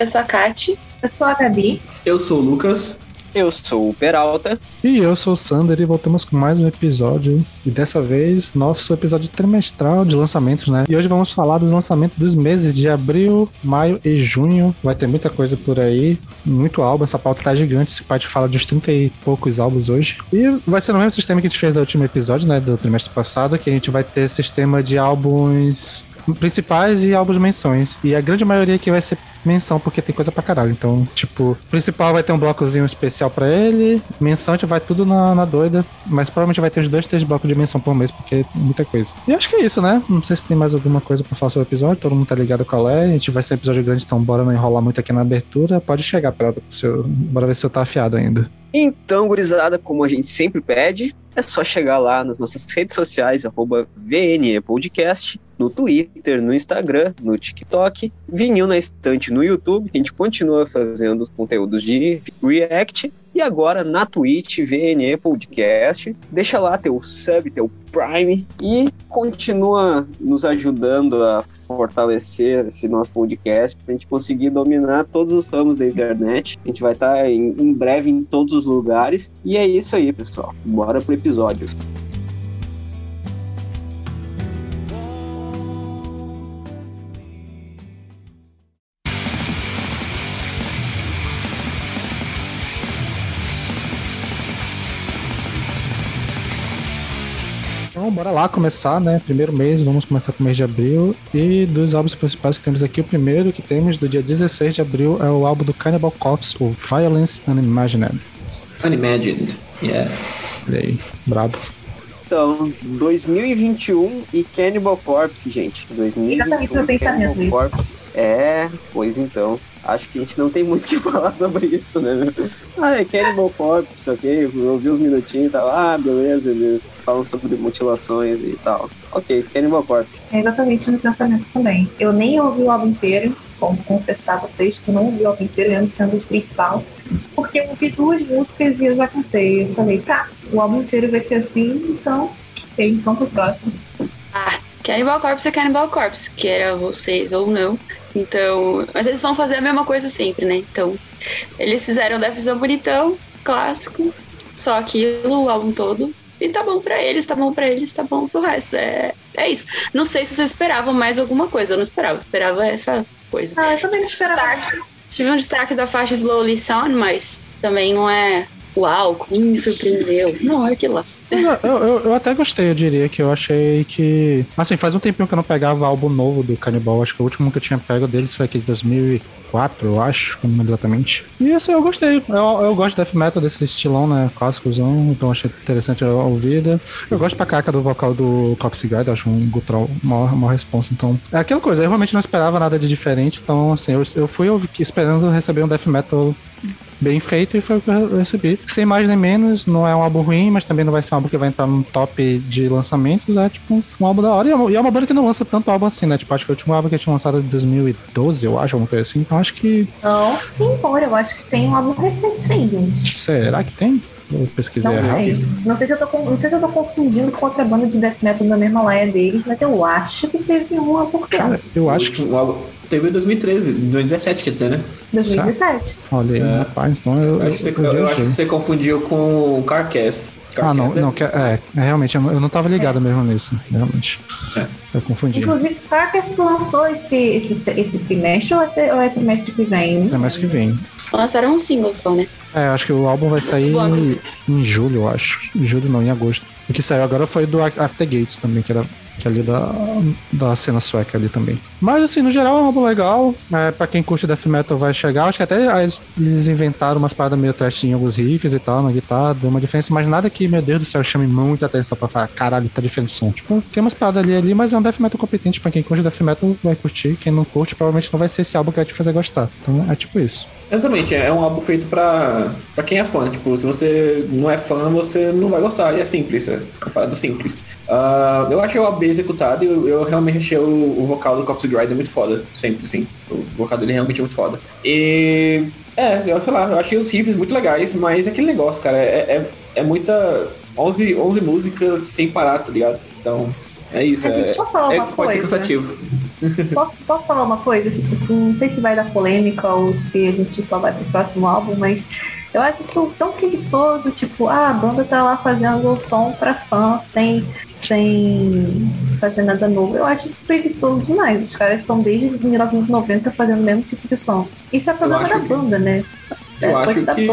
Eu sou a Kati. Eu sou a Gabi. Eu sou o Lucas. Eu sou o Peralta. E eu sou o Sander e voltamos com mais um episódio. E dessa vez, nosso episódio trimestral de lançamentos, né? E hoje vamos falar dos lançamentos dos meses de abril, maio e junho. Vai ter muita coisa por aí, muito álbum. Essa pauta tá gigante. Esse parte fala de uns 30 e poucos álbuns hoje. E vai ser no mesmo sistema que a gente fez no último episódio, né? Do trimestre passado, que a gente vai ter sistema de álbuns principais e álbuns menções. E a grande maioria aqui vai ser menção, porque tem coisa pra caralho. Então, tipo, principal vai ter um blocozinho especial pra ele, menção a gente vai tudo na, na doida, mas provavelmente vai ter uns dois, três blocos de menção por mês, porque é muita coisa. E acho que é isso, né? Não sei se tem mais alguma coisa pra falar sobre o episódio, todo mundo tá ligado qual é. A gente vai ser um episódio grande, então bora não enrolar muito aqui na abertura. Pode chegar, pra seu. Bora ver se eu tá afiado ainda. Então, gurizada, como a gente sempre pede, é só chegar lá nas nossas redes sociais, arroba VNE Podcast, no Twitter, no Instagram, no TikTok, Vinil na Estante no YouTube, a gente continua fazendo conteúdos de React, e agora na Twitch, VNE Podcast. Deixa lá teu sub, teu Prime e continua nos ajudando a fortalecer esse nosso podcast para a gente conseguir dominar todos os ramos da internet. A gente vai estar em, em breve em todos os lugares. E é isso aí, pessoal. Bora pro episódio. Então, bora lá começar, né? Primeiro mês, vamos começar com o mês de abril. E dos álbuns principais que temos aqui, o primeiro que temos do dia 16 de abril é o álbum do Cannibal Corpse, o Violence Unimagined. Unimagined, yes. Olha aí, brabo. Então, 2021 e Cannibal Corpse, gente. 2021 Exatamente meu pensamento, Corpse. É, pois então. Acho que a gente não tem muito o que falar sobre isso, né? Ah, é Cannibal Corpse, ok? Eu ouvi uns minutinhos e tal. Ah, beleza, eles falam sobre mutilações e tal. Ok, Cannibal Corpse. É exatamente o meu pensamento também. Eu nem ouvi o álbum inteiro, como confessar a vocês que eu não ouvi o álbum inteiro, mesmo sendo o principal. Porque eu ouvi duas músicas e eu já cansei. Eu falei, tá, o álbum inteiro vai ser assim, então, ok, vamos pro próximo. Ah, Cannibal Corpse é Cannibal Corpse, que era vocês ou não. Então, mas eles vão fazer a mesma coisa sempre, né? Então, eles fizeram o Defzão bonitão, clássico, só aquilo, o álbum todo. E tá bom pra eles, tá bom pra eles, tá bom pro resto. É, é isso. Não sei se vocês esperavam mais alguma coisa. Eu não esperava, eu esperava essa coisa. Ah, eu também não esperava. Destaque, tive um destaque da faixa Slowly Son, mas também não é uau, como me surpreendeu. Não, é aquilo lá. Eu, eu, eu, até gostei, eu diria que eu achei que. Assim, faz um tempinho que eu não pegava álbum novo do Cannibal. Acho que o último que eu tinha pego deles foi aquele de 2004, eu acho, lembro exatamente. E assim, eu gostei. Eu, eu gosto de death metal desse estilão, né? Clássicozão, então achei interessante a ouvida. Eu gosto pra caca do vocal do Copsy Guide, acho um gutural maior, maior responsa. Então, é aquela coisa, eu realmente não esperava nada de diferente. Então, assim, eu, eu fui esperando receber um death metal bem feito e foi o que eu recebi. Sem mais nem menos, não é um álbum ruim, mas também não vai ser um álbum que vai entrar no top de lançamentos. É tipo um álbum da hora. E é uma, e é uma banda que não lança tanto álbum assim, né? Tipo, acho que o último álbum que tinha lançado em 2012, eu acho, alguma coisa assim. Então acho que. Não, sim, bora. Eu acho que tem um álbum recente, sim, gente. Será que tem? Eu pesquisei não errado. Sei. Não sei se eu tô não sei se eu tô confundindo com outra banda de death metal da mesma laia deles, mas eu acho que teve um há pouco tempo. Cara, eu acho que. O álbum teve em 2013, 2017, quer dizer, né? 2017. Olha aí, É. rapaz, então eu. Eu acho, que você, eu eu acho que você confundiu com o Carcass. Ah, não, Carcass, né? não, que- é, é, realmente, eu não, eu não tava ligado mesmo nisso, realmente. É. Eu confundi. Inclusive, Carcass lançou esse, esse, esse trimestre ou é, ou é trimestre que vem? É mais que vem. Lançaram um single só, né? É, acho que o álbum vai sair bloco, em, em julho, eu acho. Em julho não, em agosto. O que saiu agora foi do After Gates também, que era que é ali da, da cena sueca ali também. Mas assim, no geral é um álbum legal. É, pra quem curte death metal vai, acho legal. Acho que até eles, eles inventaram umas paradas meio trash em alguns riffs e tal, na guitarra, deu uma diferença, mas nada que, meu Deus do céu, chame muita atenção pra falar, caralho, tá diferente o som. Tipo, tem umas paradas ali ali, mas é um death metal competente pra quem curte death metal vai curtir, quem não curte provavelmente não vai ser esse álbum que vai te fazer gostar. Então é tipo isso. Exatamente, é um álbum feito pra, pra quem é fã. Tipo, se você não é fã, você não vai gostar. E é simples, é uma parada simples. Ah, eu achei o bem executado e eu, eu realmente achei o, o vocal do Corpse Grinder muito foda. Sempre, sim. O vocal dele realmente é muito foda. E. É, eu sei lá, eu achei os riffs muito legais, mas é aquele negócio, cara, é, é, é muita. 11, 11 músicas sem parar, tá ligado? Então, é isso. Mas, é, deixa eu falar é, uma pode ser coisa. cansativo. Posso, posso falar uma coisa? Tipo, não sei se vai dar polêmica ou se a gente só vai pro próximo álbum, mas eu acho isso tão preguiçoso, tipo, ah, a banda tá lá fazendo som pra fã sem, sem fazer nada novo. Eu acho isso preguiçoso demais. Os caras estão desde 1990 fazendo o mesmo tipo de som. Isso é problema da que- banda, né? Isso é eu coisa acho da que-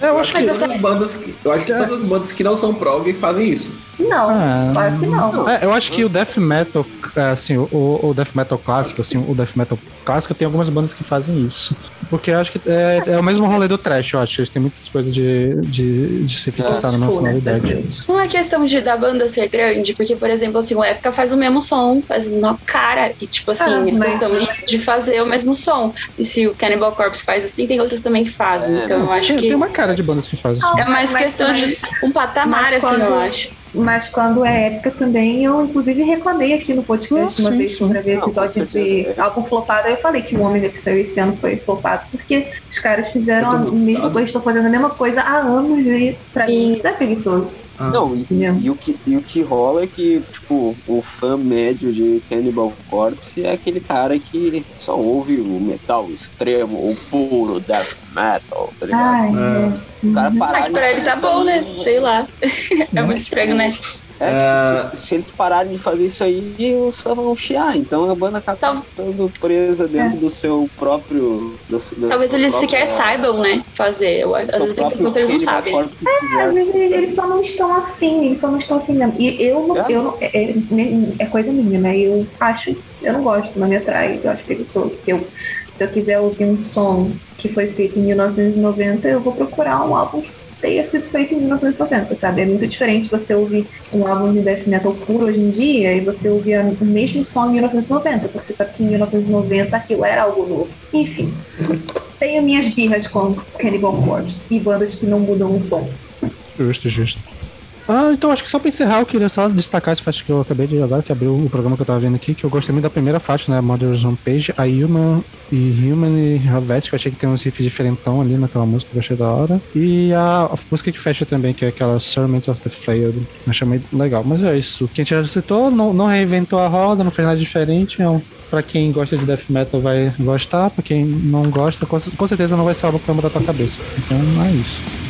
banda. Eu acho que. todas as bandas que, eu acho que todas as bandas que não são prog fazem isso. Não, Ah. claro que não. É, eu acho que o death metal, é, assim, o, o death metal clássico, assim, o death metal clássico tem algumas bandas que fazem isso. Porque eu acho que é, é o mesmo rolê do trash, eu acho. Eles têm muitas coisas de, de, de se fixar na Tipo, né, nacionalidade. brasileiros. Não é questão de da banda ser grande, porque, por exemplo, assim, o Época faz o mesmo som, faz uma cara, e tipo assim, Ah, é mas- questão de, fazer o mesmo som. E se o Cannibal Corpse faz assim, tem outros também que fazem. É, então eu acho Tem, que tem uma cara de bandas que fazem isso. é mais Mas- questão mas- de um patamar, mas assim, eu quando- acho. Mas quando é época também, eu inclusive reclamei aqui no podcast uma sim, vez sim. pra ver Não, episódio de certeza. álbum flopado. Aí eu falei que o Ômega que saiu esse ano foi flopado, porque os caras fizeram a mesma coisa, estão fazendo a mesma coisa há anos e pra mim isso é preguiçoso. Ah. Não, e, Mesmo. e o que, e o que rola é que, tipo, o fã médio de Cannibal Corpse é aquele cara que só ouve o metal extremo, o puro death metal, tá ligado? Ai, É. O cara parar Mas de pra ele tá bom, né? Sei lá. É muito estranho, né? É, tipo, se, se eles pararem de fazer isso aí, fãs vão chiar. Então a banda acaba Tal- ficando presa dentro do seu próprio. do- do Talvez seu eles próprio- sequer saibam, né? Fazer. Eu, às vezes tem impressão que eles não Cannibal sabem. Corpse Às vezes eles só não estão afim, eles só não estão afim mesmo. E eu não, É? eu não, é, é- é coisa minha, né? Eu acho, eu não gosto, não me atrai, eu acho preguiçoso. Porque eu, se eu quiser ouvir um som que foi feito em 1990, eu vou procurar um álbum que tenha sido feito em 1990, sabe? É muito diferente você ouvir um álbum de death metal puro hoje em dia e você ouvir o mesmo som em 1990, porque você sabe que em 1990 aquilo era algo novo. Enfim. Tenho minhas birras com Cannibal Corpse e bandas que não mudam o som. Justo, justo. Ah, então acho que só pra encerrar, eu queria só destacar essa faixa que eu acabei de agora, que abriu o programa que eu tava vendo aqui, que eu gostei muito da primeira faixa, né? Mother's Homepage, a Human e Human e que eu achei que tem uns riffs diferentão ali naquela música, que eu achei da hora. E a, a música que fecha também, que é aquela Sermons of the Failed, achei muito legal. Mas é isso. Quem já citou, não, não reinventou a roda, não fez nada diferente. É pra quem gosta de death metal vai gostar, pra quem não gosta, com, com certeza não vai ser algo que vai mudar a tua cabeça. Então é isso.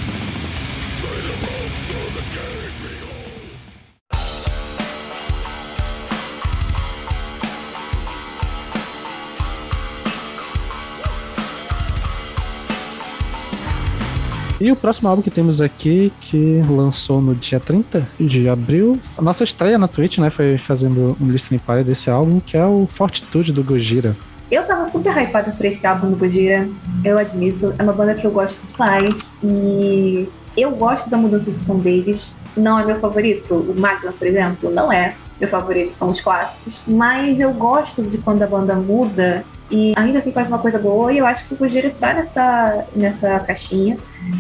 E o próximo álbum que temos aqui, que lançou no dia 30 de abril, a nossa estreia na Twitch, né, foi fazendo um listening party desse álbum, que é o Fortitude do Gojira. Eu tava super hypada por esse álbum do Gojira, eu admito. É uma banda que eu gosto demais e eu gosto da mudança de som deles. Não é meu favorito. O Magma, por exemplo, não é meu favorito, são os clássicos. Mas eu gosto de quando a banda muda e ainda assim faz uma coisa boa e eu acho que o Gojira tá nessa, nessa caixinha.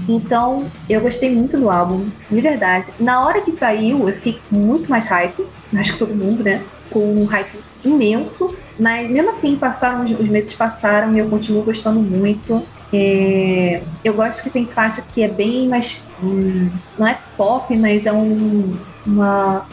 Então, eu gostei muito do álbum, de verdade. Na hora que saiu, eu fiquei muito mais hype. Acho que todo mundo, né? Com um hype imenso. Mas mesmo assim, passaram, os meses passaram e eu continuo gostando muito. É, eu gosto que tem faixa que é bem mais. hum, não é pop, mas é um. Uma.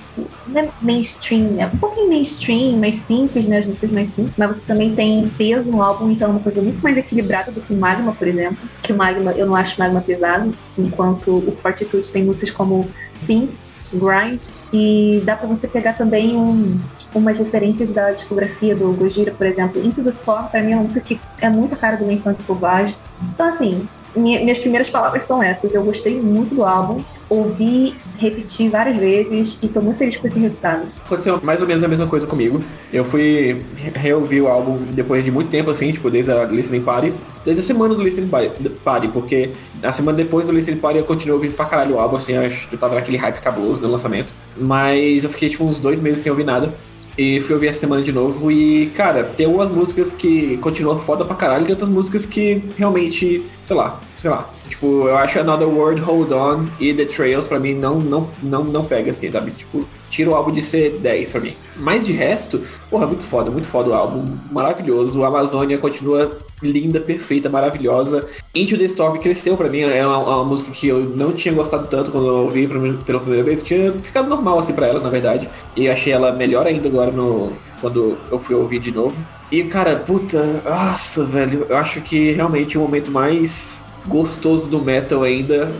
Não é mainstream, é um pouquinho mainstream, mais simples, né? As músicas mais simples. Mas você também tem peso no álbum, então é uma coisa muito mais equilibrada do que o Magma, por exemplo. Que o Magma, eu não acho Magma pesado, enquanto o Fortitude tem músicas como Sphinx, Grind, e dá pra você pegar também um, umas referências da discografia do Gojira, por exemplo. Into the Storm, pra mim, é uma música que é muito a cara do Infante Selvagem. Então, assim, minha, minhas primeiras palavras são essas. Eu gostei muito do álbum, ouvi, repeti várias vezes e tô muito feliz com esse resultado. Aconteceu mais ou menos a mesma coisa comigo. Eu fui reouvir o álbum depois de muito tempo, assim, tipo, desde a Listening Party. Desde a semana do Listening Party, porque a semana depois do Listening Party eu continuei ouvindo pra caralho o álbum, assim, eu tava naquele hype cabuloso no lançamento. Mas eu fiquei, tipo, uns dois meses sem ouvir nada. E fui ouvir essa semana de novo e, cara, tem algumas músicas que continuam foda pra caralho e outras músicas que realmente, sei lá, sei lá. Tipo, eu acho Another World, Hold On e The Trails pra mim não, não, não, não pega assim, sabe? Tipo, tira o álbum de ser 10 pra mim. Mas de resto, porra, muito foda, muito foda o álbum, maravilhoso. O Amazônia continua linda, perfeita, maravilhosa. Into the Storm cresceu pra mim, é uma, uma música que eu não tinha gostado tanto quando eu ouvi pela primeira vez, tinha ficado normal assim pra ela, na verdade. E achei ela melhor ainda agora no, quando eu fui ouvir de novo. E cara, puta, nossa, velho, eu acho que realmente o momento mais gostoso do metal ainda,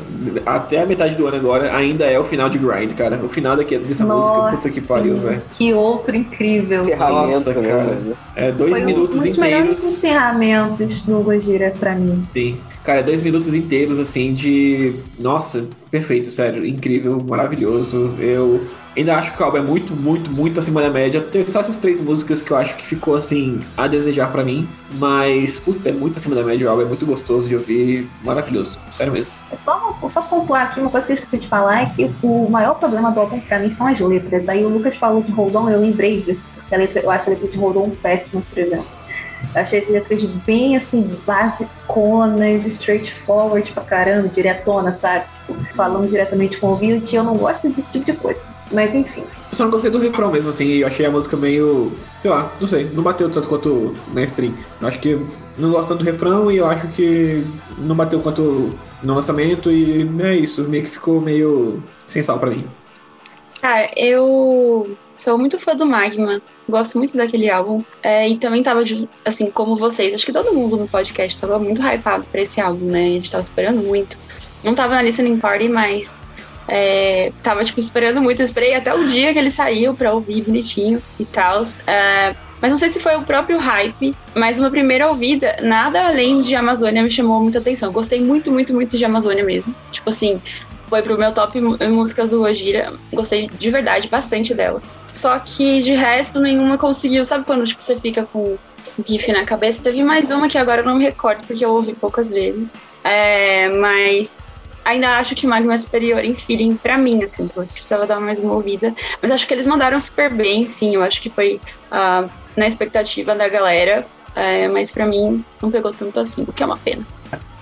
até a metade do ano agora, ainda é o final de Grind, cara. O final daqui, dessa Nossa, música, puta que pariu, velho. Que outro incrível. Nossa, cara. É dois Foi um minutos dos melhores inteiros. encerramentos do Gojira pra mim. Sim. Cara, dois minutos inteiros, assim, de. Nossa, perfeito, sério. Incrível, maravilhoso. Eu ainda acho que o álbum é muito, muito, muito acima da média. Tem só essas três músicas que eu acho que ficou, assim, a desejar pra mim. Mas, puta, é muito acima da média o álbum. É muito gostoso de ouvir. Maravilhoso. Sério mesmo. É só, só pontuar aqui, uma coisa que eu esqueci de falar é que o maior problema do álbum pra mim são as letras. Aí o Lucas falou de Hold On, eu lembrei disso, porque a letra, eu acho a letra de Hold On péssima, por exemplo. Eu achei as letras bem assim, basiconas, straightforward pra caramba, diretona, sabe? Tipo, falando diretamente com o ouvinte, eu não gosto desse tipo de coisa. Mas enfim. Eu só não gostei do refrão mesmo, assim. Eu achei a música meio. Sei lá, não sei. Não bateu tanto quanto na stream. Eu acho que não gosto tanto do refrão e eu acho que não bateu quanto no lançamento. E é isso. Meio que ficou meio sem sal pra mim. Cara, eu sou muito fã do Magma. Gosto muito daquele álbum. É, e também tava, assim, como vocês. Acho que todo mundo no podcast tava muito hypado pra esse álbum, né? A gente tava esperando muito. Não tava na listening party, mas é, tava, tipo, esperando muito. Eu esperei até o dia que ele saiu pra ouvir bonitinho e tal. mas não sei se foi o próprio hype, mas uma primeira ouvida, nada além de Amazônia me chamou muita atenção. Gostei muito, muito, muito de Amazônia mesmo. Tipo assim, foi pro meu top músicas do Gojira. Gostei de verdade bastante dela. Só que de resto nenhuma conseguiu. Sabe quando tipo, você fica com GIF na cabeça? Teve mais uma que agora eu não me recordo porque eu ouvi poucas vezes. É, mas ainda acho que Magma é superior em feeling pra mim, assim, então você precisava dar mais uma ouvida. Mas acho que eles mandaram super bem, sim. Eu acho que foi ah, na expectativa da galera. É, mas pra mim não pegou tanto assim, o que é uma pena.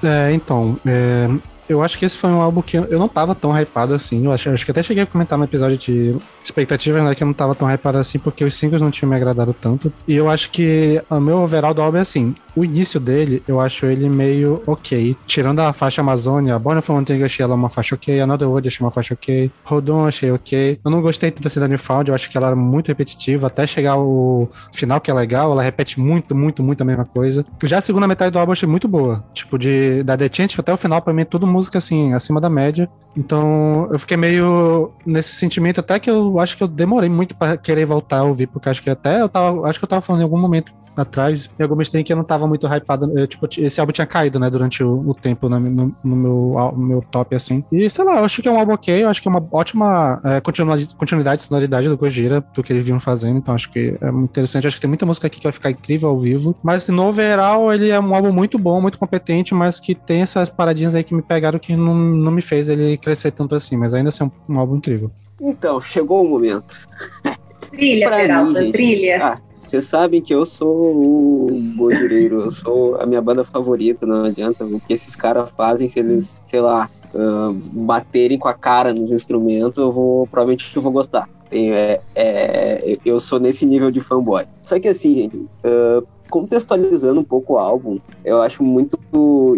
É, então, é, eu acho que esse foi um álbum que eu eu não tava tão hypado assim. Eu acho, acho que até cheguei a comentar no episódio de expectativa, né, que eu não tava tão hypado assim, porque os singles não tinham me agradado tanto. E eu acho que o meu overall do álbum é assim: o início dele, eu acho ele meio ok. Tirando a faixa Amazônia, Born Thing, eu achei ela uma faixa ok. Another World, eu achei uma faixa ok. Rodon, achei ok. Eu não gostei tanto da Newfound, eu acho que ela era muito repetitiva. Até chegar o final, que é legal, ela repete muito, muito, muito a mesma coisa. Já a segunda metade do álbum eu achei muito boa. Tipo, de, da The Chant até o final, pra mim, é tudo música assim, acima da média. Então, eu fiquei meio nesse sentimento, até que eu acho que eu demorei muito pra querer voltar a ouvir, porque acho que até eu tava, acho que eu tava falando em algum momento atrás, em alguma stream que eu não tava muito hypado, eu, tipo, esse álbum tinha caído, né, durante o, o tempo no, no- no meu, meu top, assim. E, sei lá, eu acho que é um álbum ok, eu acho que é uma ótima é, continuidade, sonoridade do Gojira, do que eles vinham fazendo, então acho que é muito interessante, acho que tem muita música aqui que vai ficar incrível ao vivo, mas no overall ele é um álbum muito bom, muito competente, mas que tem essas paradinhas aí que me pegaram que não, não me fez ele crescer tanto assim, mas ainda assim é um, um álbum incrível. Então, chegou o momento. Brilha, Pra mim, Peralta, gente, brilha. Ah, vocês sabem que eu sou o Gojireiro, eu sou a minha banda favorita, não adianta. O que esses caras fazem, se eles, sei lá, ah, baterem com a cara nos instrumentos, eu vou, provavelmente eu vou gostar. É, é, eu sou nesse nível de fanboy. Só que assim, gente, ah, contextualizando um pouco o álbum, eu acho muito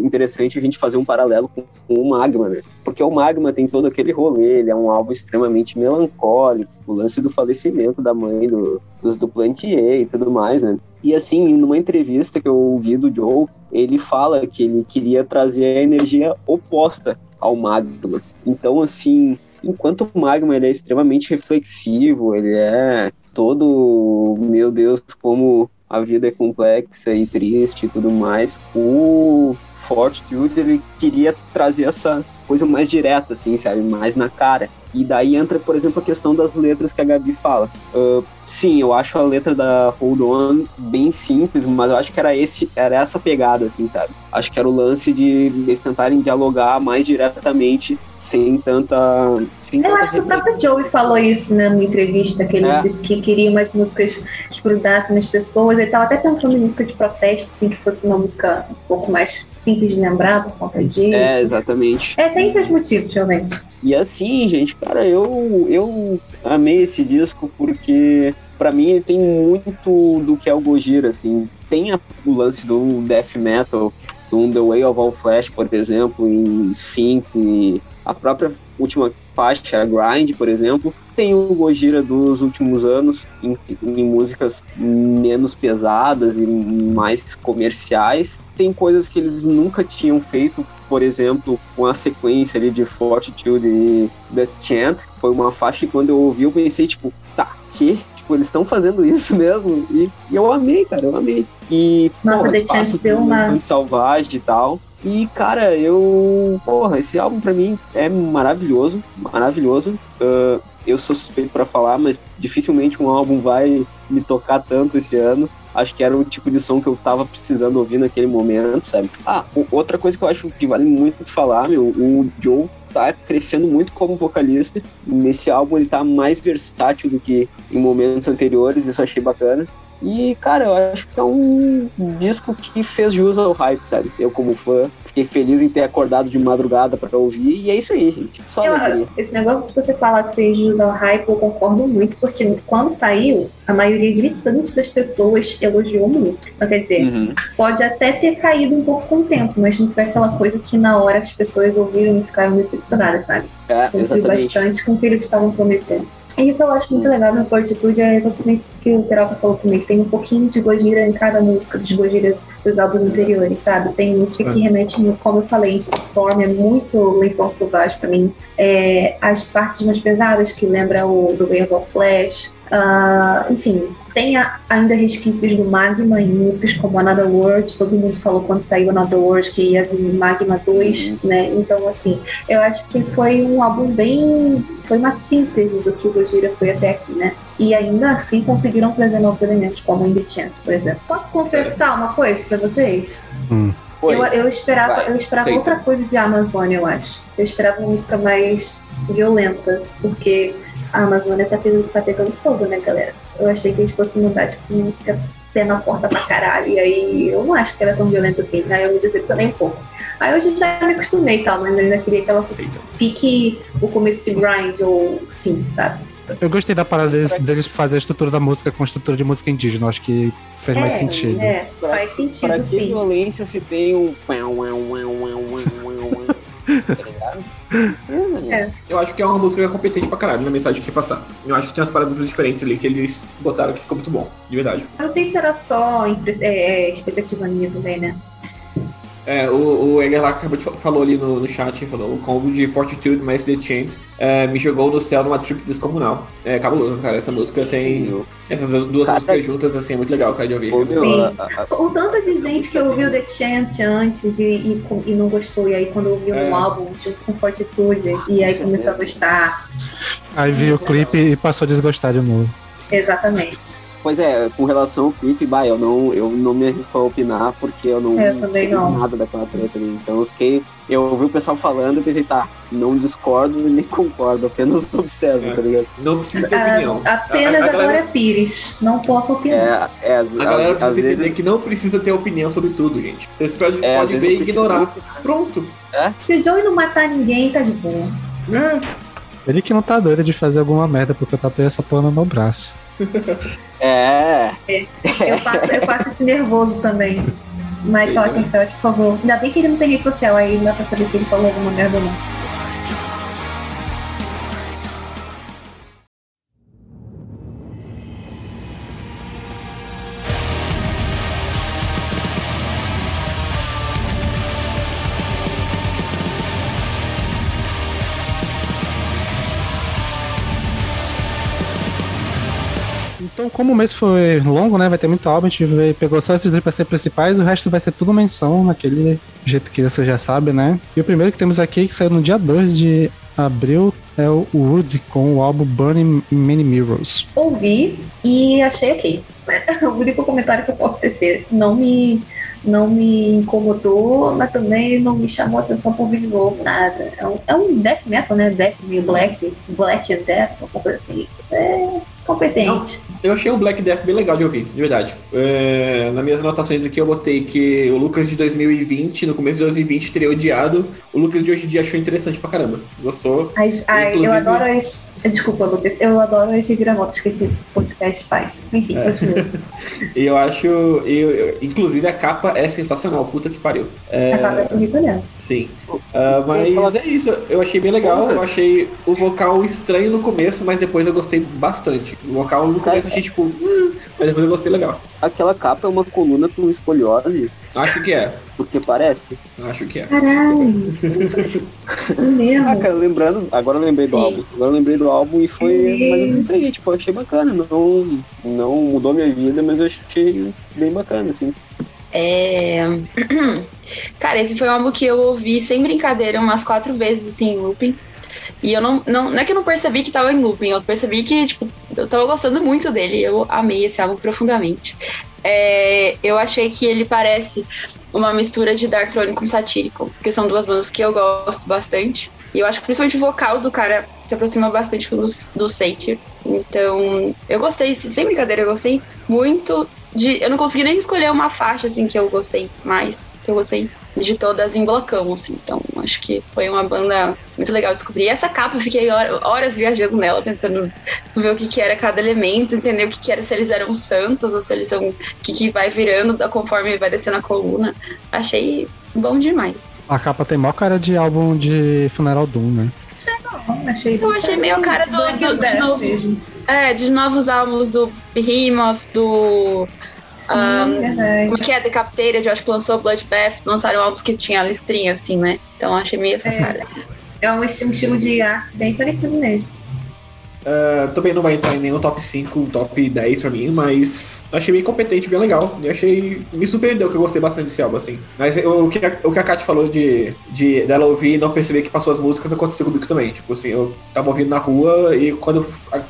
interessante a gente fazer um paralelo com, com o Magma, né? Porque o Magma tem todo aquele rolê, ele é um álbum extremamente melancólico, o lance do falecimento da mãe do, dos do Plantier e tudo mais, né? E assim, numa entrevista que eu ouvi do Joe, ele fala que ele queria trazer a energia oposta ao Magma. Então, assim, enquanto o Magma ele é extremamente reflexivo, ele é todo, meu Deus, como a vida é complexa e triste e tudo mais, o Fortitude, ele queria trazer essa coisa mais direta, assim, sabe? Mais na cara. E daí entra, por exemplo, a questão das letras que a Gabi fala. Uh, sim, eu acho a letra da Hold On bem simples, mas eu acho que era, esse, era essa pegada, assim, sabe? Acho que era o lance de eles tentarem dialogar mais diretamente, sem tanta. Sem Eu tanta acho que o próprio Joey falou isso, né, numa entrevista, que ele É. disse que queria umas músicas que grudassem nas pessoas. Ele tava até pensando em música de protesto, assim, que fosse uma música um pouco mais simples de lembrar por conta disso. É, exatamente. É, tem seus motivos, realmente. E assim, gente, cara, eu, eu amei esse disco porque, pra mim, ele tem muito do que é o Gojira, assim. Tem a- o lance do death metal, do The Way of All Flesh, por exemplo, em Sphinx e a própria última faixa, a Grind, por exemplo. Tem o Gojira dos últimos anos em, em músicas menos pesadas e mais comerciais. Tem coisas que eles nunca tinham feito, por exemplo, com a sequência ali de Fortitude e The Chant. Foi uma faixa que quando eu ouvi eu pensei, tipo, tá, que? Tipo, eles estão fazendo isso mesmo? E, e eu amei, cara, eu amei. E, Nossa, porra, The Chant deu uma- Salvage e tal. E, cara, eu. Porra, esse álbum pra mim é maravilhoso, maravilhoso. Ah, eu sou suspeito pra falar, mas dificilmente um álbum vai me tocar tanto esse ano. Acho que era o tipo de som que eu tava precisando ouvir naquele momento, sabe? Ah, outra coisa que eu acho que vale muito falar, meu, o Joe tá crescendo muito como vocalista. Nesse álbum ele tá mais versátil do que em momentos anteriores, isso eu achei bacana. E, cara, eu acho que é um disco que fez jus ao hype, sabe? Eu, como fã, fiquei feliz em ter acordado de madrugada pra ouvir. E é isso aí, gente. Só Eu- esse negócio de você falar que fez jus ao hype, eu concordo muito, porque quando saiu, a maioria gritante das pessoas elogiou muito. Então, quer dizer, Uhum. pode até ter caído um pouco com o tempo, mas não foi aquela coisa que na hora as pessoas ouviram e ficaram decepcionadas, sabe? É, Cumpriu bastante com o que eles estavam prometendo. E o que eu acho muito legal na Fortitude é exatamente isso que o Peralta falou também, que tem um pouquinho de Gojira em cada música dos Gojiras dos álbuns anteriores, sabe? Tem música que remete, como eu falei, Storm é muito Leitão Sauvage pra mim. É, as partes mais pesadas que lembra o do Way of Flash. Ah, enfim, tem a- ainda resquícios do Magma em músicas como Another World. Todo mundo falou quando saiu Another World que ia vir Magma 2, né? Então, assim, eu acho que foi um álbum bem. Foi uma síntese do que o Gojira foi até aqui, né? E ainda assim conseguiram trazer novos elementos, como In The Chance, por exemplo. Posso confessar uma coisa pra vocês? Foi. Eu, eu esperava, Vai, eu esperava outra coisa de Amazônia, eu acho. Eu esperava uma música mais violenta, porque a Amazônia tá pegando, tá pegando fogo, né, galera? Eu achei que eles fossem mudar, tipo, música pé na porta pra caralho. E aí eu não acho que era tão violenta assim, aí eu me decepcionei um pouco. Aí hoje já me acostumei e tal, mas eu ainda queria que ela fosse pique o começo de grind ou sim, sabe? Eu gostei da parada deles, deles fazer a estrutura da música com a estrutura de música indígena. Acho que fez mais é, sentido. É, Pra- faz Pra sentido que sim. violência se tem um. Tá ligado? Precisa, né? É. Eu acho que é uma música competente pra caralho na mensagem que quer passar. Eu acho que tem umas paradas diferentes ali que eles botaram que ficou muito bom, de verdade. Eu não sei se era só é, é, expectativa minha também, né? É, o, o Egger lá acabou de, fa- falou ali no, no chat, falou, o combo de Fortitude mais The Chant é, me jogou no céu numa trip descomunal. É cabuloso, cara. Essa música tem. Essas duas Cara, músicas juntas, assim, é muito legal, cara, de ouvir. Sim. O tanto de gente que ouviu The Chant antes e, e, e não gostou, e aí quando ouviu É. um álbum junto com Fortitude, e aí Com começou a gostar. Aí vi o clipe e passou a desgostar de novo. Exatamente. Pois é, com relação ao clipe, bah, eu não, eu não me arrisco a opinar porque eu não É, eu sei não. nada daquela treta ali. Então eu fiquei. Eu ouvi o pessoal falando e pensei, tá, não discordo e nem concordo, apenas observo, É. tá ligado? Não precisa ter Ah, opinião. apenas a, a, a, galera, Glória Pires. Não posso opinar. É, é, às, a galera precisa entender vezes, que não precisa ter opinião sobre tudo, gente. Vocês podem é, ver e ignorar. Pronto. Se o Joey não matar ninguém, tá de boa. É. Ele que não tá doido de fazer alguma merda porque eu tatuei essa porra no meu braço. É, Eu passo, eu passo esse nervoso também. Michael Ockenfeld, por favor. Ainda bem que ele não tem rede social aí, não dá pra saber se ele falou alguma merda ou não. Como o mês foi longo, né? Vai ter muito álbum, a gente veio, pegou só esses dois pra ser principais, o resto vai ser tudo menção, naquele jeito que você já sabe, né? E o primeiro que temos aqui, que saiu no dia 2 de abril, é o Wood com o álbum Burning Many Mirrors. Ouvi e achei ok. o único comentário que eu posso tecer. Não me, não me incomodou, mas também não me chamou atenção por vídeo novo, nada. É um, é um death metal, né? Death meio black, black and death, uma coisa assim. É competente. Eu achei um Black Death bem legal de ouvir, de verdade. É, nas minhas anotações aqui eu botei que o Lucas de 2020, no começo de 2020, teria odiado. O Lucas de hoje em dia achou interessante pra caramba. Gostou? Ai, Inclusive- eu adoro as. Desculpa, Lucas. Eu adoro as reviravoltas que esse podcast faz. Enfim, É. continua. Eu acho. Eu, eu- inclusive a capa é sensacional, puta que pariu. É, A capa é bonita mesmo. Sim. Ah, mas é isso, eu achei bem legal. Eu achei o vocal estranho no começo, mas depois eu gostei bastante. O vocal no começo eu achei tipo. "Hum", mas depois eu gostei legal. Aquela capa é uma coluna com escoliose, Acho que é. porque parece. Acho que é. Caralho. É mesmo. Ah, cara, lembrando, agora eu lembrei do Sim. álbum. Agora eu lembrei do álbum e foi Sim. mais ou menos isso aí, tipo, eu achei bacana. Não, não mudou minha vida, mas eu achei bem bacana, assim. É... Cara, esse foi um álbum que eu ouvi sem brincadeira umas quatro vezes, assim, em looping. E eu não, não. Não é que eu não percebi que tava em looping, eu percebi que, tipo, eu tava gostando muito dele. Eu amei esse álbum profundamente. É, eu achei que ele parece uma mistura de Dark Throne com Satírico, porque são duas bandas que eu gosto bastante. E eu acho que principalmente o vocal do cara se aproxima bastante do, do Satyr. Então, eu gostei, sem brincadeira, eu gostei muito de. Eu não consegui nem escolher uma faixa assim que eu gostei mais. Que eu gostei de todas em blocão, assim. Então, acho que foi uma banda muito legal de descobrir. E essa capa, eu fiquei hor- horas viajando nela, tentando ver o que, que era cada elemento, entender o que, que era, se eles eram santos ou se eles são. o que, que vai virando da- conforme vai descendo a coluna. Achei bom demais. A capa tem maior cara de álbum de Funeral Doom, né? Não, achei Eu achei meio a cara do- do- and de novo. mesmo. É, de novos álbuns do Behemoth, do. Sim, Ah, verdade. Como é que é? Decapitated, eu acho que lançou Bloodbath, lançaram álbuns que tinha listrinha, assim, né? Então achei meio essa É. cara. Assim. É um um estilo de arte bem parecido mesmo. Ah, também não vai entrar em nenhum top 5, top 10 pra mim, mas achei bem competente, bem legal. E achei. Me surpreendeu que eu gostei bastante desse álbum, assim. Mas o que a, o que a Kat falou de, de dela ouvir e não perceber que passou as músicas aconteceu comigo também. Tipo assim, eu tava ouvindo na rua e quando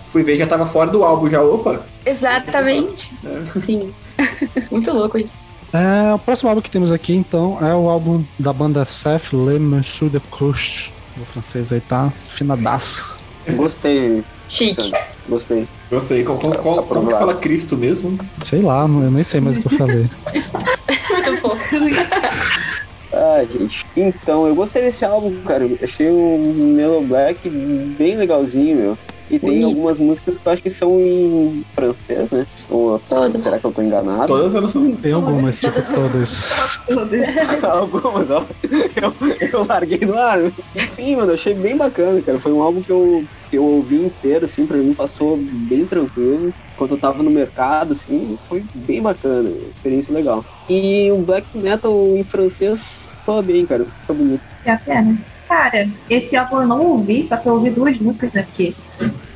fui ver já tava fora do álbum, já, opa. Exatamente. É. Sim. Muito louco isso. É, o próximo álbum que temos aqui, então, é o álbum da banda Seth Le Monsieur de Couche. O francês aí tá finadaço. Gostei, Chique. Gostei. Gostei. Qual, qual, qual- como que fala Cristo mesmo? Sei lá, eu nem sei mais o que eu falei. Muito fofo. Ah, gente. Então, eu gostei desse álbum, cara. Achei o Mellow Black bem legalzinho, meu. E tem Bonito. algumas músicas que eu acho que são em francês, né? Ou Todas. será que eu tô enganado? Todas elas são. Tem algumas, tipo, todas. Algumas, ó. Eu, eu larguei no ar. Enfim, mano, eu achei bem bacana, cara. Foi um álbum que eu, que eu ouvi inteiro, assim, pra mim passou bem tranquilo. Quando eu tava no mercado, assim, foi bem bacana. Experiência legal. E o black metal em francês soa bem, cara. Fica bonito. É até, né? Cara, esse álbum eu não ouvi, só que eu ouvi duas músicas, né? Porque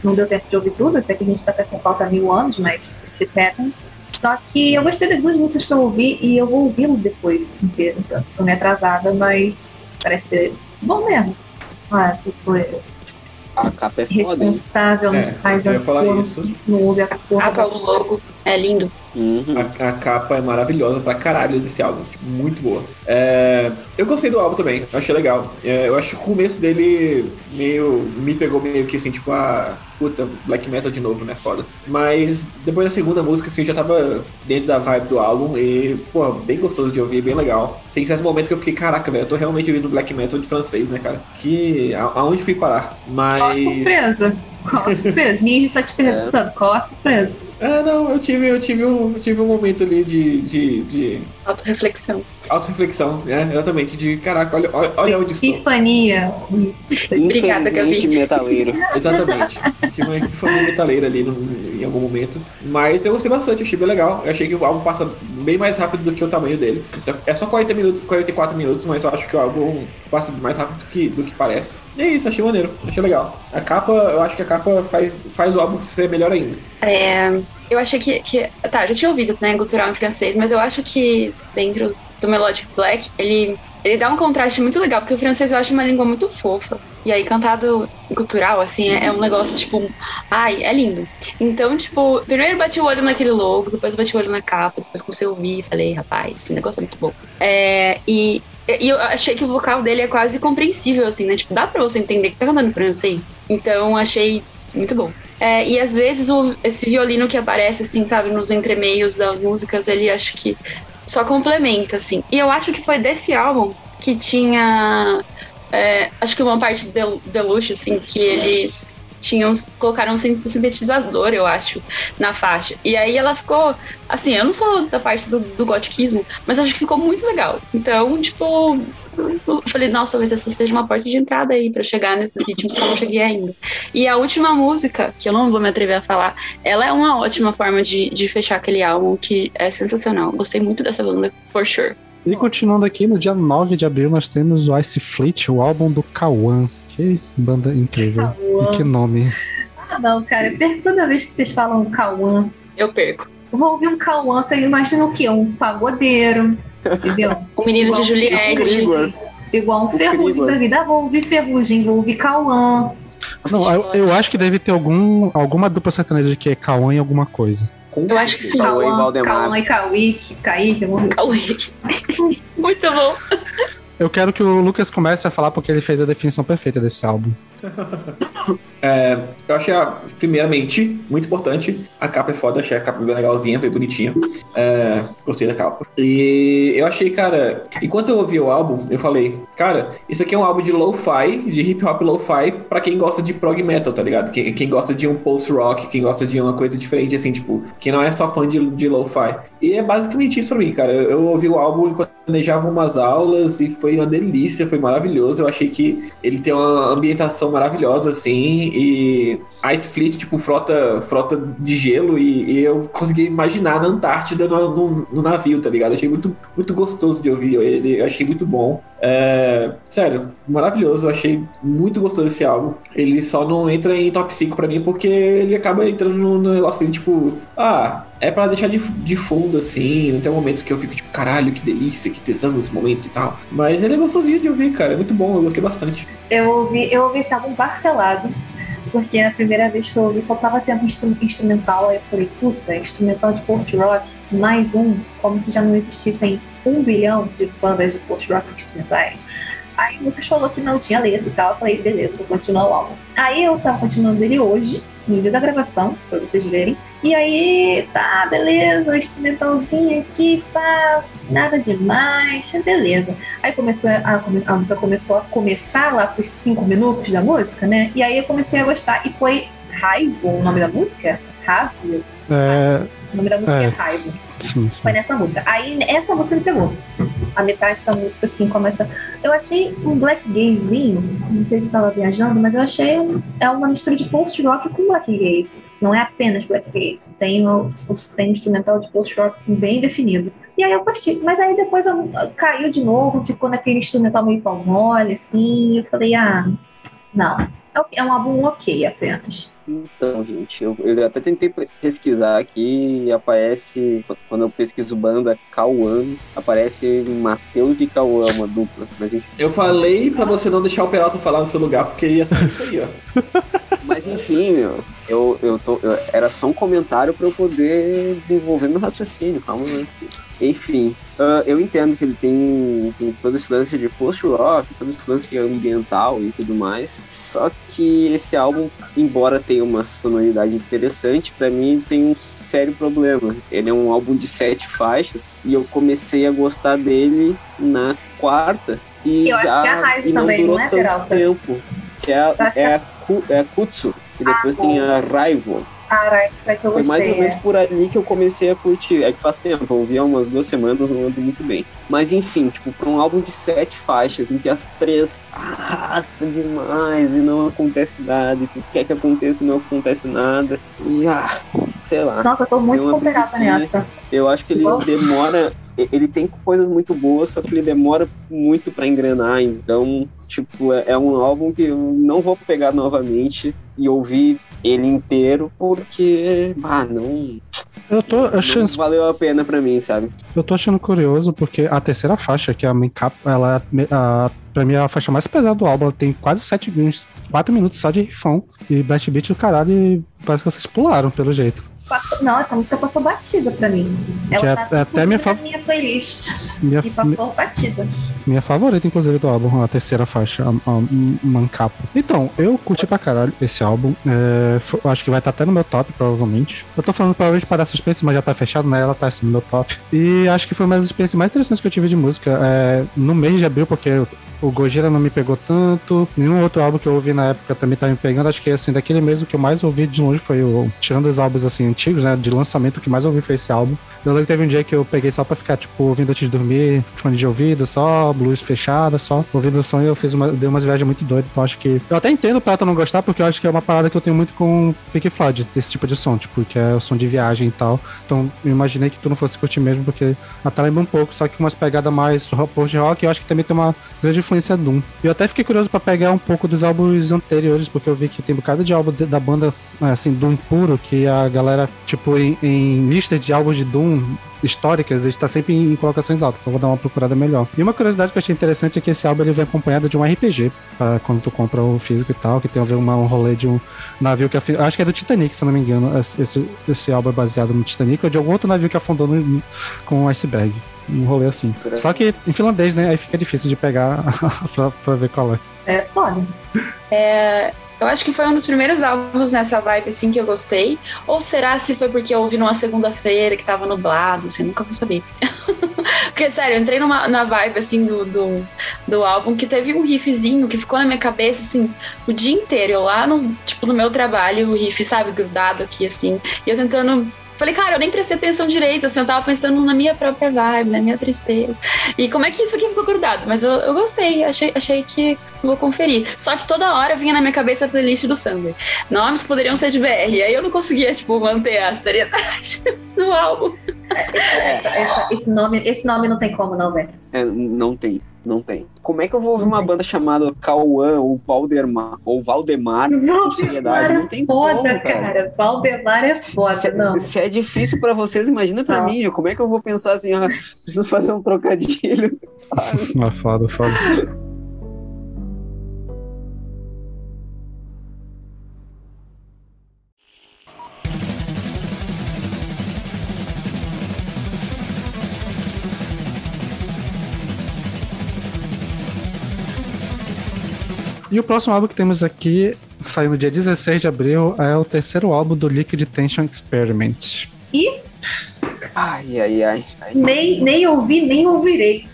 não deu tempo de ouvir tudo. Eu sei que a gente tá com essa pauta há mil anos, mas shit happens. Só que eu gostei das duas músicas que eu ouvi e eu vou ouvi-lo depois inteiro. Então, tô meio atrasada, mas parece ser bom mesmo. Ah, a pessoa é A capa é foda, responsável, não É, faz eu a isso. não ouve a porra. Capa, o logo. É lindo. Uhum. A, a capa é maravilhosa pra caralho desse álbum, tipo, muito boa. É, eu gostei do álbum também, eu achei legal. É, eu acho que o começo dele meio. me pegou meio que assim, tipo, ah, puta, black metal de novo, né? Foda. Mas depois da segunda música, assim, eu já tava dentro da vibe do álbum e, pô, bem gostoso de ouvir, bem legal. Tem certos momentos que eu fiquei, caraca, velho, eu tô realmente ouvindo black metal de francês, né, cara? Que. a- aonde fui parar? Mas. Qual a surpresa? Qual a surpresa? Ninja tá te perguntando, qual a surpresa? É, não, eu tive, eu tive, um, eu tive um momento ali de, de, de Autoreflexão. auto-reflexão, né? Exatamente, de caraca, olha, olha, olha onde estou. Epifania. Obrigada, Gabi. Metaleiro. Exatamente. Tive uma família metaleira ali no- em algum momento. Mas eu gostei bastante, achei bem legal. Eu achei que o álbum passa bem mais rápido do que o tamanho dele. É só 40 minutos, 44 minutos, mas eu acho que o álbum passa mais rápido do que, do que parece. E é isso, achei maneiro, achei legal. A capa, eu acho que a capa faz, faz o álbum ser melhor ainda. É, eu achei que, que. Tá, já tinha ouvido, né, gutural em francês, mas eu acho que dentro do Melodic Black, ele, ele dá um contraste muito legal, porque o francês eu acho uma língua muito fofa. E aí, cantado cultural, assim, é, é um negócio, tipo, ai, é lindo. Então, tipo, primeiro bati o olho naquele logo, depois bati o olho na capa, depois comecei a ouvir e falei, rapaz, esse negócio é muito bom. É, e, e eu achei que o vocal dele é quase compreensível, assim, né? Tipo, dá pra você entender que tá cantando francês. Então, achei muito bom. É, e às vezes o, esse violino que aparece, assim, sabe, nos entremeios das músicas, ele acho que só complementa, assim. E eu acho que foi desse álbum que tinha. É, acho que uma parte de Deluxe, assim, que eles tinham colocaram um sintetizador, eu acho, na faixa. E aí ela ficou, assim, eu não sou da parte do, do gotiquismo, mas acho que ficou muito legal. Então, tipo, eu falei, nossa, talvez essa seja uma porta de entrada aí para chegar nesses ritmos que eu não cheguei ainda. E a última música, que eu não vou me atrever a falar, ela é uma ótima forma de, de fechar aquele álbum que é sensacional. Gostei muito dessa banda, for sure. E continuando aqui, no dia 9 de abril, nós temos o Ice Fleet, o álbum do Kawan. Que banda incrível. Kawan. E que nome. Ah, não, cara. Eu perco toda vez que vocês falam Kawan. Eu perco. Vou ouvir um Kawan, você imagina o quê? Um pagodeiro, entendeu? o menino Igual de Juliette. Igual um ferrugem da vida. Ah, vou ouvir ferrugem, vou ouvir Kawan. Não, eu, eu, acho que deve ter algum, alguma dupla sertaneja que é Kawan em alguma coisa. Eu acho que sim. Cauã, Cauã e Kawik, Kaique. Kawik. Muito bom. Eu quero que o Lucas comece a falar porque ele fez a definição perfeita desse álbum. é, eu achei, primeiramente, muito importante. A capa é foda, achei a capa bem legalzinha, bem bonitinha. É, gostei da capa. E eu achei, cara, enquanto eu ouvi o álbum, eu falei, cara, isso aqui é um álbum de lo-fi, de hip hop lo-fi, pra quem gosta de prog metal, tá ligado? Quem, quem gosta de um post-rock, quem gosta de uma coisa diferente, assim, tipo, quem não é só fã de, de lo-fi. E é basicamente isso pra mim, cara. Eu, eu ouvi o álbum enquanto planejava umas aulas e foi uma delícia, foi maravilhoso. Eu achei que ele tem uma ambientação maravilhosa, assim, e Ice Fleet, tipo, frota, frota de gelo, e, e eu consegui imaginar na Antártida no, no, no, navio, tá ligado? Achei muito, muito gostoso de ouvir ele, achei muito bom. É, sério, maravilhoso, eu achei muito gostoso esse álbum. Ele só não entra em top 5 pra mim porque ele acaba entrando no negócio assim, tipo, ah, é para deixar de, de fundo, assim. Não tem um momento que eu fico tipo, caralho, que delícia, que tesão esse momento e tal. Mas ele é gostosinho de ouvir, cara. É muito bom, eu gostei bastante. Eu ouvi, eu ouvi esse álbum parcelado. Porque a primeira vez que eu ouvi só tava tendo instrumental, aí eu falei, puta, instrumental de post-rock, mais um, como se já não existissem um bilhão de bandas de post-rock instrumentais. Aí o Lucas falou que não tinha letra e tal, eu falei, beleza, vou continuar o álbum. Aí eu tava continuando ele hoje, no dia da gravação, pra vocês verem. E aí, tá, beleza, instrumentalzinho aqui, pá, nada demais, beleza. Aí começou a, a música começou a começar lá pros cinco minutos da música, né? E aí eu comecei a gostar. E foi Raivo o nome da música? Raivo? É... O nome da música é, é Raivo. Sim, sim. Foi nessa música. Aí essa música me pegou. A metade da música, assim, começa. Eu achei um black gayzinho, não sei se estava viajando, mas eu achei um... é uma mistura de post-rock com black gaze. Não é apenas black gaze. Tem o, tem um instrumental de post-rock assim, bem definido. E aí eu curti. Mas aí depois eu, caiu de novo, ficou naquele instrumental meio pau mole, assim. E eu falei, ah, não. É, é um álbum ok apenas. Então, gente, eu, eu, até tentei pesquisar aqui e aparece, quando eu pesquiso banda Cauã, aparece Matheus e Cauã, uma dupla. Mas enfim. Eu falei pra você não deixar o Peralta falar no seu lugar, porque ia ser isso aí, ó. Mas enfim, meu, eu, eu tô, eu, era só um comentário para eu poder desenvolver meu raciocínio, calma? Enfim, uh, eu entendo que ele tem, tem todo esse lance de post-rock, todo esse lance ambiental e tudo mais. Só que esse álbum, embora tenha uma sonoridade interessante, para mim tem um sério problema. Ele é um álbum de sete faixas e eu comecei a gostar dele na quarta. E eu já acho que a raiva e não também, durou não é, tanto tempo. Que é, é, é a Kutsu, e depois ah, tem a Rival. Caralho, foi que eu Foi mais ou menos é. por ali que eu comecei a curtir. É que faz tempo, eu ouvi há umas duas semanas, não ando muito bem. Mas enfim, tipo, pra um álbum de sete faixas, em que as três arrastam demais e não acontece nada, e tu quer que aconteça e não acontece nada. E ah, sei lá. Nossa, eu tô muito comparada aprecio. nessa. Eu acho que ele Nossa. demora. Ele tem coisas muito boas, só que ele demora muito pra engrenar. Então, tipo, é, é um álbum que eu não vou pegar novamente e ouvir ele inteiro, porque, ah, não, Eu tô achando, não valeu a pena pra mim, sabe? eu tô achando curioso porque a terceira faixa, que é a main cap, ela é a, pra mim é a faixa mais pesada do álbum. Ela tem quase 7 minutos, 4 minutos só de rifão e blast beat do caralho e parece que vocês pularam, pelo jeito. Passou- Não, essa música passou batida pra mim. Ela Que é- tá é até minha na fav- minha playlist. Minha, E passou batida. Minha favorita, inclusive, do álbum, a terceira faixa, a, a Mancapo. Então, eu curti pra caralho esse álbum. É, eu acho que vai estar até no meu top, provavelmente. Eu tô falando provavelmente para suspense, mas já tá fechado, né? Ela tá assim no meu top. E acho que foi uma das experiências mais interessantes que eu tive de música. É, no mês de abril, porque o Gojira não me pegou tanto. Nenhum outro álbum que eu ouvi na época também tá me pegando. Acho que, assim, daquele mês o que eu mais ouvi de longe foi o. Tirando os álbuns, assim, antigos, né? De lançamento, o que mais ouvi foi esse álbum. Eu lembro que teve um dia que eu peguei só pra ficar, tipo, ouvindo antes de dormir, fone de ouvido só, luz fechada só, ouvindo o som e eu fiz uma, dei umas viagens muito doidas. Então acho que. Eu até entendo o Prato não gostar, porque eu acho que é uma parada que eu tenho muito com Pink Floyd, desse tipo de som, tipo, que é o som de viagem e tal. Então eu imaginei que tu não fosse curtir mesmo, porque até lembra um pouco, só que umas pegadas mais post-rock, eu acho que também tem uma grande influência Doom. Eu até fiquei curioso pra pegar um pouco dos álbuns anteriores, porque eu vi que tem um bocado de álbum de- da banda, assim, Doom puro, que a galera, tipo, em, em listas de álbuns de Doom históricas, ele está sempre em colocações altas, então vou dar uma procurada melhor. E uma curiosidade que eu achei interessante é que esse álbum ele vem acompanhado de um RPG, pra quando tu compra o físico e tal, que tem a ver uma, um rolê de um navio que acho que é do Titanic, se eu não me engano. Esse, esse, esse álbum é baseado no Titanic ou de algum outro navio que afundou no- com um iceberg. Um rolê assim. Só que em finlandês, né? Aí fica difícil de pegar pra, pra ver qual é. É foda. É, eu acho que foi um dos primeiros álbuns nessa vibe assim que eu gostei. Ou será se foi porque eu ouvi numa segunda-feira que tava nublado, assim, nunca vou saber. porque, sério, eu entrei numa, na vibe assim do, do, do álbum que teve um riffzinho que ficou na minha cabeça assim o dia inteiro. Eu lá no, tipo, no meu trabalho, o riff, sabe, grudado aqui, assim, e eu tentando. Falei, cara, eu nem prestei atenção direito, assim, eu tava pensando na minha própria vibe, na minha tristeza. E como é que isso aqui ficou grudado? Mas eu, eu gostei, achei, achei que vou conferir. Só que toda hora vinha na minha cabeça a playlist do Sander. Nomes que poderiam ser de BR. Aí eu não conseguia, tipo, manter a seriedade no álbum. Essa- essa- esse, nome, esse nome não tem como, não, velho. É, não tem, não tem. Como é que eu vou ouvir uma banda chamada Cauã ou Valdemar ou Valdemar com seriedade? Não tem Foda, como, cara. cara. Valdemar é foda, se, não. se é difícil pra vocês, imagina pra Não. mim. Como é que eu vou pensar assim, ah, preciso fazer um trocadilho? Ah, foda, foda. E o próximo álbum que temos aqui, saiu no dia 16 de abril, é o terceiro álbum do Liquid Tension Experiment. Ai, ai, ai. ai. Nem, nem ouvi, nem ouvirei.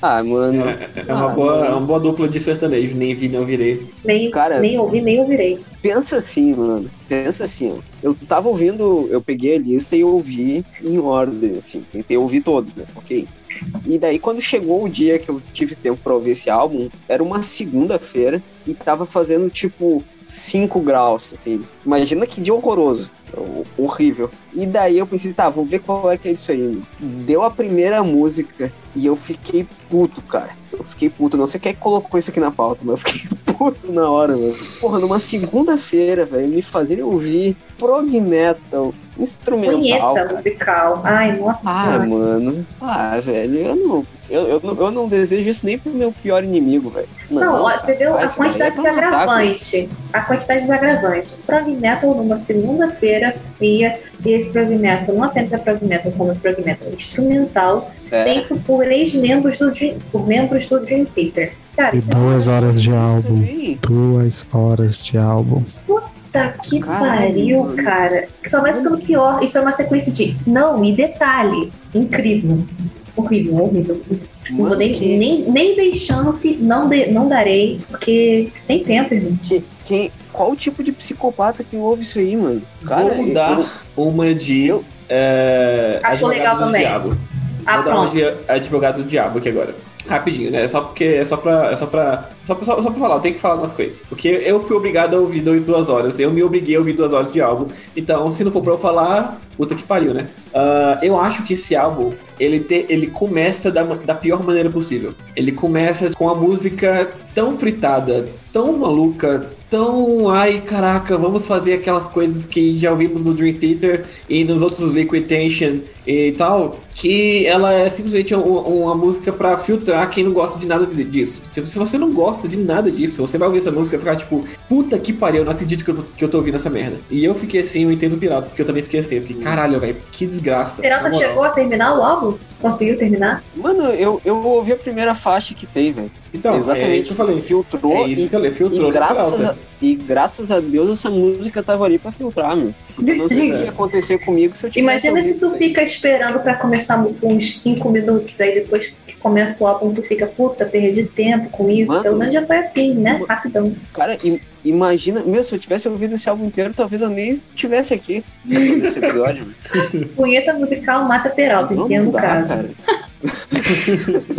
Ah, mano. É, é uma, boa, é uma boa dupla de sertanejo, nem vi, não virei. Nem, Cara- nem ouvi, nem ouvirei. Pensa assim, mano. Pensa assim, ó. Eu tava ouvindo, eu peguei a lista e ouvi em ordem, assim. Tentei ouvir todos, né? Ok. E daí, quando chegou o dia que eu tive tempo pra ouvir esse álbum, era uma segunda-feira e tava fazendo, tipo, 5 graus, assim. Imagina que dia horroroso. Ho- Horrível. E daí eu pensei, tá, vou ver qual é que é isso aí. mano. Deu a primeira música e eu fiquei puto, cara. Eu fiquei puto. Não sei quem é que colocou isso aqui na pauta, mas eu fiquei puto na hora, mano. Porra, numa segunda-feira, velho, me fazerem ouvir prog metal, instrumental. Punheta cara. musical. Ai, nossa Ah, senhora. mano. Ah, velho, eu não, eu, eu, não, eu não desejo isso nem pro meu pior inimigo, velho. Não, ó, cara. você viu a quantidade é de pra matar, agravante. A quantidade de agravante. Prog Metal numa segunda-feira ia e esse Prog Metal, não apenas é Prog Metal, como é Prog Metal instrumental, É. feito por ex-membros do por membros do Dream Theater. Cara, E é duas horas de álbum. Duas horas de álbum. Puta que Caralho, pariu, cara. Só vai ficando pior. Isso é uma sequência de. Não, e detalhe. Incrível. Horrível, horrível. Não vou nem, que- nem, nem dei chance, não, de, não darei, porque sem tempo, irmão. que- quem- qual o tipo de psicopata que ouve isso aí, mano? Cara, Vou mudar eu- uma de. eu- É, Achou Advogado legal do também. Diabo. Ah, Vou dar uma pronto. de Advogado do Diabo aqui agora. Rapidinho, né? É só porque é só pra. É só pra. Só pra, só, pra falar, tenho que falar algumas coisas. Porque eu fui obrigado a ouvir duas horas. Eu me obriguei a ouvir duas horas de álbum. Então, se não for pra eu falar, puta que pariu, né? Uh, eu acho que esse álbum, ele, te, ele começa da, da pior maneira possível. Ele começa com a música tão fritada, tão maluca, tão. Ai, caraca, vamos fazer aquelas coisas que já ouvimos no Dream Theater e nos outros Liquid Tension e tal, que ela é simplesmente uma, uma música para filtrar quem não gosta de nada disso. Tipo, se você não gosta de nada disso, você vai ouvir essa música e ficar tipo, puta que pariu, eu não acredito que eu, tô, que eu tô ouvindo essa merda. E eu fiquei assim, eu entendo o Pirata, porque eu também fiquei assim, eu fiquei, caralho, velho, que desgraça. Pirata chegou a terminar o álbum? Conseguiu terminar? Mano, eu, eu ouvi a primeira faixa que tem, velho. Então, exatamente é isso que eu falei. Filtrou. É isso que eu falei, filtrou. E graças, a, e graças a Deus essa música tava ali pra filtrar, meu. Não sei o que ia acontecer comigo se eu tivesse Imagina se tu fica esperando pra começar a música uns 5 minutos, aí depois que começa o álbum tu fica, puta, perdi tempo com isso. Mano, Pelo menos já foi assim, né? Rapidão. Cara, imagina, meu, se eu tivesse ouvido esse álbum inteiro, talvez eu nem estivesse aqui nesse episódio. Punheta musical mata Peralta, entendo o caso. Cara.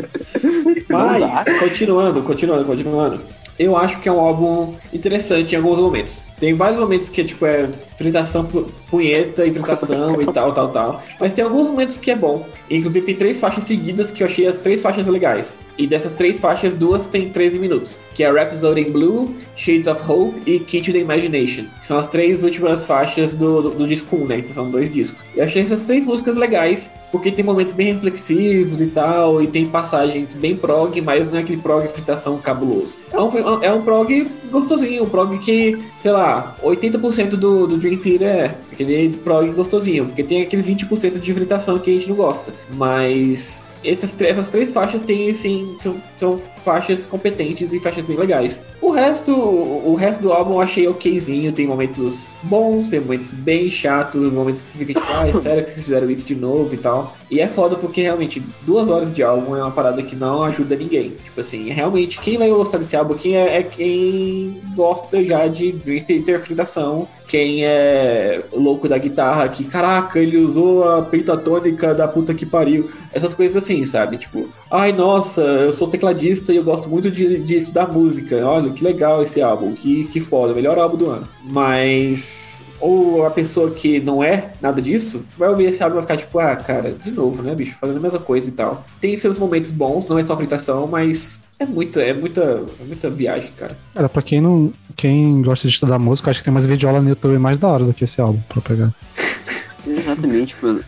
Mas, continuando, continuando, continuando. Eu acho que é um álbum interessante em alguns momentos. Tem vários momentos que tipo, é fritação punheta, enfrentação e tal, tal, tal. Mas tem alguns momentos que é bom. Inclusive tem três faixas seguidas que eu achei as três faixas legais. E dessas três faixas, duas tem 13 minutos. Que é Rhapsody in Blue, Shades of Hope e Key to the Imagination. Que são as três últimas faixas do, do, do disco 1, né? Então são dois discos. Eu achei essas três músicas legais, porque tem momentos bem reflexivos e tal, e tem passagens bem prog, mas não é aquele prog fritação cabuloso. É um, é um prog gostosinho, um prog que, sei lá, 80% do, do Dream Theater é aquele prog gostosinho, porque tem aqueles 20% de fritação que a gente não gosta. Mas essas, essas três faixas têm, sim, são, são faixas competentes e faixas bem legais. O resto, o resto do álbum eu achei okzinho, tem momentos bons, tem momentos bem chatos, momentos que você fica tipo, ai, sério que vocês fizeram isso de novo e tal. E é foda porque realmente duas horas de álbum é uma parada que não ajuda ninguém. Tipo assim, realmente quem vai gostar desse álbum aqui é, é quem gosta já de Dream Theater Fritação, quem é louco da guitarra, que caraca, ele usou a pentatônica da puta que pariu. Essas coisas assim, sabe? Tipo, ai nossa, eu sou tecladista e eu gosto muito de, de estudar música. Olha, que legal esse álbum, que, que foda, melhor álbum do ano. Mas ou a pessoa que não é nada disso, vai ouvir esse álbum e vai ficar tipo, ah, cara, de novo, né, bicho, fazendo a mesma coisa e tal. Tem seus momentos bons, não é só fritação, mas é muita, é muita, é muita viagem, cara. Cara, pra quem não. Quem gosta de estudar música, acho que tem mais videoaula no YouTube mais da hora do que esse álbum pra pegar. Exatamente, mano.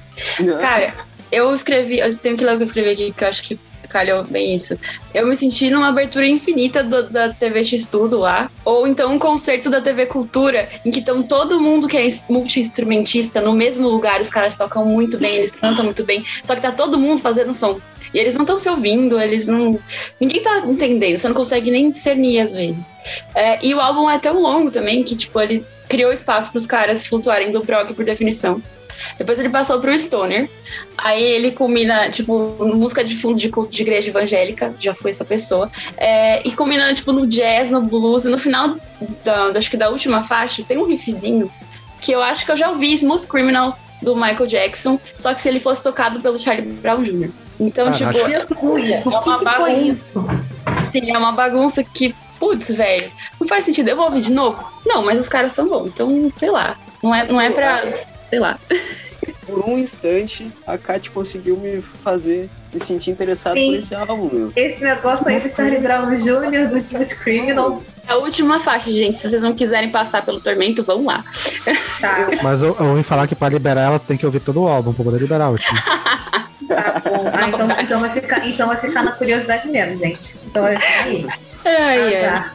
Cara, eu escrevi, eu tenho que ler o que eu escrevi aqui, que eu acho que calhou bem isso. Eu me senti numa abertura infinita do, da TV X Tudo lá, ou então um concerto da TV Cultura, em que estão todo mundo que é multi-instrumentista no mesmo lugar, os caras tocam muito bem, eles cantam muito bem, só que tá todo mundo fazendo som. E eles não estão se ouvindo, eles não. Ninguém tá entendendo, você não consegue nem discernir às vezes. É, e o álbum é tão longo também que, tipo, ele criou espaço para os caras flutuarem do prog por definição. Depois ele passou pro Stoner. Aí ele combina, tipo, música de fundo de culto de igreja evangélica, já foi essa pessoa. É, e combina, tipo, no jazz, no blues. E no final, da, acho que da última faixa, tem um riffzinho que eu acho que eu já ouvi, Smooth Criminal, do Michael Jackson, só que se ele fosse tocado pelo Charlie Brown Jr. Então, ah, tipo, Jesus, é uma bagunça. Sim, é uma bagunça que, putz, velho, não faz sentido. Eu vou ouvir de novo? Não, mas os caras são bons, então, sei lá. Não é, não é pra sei lá. Por um instante, a Kat conseguiu me fazer me sentir interessado Sim. por esse álbum, meu. Esse negócio aí do Charlie Brown Jr., do Smooth Criminal. É a última faixa, gente. Se vocês não quiserem passar pelo tormento, vão lá. Tá. Mas eu, eu ouvi falar que para liberar ela tem que ouvir todo o álbum pra poder liberar o último. Tá bom. Ah, então, então, vai ficar, então vai ficar na curiosidade mesmo, gente. Então vai ficar aí. Ai, é.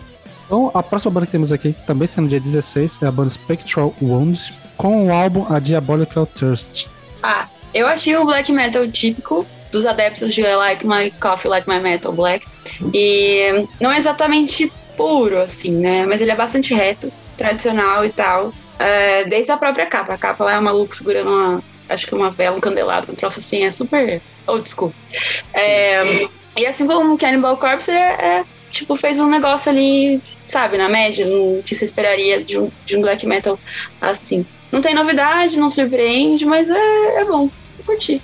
Então, a próxima banda que temos aqui, que também será no dia 16, é a banda Spectral Wounds, com o álbum A Diabolical Thirst. Ah, eu achei um black metal típico dos adeptos de Like My Coffee, Like My Metal Black. E não é exatamente puro, assim, né? Mas ele é bastante reto, tradicional e tal. É, desde a própria capa. A capa lá é um maluco segurando uma, acho que uma vela, um candelabro, um troço assim, é super old school. É, e assim como Cannibal Corpse, é, é, tipo, fez um negócio ali, sabe, na média, no que você esperaria de um, de um black metal assim. Não tem novidade, não surpreende, mas é, é bom. Eu curti.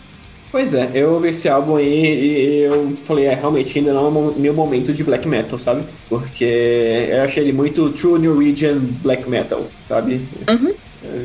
Pois é, eu ouvi esse álbum aí e eu falei, é, realmente ainda não é o meu momento de black metal, sabe? Porque eu achei ele muito true Norwegian black metal, sabe? Uhum.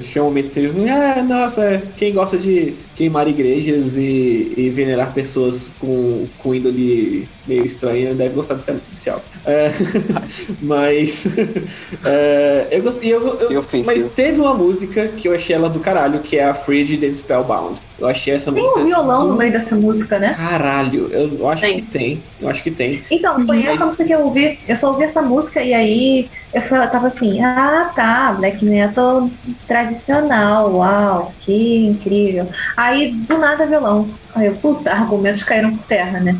Tinha um momento assim, ah, nossa, quem gosta de queimar igrejas e, e venerar pessoas com, com índole meio estranha deve gostar desse, desse álbum. É, mas é, eu gostei. Eu, eu, ofensivo. mas teve uma música que eu achei ela do caralho, que é a Frigid and Spellbound. Eu achei essa Tem música. um violão do no meio dessa música, né? Caralho, eu, eu acho Tem. que tem. Eu acho que tem. Então, foi Mas- essa música que eu ouvi. Eu só ouvi essa música e aí eu tava assim, ah tá, black metal tradicional, uau, que incrível. Aí do nada violão. Aí eu, puta, argumentos caíram por terra, né?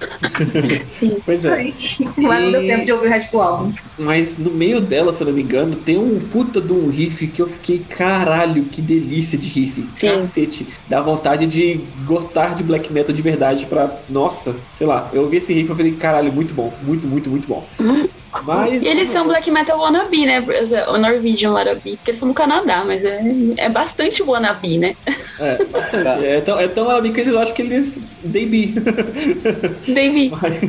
Sim. Pois é. Aí, Mas não deu tempo de ouvir o resto do álbum. Mas no meio dela, se eu não me engano, tem um puta de um riff que eu fiquei, caralho, que delícia de riff. Sim. Cacete. Dá vontade de gostar de black metal de verdade pra. Nossa, sei lá. Eu ouvi esse riff e eu falei, caralho, muito bom. Muito, muito, muito bom. Mas. E eles são black metal wannabe, né? O Norwegian wannabe, porque eles são do Canadá, mas é, é bastante wannabe, né? É, bastante. É tão, é tão amigo que eles acham que eles. They be. David. Mas.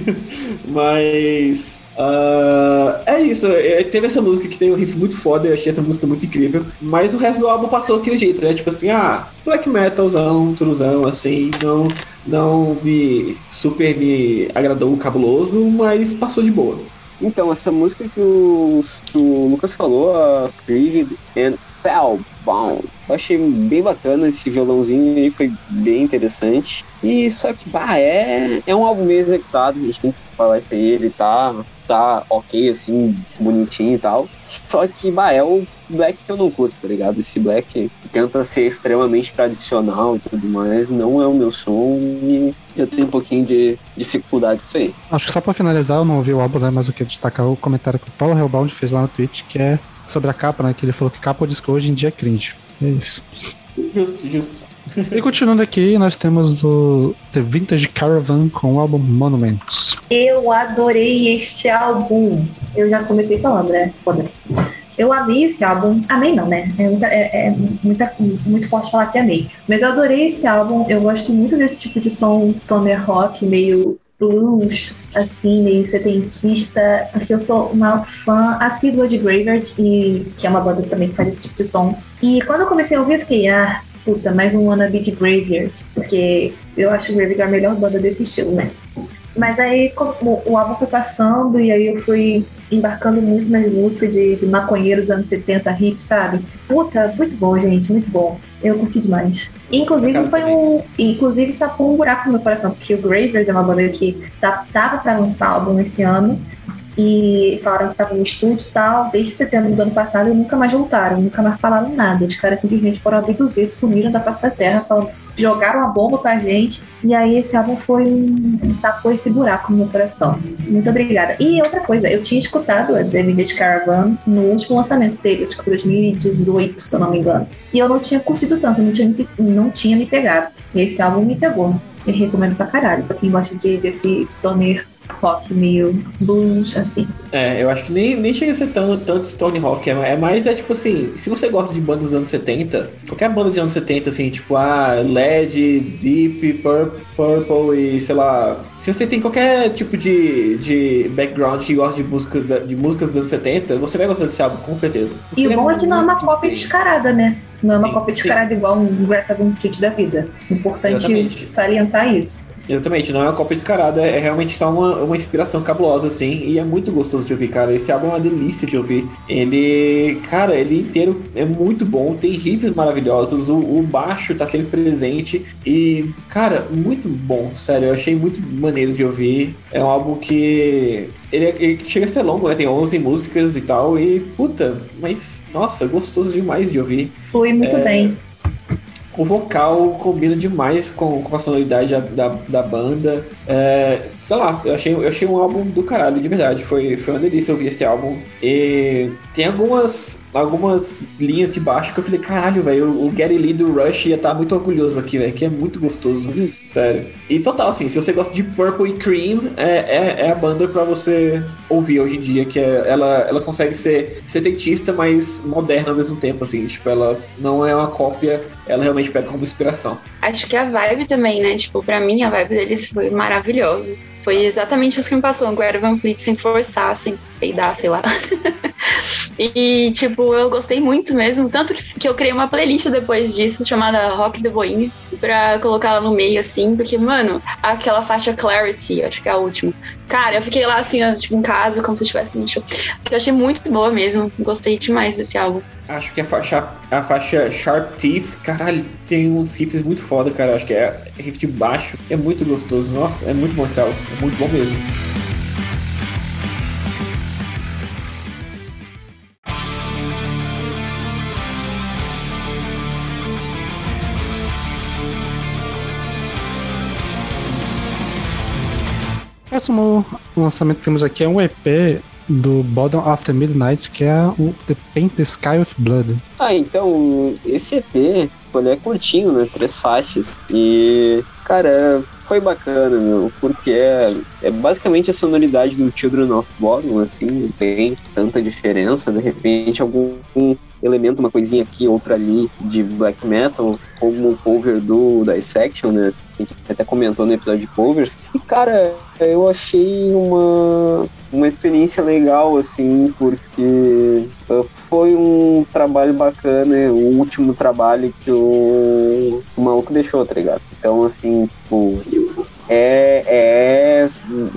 mas ah, é isso. é, teve essa música que tem um riff muito foda, eu achei essa música muito incrível. Mas o resto do álbum passou aquele jeito, né? Tipo assim, ah, black metalzão, truzão, assim, não. Não me super me agradou o cabuloso, mas passou de boa. Então, essa música que o, que o Lucas falou, a Frigid and Spellbound, eu achei bem bacana esse violãozinho aí, foi bem interessante. E só que, bah, é, é um álbum meio executado, a gente tem que falar isso aí, ele tá, tá ok, assim, bonitinho e tal. Só que, bah, é o black que eu não curto, tá ligado? Esse black tenta ser extremamente tradicional e tudo mais, não é o meu som e eu tenho um pouquinho de dificuldade com isso aí. Acho que só pra finalizar, eu não ouvi o álbum, né? Mas eu queria destacar o comentário que o Paulo Hellbound fez lá no Twitch, que é sobre a capa, né? Que ele falou que capa disco hoje em dia é cringe. É isso. Justo, justo. E continuando aqui, nós temos o The Vintage Caravan com o álbum Monuments. Eu adorei este álbum. Eu já comecei falando, né? Foda-se. Eu amei esse álbum. Amei não, né? É, muita- é- é muita- muito forte falar que amei. Mas eu adorei esse álbum. Eu gosto muito desse tipo de som stoner rock, meio blues, assim, meio setentista, porque eu sou uma fã assídua de Graveyard, e, que é uma banda também que faz esse tipo de som. E quando eu comecei a ouvir, eu fiquei, ah, puta, mais um wannabe de Graveyard, porque eu acho o Graveyard a melhor banda desse estilo, né? Mas aí como o álbum foi passando e aí eu fui embarcando muito nas músicas de, de maconheiro dos anos 70, hip, sabe? Puta, muito bom, gente, muito bom. Eu curti demais. Inclusive foi um. Inclusive tapou um buraco no meu coração, porque o Graveyard é uma banda que tá, tava pra lançar álbum esse ano. E falaram que tava no estúdio e tal, desde setembro do ano passado e nunca mais voltaram, nunca mais falaram nada. Os caras simplesmente foram abduzidos, sumiram da face da terra, falando, jogaram a bomba pra gente. E aí esse álbum foi um. tapou esse buraco no meu coração. Muito obrigada. E outra coisa, eu tinha escutado a Vintage Caravan no último lançamento deles, acho que foi 2018, se eu não me engano. E eu não tinha curtido tanto, não tinha, me- não tinha me pegado. E esse álbum me pegou. Eu recomendo pra caralho, pra quem gosta de, desse stoner rock meio blues, assim. É, eu acho que nem, nem chega a ser tão, tanto Stone Rock, é, é mais, é tipo assim, se você gosta de bandas dos anos 70, qualquer banda de anos 70, assim, tipo, ah, LED, Deep, Pur- Purple e sei lá, se você tem qualquer tipo de, de background que gosta de, música, de músicas dos anos 70, você vai gostar desse álbum, com certeza. E o Ele bom é que não é uma cópia bem. descarada, né? Não é uma Sim, cópia sim. descarada igual um Greta Van Fleet da vida. Importante Exatamente. salientar isso. Exatamente, não é uma cópia descarada, é realmente só uma, uma inspiração cabulosa, assim, e é muito gostoso de ouvir, cara. Esse álbum é uma delícia de ouvir. Ele, cara, ele inteiro é muito bom, tem riffs maravilhosos, o, o baixo tá sempre presente, e, cara, muito bom, sério, eu achei muito maneiro de ouvir. É um álbum que. Ele, é- ele chega a ser longo, né? Tem 11 músicas e tal, e, puta, mas, nossa, gostoso demais de ouvir. Flui muito É, bem. O vocal combina demais com, com a sonoridade da, da, da banda. É, sei lá, eu achei, eu achei um álbum do caralho, de verdade. Foi, foi uma delícia ouvir esse álbum. E tem algumas, algumas linhas de baixo que eu falei, caralho, velho, o Gary Lee do Rush ia estar tá muito orgulhoso aqui, velho, que é muito gostoso, sério. E total, assim, se você gosta de Purple e Cream, é, é, é a banda pra você ouvir hoje em dia, que é, ela, ela consegue ser setentista, mas moderna ao mesmo tempo, assim, tipo, ela não é uma cópia, ela realmente pega como inspiração. Acho que a vibe também, né, tipo, pra mim a vibe deles foi maravilhosa. Foi exatamente isso que me passou. Agora Van Fleet sem forçar, sem peidar, sei lá. e, tipo, eu gostei muito mesmo. Tanto que, que eu criei uma playlist depois disso, chamada Rock the Bohemia, pra colocar lá no meio, assim. Porque, mano, aquela faixa Clarity, acho que é a última. Cara, eu fiquei lá, assim, tipo, em casa, como se estivesse no show. Eu achei muito boa mesmo. Gostei demais desse álbum. Acho que a faixa, a faixa Sharp Teeth, caralho, tem uns riffs muito foda, cara. Acho que é riff de baixo. É muito gostoso. Nossa, é muito bom esse álbum. É muito bom mesmo. Próximo lançamento que temos aqui é um EP do Bottom After Midnight, que é o The Paint the Sky with Blood. Ah, então, esse EP, ele é curtinho, né? Três faixas. E, cara, foi bacana, meu, porque é, é basicamente a sonoridade do Children of Bodom, assim, não tem tanta diferença, de repente algum um elemento, uma coisinha aqui, outra ali de black metal, como o cover do Dissection, né, a gente até comentou no episódio de covers, e cara, eu achei uma, uma experiência legal, assim, porque foi um trabalho bacana, o último trabalho que o, o maluco deixou, tá ligado? Então, assim, tipo, é, é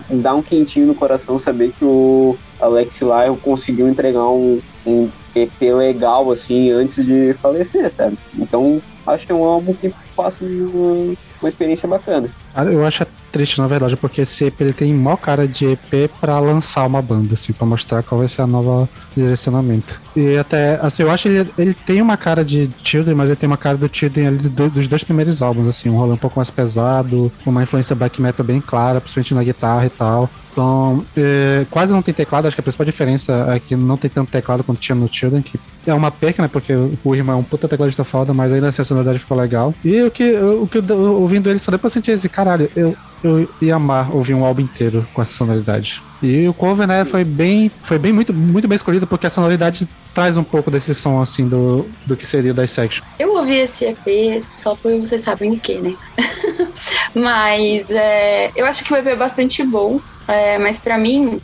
dá um quentinho no coração saber que o Alex Lyle conseguiu entregar um, um EP legal, assim, antes de falecer, sabe? Então, acho que é um álbum que passa uma, uma experiência bacana. Eu acho triste, na verdade, porque esse EP ele tem maior cara de EP para lançar uma banda, assim, para mostrar qual vai ser a nova direcionamento. E até, assim, eu acho ele, ele tem uma cara de Children, mas ele tem uma cara do Children ali do, dos dois primeiros álbuns, assim, um rolê um pouco mais pesado, uma influência black metal bem clara, principalmente na guitarra e tal. Então, é, quase não tem teclado, acho que a principal diferença é que não tem tanto teclado quanto tinha no Children, que é uma perca, né? Porque o irmão é um puta tecladista foda, mas ainda assim a sonoridade ficou legal. E o que, o que ouvindo ele só deu pra sentir esse, caralho, eu, eu ia amar ouvir um álbum inteiro com essa sonoridade. E o cover, né, foi bem, foi bem muito, muito bem escolhido porque a sonoridade traz um pouco desse som assim do, do que seria o Dissection. Eu ouvi esse EP só por vocês sabem o que, né? mas é, eu acho que o EP é bastante bom, é, mas para mim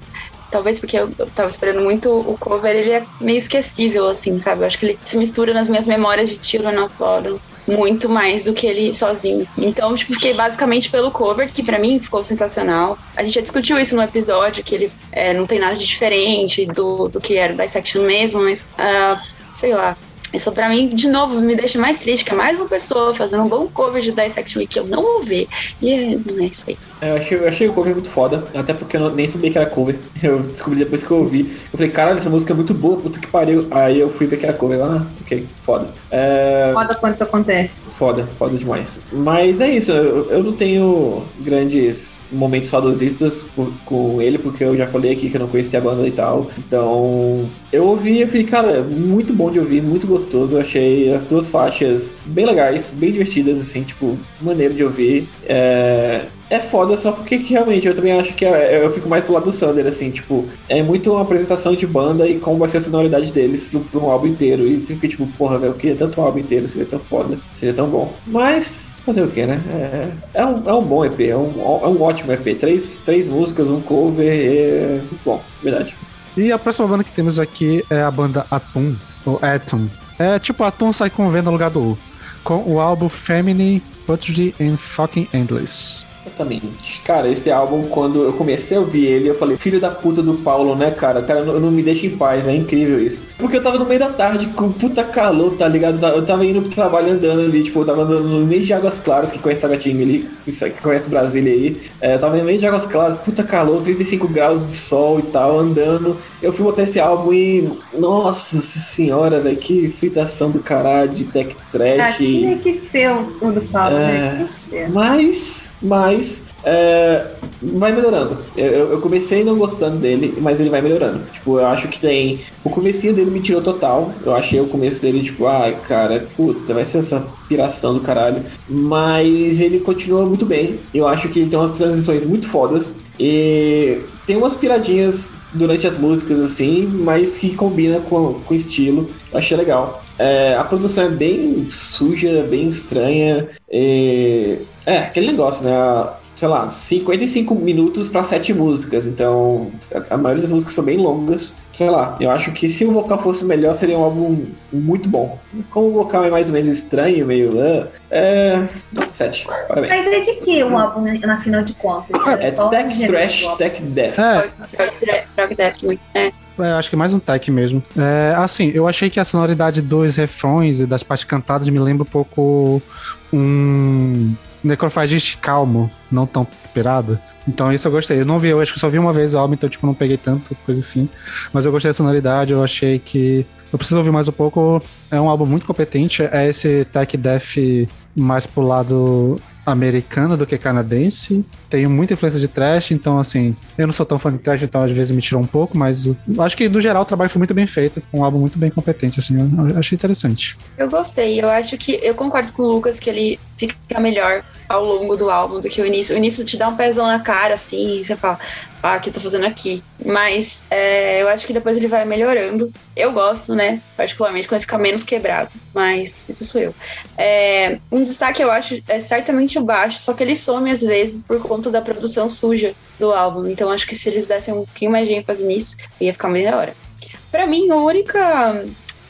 talvez porque eu, tava esperando muito o cover, ele é meio esquecível, assim, sabe? Eu acho que ele se mistura nas minhas memórias de Children of Bottom muito mais do que ele sozinho. Então, tipo, fiquei basicamente pelo cover, que para mim ficou sensacional. A gente já discutiu isso no episódio, que ele é, não tem nada de diferente do, do que era o Dissection mesmo, mas, uh, sei lá, isso pra mim, de novo, me deixa mais triste, que é mais uma pessoa fazendo um bom cover de Dissection que eu não vou ver. E não é isso aí. É, eu, achei, eu achei o cover muito foda, até porque eu nem sabia que era cover. Eu descobri depois que eu ouvi. Eu falei, caralho, essa música é muito boa, puta que pariu. Aí eu fui ver que era cover. Ah, ok, foda. É... Foda quando isso acontece. Foda, foda demais. Mas é isso, eu, eu não tenho grandes momentos saudosistas com, com ele, porque eu já falei aqui que eu não conhecia a banda e tal. Então, eu ouvi e falei, cara, muito bom de ouvir, muito gostoso. Eu achei as duas faixas bem legais, bem divertidas, assim, tipo, maneiro de ouvir. É, é foda só porque que, realmente eu também acho que é, eu fico mais pro lado do Sander, assim, tipo, é muito uma apresentação de banda e como vai ser a sonoridade deles pro, pro um álbum inteiro. E você fica tipo, porra, velho, eu queria tanto um álbum inteiro, seria tão foda, seria tão bom. Mas, fazer o que, né? É, é, um, é um bom EP, é um, é um ótimo EP. Três, três músicas, um cover, é bom, verdade. E a próxima banda que temos aqui é a banda Atum, ou Atom. É tipo Atum sai com V no lugar do U, com o álbum Feminine, Buttery and Fucking Endless. Exatamente. Cara, esse álbum, quando eu comecei a ouvir ele, eu falei, filho da puta do Paulo, né, cara? Cara, não, não me deixa em paz, é incrível isso. Porque eu tava no meio da tarde com puta calor, tá ligado? Eu tava indo pro trabalho andando ali, tipo, eu tava andando no meio de Águas Claras, que conhece Taguatinga ali, que conhece Brasília aí. É, eu tava no meio de Águas Claras, puta calor, 35 graus de sol e tal, andando. Eu fui botar esse álbum e. Nossa senhora, velho, que fritação do caralho de tech trash. Ah, tinha que ser o do Paulo, né? é... né? Mas, mas, é, vai melhorando. Eu, eu comecei não gostando dele, mas ele vai melhorando. Tipo, eu acho que tem. O comecinho dele me tirou total. Eu achei o começo dele, tipo, ai, cara, puta, vai ser essa piração do caralho. Mas ele continua muito bem. Eu acho que tem umas transições muito fodas. E tem umas piradinhas durante as músicas, assim, mas que combina com, com o estilo. Eu achei legal. É, a produção é bem suja, bem estranha. E... É, aquele negócio, né? Sei lá, 55 minutos para sete músicas. Então, a maioria das músicas são bem longas. Sei lá, eu acho que se o vocal fosse melhor, seria um álbum muito bom. Como o vocal é mais ou menos estranho, meio. Uh, é. Nota 7. Parabéns. Mas é de que o álbum, né, na final de contas? É o Tech Trash? Tech Death. É, Rock Death. É. É, acho que mais um tech mesmo. É, assim, eu achei que a sonoridade dos refrões e das partes cantadas me lembra um pouco um necrofagiste calmo, não tão pirado. Então isso eu gostei. Eu não vi, eu acho que só vi uma vez o álbum, então tipo, não peguei tanto, coisa assim. Mas eu gostei da sonoridade, eu achei que. Eu preciso ouvir mais um pouco. É um álbum muito competente. É esse tech death mais pro lado americano do que canadense. Tenho muita influência de trash, então assim, eu não sou tão fã de trash, então às vezes me tirou um pouco, mas o- acho que no geral o trabalho foi muito bem feito, foi um álbum muito bem competente, assim, eu, eu achei interessante. Eu gostei. Eu acho que. Eu concordo com o Lucas que ele fica melhor ao longo do álbum do que o início. O início te dá um pezão na cara, assim, e você fala, ah, o que eu tô fazendo aqui? Mas é, eu acho que depois ele vai melhorando. Eu gosto, né? Particularmente quando fica menos quebrado. Mas isso sou eu. É, um destaque eu acho é certamente o baixo, só que ele some às vezes por conta da produção suja do álbum. Então acho que se eles dessem um pouquinho mais de ênfase nisso, ia ficar melhor. Pra mim, a única.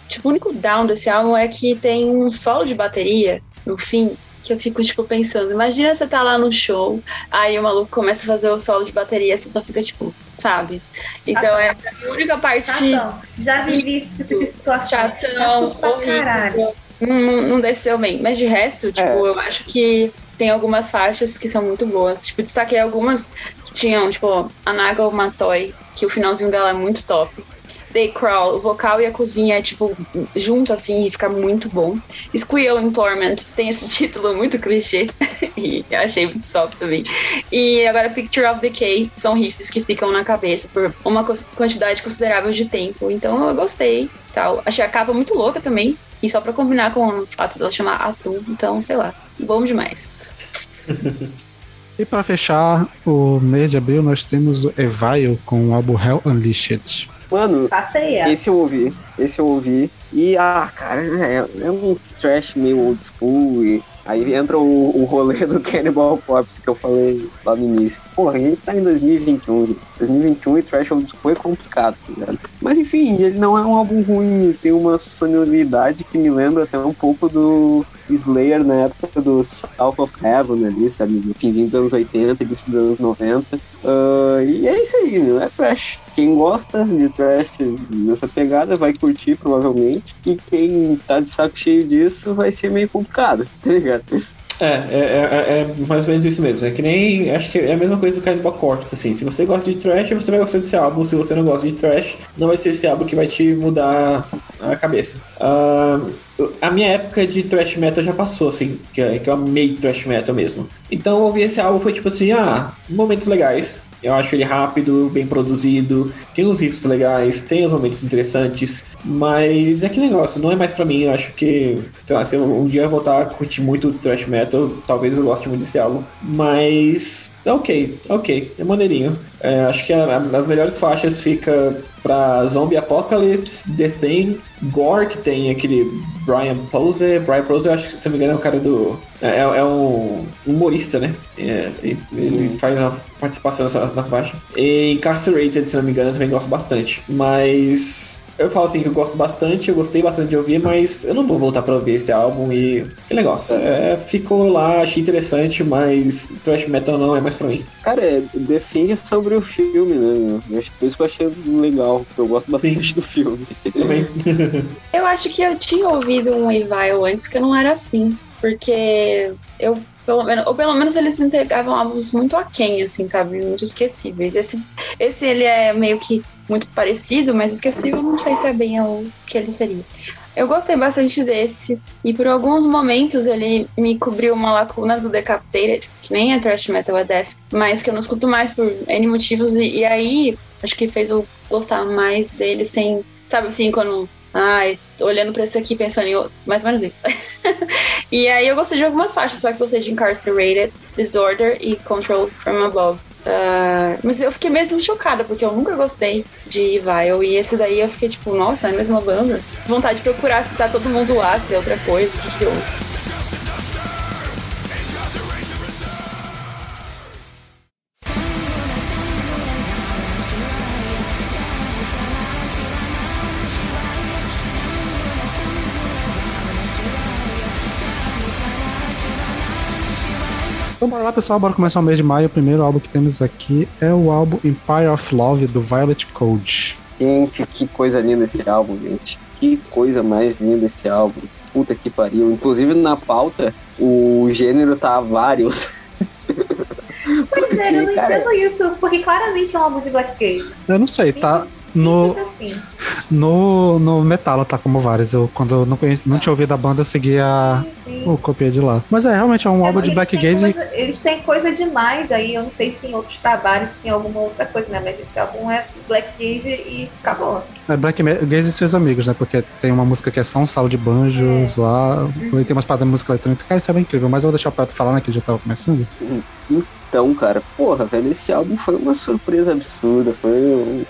Tipo, o único down desse álbum é que tem um solo de bateria no fim que eu fico, tipo, pensando. Imagina você tá lá no show, aí o maluco começa a fazer o solo de bateria, você só fica, tipo, sabe? Então é a única parte Chatão. Já vivi esse tipo de situação. chatão, Chato pra caralho. horrível. Não, não desceu bem. Mas de resto, tipo, eu acho que tem algumas faixas que são muito boas. Tipo, destaquei algumas que tinham, tipo, a Naga Matoy, que o finalzinho dela é muito top. They Crawl, o vocal e a cozinha é, tipo, junto, assim, e fica muito bom. Squeal in Torment tem esse título muito clichê, e eu achei muito top também. E agora Picture of Decay são riffs que ficam na cabeça por uma quantidade considerável de tempo. Então eu gostei tal. Achei a capa muito louca também. E só pra combinar com o fato dela chamar Atum. Então, sei lá, bom demais. E pra fechar o mês de abril, nós temos o Evile com o álbum Hell Unleashed. Mano, Passei essa. esse eu ouvi. Esse eu ouvi. E, ah, cara, é, é um trash meio old school. E aí entra o, o rolê do Cannibal Corpse que eu falei lá no início. Porra, a gente tá em 2021. 2021 e trash old school é complicado, ligado? Mas enfim, ele não é um álbum ruim. Tem uma sonoridade que me lembra até um pouco do Slayer na época do South of Heaven ali, sabe? No finzinho dos anos 80 início dos anos 90. Ah, e é isso aí, né? É trash. Quem gosta de trash nessa pegada vai curtir provavelmente. E quem tá de saco cheio disso vai ser meio complicado, tá ligado? É, é, é, é mais ou menos isso mesmo. É que nem. Acho que é a mesma coisa do Cannibal Corpse, assim. Se você gosta de trash, você vai gostar desse álbum. Se você não gosta de trash, não vai ser esse álbum que vai te mudar a cabeça. Ah, a minha época de thrash metal já passou, assim, que, é- que eu amei thrash metal mesmo. Então eu ouvi esse álbum foi tipo assim, ah, momentos legais. Eu acho ele rápido, bem produzido, tem uns riffs legais, tem os momentos interessantes, mas é que negócio, não é mais pra mim. Eu acho que, sei lá, se um dia eu voltar a curtir muito thrash metal, talvez eu goste muito desse álbum, mas é ok, é ok, é maneirinho. É, acho que a- a- as melhores faixas fica pra Zombie Apocalypse, The Thing, Gore, que tem aquele Brian Pose. Brian Pose, eu acho que, se não me engano, é o cara do. É, é um humorista, né? É, ele faz uma participação nessa, na faixa. E Incarcerated, se não me engano, eu também gosto bastante. Mas. Eu falo assim que eu gosto bastante, eu gostei bastante de ouvir, mas eu não vou voltar pra ouvir esse álbum e. Que negócio. É, ficou lá, achei interessante, mas thrash metal não é mais pra mim. Cara, é, define sobre o filme, né? Acho que por isso que eu achei legal, porque eu gosto bastante Sim. do filme. Também. Eu acho que eu tinha ouvido um Evil antes que não era assim. Porque eu, pelo menos, ou pelo menos eles entregavam álbuns muito aquém, assim, sabe? Muito esquecíveis. Esse, esse ele é meio que muito parecido, mas esquecível não sei se é bem o que ele seria. Eu gostei bastante desse, e por alguns momentos ele me cobriu uma lacuna do Decapitated, que nem é thrash metal, é death, mas que eu não escuto mais por N motivos, e, e aí acho que fez eu gostar mais dele sem, sabe assim, quando Ai, olhando pra esse aqui pensando em mais ou menos isso. e aí eu gostei de algumas faixas, só que gostei de Incarcerated, Disorder e Control from Above. Uh, mas eu fiquei mesmo chocada, porque eu nunca gostei de Vile. E esse daí eu fiquei tipo, nossa, é a mesma banda. Vontade de procurar se tá todo mundo lá, se é outra coisa, o que, que eu. Então bora lá, pessoal, bora começar o mês de maio. O primeiro álbum que temos aqui é o álbum Empire of Love, do Violet Code. Gente, que coisa linda esse álbum, gente. Que coisa mais linda esse álbum. Puta que pariu. Inclusive na pauta, o gênero tá vários. Pois é, eu não cara- entendo isso, porque claramente é um álbum de Black Gaze. Eu não sei, tá no, assim. no, no Metala, tá como vários. Eu, quando eu não, conheci, não tinha ouvido a banda, eu seguia Sim, sim. o copia de lá. Mas é, realmente é um É álbum de Black Gaze. coisa- eles têm coisa demais aí. Eu não sei se em outros trabalhos tinha alguma outra coisa, né? Mas esse álbum é Black Gaze e acabou. É Black Gaze e seus amigos, né? Porque tem uma música que é só um solo de banjo, É. zoar. E tem umas paradas de música eletrônica. Cara, isso é bem incrível. Mas eu vou deixar o Pato falar, né? Que ele já tava começando. Então, cara, porra, velho, esse álbum foi uma surpresa absurda. Foi, um-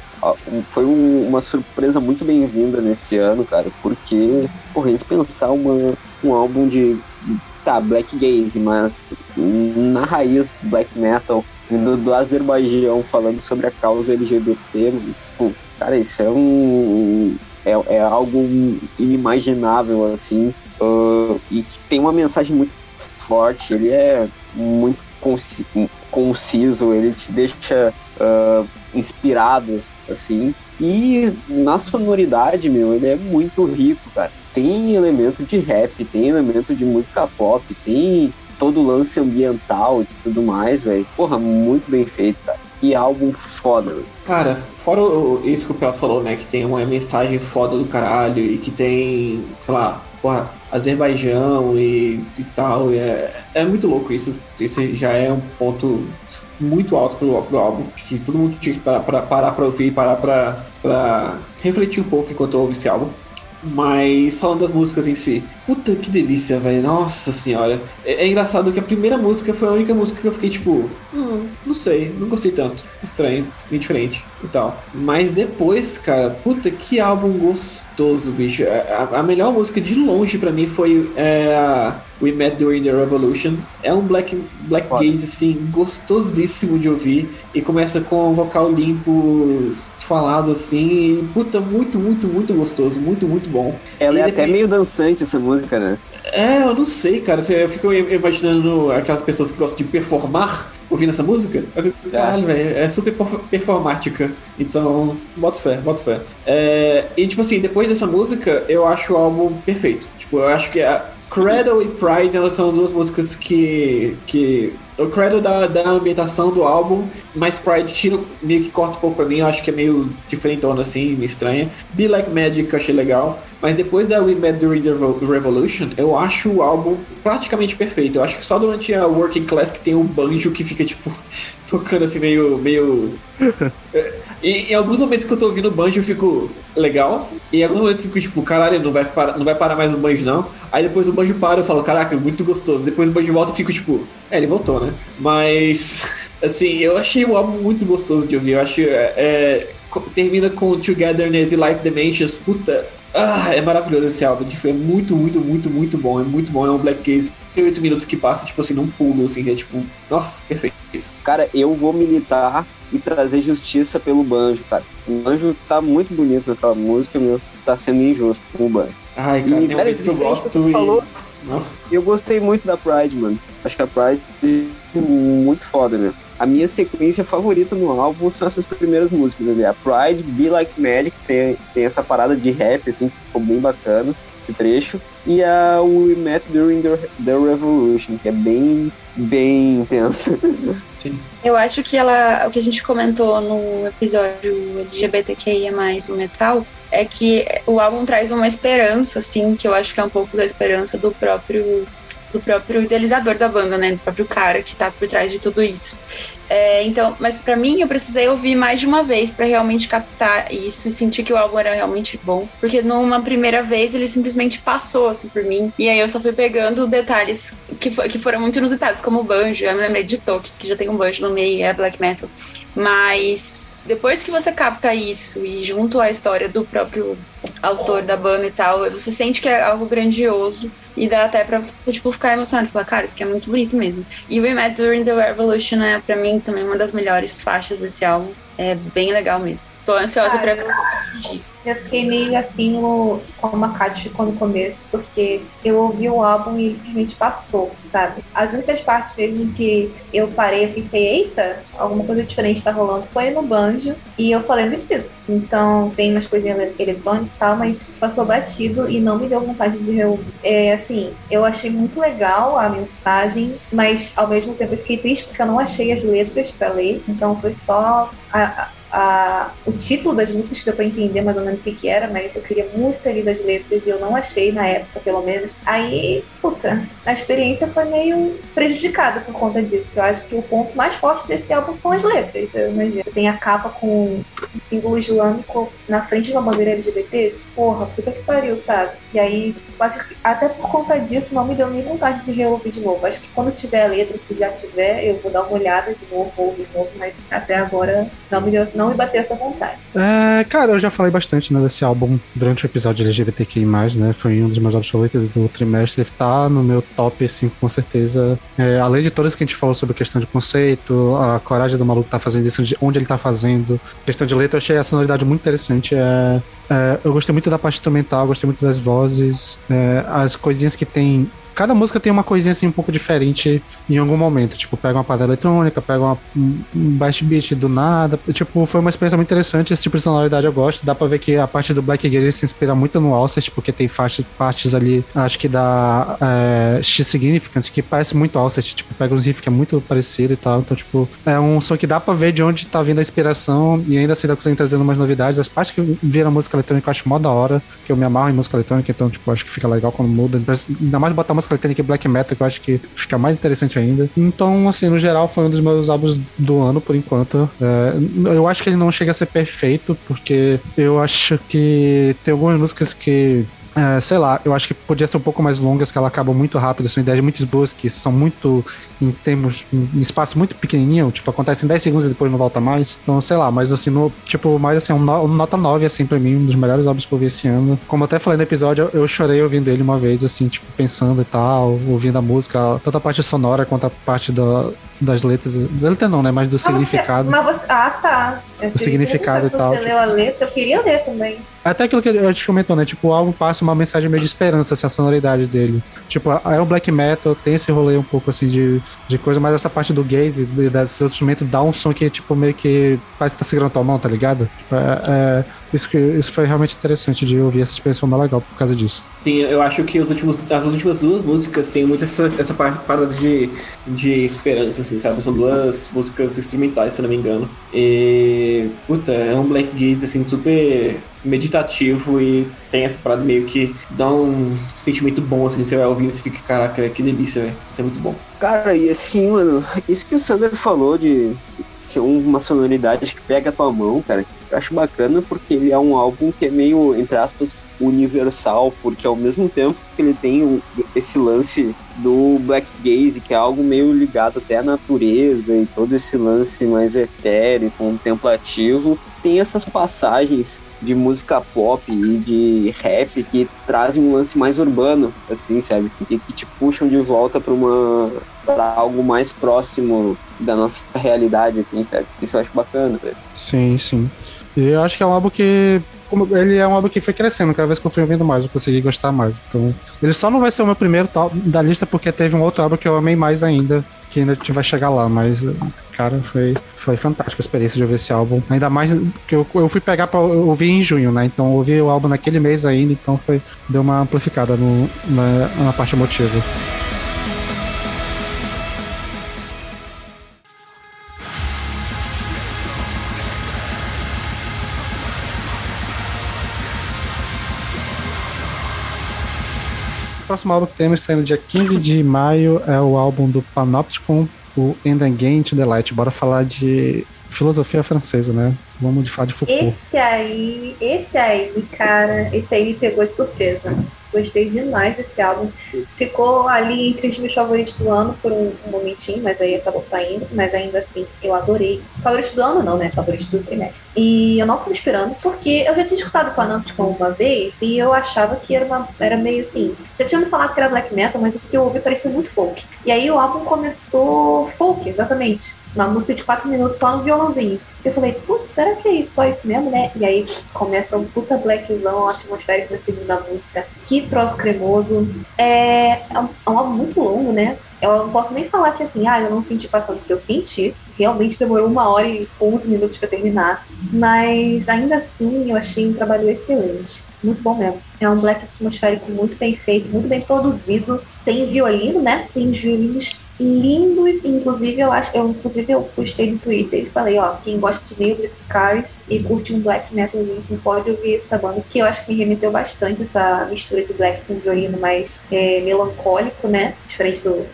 foi um- uma surpresa muito bem-vinda nesse ano, cara. Porque, porra, a gente pensar uma, um álbum de. Tá, Black Gaze, mas na raiz Black Metal, vindo do Azerbaijão, falando sobre a causa LGBT, pô, cara, isso é um. É, é algo inimaginável, assim, ah, e que tem uma mensagem muito forte. Ele é muito conci- conciso, ele te deixa ah, inspirado, assim. E na sonoridade, meu, ele é muito rico, cara. Tem elemento de rap, tem elemento de música pop, tem todo o lance ambiental e tudo mais, velho. Porra, muito bem feito, cara. Que álbum foda, velho. Cara, fora isso que o Prato falou, né? Que tem uma mensagem foda do caralho e que tem, sei lá, porra, Azerbaijão e, e tal. e é, é muito louco isso. Esse já é um ponto muito alto pro, pro álbum. Que todo mundo tinha que parar pra, parar pra ouvir, parar pra, pra refletir um pouco enquanto ouve esse álbum. Mas falando das músicas em si, puta que delícia, velho. Nossa senhora. É, é engraçado que a primeira música foi a única música que eu fiquei tipo, hum, não sei, não gostei tanto. Estranho, meio diferente e tal. Mas depois, cara, puta que álbum gostoso, bicho. A, a melhor música de longe pra mim foi é, a We Met During the Revolution. É um black, black Foda. gaze, assim, gostosíssimo de ouvir. E começa com um vocal limpo falado assim, puta, muito, muito, muito gostoso, muito, muito bom. Ela E é até meio dançante, essa música, né? É, eu não sei, cara. Eu fico imaginando aquelas pessoas que gostam de performar ouvindo essa música. Eu fico, caralho, velho, é super perfor- performática. Então, bota fé, bota fé. É, e, tipo assim, depois dessa música, eu acho o álbum perfeito. Tipo, eu acho que a Cradle e Pride elas são duas músicas que. que o Cradle dá, dá a ambientação do álbum, mas Pride tira, meio que corta um pouco pra mim. Eu acho que é meio diferentona assim, meio estranha. Be Like Magic eu achei legal. Mas depois da We Met During the Revo- Revolution, eu acho o álbum praticamente perfeito. Eu acho que só durante a Working Class que tem o banjo que fica, tipo, tocando assim meio. meio. E em alguns momentos que eu tô ouvindo o banjo eu fico legal. E em alguns momentos eu fico tipo, caralho, não vai, parar, não vai parar mais o banjo não. Aí depois o banjo para eu falo, caraca, muito gostoso. Depois o banjo volta e fico tipo, é, ele voltou, né? Mas, assim, eu achei o álbum muito gostoso de ouvir. Eu acho. É, é, termina com Togetherness e Life Dimensions. Puta, ah, é maravilhoso esse álbum. Tipo, é muito, muito, muito, muito bom. É muito bom. É um Black Case. Tem oito minutos que passa, tipo assim, num pulo, assim, é tipo, nossa, perfeito. Cara, eu vou militar e trazer justiça pelo banjo, cara. O banjo tá muito bonito naquela música, meu. Tá sendo injusto com o banjo. Ai, E, cara, tem velho, que eu gosto e. falou. Não. Eu gostei muito da Pride, mano. Acho que a Pride é muito foda, meu. A minha sequência favorita no álbum são essas primeiras músicas ali. A Pride, Be Like Magic, tem, tem essa parada de rap, assim, que ficou bem bacana, esse trecho. E a We Met During the, the Revolution, que é bem, bem intensa. Sim. Eu acho que ela, o que a gente comentou no episódio LGBTQIA+, o metal, é que o álbum traz uma esperança, assim, que eu acho que é um pouco da esperança do próprio do próprio idealizador da banda, né, do próprio cara que tá por trás de tudo isso. É, então, mas para mim eu precisei ouvir mais de uma vez para realmente captar isso e sentir que o álbum era realmente bom, porque numa primeira vez ele simplesmente passou assim por mim e aí eu só fui pegando detalhes que, que foram muito inusitados, como o banjo. Eu me lembrei de Tolkien, que já tem um banjo no meio, é black metal, mas depois que você capta isso e junto à história do próprio autor da banda e tal, você sente que é algo grandioso e dá até pra você, tipo, ficar emocionado. Falar, cara, isso aqui é muito bonito mesmo. E We Met During the Revolution é, pra mim, também uma das melhores faixas desse álbum. É bem legal mesmo. Tô ansiosa Cara, pra Eu fiquei meio assim no, como a Kat ficou no começo, porque eu ouvi o álbum e ele simplesmente passou, sabe? As únicas partes mesmo que eu parei assim, fiquei, eita, alguma coisa diferente tá rolando, foi no banjo, e eu só lembro disso. Então tem umas coisinhas ele- eletrônicas e tal, mas passou batido e não me deu vontade de reouvir. É assim, eu achei muito legal a mensagem, mas ao mesmo tempo eu fiquei triste porque eu não achei as letras pra ler, então foi só a- a- a- o título das músicas que deu pra entender mais ou menos o que, era, mas eu queria muito ter lido as letras e eu não achei na época, pelo menos. Aí, puta, a experiência foi meio prejudicada por conta disso, porque eu acho que o ponto mais forte desse álbum são as letras. Eu imagino. Você tem a capa com um símbolo islâmico na frente de uma bandeira LGBT, porra, puta que pariu, sabe? E aí, tipo, acho que até por conta disso não me deu nem vontade de reouvir de novo. Acho que quando tiver a letra, se já tiver, eu vou dar uma olhada de novo, ouvir de novo, mas até agora não me, deu, não me bateu essa vontade. É, cara, eu já falei bastante né, desse álbum durante o episódio LGBTQI+, né? Foi um dos meus favoritos do trimestre. Tá no meu top, assim, com certeza. É, além de todas que a gente falou sobre questão de conceito, a coragem do maluco tá fazendo isso, de onde ele tá fazendo. Questão de letra, eu achei a sonoridade muito interessante. É, é, eu gostei muito da parte instrumental, gostei muito das vozes, é, as coisinhas que tem cada música tem uma coisinha assim um pouco diferente em algum momento. Tipo, pega uma parada eletrônica, pega uma, um bass beat do nada. Tipo, foi uma experiência muito interessante. Esse tipo de sonoridade eu gosto. Dá pra ver que a parte do Black Gaze se inspira muito no Alcest, porque tem faixa, partes ali, acho que da é, X Significant, que parece muito Alcest. Tipo, pega uns riffs que é muito parecido e tal. Então, tipo, é um som que dá pra ver de onde tá vindo a inspiração e ainda assim dá conseguindo trazendo umas novidades. As partes que viram música eletrônica eu acho mó da hora, que eu me amarro em música eletrônica, então, tipo, acho que fica legal quando muda. Ainda mais botar música eletrônica e black metal, que eu acho que fica mais interessante ainda. Então, assim, no geral, foi um dos meus álbuns do ano, por enquanto. É, eu acho que ele não chega a ser perfeito, porque eu acho que tem algumas músicas que é, sei lá, eu acho que podia ser um pouco mais longas, que ela acaba muito rápido, são ideias muito boas que são muito em termos, em espaço muito pequenininho, tipo, acontece em 10 segundos e depois não volta mais. Então, sei lá, mas assim, no, tipo, mais assim, um, um nota 9, assim, pra mim, um dos melhores álbuns que eu vi esse ano. Como eu até falei no episódio, eu, eu chorei ouvindo ele uma vez, assim, tipo, pensando e tal, ouvindo a música, tanto a parte sonora quanto a parte da, das letras, da letra não, né, mas do significado. Mas você, ah, tá. Eu queria significado e tal, você leu a letra, eu queria ler também. Até aquilo que a gente comentou, né? Tipo, o álbum passa uma mensagem meio de esperança, essa sonoridade dele. Tipo, é um black metal, tem esse rolê um pouco assim de, de coisa, mas essa parte do gaze e desses outros instrumentos dá um som que, tipo, meio que parece que tá segurando tua mão, tá ligado? Tipo, é, é- isso, que, isso foi realmente interessante de ouvir essa experiência foi mais legal por causa disso. Sim, eu acho que os últimos, as últimas duas músicas têm muito essa, essa par- parada de, de esperança, assim, sabe? São duas músicas instrumentais, se não me engano. E, puta, é um black gaze, assim, super meditativo e tem essa parada meio que dá um sentimento bom, assim, você vai ouvindo e fica, caraca, que delícia, velho. É muito bom. Cara, e assim, mano, isso que o Sander falou de ser uma sonoridade que pega a tua mão, cara, eu acho bacana porque ele é um álbum que é meio, entre aspas, universal, porque ao mesmo tempo que ele tem esse lance do black gaze, que é algo meio ligado até à natureza e todo esse lance mais etéreo, contemplativo, tem essas passagens de música pop e de rap que trazem um lance mais urbano, assim, sabe? E que te puxam de volta para uma para algo mais próximo da nossa realidade, assim, sabe? Isso eu acho bacana, velho. Sim, sim. E eu acho que é um álbum que ele é um álbum que foi crescendo, cada vez que eu fui ouvindo mais, eu consegui gostar mais. Então, ele só não vai ser o meu primeiro tal da lista porque teve um outro álbum que eu amei mais ainda, que ainda vai chegar lá, mas cara, foi, foi fantástica a experiência de ouvir esse álbum. Ainda mais que eu, eu fui pegar pra ouvir em junho, né? Então ouvi o álbum naquele mês ainda, então foi deu uma amplificada no, na, na parte emotiva. Próximo álbum que temos saindo dia 15 de maio é o álbum do Panopticon, o End Again to the Light. Bora falar de filosofia francesa, né? Vamos de falar de Foucault. Esse aí, esse aí, cara, esse aí me pegou de surpresa. Gostei demais desse álbum. Ficou ali entre os meus favoritos do ano por um, um momentinho, mas aí acabou saindo. Mas ainda assim, eu adorei. Favorito do ano não, né? Favorito do trimestre. E eu não tava esperando, porque eu já tinha escutado Nampticon uma vez e eu achava que era, uma, era meio assim. Já tinha me falado que era black metal, mas o que eu ouvi parecia muito folk. E aí o álbum começou folk, exatamente. Uma música de quatro minutos só no violãozinho. Eu falei, putz, será que é só isso mesmo, né? E aí começa um puta blackzão atmosférico na segunda música. Que troço cremoso. É, é um, é um álbum muito longo, né? Eu não posso nem falar que assim, ah, eu não senti passando, porque eu senti. Realmente demorou uma hora e 11 minutos para terminar. Mas ainda assim, eu achei um trabalho excelente. Muito bom mesmo. É um black atmosférico muito bem feito, muito bem produzido. Tem violino, né? Tem os violinos lindos, inclusive eu acho, eu inclusive eu postei no Twitter e falei, ó, quem gosta de Nailed Scars e curte um black metalzinho assim, pode ouvir essa banda, que eu acho que me remeteu bastante essa mistura de black com violino mais é, melancólico, né? Diferente do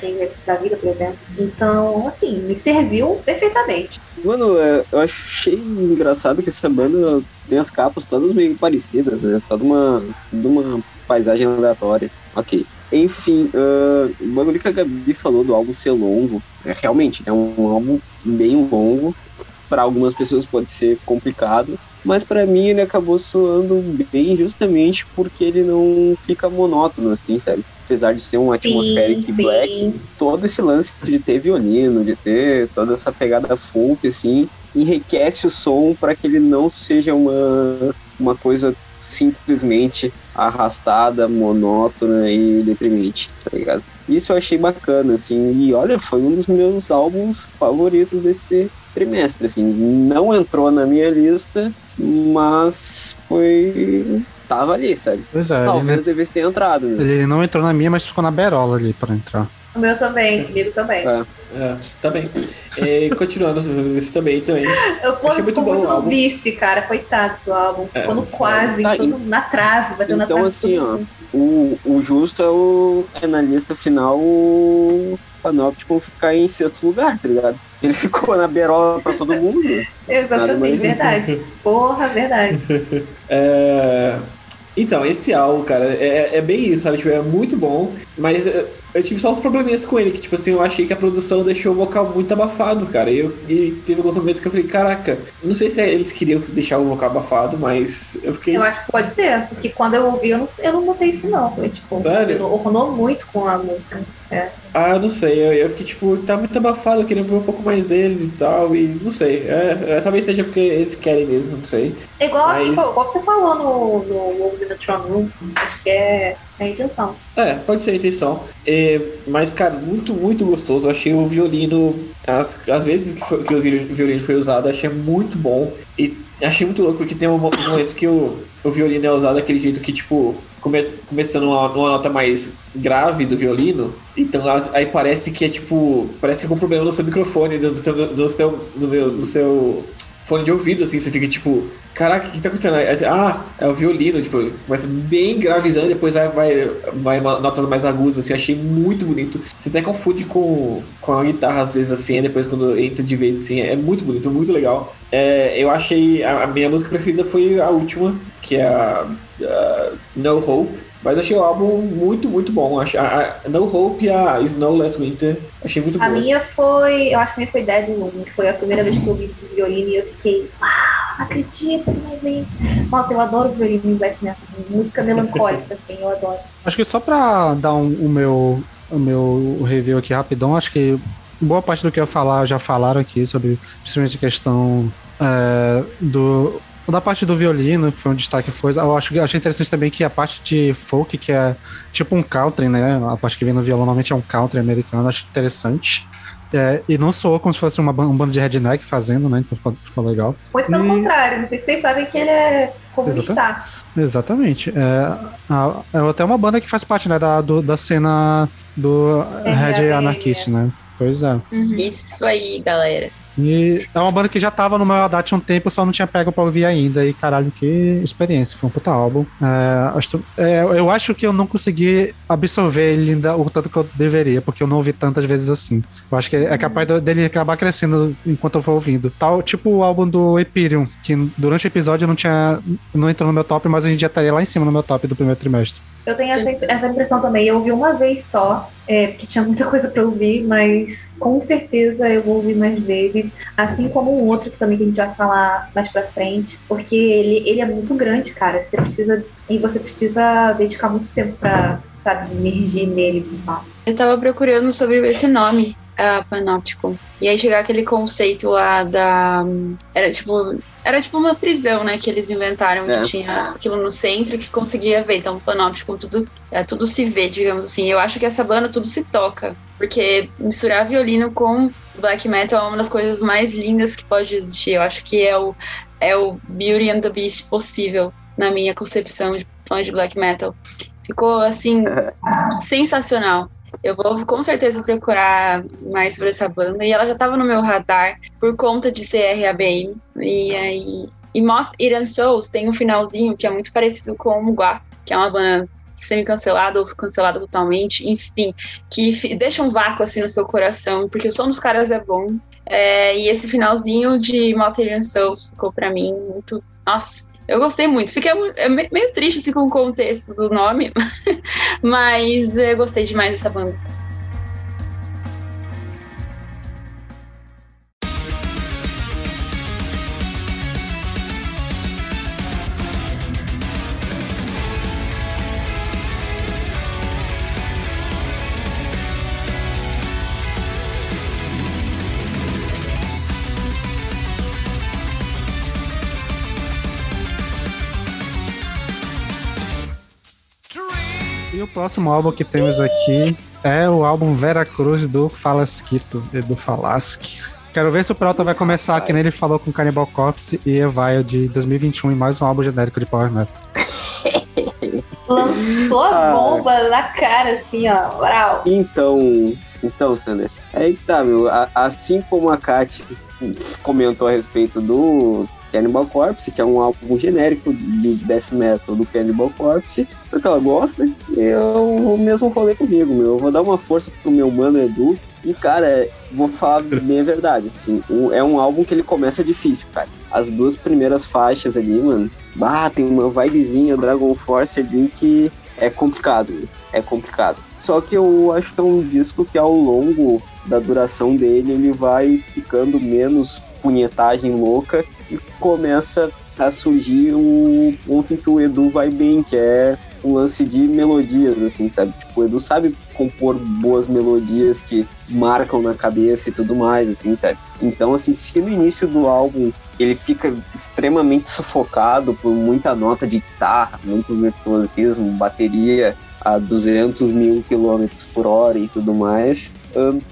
King da vida, por exemplo. Então, assim, me serviu perfeitamente. Mano, é, eu achei engraçado que essa banda tem as capas todas meio parecidas, né? Toda uma, toda uma paisagem aleatória. Ok. Enfim, uh, o bagulho que a Gabi falou do álbum ser longo, é, realmente é um álbum bem longo. Para algumas pessoas pode ser complicado, mas para mim ele acabou soando bem justamente porque ele não fica monótono, assim, sabe? Apesar de ser um atmospheric sim, black, sim. todo esse lance de ter violino, de ter toda essa pegada folk, assim, enriquece o som para que ele não seja uma, uma coisa simplesmente arrastada, monótona e deprimente, tá ligado? Isso eu achei bacana, assim, e olha, foi um dos meus álbuns favoritos desse trimestre, assim, não entrou na minha lista, mas foi tava ali, sabe? Pois é, Talvez devesse ter entrado. Né? Ele não entrou na minha, mas ficou na berola ali para entrar. O meu também, comigo também. É. É, também. Continuando esse também, também. Eu pô, Achei muito bom muito no vice, cara. Coitado do álbum. É. Ficou no quase, tá, na trave, bateu então, na trave. Então, assim, ó, o, o justo é o é na lista final o Panóptico ficar em sexto lugar, tá ligado? Ele ficou na berola pra todo mundo. Exatamente, verdade. Porra, verdade. é... Então, esse álbum, cara, é, é bem isso, sabe? Tipo, é muito bom, mas eu tive só uns probleminhas com ele, que tipo assim, eu achei que a produção deixou o vocal muito abafado, cara. E, eu, e teve alguns momentos que eu falei, caraca, não sei se eles queriam deixar o vocal abafado, mas eu fiquei. Eu acho que pode ser, porque quando eu ouvi, eu não, eu não notei isso não. Foi tipo, Sério? ornou muito com a música. É. Ah, não sei, eu, eu fiquei tipo, tá muito abafado, eu queria ver um pouco mais deles e tal, e não sei. É, é, talvez seja porque eles querem mesmo, não sei. É igual, mas... igual você falou no, no Wolves in the Throne Room, acho que é é a intenção. É, pode ser a intenção. É, mas, cara, muito, muito gostoso. Eu achei o violino, as, as vezes que, foi, que o violino foi usado, achei muito bom. E achei muito louco, porque tem momentos que o, o violino é usado daquele jeito que, tipo, come, começando uma, uma nota mais grave do violino, então aí parece que é tipo. Parece que é com problema no seu microfone, no seu, no seu, no meu, seu fone de ouvido, assim, você fica tipo, caraca, o que tá acontecendo? Aí, ah, é o violino, tipo, começa bem gravizando e depois vai, vai, vai notas mais agudas, assim, achei muito bonito. Você até confunde com, com a guitarra, às vezes, assim, depois quando entra de vez, assim, é muito bonito, muito legal. É, eu achei, a, a, minha música preferida foi a última, que é a, a No Hope, mas achei o álbum muito, muito bom. A, a, No Hope e a Snow Last Winter achei muito bom. A minha foi, eu acho que a minha foi Dead Moon. Foi a primeira vez que eu vi violino e eu fiquei, não acredito, finalmente. Nossa, eu adoro violino em black metal. Música melancólica, assim, eu adoro. Acho que só pra dar um, o, meu, o meu review aqui rapidão, acho que boa parte do que eu falar já falaram aqui sobre principalmente a questão é, do da parte do violino, que foi um destaque, foi. Eu acho, achei interessante também que a parte de folk, que é tipo um country, né? A parte que vem no violão normalmente é um country americano, acho interessante. É, e não soou como se fosse uma, um bando de redneck fazendo, né? Então ficou, ficou legal. Muito pelo E- contrário, não sei se vocês sabem que ele é comunistaço. Exatamente. É, a- é até uma banda que faz parte, né, da, do- da cena do É, Red é, Anarchist, né? Pois é. Isso aí, galera. E é uma banda que já tava no meu tinha um tempo, só não tinha pego pra ouvir ainda. E caralho, que experiência. Foi um puta álbum. É, é, eu acho que eu não consegui absorver ele ainda o tanto que eu deveria, porque eu não ouvi tantas vezes assim. Eu acho que é capaz dele acabar crescendo enquanto eu for ouvindo. Tal, tipo o álbum do Epireum, que durante o episódio não tinha. não entrou no meu top, mas hoje em dia estaria lá em cima no meu top do primeiro trimestre. Eu tenho essa, essa impressão também. Eu ouvi uma vez só, é, porque tinha muita coisa pra ouvir, mas com certeza eu vou ouvir mais vezes. Assim como um outro que também que a gente vai falar mais pra frente, porque ele, ele é muito grande, cara. Você precisa. E você precisa dedicar muito tempo pra, sabe, emergir nele, de fato. Eu tava procurando sobre esse nome, a Panopticon. E aí chegar aquele conceito lá da. Era tipo. Era tipo uma prisão, né? Que eles inventaram, É. que tinha aquilo no centro que conseguia ver. Então, Panopticon, tudo, é, tudo se vê, digamos assim. Eu acho que essa banda tudo se toca. Porque misturar violino com black metal é uma das coisas mais lindas que pode existir. Eu acho que é o, é o Beauty and the Beast possível, na minha concepção de fã de black metal. Ficou assim, sensacional. Eu vou com certeza procurar mais sobre essa banda. E ela já estava no meu radar por conta de ser RABM. E aí. E Moth Eaten Souls tem um finalzinho que é muito parecido com o Mugua, que é uma banda semi-cancelada ou cancelada totalmente, enfim, que deixa um vácuo assim no seu coração, porque o som dos caras é bom. É, e esse finalzinho de Moth Eaten Souls ficou pra mim muito. Nossa, eu gostei muito. Fiquei é me- meio triste assim, com o contexto do nome, mas eu gostei demais dessa banda. Próximo álbum que temos aqui é o álbum Vera Cruz do Falasquito e do Falasque. Quero ver se o Prota vai começar, que nem ele falou com Cannibal Corpse e Evile de 2021 e mais um álbum genérico de Power Metal. Lançou a bomba na cara, assim, ó. Brau. Então, então, Sander, é aí que tá, meu. A- assim como a Kat comentou a respeito do Cannibal Corpse, que é um álbum genérico de death metal do Cannibal Corpse, só que ela gosta, eu o mesmo rolê comigo, meu. Eu vou dar uma força pro meu mano Edu. E, cara, vou falar bem a verdade, assim, é um álbum que ele começa difícil, cara. As duas primeiras faixas ali, mano, bah, tem uma vibezinha Dragon Force ali que é complicado, é complicado. Só que eu acho que é um disco que ao longo da duração dele ele vai ficando menos punhetagem louca e começa a surgir o ponto em que o Edu vai bem, que é um lance de melodias, assim, sabe? Tipo, o Edu sabe compor boas melodias que marcam na cabeça e tudo mais, assim, sabe? Então, assim, se no início do álbum ele fica extremamente sufocado por muita nota de guitarra, muito virtuosismo, bateria a 200 mil quilômetros por hora e tudo mais,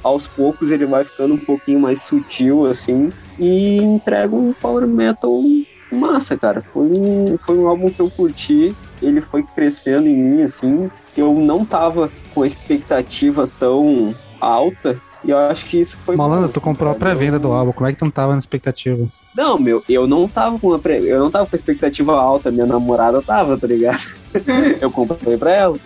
aos poucos ele vai ficando um pouquinho mais sutil, assim, e entrega um power metal massa, cara. Foi um, foi um álbum que eu curti, ele foi crescendo em mim, assim, eu não tava com a expectativa tão alta, e eu acho que isso foi Malandro, bom, tu assim, comprou a pré-venda Eu- do álbum, como é que tu não tava na expectativa? Não, meu, eu não tava com a pre... eu não tava com a expectativa alta, minha namorada tava, tá ligado? eu comprei pra ela.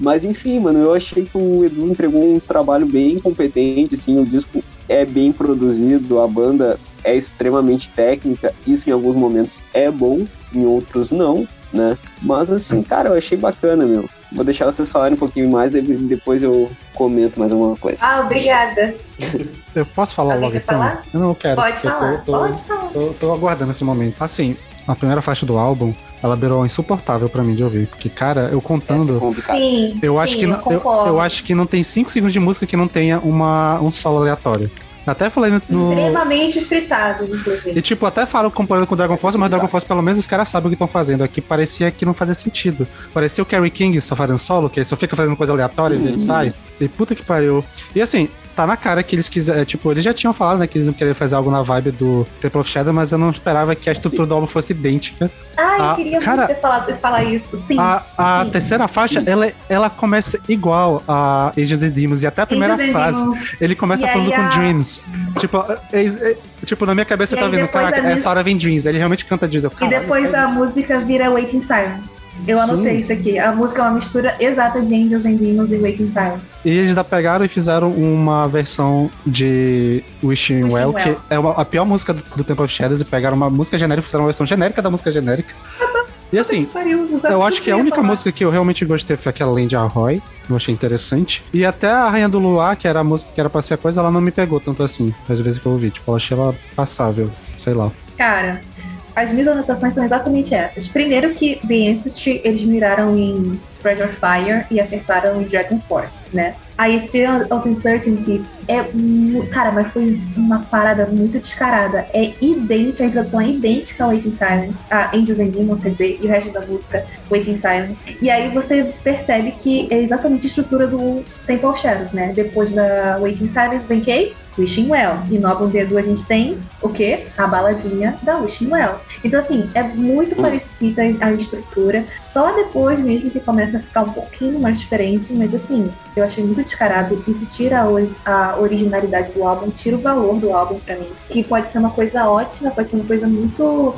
Mas enfim, mano, eu achei que o Edu entregou um trabalho bem competente, assim, o disco é bem produzido, a banda é extremamente técnica, isso em alguns momentos é bom, em outros não, né? Mas assim, cara, eu achei bacana, meu. Vou deixar vocês falarem um pouquinho mais, de- depois eu comento mais alguma coisa. Ah, obrigada. Eu posso falar Alguém logo quer então? falar? Eu não quero. Pode porque eu tô- falar, tô- pode falar. Tô, tô aguardando esse momento. Assim, a primeira faixa do álbum, ela virou insuportável pra mim de ouvir. Porque, cara, eu É contando. complicado. Sim, Eu acho, sim, que não, eu, concordo. eu acho que não tem 5 segundos de música que não tenha uma, um solo aleatório. Até falei no. no- Extremamente fritado, inclusive. E tipo, até falo comparando com o Dragon Force, mas Dragon Force pelo menos os caras sabem o que estão fazendo. Aqui parecia que não fazia sentido. Parecia o Kerry King só fazendo solo, que ele só fica fazendo coisa aleatória e ele sai. E puta que pariu. E assim, tá na cara que eles quiseram. Tipo, eles já tinham falado, né, que eles não queriam fazer algo na vibe do Temple of Shadow, mas eu não esperava que a estrutura do álbum fosse idêntica. Ah, eu queria cara- muito ter falado, falar isso. Sim. A, a sim. terceira faixa, ela, ela começa igual a Angels and Demons, e até a primeira Angels frase. Ele começa E falando com a- Dreams. Tipo, é- é- tipo, na minha cabeça E tava aí vendo, caraca, essa hora vem Dreams. Ele realmente canta Dreams. Eu, E "Caralho, depois é a isso." música vira Waiting Silence. Eu Sim. anotei isso aqui. A música é uma mistura exata de Angels and Demons e Waiting Silence. E eles ainda pegaram e fizeram uma versão de Wishing, Wishing Well, Well. que é uma- a pior música do, do Temple of Shadows, e pegaram uma música genérica e fizeram uma versão genérica da música genérica. E assim, eu acho que a única música que eu realmente gostei foi aquela Land Arroy. Eu achei interessante. E até a Rainha do Luar, que era a música que era pra ser a coisa, ela não me pegou tanto assim. Às vezes que eu ouvi. Tipo, eu achei ela passável. Sei lá. Cara, as minhas anotações são exatamente essas. Primeiro que The Ancestry, eles miraram em Spread Your Fire e acertaram em Dragon Force, né? Aí Seal of Uncertainties é... Cara, mas foi uma parada muito descarada. É idêntica, a introdução é idêntica a Waiting Silence, a Angels and Demons, quer dizer, e o resto da música Waiting Silence. E aí você percebe que é exatamente a estrutura do Temple of Shadows, né? Depois da Waiting Silence vem quem? Wishing Well. E no álbum D2 a gente tem o quê? A baladinha da Wishing Well. Então, assim, é muito parecida a estrutura. Só depois mesmo que começa a ficar um pouquinho mais diferente. Mas, assim, eu achei muito descarado. Isso tira a, ori- a originalidade do álbum, tira o valor do álbum pra mim. Que pode ser uma coisa ótima, pode ser uma coisa muito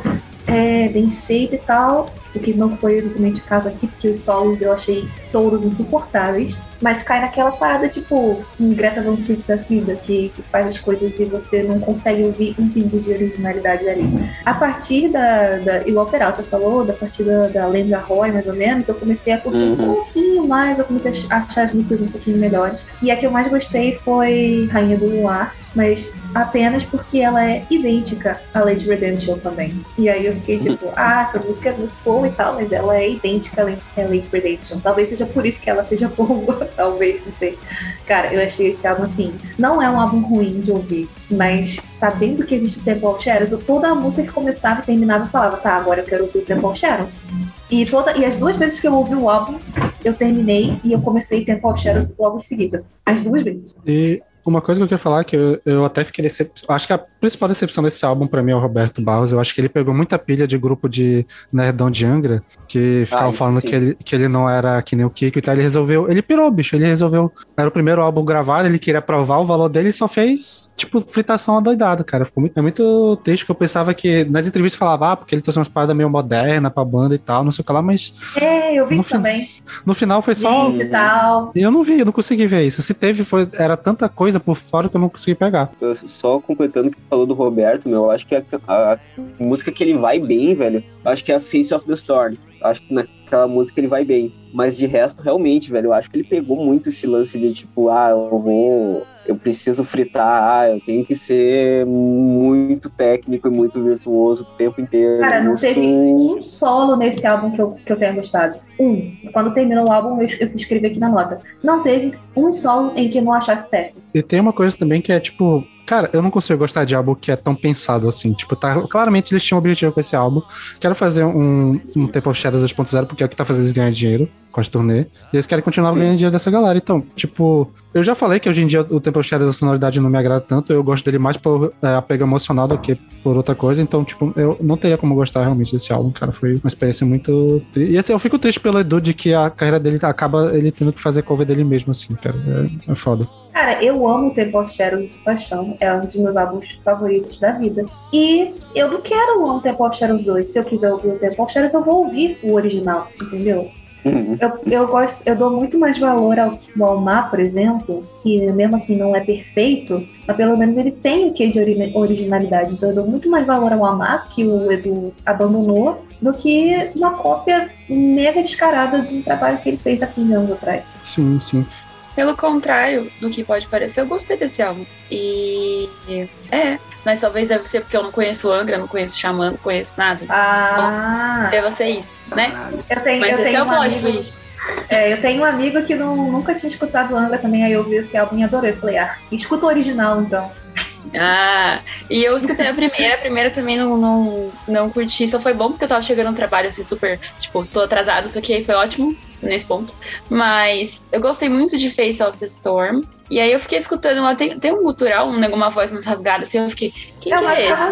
é, bem feita e tal. O que não foi exatamente o caso aqui, porque os solos eu achei todos insuportáveis. Mas cai naquela parada, tipo, um Greta Van Fleet da vida, que, que faz as coisas e você não consegue ouvir um pingo de originalidade ali. A partir da. da igual o Peralta falou, da partida da Lenda Roy, mais ou menos, eu comecei a curtir um Uhum. pouquinho mais, eu comecei a achar as músicas um pouquinho melhores. E a que eu mais gostei foi Rainha do Luar, mas apenas porque ela é idêntica a Lady Redemption também. E aí eu fiquei tipo, ah, essa música é muito boa e tal, mas ela é idêntica a Lady a Lady Redemption. Talvez seja por isso que ela seja boa, talvez, não sei. Cara, eu achei esse álbum assim, não é um álbum ruim de ouvir, mas sabendo que existe o Temple of Shadows, toda a música que começava e terminava eu falava, tá, agora eu quero ouvir o Temple of Shadows. E, toda, e as duas vezes que eu ouvi o álbum, eu terminei e eu comecei Temple of Shadows logo em seguida. As duas vezes. E uma coisa que eu queria falar que eu, eu até fiquei decepcionado. Acho que a principal decepção desse álbum pra mim é o Roberto Barros. Eu acho que ele pegou muita pilha de grupo de nerdão de Angra, que ficavam isso falando sim. que ele, que ele não era que nem o Kiko e tal. Ele resolveu. Ele pirou, bicho. Ele resolveu. Era o primeiro álbum gravado, ele queria provar o valor dele e só fez, tipo, fritação adoidado, cara. Ficou muito, é muito triste que eu pensava que nas entrevistas falava, ah, porque ele trouxe umas paradas meio moderna pra banda e tal, não sei o que lá, mas É, eu vi No isso também. no final foi só. Gente e tal. Eu não vi, eu não consegui ver isso. Se teve, foi, era tanta coisa por fora que eu não consegui pegar. Eu- Só completando o que falou do Roberto, meu, eu acho que a, a- música que ele vai bem, velho, eu acho que é a Face of the Storm. Eu Acho que naquela música ele vai bem. Mas de resto, realmente, velho, eu acho que ele pegou muito esse lance de tipo, ah, eu vou. Eu preciso fritar, ah, eu tenho que ser muito técnico e muito virtuoso o tempo inteiro. Cara, não teve um solo nesse álbum que eu, que eu tenha gostado. Um. Quando terminou o álbum, eu, eu escrevi aqui na nota. Não teve um solo em que eu não achasse péssimo. E tem uma coisa também que é tipo. Cara, eu não consigo gostar de álbum que é tão pensado assim. Tipo, tá, claramente eles tinham um objetivo com esse álbum. Quero fazer um, um Temple of Shadows 2.0, porque é o que tá fazendo eles ganhar dinheiro com as turnê. E eles querem continuar ganhando dinheiro dessa galera. Então, tipo, eu já falei que hoje em dia o Temple of Shadows, a sonoridade não me agrada tanto. Eu gosto dele mais por é, apego emocional do que por outra coisa. Então, tipo, eu não teria como gostar realmente desse álbum, cara. Foi uma experiência muito. tri- E assim, eu fico triste pelo Edu de que a carreira dele acaba ele tendo que fazer cover dele mesmo, assim, cara. É, é foda. Cara, eu amo o Temple of Shadows de paixão. É um dos meus álbuns favoritos da vida. E eu não quero um Temple of Shadows 2. Se eu quiser ouvir o Temple of Shadows, eu vou ouvir o original, entendeu? Uhum. Eu, eu gosto, eu dou muito mais valor ao, ao Almar, por exemplo, que mesmo assim não é perfeito, mas pelo menos ele tem o que de ori- originalidade. Então eu dou muito mais valor ao Almar, que o Edu abandonou, do que uma cópia mega descarada de um trabalho que ele fez há 15 anos atrás. Sim, sim. Pelo contrário do que pode parecer, eu gostei desse álbum. E. É, mas talvez deve ser porque eu não conheço Angra, não conheço Xamã, não conheço nada. Ah, Deve ser isso, né? eu tenho, Mas eu esse tenho é o um plot amigo, twist. é, eu tenho um amigo que não, nunca tinha escutado Angra também, aí eu vi esse álbum e adorei. Eu falei, ah, escuta o original então. Ah, e eu escutei a primeira, a primeira também não, não, não curti, só foi bom porque eu tava chegando no trabalho assim, super, tipo, tô atrasado, isso aqui foi ótimo nesse ponto. Mas eu gostei muito de Face of the Storm. E aí eu fiquei escutando lá, tem, tem um gutural, um, uma voz mais rasgada, assim, eu fiquei, quem É que uma é esse?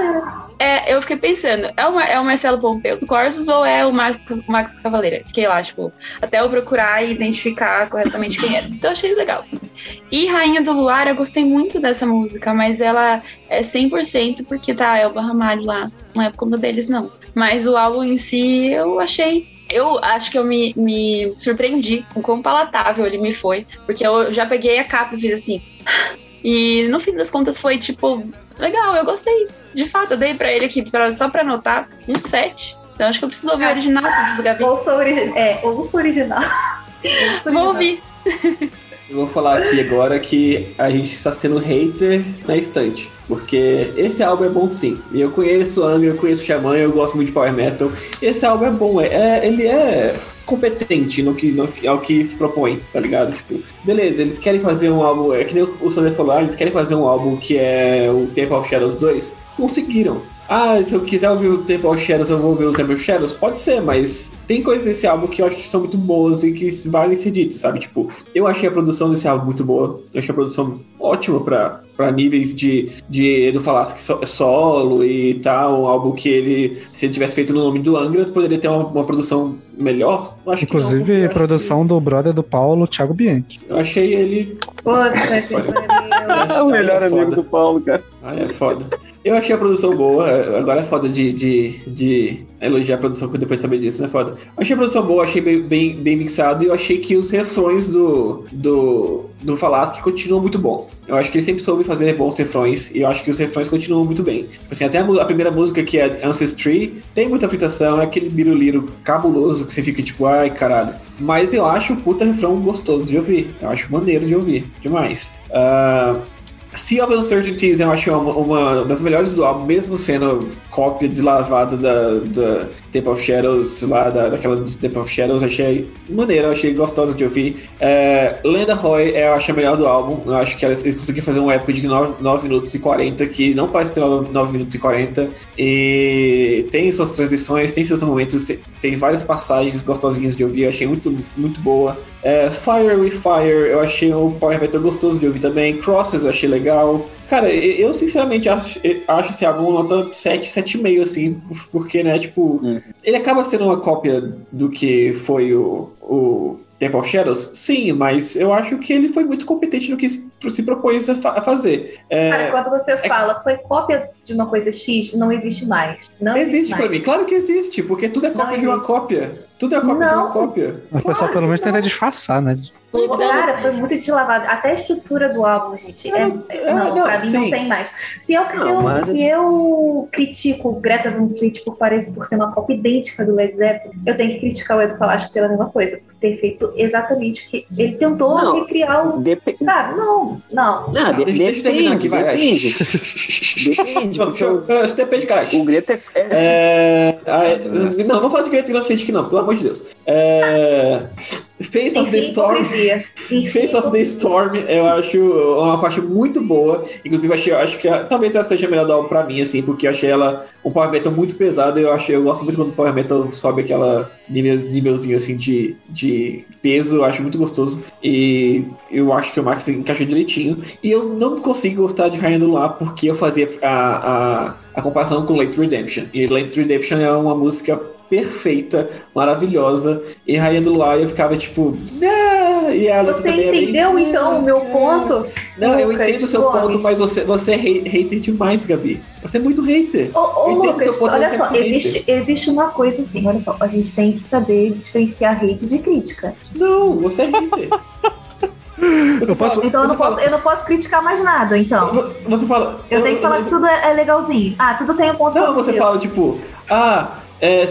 É, eu fiquei pensando, é o, Mar- é o Marcelo Pompeu do Corsos ou é o Max, Max Cavaleira? Fiquei lá, tipo, até eu procurar e identificar corretamente quem era. Então eu achei legal. E Rainha do Luar, eu gostei muito dessa música, mas ela é 100% porque tá Elba Ramalho lá. Não é por conta deles, não. Mas o álbum em si, eu achei. Eu acho que eu me, me surpreendi com quão palatável ele me foi. Porque eu já peguei a capa e fiz assim. E no fim das contas foi tipo, legal, eu gostei. De fato, eu dei pra ele aqui pra, só pra anotar um 7. Então acho que eu preciso ouvir o original do Gabi. Ouça o original. É, ouça original. Ouça o Vou original. ouvir. Eu vou falar aqui agora que a gente está sendo hater na estante. Porque esse álbum é bom sim. E eu conheço Angra, eu conheço Xamã, eu gosto muito de Power Metal. Esse álbum é bom, é, é- ele é competente no que, no, ao que se propõe, tá ligado? Tipo, beleza, eles querem fazer um álbum, é que nem o Sander falou, ah, eles querem fazer um álbum que é o Temple of Shadows 2. Conseguiram. Ah, se eu quiser ouvir o Temple of Shadows, eu vou ouvir o Temple of Shadows? Pode ser, mas tem coisas desse álbum que eu acho que são muito boas e que valem ser ditas, sabe? Tipo, eu achei a produção desse álbum muito boa. Eu achei a produção ótima pra, pra níveis de, de Edu Falaschi so- solo e tal. Um álbum que ele, se ele tivesse feito no nome do Angra, poderia ter uma, uma produção melhor. Eu acho que não, Inclusive, acho produção do brother do Paulo, Thiago Bianchi. que- eu achei ele. Puta que pariu. É o melhor é amigo do Paulo, cara. Ah, é foda. Eu achei a produção boa, agora é foda de, de, de elogiar a produção depois de saber disso, né? Foda. Achei a produção boa, achei bem, bem, bem mixado e eu achei que os refrões do, do, do Falaschi continuam muito bom. Eu acho que ele sempre soube fazer bons refrões e eu acho que os refrões continuam muito bem. Tipo Assim, até a, a primeira música, que é Ancestry, tem muita fritação, é aquele biruliro cabuloso que você fica tipo, ai caralho. Mas eu acho o puta refrão gostoso de ouvir. Eu acho maneiro de ouvir, demais. Ah, Sea of Uncertainties eu acho uma, uma das melhores do álbum, mesmo sendo cópia deslavada da, da Temple of Shadows, lá da, daquela do Temple of Shadows, achei maneira, achei gostosa de ouvir. É, Lenda Roy eu acho a melhor do álbum, eu acho que eles conseguiram fazer uma época de 9, minutos e 40, que não parece ter 9, minutos e 40, e tem suas transições, tem seus momentos, tem- tem várias passagens gostosinhas de ouvir, eu achei muito, muito boa. É, Fire with Fire, eu achei um power metal gostoso de ouvir também. Crosses eu achei legal. Cara, eu sinceramente acho, acho esse álbum nota 7, 7,5, assim, porque, né, tipo, ele acaba sendo uma cópia do que foi o, o Temple of Shadows? Sim, mas eu acho que ele foi muito competente no que se, se propôs a, fa- a fazer. É, Cara, quando você fala foi cópia de uma coisa X, não existe mais. Não existe mais. pra mim, claro que existe, porque tudo é Não cópia de uma existe. cópia. Tudo é cópia de uma Não. cópia. O pessoal pelo menos tenta disfarçar, né? Cara, foi muito deslavado. Até a estrutura do álbum, gente. É, Não, é- é, não, não, pra mim sim. não tem mais. Se eu, se Não, eu, mas- se eu critico Greta Van Fleet por, parecer, por ser uma cópia idêntica do Led Zeppelin, eu tenho que criticar o Edu Falaschi pela mesma coisa. Por ter feito exatamente o que ele tentou Não. recriar o. Dep Sabe? Não, não. ah, de- Deixa- deixa eu terminar depende, aqui, vai, vai. depende. Depende, Não, porque deixa o, eu- Depende, caralho. o Greta é, é- É, ah, é, não, vamos falar de Great Grand Fleet aqui não, pelo amor de Deus. É, Face of the Storm. Face of the Storm, eu acho uma parte muito boa. Inclusive, achei, acho que a- talvez essa seja a melhor do álbum pra mim, assim, porque eu achei ela um power metal muito pesado. Eu achei, eu gosto muito quando o power metal sobe aquela nível, nívelzinho assim de, de peso, eu acho muito gostoso. E eu acho que o Max encaixou direitinho. E eu não consigo gostar de Rainha do Luar porque eu fazia a, a, a comparação com Late Redemption. E Late Redemption é uma música perfeita, maravilhosa. E Rainha do Luar eu ficava tipo. "Ah", E ela Você também é bem- entendeu então o meu ponto? Não, eu Lucas entendo o seu Gomes? ponto, mas você, você é hate- hater demais, Gabi. Você é muito hater. Ô, ô Eu Lucas, seu ponto, olha você é só, existe, existe uma coisa assim, olha só, a gente tem que saber diferenciar hate de crítica. Não, você é hater. Eu posso- fala- Então eu não, você posso, fala- eu não posso criticar mais nada, então. vo- Você fala. Eu tenho que falar que tudo é, é legalzinho. Ah, tudo tem um ponto Não, você fala, tipo, ah, é,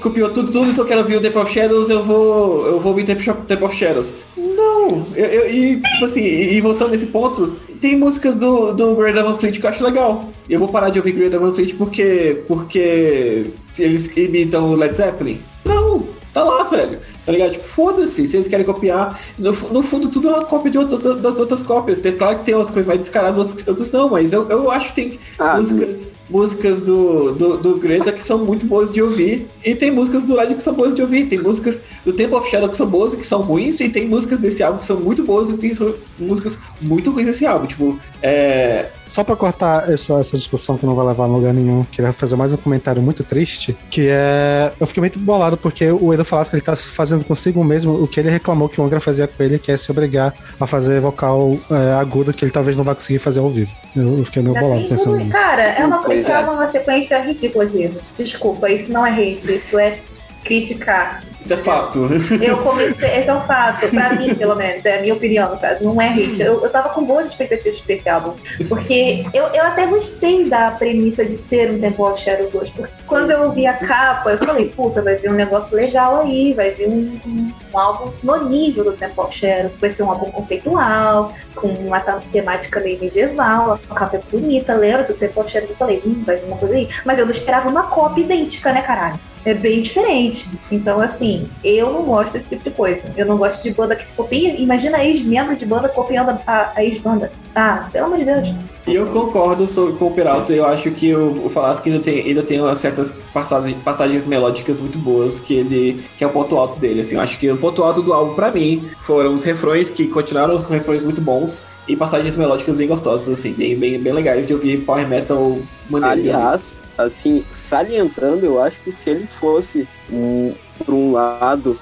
copiou tudo, tudo, se eu quero ouvir o Temple of Shadows, eu vou. Eu vou ouvir Temple of- Shadows. Não! Eu, eu- e, tipo assim, e, voltando nesse ponto, tem músicas do, do Great Van Fleet que eu acho legal. E eu vou parar de ouvir Great Van Fleet porque. porque eles imitam o Led Zeppelin. Não! Tá lá, velho. Tá ligado? Tipo, foda-se, se eles querem copiar. No, no fundo, tudo é uma cópia de outra, das outras cópias. Tem, claro que tem umas coisas mais descaradas, outras, outras não, mas eu, eu acho que tem Ah, músicas, músicas do, do, do Greta que são muito boas de ouvir. E tem músicas do Led que são boas de ouvir. Tem músicas do Temple of Shadow que são boas e que são ruins. E tem músicas desse álbum que são muito boas e tem músicas muito ruins desse álbum. Tipo, é. Só pra cortar essa, essa discussão que não vai levar a lugar nenhum, queria fazer mais um comentário muito triste, que é... Eu fiquei muito bolado porque o Edu falasse que ele tá fazendo consigo mesmo o que ele reclamou que o Angra fazia com ele, que é se obrigar a fazer vocal é, agudo que ele talvez não vai conseguir fazer ao vivo. Eu, eu fiquei meio bolado pensando nisso. Cara, é uma, Pois é. é. uma sequência ridícula de erros. Desculpa, isso não é hate, isso é criticar. Isso é fato. Eu comecei, esse é um fato, pra mim, pelo menos, é a minha opinião, no caso, não é hate. Eu, eu tava com boas expectativas pra esse álbum, porque eu, eu até gostei da premissa de ser um Temple of Shadow 2, porque quando eu vi a capa, eu falei, puta, vai vir um negócio legal aí, vai vir um, um, um álbum no nível do Temple Shadows, vai ser um álbum conceitual, com uma temática meio medieval, a capa bonita, lembra do Temple Shadows? Eu falei, hum, vai vir uma coisa aí, mas eu não esperava uma cópia idêntica, né, caralho? é bem diferente. Então, assim, eu não gosto desse tipo de coisa. Eu não gosto de banda que se copia. Imagina ex-membro de banda copiando a, a ex-banda. Ah, pelo amor de Deus. E eu concordo sobre- com o Peralta, eu acho que o, o Falasque ainda tem, ainda tem umas certas passagens, passagens melódicas muito boas, que ele que é o ponto alto dele, assim, eu acho que o ponto alto do álbum pra mim foram os refrões que continuaram refrões muito bons e passagens melódicas bem gostosas, assim, bem, bem, bem legais de ouvir power metal maneiro. Aliás, assim, salientando, eu acho que se ele fosse um, por um lado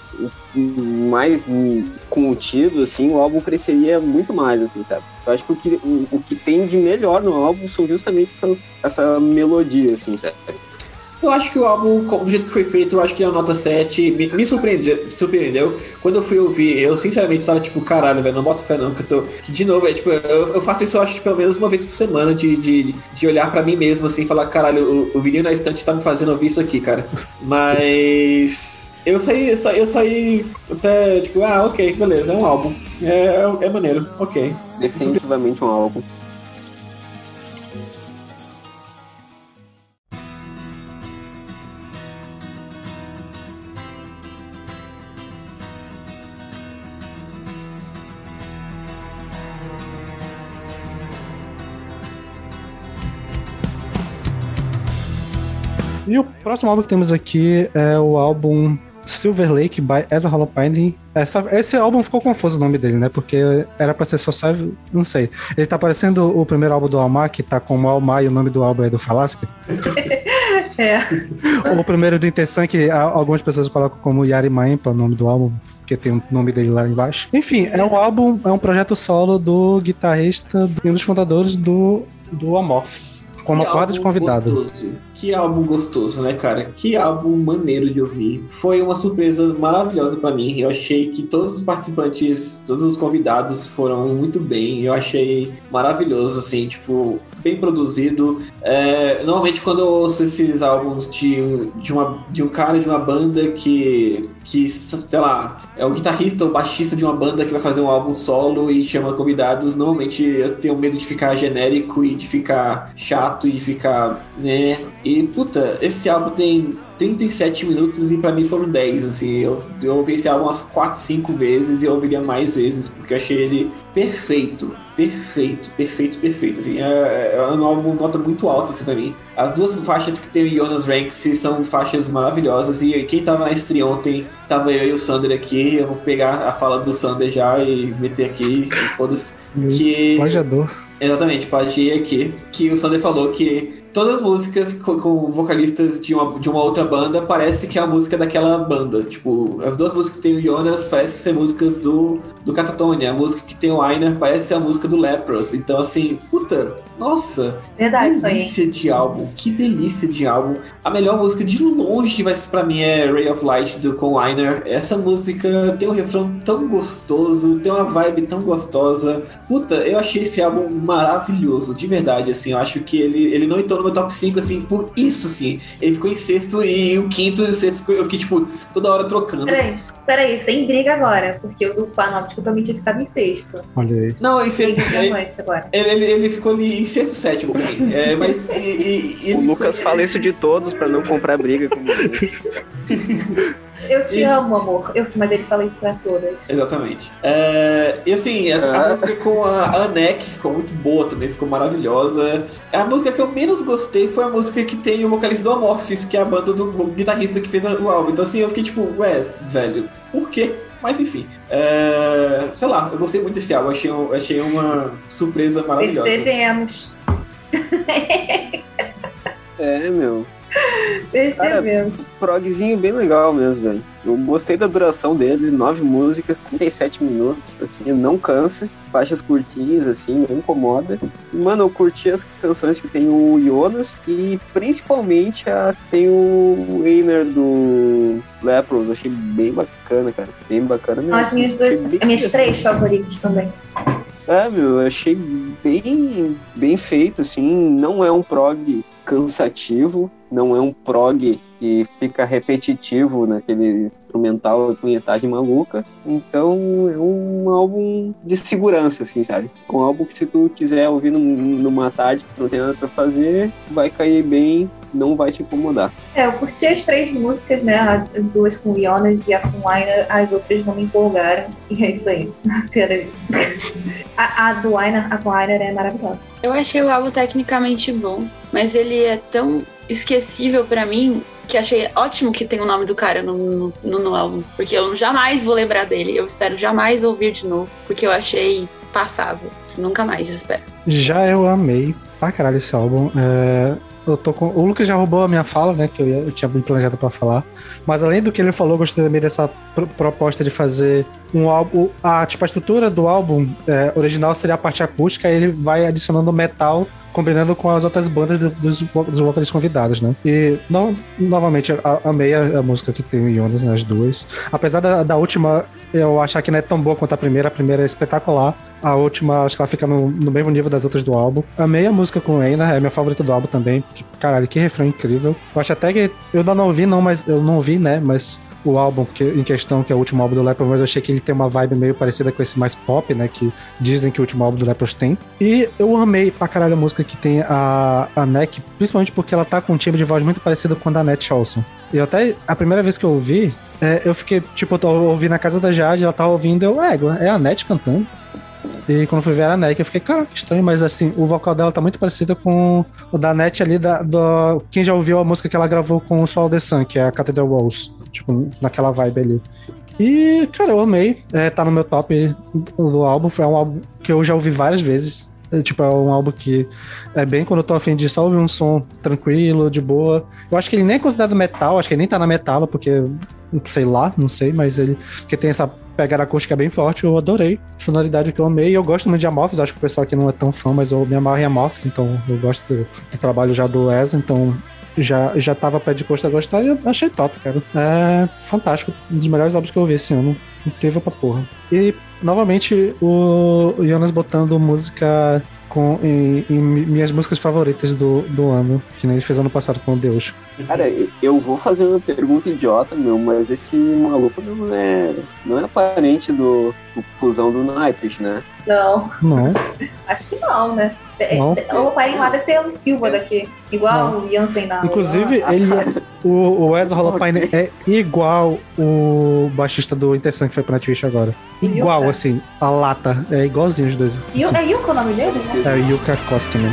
mais contido, assim, o álbum cresceria muito mais, assim, sabe? Eu acho que o que, o, que tem de melhor no álbum são justamente essas, essa melodia, assim, sabe? Eu acho que o álbum, do jeito que foi feito, eu acho que é uma nota 7. Me, me surpreendeu, surpreendeu. Quando eu fui ouvir, eu sinceramente tava tipo, caralho, velho, não boto fé não, que eu tô. Que de novo, é tipo, eu, eu faço isso, eu acho que pelo menos uma vez por semana, de, de, de olhar pra mim mesmo, assim, falar, caralho, o, o na estante tá me fazendo ouvir isso aqui, cara. Mas. Eu saí, eu saí, eu saí até, tipo, ah, ok, beleza, é um álbum. É, é, é maneiro, ok. Definitivamente um álbum. Próximo álbum que temos aqui é o álbum Silver Lake by Ezra Holopine. Essa, esse álbum ficou confuso o nome dele, né? Porque era pra ser só Silver... Não sei. Ele tá parecendo o primeiro álbum do Almar, que tá com o Almar e o nome do álbum é do Falasque. É. Ou o primeiro do Interessan, que algumas pessoas colocam como Yari Maempa, o nome do álbum, porque tem o nome dele lá embaixo. Enfim, é um álbum, é um projeto solo do guitarrista e um dos fundadores do, do Amorphis. Com uma Que porrada de convidado. gostoso. Que álbum gostoso, né, cara? Que álbum maneiro de ouvir. Foi uma surpresa maravilhosa pra mim. Eu achei que todos os participantes, todos os convidados foram muito bem. Eu achei maravilhoso, assim, tipo, bem produzido. É, normalmente quando eu ouço esses álbuns de, de, uma, de um cara de uma banda que, que, sei lá, é o guitarrista ou baixista de uma banda que vai fazer um álbum solo e chama convidados, normalmente eu tenho medo de ficar genérico e de ficar chato e de ficar, né? E puta, esse álbum tem 37 minutos e pra mim foram 10, assim. Eu, eu ouvi esse álbum umas 4, 5 vezes e eu ouviria mais vezes, porque eu achei ele perfeito. Perfeito, perfeito, perfeito. Assim, é, é um álbum nota muito alta assim, pra mim. As duas faixas que tem o Jonas Ranks são faixas maravilhosas. E quem tava na stream ontem, tava eu e o Sander aqui. Eu vou pegar a fala do Sander já e meter aqui. Foda-se. Que. Plagiador. Exatamente, plagiei aqui. Que o Sander falou que todas as músicas com, com vocalistas de uma, de uma outra banda parece que é a música daquela banda. Tipo, as duas músicas que tem o Jonas parecem ser músicas do, do Catatonia. A música que tem o Ainer parece ser a música do Lepros. Então, assim, puta, nossa, Verdade, delícia de álbum. Que delícia de álbum. A melhor música de longe, mas pra mim é Ray of Light do com Ainer. Essa música tem um refrão tão gostoso, tem uma vibe tão gostosa. Puta, eu achei esse álbum maravilhoso, de verdade, assim. Eu acho que ele, ele não entrou no meu top 5, assim, por isso, assim. Ele ficou em sexto e o quinto e o sexto ficou- eu fiquei, tipo, toda hora trocando. Peraí, peraí, tem briga agora, porque o do Panóptico também tinha ficado em sexto. Olha aí. Não, em sexto. Ele, ele, ele ficou ali em sexto, sétimo. É, mas. E, e- e O Lucas fala isso de todos pra não comprar briga com Eu te E- amo, amor. Eu, mas ele fala isso pra todas. Exatamente. É, e assim, a, a Ah. música com a Anek ficou muito boa também, ficou maravilhosa. A música que eu menos gostei foi a música que tem o vocalista do Amorphis, que é a banda do guitarrista que fez o álbum. Então assim, eu fiquei tipo, ué, velho, por quê? Mas enfim. É, sei lá, eu gostei muito desse álbum, achei, achei uma surpresa maravilhosa. Percebemos. É, meu. Percebemos. progzinho bem legal mesmo, velho. Eu gostei da duração dele, nove músicas, 37 minutos, assim, não cansa, faixas curtinhas, assim, não incomoda. E, mano, eu curti as canções que tem o Jonas e principalmente a que tem o Einer do Lepros, achei bem bacana, cara, bem bacana mesmo. São as minhas, bem as minhas três favoritas também. É, meu, eu achei bem, bem feito, assim, não é um prog cansativo, não é um prog que fica repetitivo naquele instrumental e punhetagem maluca, então é um álbum de segurança, assim, sabe? Um álbum que se tu quiser ouvir num- numa tarde que não tem nada pra fazer, vai cair bem, não vai te incomodar. É, eu curti as três músicas, né? As duas com Jonas e a com Aina, as outras não me empolgaram. E é isso aí. Era isso. A, a do Aina, a com Aina é maravilhosa. Eu achei o álbum tecnicamente bom, mas ele é tão esquecível pra mim que achei ótimo que tem o nome do cara no, no, no álbum, porque eu jamais vou lembrar dele. Eu espero jamais ouvir de novo, porque eu achei passável. Nunca mais, eu espero. Já eu amei pra caralho esse álbum. É, eu tô com... O Lucas já roubou a minha fala, né? Que eu, ia- eu tinha bem planejado pra falar. Mas além do que ele falou, gostei também dessa pro- proposta de fazer um álbum. A, tipo, a estrutura do álbum é, original seria a parte acústica, ele vai adicionando metal. Combinando com as outras bandas do- dos, dos vocalistas convidados, né? E, no- novamente, a- amei a, a música que tem o Jonas nas duas. Apesar da, da última eu achar que não é tão boa quanto a primeira, a primeira é espetacular. A última, acho que ela fica no, no mesmo nível das outras do álbum. Amei a música com Eina, é minha favorita do álbum também. Que, caralho, que refrão incrível. Eu acho até que. Eu ainda não ouvi, não, mas eu não vi, né? Mas o álbum que, em questão, que é o último álbum do Lepros, mas eu achei que ele tem uma vibe meio parecida com esse mais pop, né? Que dizem que o último álbum do Lepros tem. E eu amei pra caralho a música que tem a, a Neck, principalmente porque ela tá com um timbre de voz muito parecido com a da Nat Olson. E até, a primeira vez que eu ouvi, é, eu fiquei, tipo, eu ouvindo na casa da Jade, ela tava ouvindo, eu, é, é a Net cantando. E quando fui ver a Net, eu fiquei, cara, que estranho, mas assim, o vocal dela tá muito parecido com o da Net ali, da, do, quem já ouviu a música que ela gravou com o Sol The Sun, que é a Cathedral Walls, tipo, naquela vibe ali. E, cara, eu amei, é, tá no meu top do, álbum, é um álbum que eu já ouvi várias vezes, é, tipo, é um álbum que é bem quando eu tô afim de só ouvir um som tranquilo, de boa. Eu acho que ele nem é considerado metal, acho que ele nem tá na metal, porque, sei lá, não sei, mas ele. Porque tem essa pegada acústica bem forte, eu adorei. Sonoridade que eu amei. Eu gosto muito de Amorphis, acho que o pessoal aqui não é tão fã, mas eu me amarro em Amorphis, então eu gosto do, do trabalho já do Eza, então. Já, já tava predisposto a gostar e eu achei top, cara. É fantástico. Um dos melhores álbuns que eu ouvi esse ano. Incrível pra porra. E, novamente, o Jonas botando música com, em, em minhas músicas favoritas do, do ano, que nem ele fez ano passado com Deus. Cara, eu vou fazer uma pergunta idiota, meu, mas esse maluco não é, não é parente do, do do Nightwish, né? Não, Não, acho que não, né? É, Não. é, O pai lá deve ser o Silva daqui. Igual o Jansen na. inclusive ele é- o, o Ezra Holopainen é igual o baixista do Intersan que foi pra Twitch agora. Igual, Yuka. assim, a lata. É igualzinho os dois. Assim. É Yuka o nome dele? né? É o Yuka Koskinen.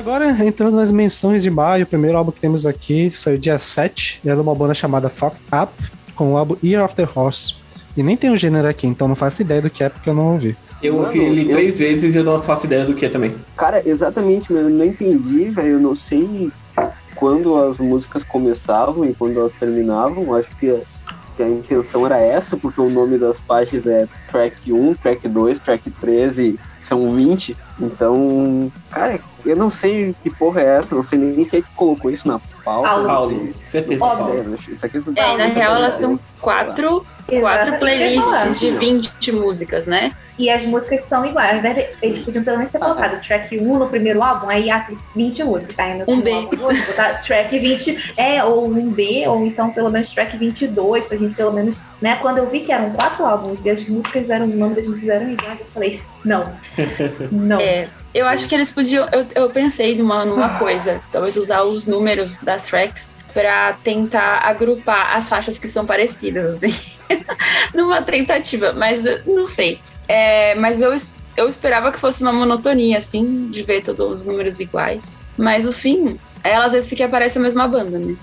Agora, entrando nas menções de maio, o primeiro álbum que temos aqui saiu dia 7, e é de uma banda chamada Fuck Up, com o álbum Year of the Horse. E nem tem o gênero aqui, então não faço ideia do que é porque eu não ouvi. Eu Mano, ouvi ele eu- três vezes e eu não faço ideia do que é também. Cara, exatamente, mano. Eu não entendi, velho. Eu não sei quando as músicas começavam e quando elas terminavam. Acho que a, que a intenção era essa, porque o nome das faixas é track 1, track 2, track 13, são 20. Então, cara, eu não sei que porra é essa, não sei nem quem é que colocou isso na Paulo. Paulo, sei. certeza. Paulo. Isso aqui são É, e na real elas são quatro, quatro playlists de 20 músicas, né? E as músicas são iguais. Eles podiam pelo menos ter colocado track 1 no primeiro álbum, aí há 20 músicas, tá? No Um B. álbum, botar track 20, é, ou um B, ou então pelo menos track 22, pra gente pelo menos, né? Quando eu vi que eram quatro álbuns e as músicas eram, o nome das músicas eram iguais, eu falei, não, não. É, eu acho que eles podiam. Eu, eu pensei numa, numa coisa, talvez usar os números das tracks pra tentar agrupar as faixas que são parecidas, assim. numa tentativa, mas eu não sei. É, mas eu, eu esperava que fosse uma monotonia, assim, de ver todos os números iguais. Mas o fim, ela às vezes sequer parece a mesma banda, né?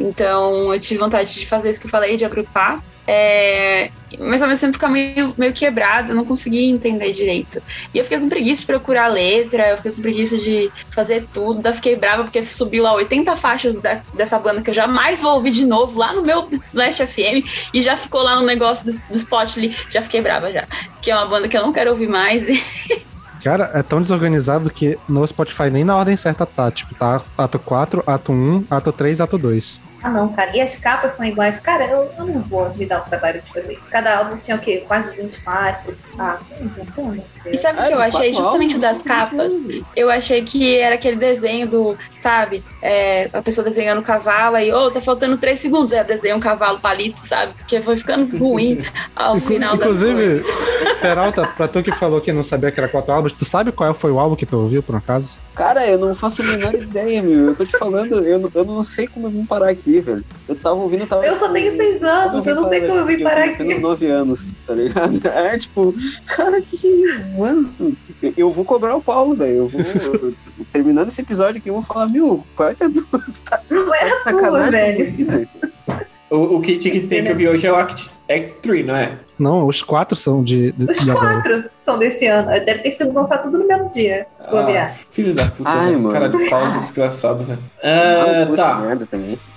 Então eu tive vontade de fazer isso que eu falei, de agrupar. É, mas ao mesmo tempo fica meio, meio quebrado, eu não consegui entender direito. E eu fiquei com preguiça de procurar a letra, eu fiquei com preguiça de fazer tudo. Daí fiquei brava porque subiu lá 80 faixas da- dessa banda que eu jamais vou ouvir de novo lá no meu Last FM e já ficou lá no negócio do, do Spotify. Já fiquei brava já. Que é uma banda que eu não quero ouvir mais. Cara, é tão desorganizado que no Spotify nem na ordem certa tá. Tipo, tá ato 4, ato 1, ato 3, ato 2. Ah, não, cara. E as capas são iguais. Cara, eu, eu não vou me dar o trabalho de fazer isso. Cada álbum tinha o quê? Quase 20 faixas. Ah, de E sabe o que eu achei? Justamente das capas. Eu achei que era aquele desenho do, sabe? é, a pessoa desenhando o cavalo aí, ô, tá faltando três segundos. Aí desenha um cavalo palito, sabe? Porque foi ficando ruim ao final das Inclusive, coisas. Peralta, pra tu que falou que não sabia que era quatro álbuns, tu sabe qual foi o álbum que tu ouviu, por um acaso? Cara, eu não faço a menor ideia, meu. Eu tô te falando, eu, não- eu não sei como eu vim parar aqui, velho. Eu tava ouvindo, eu tava. Eu só tenho seis anos, eu não sei como eu vim parar Eu tenho aqui. nove anos, tá ligado? É tipo, cara, que. Mano, eu vou cobrar o Paulo, velho. Eu vou. eu- terminando esse episódio aqui, eu vou falar, meu, qual é que é do. Tá, Qual é tá a sacanagem velho? comigo, velho. O, o que que tem que eu vi hoje é o Act, Act 3, não é? Não, os quatro são de, de, Os de agora. quatro são desse ano. Deve ter sido lançado tudo no mesmo dia. Ah, filho da puta, Ai, mano. cara de pau desgraçado, velho. Não tá.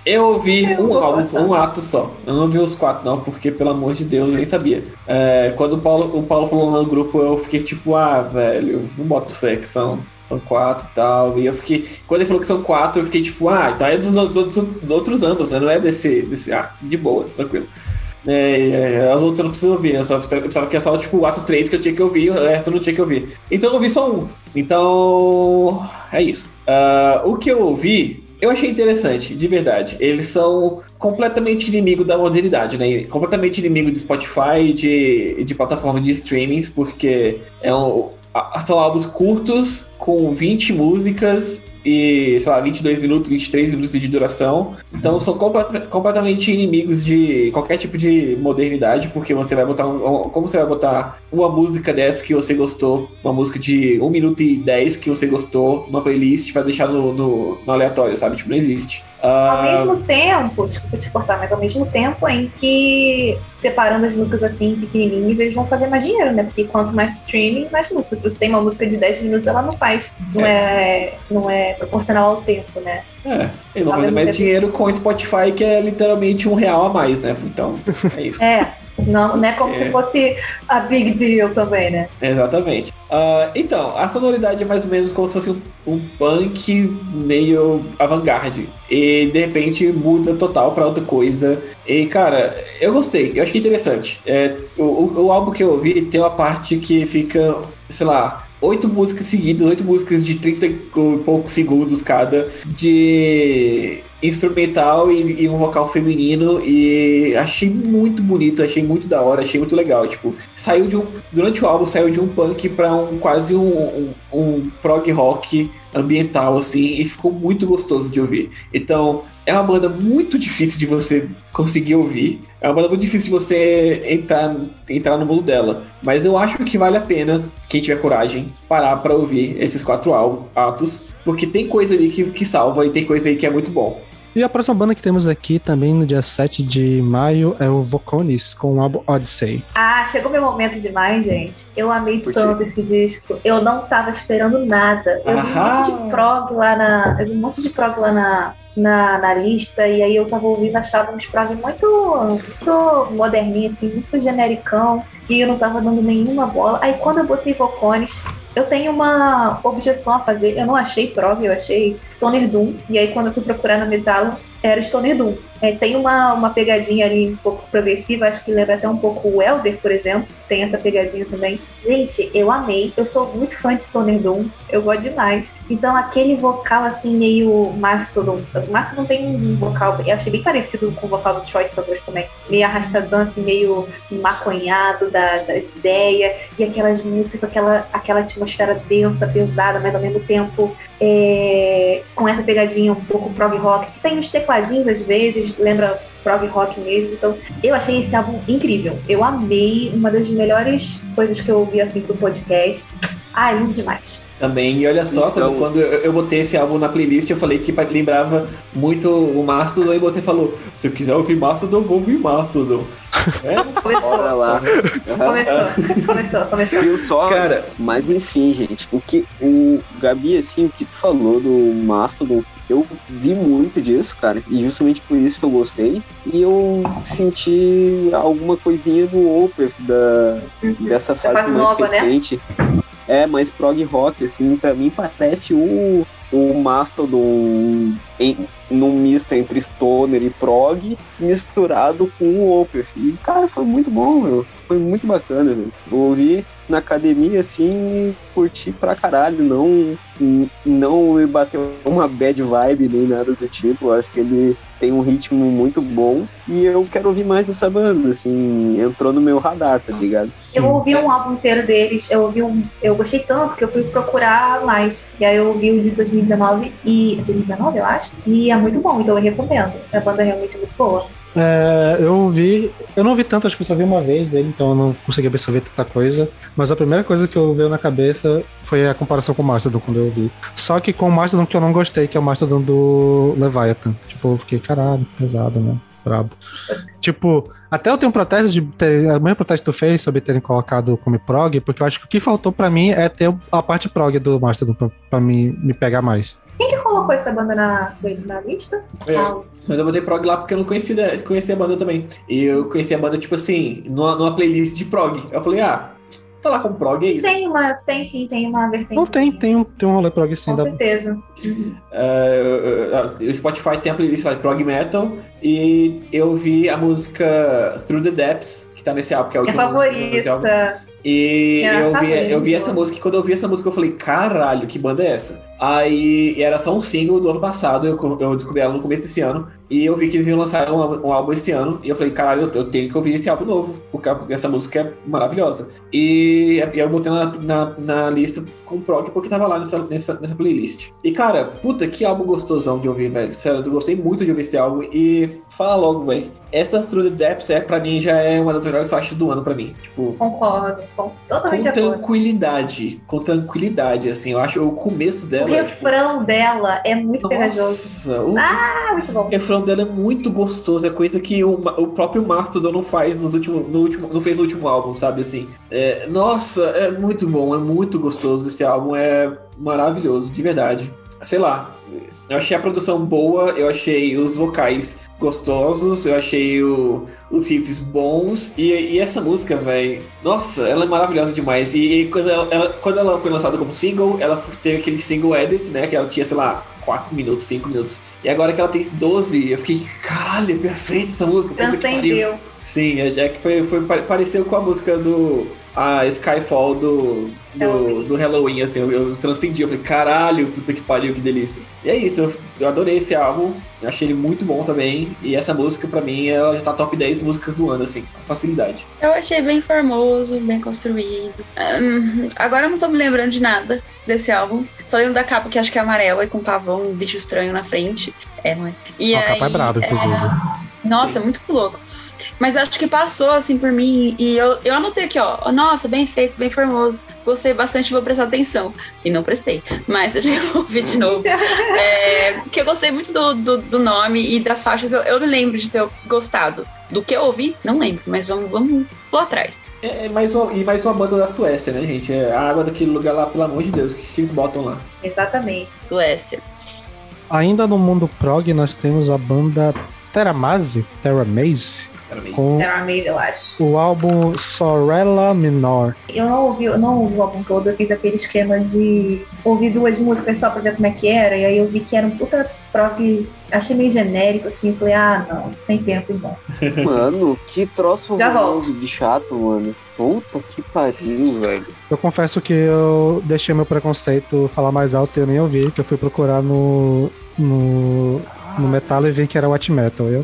Eu ouvi Eu um álbum, passar. um ato só. Eu não vi os quatro, não, porque, pelo amor de Deus, eu nem sabia. É, quando o Paulo, o Paulo falou no grupo, eu fiquei tipo, ah, velho, não boto fé que são, são quatro e tal. E eu fiquei. Quando ele falou que são quatro, eu fiquei tipo, ah, então é dos, outros- dos outros anos, né? Não é desse. desse ah, de boa, tranquilo. É, é, as outras eu não preciso ouvir, eu só precisava, que é só tipo o ato 3 que eu tinha que ouvir, o resto eu não tinha que ouvir. Então eu ouvi só um. Então. É isso. Ah, o que eu ouvi, eu achei interessante, de verdade. Eles são completamente inimigo da modernidade, né? Completamente inimigo de Spotify de, de plataforma de streamings, porque é um, são álbuns curtos, com 20 músicas e, sei lá, 22 minutos, 23 minutos de duração. Então são completa- completamente inimigos de qualquer tipo de modernidade, porque você vai botar um, um- como você vai botar uma música dessa que você gostou, uma música de 1 minuto e 10 que você gostou, numa playlist pra deixar no, no, no aleatório, sabe? Tipo, não existe. Ao Ah, mesmo tempo, desculpa te cortar, mas ao mesmo tempo em que separando as músicas assim, pequenininhas, eles vão fazer mais dinheiro, né? Porque quanto mais streaming, mais músicas. Se você tem uma música de 10 minutos, ela não faz. Não é, não é proporcional ao tempo, né? é, eles vão fazer mais tempo. dinheiro com o Spotify, que é literalmente um real a mais, né? Então, é isso. É. Não, não é como É. se fosse a big deal também, né? Exatamente. Ah, então, a sonoridade é mais ou menos como se fosse um, um punk meio avant-garde. E de repente muda total pra outra coisa. E cara, eu gostei, eu achei interessante. É, o, o, o álbum que eu ouvi tem uma parte que fica, sei lá, oito músicas seguidas, oito músicas de 30 e poucos segundos cada, de instrumental e, e um vocal feminino e achei muito bonito, achei muito da hora, achei muito legal, tipo, saiu de um, durante o álbum saiu de um punk pra um quase um, um, um prog rock ambiental assim e ficou muito gostoso de ouvir. Então, é uma banda muito difícil de você conseguir ouvir. É uma banda muito difícil de você entrar, entrar no mundo dela. Mas eu acho que vale a pena, quem tiver coragem, parar pra ouvir esses quatro atos. Porque tem coisa ali que, que salva e tem coisa aí que é muito bom. E a próxima banda que temos aqui também no dia 7 de maio é o Voconis com o álbum Odyssey. Ah, chegou meu momento demais, gente. Eu amei Curti. tanto esse disco. Eu não tava esperando nada. Eu vi um monte de prog lá na. Eu vi um monte de prog lá na, na, na lista. E aí eu tava ouvindo, achava uns prog muito, muito moderninho, assim, muito genericão. E eu não tava dando nenhuma bola. Aí quando eu botei Vocones, Eu tenho uma objeção a fazer. Eu não achei prog, eu achei Stoner Doom. E aí, quando eu fui procurar na Metal, era Stoner Doom. É, tem uma, uma pegadinha ali um pouco progressiva, acho que lembra até um pouco o Elder, por exemplo. Tem essa pegadinha também. Gente, eu amei. Eu sou muito fã de Stoner Doom. Eu gosto demais. Então, aquele vocal assim, meio Mastodon. O Mastodon tem um vocal, eu achei bem parecido com o vocal do Troy Summers também. Meio arrastadão, assim, meio maconhado da, das ideias. E aquelas músicas com aquela, aquela densa, pesada, mas ao mesmo tempo é, com essa pegadinha um pouco prog rock, que tem uns tecladinhos às vezes, lembra prog rock mesmo. Então, eu achei esse álbum incrível. Eu amei, uma das melhores coisas que eu ouvi assim pro podcast. Ai, lindo demais. Também, e olha só, Então- quando, quando eu, eu botei esse álbum na playlist, eu falei que lembrava muito o Mastodon, e você falou, se eu quiser ouvir Mastodon, vou ouvir Mastodon. É, Começou, Olha lá. começou, começou, começou. Viu só? cara, Mas enfim, gente, o que o Gabi, assim, o que tu falou do Mastodon, eu vi muito disso, cara, e justamente por isso que eu gostei. E eu senti alguma coisinha do Opeth da, dessa fase mais nova, né? É, mais prog rock, assim, pra mim parece o, o Mastodon em, num misto entre stoner e prog, misturado com o Opeth. E, cara, foi muito bom, meu. Foi muito bacana, velho. Eu ouvi na academia, assim, curti pra caralho. Não, não me bateu uma bad vibe nem nada do tipo. Eu acho que ele tem um ritmo muito bom. E eu quero ouvir mais dessa banda, assim, entrou no meu radar, tá ligado? Eu ouvi um álbum inteiro deles, eu ouvi um. Eu gostei tanto que eu fui procurar mais. E aí eu ouvi o de 2019 e. 2019, eu acho. E é muito bom, então eu recomendo. A banda é realmente muito boa. É, eu ouvi. Eu não ouvi tanto, acho que eu só vi uma vez ele, então eu não consegui absorver tanta coisa. Mas a primeira coisa que eu veio na cabeça foi a comparação com o Mastodon quando eu ouvi. Só que com o Mastodon que eu não gostei, que é o Mastodon do Leviathan. Tipo, eu fiquei, caralho, pesado, né? Brabo. Tipo, até eu tenho um protesto de ter. O mesmo protesto que tu fez sobre terem colocado como prog, porque eu acho que o que faltou pra mim é ter a parte prog do Mastodon pra, pra mim me pegar mais. Quem que colocou essa banda na, na lista? É. Ah, Mas eu botei prog lá porque eu não conhecia, conhecia a banda também. E eu conheci a banda, tipo assim, numa, numa playlist de prog. Eu falei, ah, tá lá com prog, é isso. tem uma. Tem sim, tem uma vertente. Não tem, tem um, tem um rolê prog sim. Com Da... certeza. É, o Spotify tem a playlist lá de prog metal. E eu vi a música Through the Depths, que tá nesse álbum, que é o Minha último favorita. E Minha eu vi, eu vi essa música, e quando eu vi essa música, eu falei, caralho, que banda é essa? Aí era só um single do ano passado, eu, eu descobri ela no começo desse ano, e eu vi que eles iam lançar um, um álbum esse ano, e eu falei, caralho, eu, eu tenho que ouvir esse álbum novo, porque essa música é maravilhosa. E, e eu botei na, na, na lista com prog porque tava lá nessa, nessa, nessa playlist. E cara, puta, que álbum gostosão de ouvir, velho. Sério, eu gostei muito de ouvir esse álbum, e fala logo, velho. Essa Through the Depths, é, pra mim, já é uma das melhores faixas do ano pra mim. Tipo, Concordo. Com, com totalmente acordo. tranquilidade, com tranquilidade, assim, eu acho o começo O dela. refrão dela é muito tipo, pegajoso. nossa, o Ah, muito bom. refrão dela é muito gostoso, é coisa que o, o próprio Mastodon não faz nos últimos, no último, não fez no último álbum, sabe assim. É, nossa, é muito bom, é muito gostoso esse álbum, é maravilhoso, de verdade. Sei lá, eu achei a produção boa, eu achei os vocais gostosos, eu achei o- os riffs bons e, e essa música, velho, nossa, ela é maravilhosa demais. E, e quando, ela, ela- quando ela foi lançada como single, ela teve aquele single edit, né? Que ela tinha, sei lá, 4 minutos, 5 minutos. E agora que ela tem 12, eu fiquei, caralho, é perfeita essa música. puta que pariu." Transcendeu. Sim, a Jack foi, foi, pare- pareceu com a música do. A Skyfall do, do, Halloween. do Halloween, assim, eu, eu transcendi, eu falei, caralho, puta que pariu, que delícia. E é isso, eu, eu adorei esse álbum, eu achei ele muito bom também, e essa música, pra mim, ela já tá top 10 músicas do ano, assim, com facilidade. Eu achei bem formoso, bem construído. Hum, agora eu não tô me lembrando de nada desse álbum. Só lembro da capa que acho que é amarela e com um pavão, um bicho estranho na frente. É, não é? E a capa é aí, braba, inclusive. Nossa, Sim. muito louco. Mas acho que passou assim por mim e eu, eu anotei aqui, ó. Nossa, bem feito, bem formoso. Gostei bastante, vou prestar atenção. E não prestei. Mas acho que eu vou ouvir de novo. É, que eu gostei muito do, do, do nome e das faixas. Eu, eu me lembro de ter gostado. Do que eu ouvi, não lembro. Mas vamos, vamos lá atrás. É, é mais uma, e mais uma banda da Suécia, né, gente? É a água daquele lugar lá, pelo amor de Deus, o que, que eles botam lá? Exatamente. Suécia. Ainda no mundo prog, nós temos a banda Teramaze, Teramaze, Era Com Era Maid, eu acho. o álbum Sorella Minor. Eu não ouvi, eu não ouvi o álbum todo, eu fiz aquele esquema de ouvir duas músicas só pra ver como é que era, e aí eu vi que era um puta prog, achei meio genérico, assim, falei, ah, não, sem tempo, irmão. Mano, que troço Já horroroso de chato, mano. Puta que pariu, velho. Eu confesso que eu deixei meu preconceito falar mais alto e eu nem ouvi, que eu fui procurar no, no, no metal e vi que era white metal. Eu,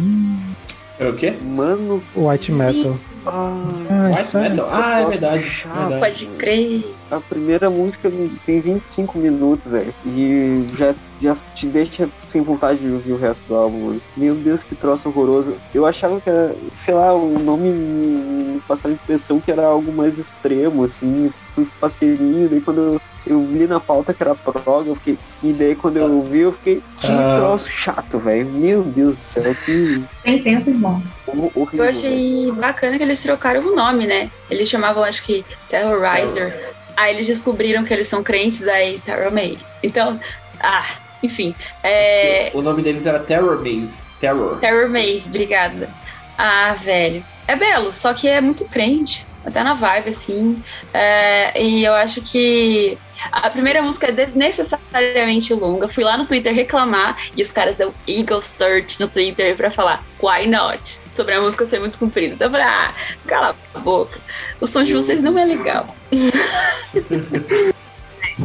Era o quê? Mano, white metal. ah, White sério? Metal? Ah, é verdade. chato. verdade. Pode crer. a primeira música tem 25 minutos, velho. E já, já te deixa sem vontade de ouvir o resto do álbum. Meu Deus, que troço horroroso. Eu achava que era, sei lá, o nome me passava a impressão que era algo mais extremo, assim. Fui parceirinho, daí quando eu, eu li na pauta que era prog, eu fiquei. E daí quando eu vi, eu fiquei. Que Ah. troço chato, velho. Meu Deus do céu, que Sem tempo, irmão. hor- horrível. Eu achei bacana que eles trocaram o nome, né? Eles chamavam, acho que, Terrorizer. Aí eles descobriram que eles são crentes, aí Terror Maze. Então, ah, enfim. É, O nome deles era Terror Maze. Terror. Terror Maze, obrigada. Ah, velho. É belo, só que é muito crente. Até na vibe, assim. É, e eu acho que a primeira música é desnecessariamente longa. Fui lá no Twitter reclamar e os caras dão Eagle Search no Twitter pra falar Why not? Sobre a música ser muito comprida. Então eu falei, ah, cala a boca. O som de vocês não é legal.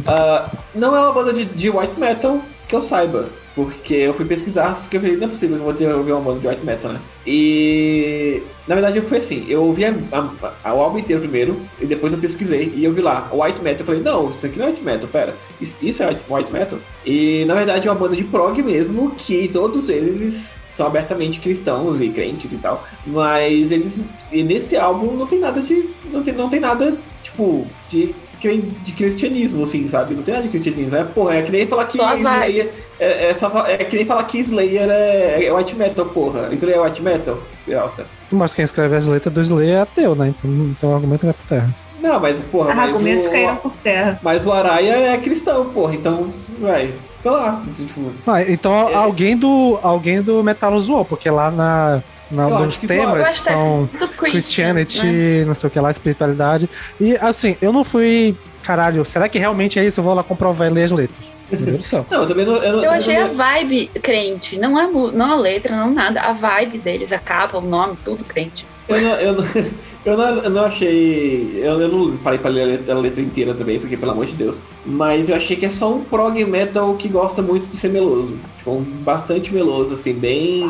Ah, não é uma banda de, de white metal que eu saiba. Porque eu fui pesquisar, porque eu falei, não é possível que eu vou ter ouvir uma banda de white metal, né? E na verdade eu fui assim, eu ouvi a, a- a- o álbum inteiro primeiro, e depois eu pesquisei e eu vi lá, white metal, eu falei, não, isso aqui não é white metal, pera, isso, é white- metal? E na verdade é uma banda de prog mesmo, que todos eles são abertamente cristãos e crentes e tal, mas eles, e nesse álbum não tem nada de, não tem, não tem nada, tipo, de de cristianismo, assim, sabe? Não tem nada de cristianismo. É, porra, é que nem falar que Só. Slayer. É, é, só, fa- é que nem falar que Slayer é, é white metal, porra. Slayer é white metal? Alta. Mas quem escreve as letras do Slayer é ateu, né? Então, então o argumento vai por terra. Não, mas, porra, mas Argumentos o, caíram por terra. mas o Araya é cristão, porra. Então, vai. Sei lá. Tipo, Ah, então É. alguém do alguém do metal zoou, porque lá na, na Eu nos temas estão Christian, Christianity, né? não sei o que lá, espiritualidade. E assim, eu não fui. Caralho, será que realmente é isso? Eu vou lá comprovar e ler as letras. Meu Deus do céu. não, eu também não. Eu, não- Eu achei a não- vibe crente, não a, mu- não a letra, não nada. A vibe deles, a capa, o nome, tudo crente. Eu não, eu não, eu não, eu não achei. Eu, eu não parei pra ler a letra, a letra inteira também, porque pelo amor de Deus. Mas eu achei que é só um prog metal que gosta muito de ser meloso. Tipo, um bastante meloso, assim, bem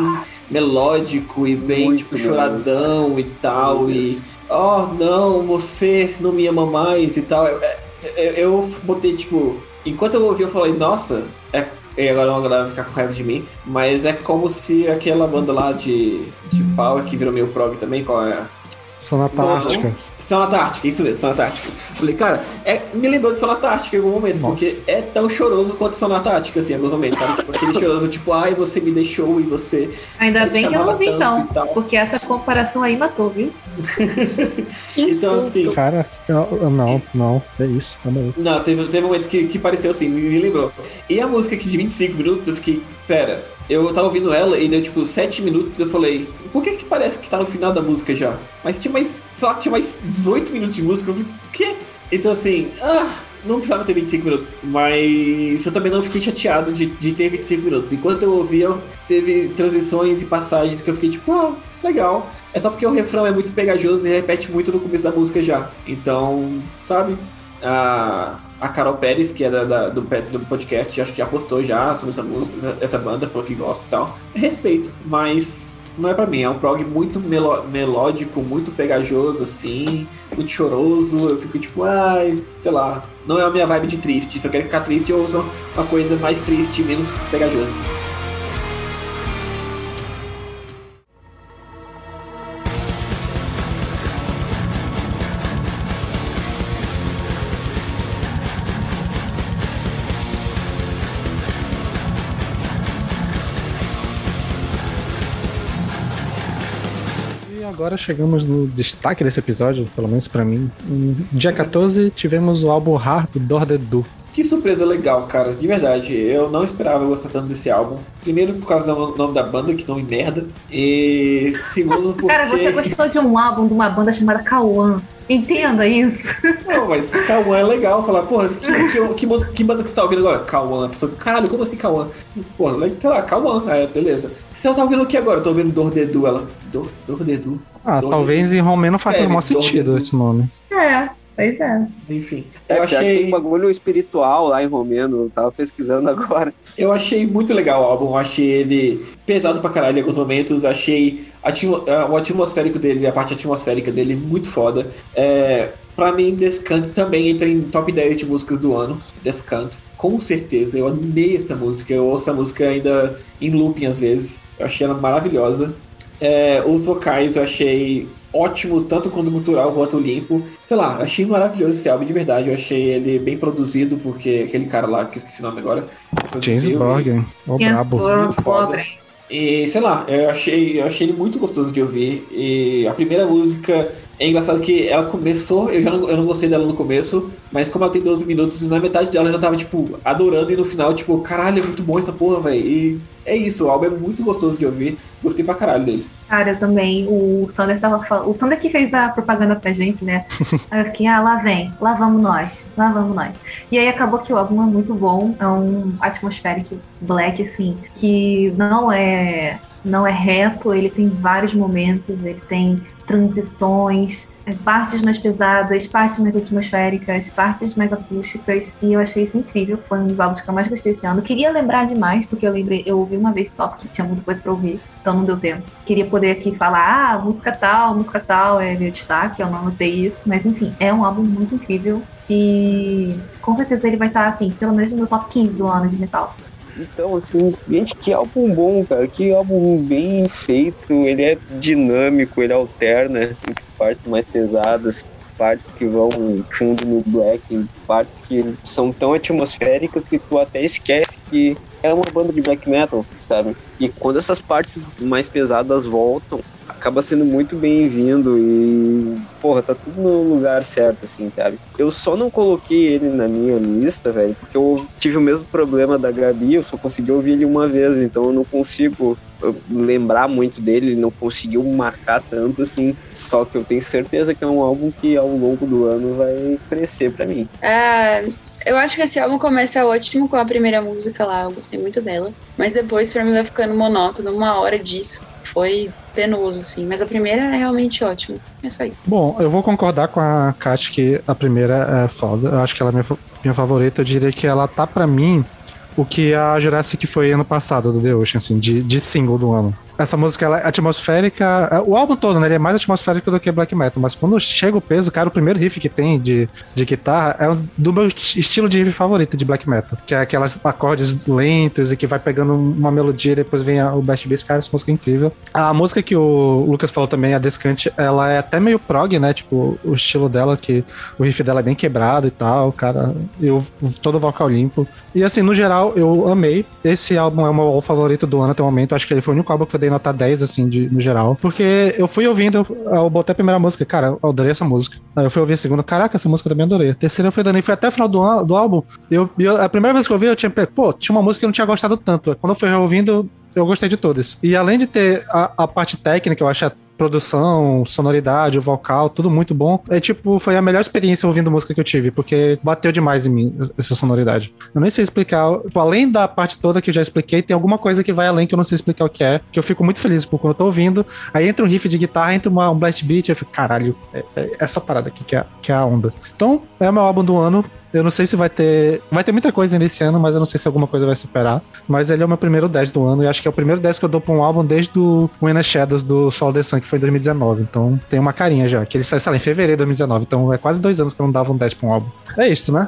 melódico e bem, Muito tipo, choradão e tal. Meu E. Deus. Oh, não, você não me ama mais e tal. Eu, eu, eu botei, tipo. Enquanto eu ouvi, eu falei, nossa, é. E agora a galera vai ficar com raiva de mim, mas é como se aquela banda lá de, de Power que virou meio prog também, qual é? Sonata. Ártica. Sonata Ártica, isso mesmo, Sonata Ártica. Falei, cara, é, me lembrou de Sonata Ártica em algum momento, Nossa. porque é tão choroso quanto Sonata Ártica, assim, em alguns momentos, sabe? Tipo, aquele choroso, tipo, ai, você me deixou e você. Ainda bem que eu não vi então, porque essa comparação aí matou, viu? Então, assim, Cara, eu- não, não, é isso, tá bom. Não, teve, teve momentos que, que pareceu assim, me, me lembrou. E a música aqui de 25 minutos, eu fiquei, pera, eu tava ouvindo ela e deu tipo 7 minutos, eu falei, por que que parece que tá no final da música já? Mas tinha mais, lá, tinha mais 18 minutos de música, eu falei, quê? Então assim, ah, não precisava ter 25 minutos, mas eu também não fiquei chateado de, de ter 25 minutos. Enquanto eu ouvia, teve transições e passagens que eu fiquei tipo, ah, legal. É só porque o refrão é muito pegajoso e repete muito no começo da música já. Então, sabe? A, a Carol Pérez, que é da, da- do, do podcast, acho que já postou já sobre essa música, essa, banda, falou que gosta e tal. Respeito, mas não é pra mim. É um prog muito melo- melódico, muito pegajoso, assim, muito choroso. Eu fico tipo, ai, sei lá. Não é a minha vibe de triste. Se eu quero ficar triste, eu ouço uma coisa mais triste, menos pegajosa. Agora chegamos no destaque desse episódio, pelo menos pra mim. Dia 14 tivemos o álbum Hard do Dordedu. Que surpresa legal, cara. De verdade, eu não esperava gostar tanto desse álbum. Primeiro por causa do nome da banda, que nome merda. E segundo porque... Cara, você gostou de um álbum de uma banda chamada Kawan. Entenda isso. Não, mas Kawan é legal falar, porra, que, que, que, música- que banda que você tá ouvindo agora? Kawan. A pessoa, caralho, como assim Kawan? Porra, sei lá, Kawan, é, beleza. Você tá ouvindo o que agora? Eu tô ouvindo Dordedu, ela. Dor, Dordedu. Ah, talvez em romeno faça É, o maior sentido esse nome. É, pois é. Enfim, É, eu pior que tem achei, um bagulho espiritual lá em romeno, eu tava pesquisando agora. eu achei muito legal o álbum. Eu achei ele pesado pra caralho em alguns momentos. Eu achei ah, o atmosférico dele, a parte atmosférica dele muito foda. É, pra mim, Descanto também entra em top 10 de músicas do ano. Descanto, com certeza. Eu amei essa música. Eu ouço a música ainda em looping às vezes. Eu achei ela maravilhosa. É, os vocais eu achei ótimos, tanto quanto cultural quanto limpo. Sei lá, achei maravilhoso esse álbum de verdade. Eu achei ele bem produzido, porque aquele cara lá, que eu esqueci o nome agora. James. Borgen, o brabo. muito foda. E sei lá, eu achei, eu achei ele muito gostoso de ouvir. E a primeira música é engraçado que ela começou, eu já não, eu não gostei dela no começo, mas como ela tem 12 minutos, na metade dela eu já tava, tipo, adorando, e no final, tipo, caralho, é muito bom essa porra, velho. E é isso, o álbum é muito gostoso de ouvir. Gostei pra caralho dele. Cara, eu também. O Sander tava falando. O Sander que fez a propaganda pra gente, né? Aí eu fiquei, ah, lá vem, lá vamos nós, lá vamos nós. E aí acabou que o álbum é muito bom, é um atmospheric black, assim, que não é. Não é reto, ele tem vários momentos, ele tem transições, é, partes mais pesadas, partes mais atmosféricas, partes mais acústicas, e eu achei isso incrível. Foi um dos álbuns que eu mais gostei esse ano. Queria lembrar demais, porque eu lembrei, eu ouvi uma vez só, porque tinha muita coisa pra ouvir, então não deu tempo. Queria poder aqui falar, ah, música tal, música tal é meu destaque, eu não anotei isso, mas enfim, é um álbum muito incrível. E com certeza ele vai estar, assim, pelo menos no meu top 15 do ano de metal. Então, assim, gente, que álbum bom, cara. Que álbum bem feito. Ele é dinâmico, ele alterna entre partes mais pesadas, partes que vão fundo no black, partes que são tão atmosféricas que tu até esquece que é uma banda de black metal, sabe? E quando essas partes mais pesadas voltam, acaba sendo muito bem-vindo e, porra, tá tudo no lugar certo, assim, sabe? Eu só não coloquei ele na minha lista, velho, porque eu tive o mesmo problema da Gabi, eu só consegui ouvir ele uma vez, então eu não consigo lembrar muito dele, ele não conseguiu marcar tanto, assim, só que eu tenho certeza que é um álbum que ao longo do ano vai crescer pra mim. Ah, eu acho que esse álbum começa ótimo com a primeira música lá, eu gostei muito dela. Mas depois, pra mim, vai ficando monótono, uma hora disso. Foi penoso, assim. Mas a primeira é realmente ótima. É isso aí. Bom, eu vou concordar com a Kat que a primeira é foda. Eu acho que ela é minha, minha favorita. Eu diria que ela tá pra mim o que a Jurassic foi ano passado do The Ocean, assim, de, de single do ano. Essa música ela é atmosférica. é, O álbum todo, né? Ele é mais atmosférico do que black metal. Mas quando chega o peso, cara, o primeiro riff que tem de, de guitarra é um- do meu esti- estilo de riff favorito de black metal. Que é aquelas acordes lentos e que vai pegando uma melodia e depois vem a- o Bash Beat. Cara, essa música é incrível. A música que o Lucas falou também, a Descante, ela é até meio prog, né? Tipo, o estilo dela, que o riff dela é bem quebrado e tal, cara. Todo o vocal limpo. E assim, no geral, eu amei. Esse álbum é o meu favorito do ano até o momento. Acho que ele foi o único álbum que eu dei nota 10, assim, de, no geral. Porque eu fui ouvindo, eu botei a primeira música, cara, eu adorei essa música. Aí eu fui ouvir a segunda, caraca, essa música eu também adorei. A terceira eu fui dando, foi até o final do, do álbum. Eu, eu- a primeira vez que eu ouvi, eu tinha, pô, tinha uma música que eu não tinha gostado tanto. Quando eu fui ouvindo, eu gostei de todas. E além de ter a, a parte técnica, eu acho produção, sonoridade, o vocal, tudo muito bom. É tipo, foi a melhor experiência ouvindo música que eu tive, porque bateu demais em mim essa sonoridade. Eu nem sei explicar, tipo, além da parte toda que eu já expliquei, tem alguma coisa que vai além que eu não sei explicar o que é, que eu fico muito feliz por quando eu tô ouvindo. Aí entra um riff de guitarra, entra uma, um blast beat, eu fico, caralho, é, é essa parada aqui que é, que é a onda. Então, é o meu álbum do ano. Eu não sei se vai ter. Vai ter muita coisa nesse ano, mas eu não sei se alguma coisa vai superar. Mas ele é o meu primeiro 10 do ano. E acho que é o primeiro 10 que eu dou pra um álbum desde o Winner Shadows do Sol The Sun, que foi em 2019. Então tem uma carinha já. Que ele saiu, sei lá, em fevereiro de 2019. Então é quase dois anos que eu não dava um 10 pra um álbum. É isso, né?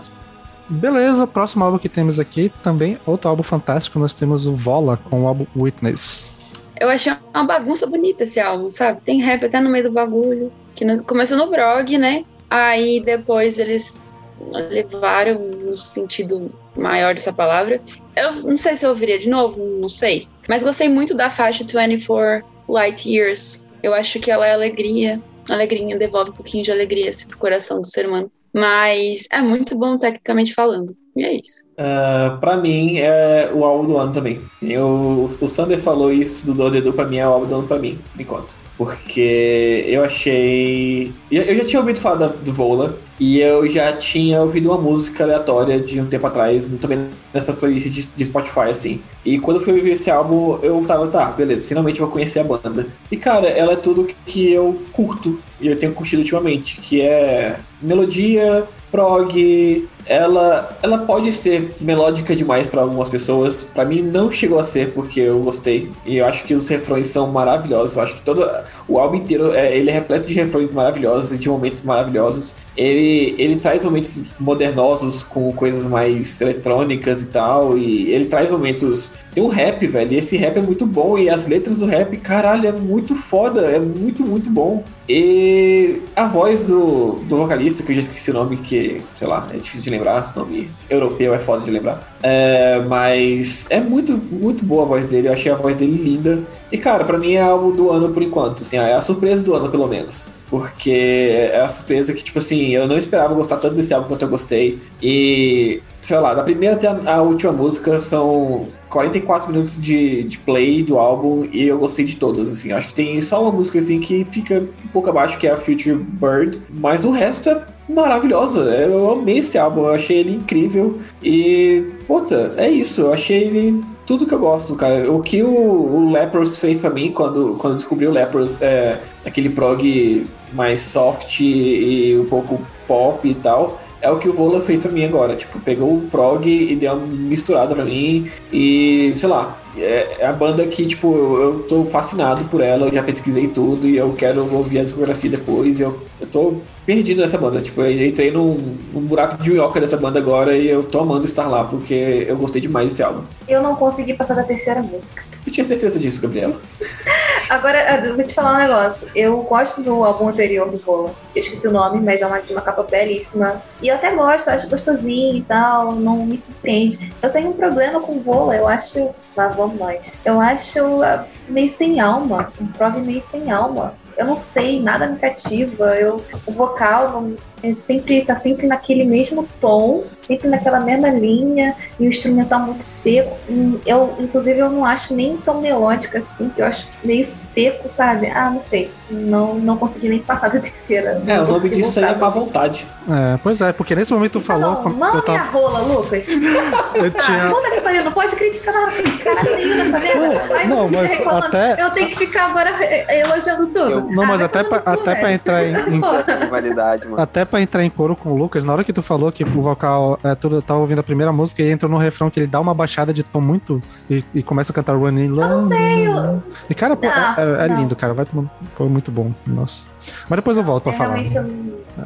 Beleza, próximo álbum que temos aqui também, outro álbum fantástico. Nós temos o Vola com o álbum Witness. Eu achei uma bagunça bonita esse álbum, sabe? Tem rap até no meio do bagulho. Que começou no Brog, né? Aí depois eles levaram um sentido maior dessa palavra. Eu não sei se eu ouviria de novo, não sei. Mas gostei muito da faixa 24 Light Years. Eu acho que ela é alegria. Alegrinha devolve um pouquinho de alegria assim, pro coração do ser humano. Mas é muito bom tecnicamente falando. E é isso. Uh, pra mim, é o álbum do ano também. Eu, o Sander falou isso do Dodedu, pra mim é o álbum do ano pra mim, enquanto. Porque eu achei. Eu já tinha ouvido falar do Vola, e eu já tinha ouvido uma música aleatória de um tempo atrás, também nessa playlist de, de Spotify, assim. E quando eu fui ouvir esse álbum, eu tava, tá, beleza, finalmente vou conhecer a banda. E cara, ela é tudo que eu curto, e eu tenho curtido ultimamente, que é melodia, prog, ela, ela pode ser melódica demais para algumas pessoas. Para mim não chegou a ser porque eu gostei e eu acho que os refrões são maravilhosos. Eu acho que todo o álbum inteiro é, ele é repleto de refrões maravilhosos e de momentos maravilhosos. Ele, ele traz momentos modernosos com coisas mais eletrônicas e tal e ele traz momentos tem um rap, velho. E esse rap é muito bom e as letras do rap, caralho, é muito foda, é muito muito bom. E a voz do, do vocalista, que eu já esqueci o nome, que, sei lá, é difícil de lembrar, o nome europeu é foda de lembrar. É, mas é muito, muito boa a voz dele, eu achei a voz dele linda. E, cara, para mim é álbum do ano por enquanto, assim, é a surpresa do ano, pelo menos. Porque é a surpresa que, tipo assim, eu não esperava gostar tanto desse álbum quanto eu gostei. E, sei lá, da primeira até a última música são 44 minutos de, de play do álbum e eu gostei de todas, assim. Acho que tem só uma música, assim, que fica um pouco abaixo, que é a Future Bird. Mas o resto é maravilhosa. Eu amei esse álbum, eu achei ele incrível. E, puta, é isso. Eu achei ele tudo que eu gosto, cara. O que o, o Lepros fez para mim quando, quando descobri o Lepros, é aquele prog mais soft e um pouco pop e tal é o que o Vola fez pra mim agora. Tipo, pegou o prog e deu uma misturada pra mim. E, sei lá, é, é a banda que, tipo, eu, eu tô fascinado por ela, eu já pesquisei tudo e eu quero ouvir a discografia depois. Eu, eu tô perdido nessa banda. Tipo, eu entrei num, num buraco de minhoca dessa banda agora e eu tô amando estar lá, porque eu gostei demais desse álbum. Eu não consegui passar da terceira música. Eu tinha certeza disso, Gabriela. Agora, eu vou te falar um negócio. Eu gosto do álbum anterior do Vola. Eu esqueci o nome, mas é uma, uma capa belíssima. E eu até gosto, acho gostosinho e tal, não me surpreende. Eu tenho um problema com Vola, eu acho. Lá vamos nós. Eu acho ah, meio sem alma, um prog meio sem alma eu não sei, nada me cativa. Eu, o vocal não, é sempre tá sempre naquele mesmo tom, sempre naquela mesma linha, e o instrumental muito seco. Eu, inclusive, eu não acho nem tão melódico assim, que eu acho meio seco, sabe? Ah, não sei. Não, não consegui nem passar da terceira. É, o nome disso aí é má vontade. É, pois é, porque nesse momento tu falou. Não, não eu tava... minha rola, Lucas. eu tinha... Ah, puta que pariu, não pode criticar nada, criticar nada nenhum nessa merda. Não, mas até. Eu tenho que ficar agora elogiando tudo. Eu... Não, mas ah, até, pra, até pra entrar em. em... mano. Até pra entrar em coro com o Lucas, na hora que tu falou que o vocal, é, tu tava ouvindo a primeira música e entrou no refrão que ele dá uma baixada de tom muito e, e começa a cantar Running Long. Não sei. Eu... E cara, pô, é, é, é lindo, cara. Vai tomar. Foi muito bom. Nossa. Mas depois eu volto pra é, falar. Né? Eu...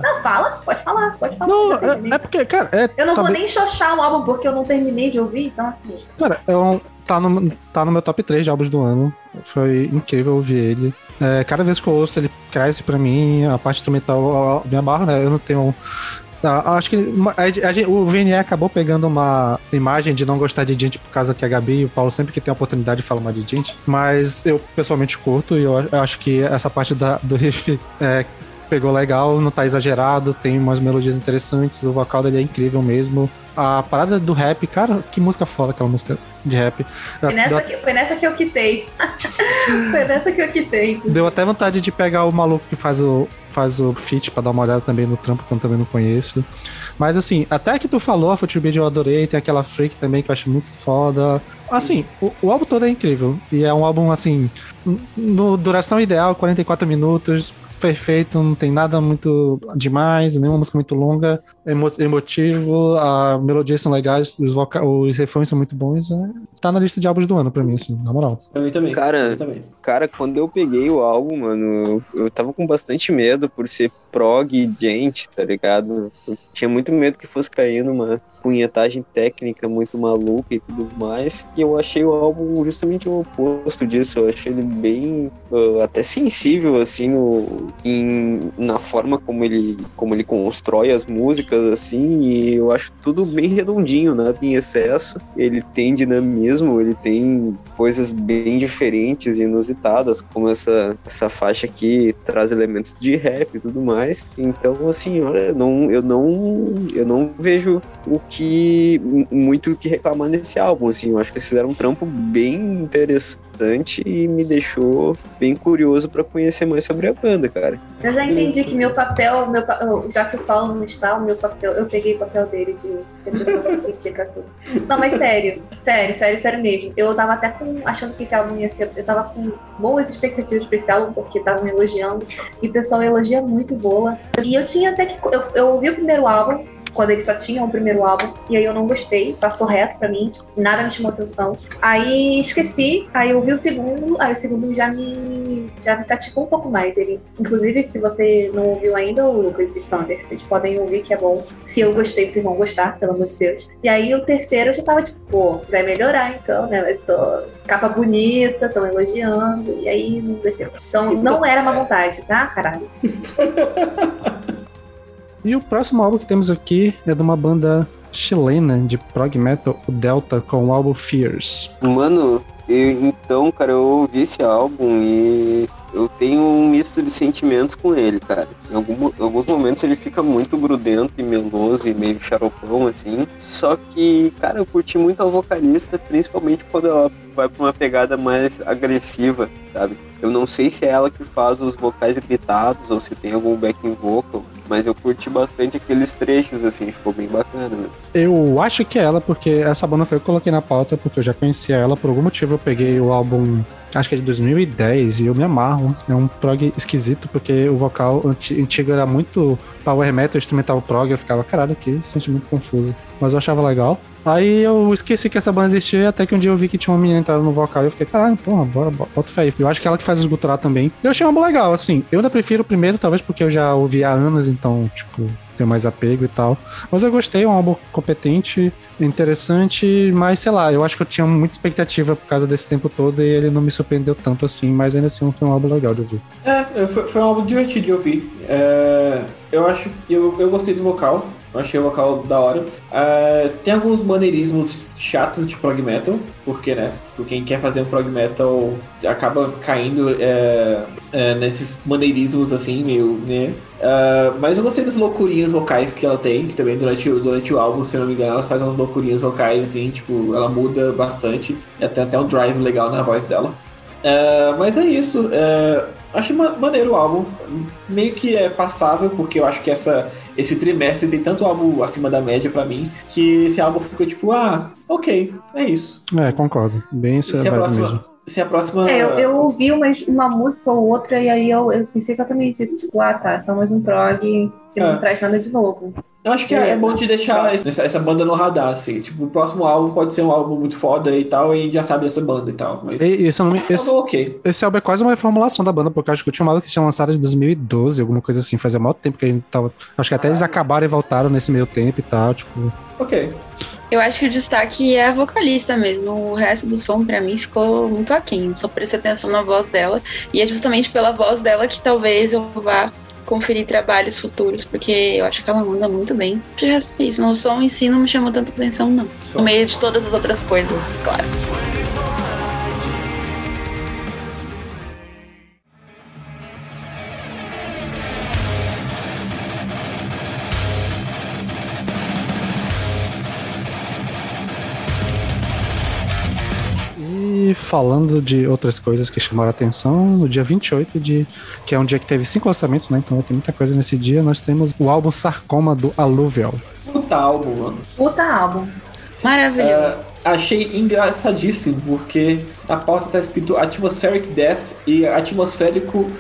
Não, fala, pode falar, pode falar. Não, é, é, porque, cara. É, eu não tá vou bem... nem xoxar o álbum porque eu não terminei de ouvir, então assim. Cara, é um, tá, no, tá no meu top 3 de álbuns do ano. Foi incrível ouvir ele. É, cada vez que eu ouço, ele cresce pra mim. A parte instrumental me amarra, né? Eu não tenho. Ah, acho que a, a, o VNE acabou pegando uma imagem de não gostar de gente por causa que a Gabi e o Paulo sempre que tem a oportunidade de falar mais de gente. Mas eu pessoalmente curto e eu, eu acho que essa parte da, do riff é, pegou legal, não tá exagerado, tem umas melodias interessantes, o vocal dele é incrível mesmo. A parada do rap, cara, que música foda aquela música de rap. Foi nessa, que, foi nessa que eu quitei. foi nessa que eu quitei. Deu até vontade de pegar o maluco que faz o, faz o feat pra dar uma olhada também no trampo, que eu também não conheço. Mas assim, até que tu falou, a Footbeat eu adorei, tem aquela Freak também que eu acho muito foda. Assim, o, o, álbum todo é incrível. E é um álbum, assim, no duração ideal, 44 minutos, perfeito, não tem nada muito demais, nenhuma música muito longa, emo emotivo, a melodias são legais, os, os refrões são muito bons. É, tá na lista de álbuns do ano pra mim, assim, na moral. Pra mim também. Cara, também. cara, quando eu peguei o álbum, mano, eu, eu tava com bastante medo por ser prog gente, tá ligado? Eu tinha muito medo que fosse cair numa punhetagem técnica muito maluca e tudo mais. E eu achei o álbum justamente o oposto disso. Eu achei ele bem uh, até sensível assim no, em, na forma como ele como ele constrói as músicas assim. E eu acho tudo bem redondinho, nada em excesso. Ele tem dinamismo, ele tem coisas bem diferentes e inusitadas, como essa essa faixa aqui traz elementos de rap e tudo mais. Então assim, olha, não, eu não eu não vejo o que que muito o que reclamar nesse álbum, assim. Eu acho que eles fizeram um trampo bem interessante e me deixou bem curioso para conhecer mais sobre a banda, cara. Eu já entendi que meu papel, meu, já que o Paulo não está, o meu papel, eu peguei o papel dele de ser pessoa que critica tudo. Não, mas sério, sério, sério, sério mesmo. Eu tava até com, achando que esse álbum ia ser. Eu tava com boas expectativas pra esse álbum, porque estavam elogiando. E o pessoal elogia muito boa. E eu tinha até que. Eu, eu ouvi o primeiro álbum, quando ele só tinha o primeiro álbum, e aí eu não gostei, passou reto pra mim, nada me chamou atenção. Aí esqueci, aí eu vi o segundo, aí o segundo já me já me praticou um pouco mais. Ele, inclusive, se você não ouviu ainda, o Lucas e Sander, vocês podem ouvir que é bom. Se eu gostei, vocês vão gostar, pelo amor de Deus. E aí o terceiro eu já tava tipo, pô, vai melhorar então, né? Eu tô capa bonita, estão elogiando, e aí não desceu. Então não era uma vontade, tá, caralho? E o próximo álbum que temos aqui é de uma banda chilena de prog metal, o Delta, com o álbum Fears. Mano, eu, então, cara, eu ouvi esse álbum e eu tenho um misto de sentimentos com ele, cara. Em, algum, em alguns momentos ele fica muito grudento e meloso e meio xaropão, assim. Só que, cara, eu curti muito a vocalista, principalmente quando ela vai pra uma pegada mais agressiva, sabe? Eu não sei se é ela que faz os vocais gritados ou se tem algum backing vocal, mas eu curti bastante aqueles trechos, assim, ficou bem bacana. Né? Eu acho que é ela, porque essa banda foi eu que coloquei na pauta, porque eu já conhecia ela, por algum motivo eu peguei o álbum, acho que é de 2010, e eu me amarro. É um prog esquisito, porque o vocal antigo era muito power metal, instrumental prog, eu ficava, caralho, que sentimento confuso. Mas eu achava legal. Aí eu esqueci que essa banda existia, até que um dia eu vi que tinha uma menina entrando no vocal e eu fiquei, caralho, porra, bora, bota fé. Eu acho que ela que faz os gutural também. Eu achei uma legal, assim. Eu ainda prefiro o primeiro, talvez porque eu já ouvi há anos, então, tipo, tenho mais apego e tal. Mas eu gostei, é um álbum competente, interessante, mas sei lá, eu acho que eu tinha muita expectativa por causa desse tempo todo e ele não me surpreendeu tanto assim, mas ainda assim foi um álbum legal de ouvir. É, foi, foi um álbum divertido de ouvir. É, eu acho, eu, eu gostei do vocal, eu achei o vocal da hora. Uh, tem alguns maneirismos chatos de prog metal, porque, né? Quem quer fazer um prog metal acaba caindo é, é, nesses maneirismos assim, meio, né? Uh, mas eu gostei das loucurinhas vocais que ela tem, que também durante, durante o álbum, se não me engano, ela faz umas loucurinhas vocais, assim, tipo, ela muda bastante. Tem até um drive legal na voz dela. Uh, mas é isso. Uh, Achei maneiro o álbum. Meio que é passável, porque eu acho que essa, esse trimestre tem tanto álbum acima da média para mim, que esse álbum ficou tipo, ah, ok, é isso. É, concordo. Bem isso é mesmo. Se a próxima. É, eu, eu ouvi uma, uma música ou outra, e aí eu, eu pensei exatamente isso, tipo, ah tá, só mais um prog que não é. traz nada de novo. Eu acho que é, é bom de deixar essa, essa, banda no radar, assim. Tipo, o próximo álbum pode ser um álbum muito foda e tal, e a gente já sabe dessa banda e tal. Mas e, isso não, esse, okay. esse álbum é quase uma reformulação da banda, porque eu acho que o último álbum que tinha lançado de 2012, alguma coisa assim, fazia muito tempo que a gente tava. Acho que até ah, eles acabaram e voltaram nesse meio tempo e tal, tipo. Ok. Eu acho que o destaque é a vocalista mesmo. O resto do som, para mim, ficou muito aquém. Só prestei atenção na voz dela. E é justamente pela voz dela que talvez eu vá conferir trabalhos futuros, porque eu acho que ela manda muito bem. De resto é isso, o som em si não me chamou tanta atenção, não. No meio de todas as outras coisas, claro. Falando de outras coisas que chamaram a atenção, no dia 28 de. que é um dia que teve cinco lançamentos, né? Então tem muita coisa nesse dia. Nós temos o álbum Sarcoma do Alluvial. Puta álbum, mano. Puta álbum. Maravilhoso. Uh, achei engraçadíssimo, porque na porta tá escrito Atmospheric Death e atmosférico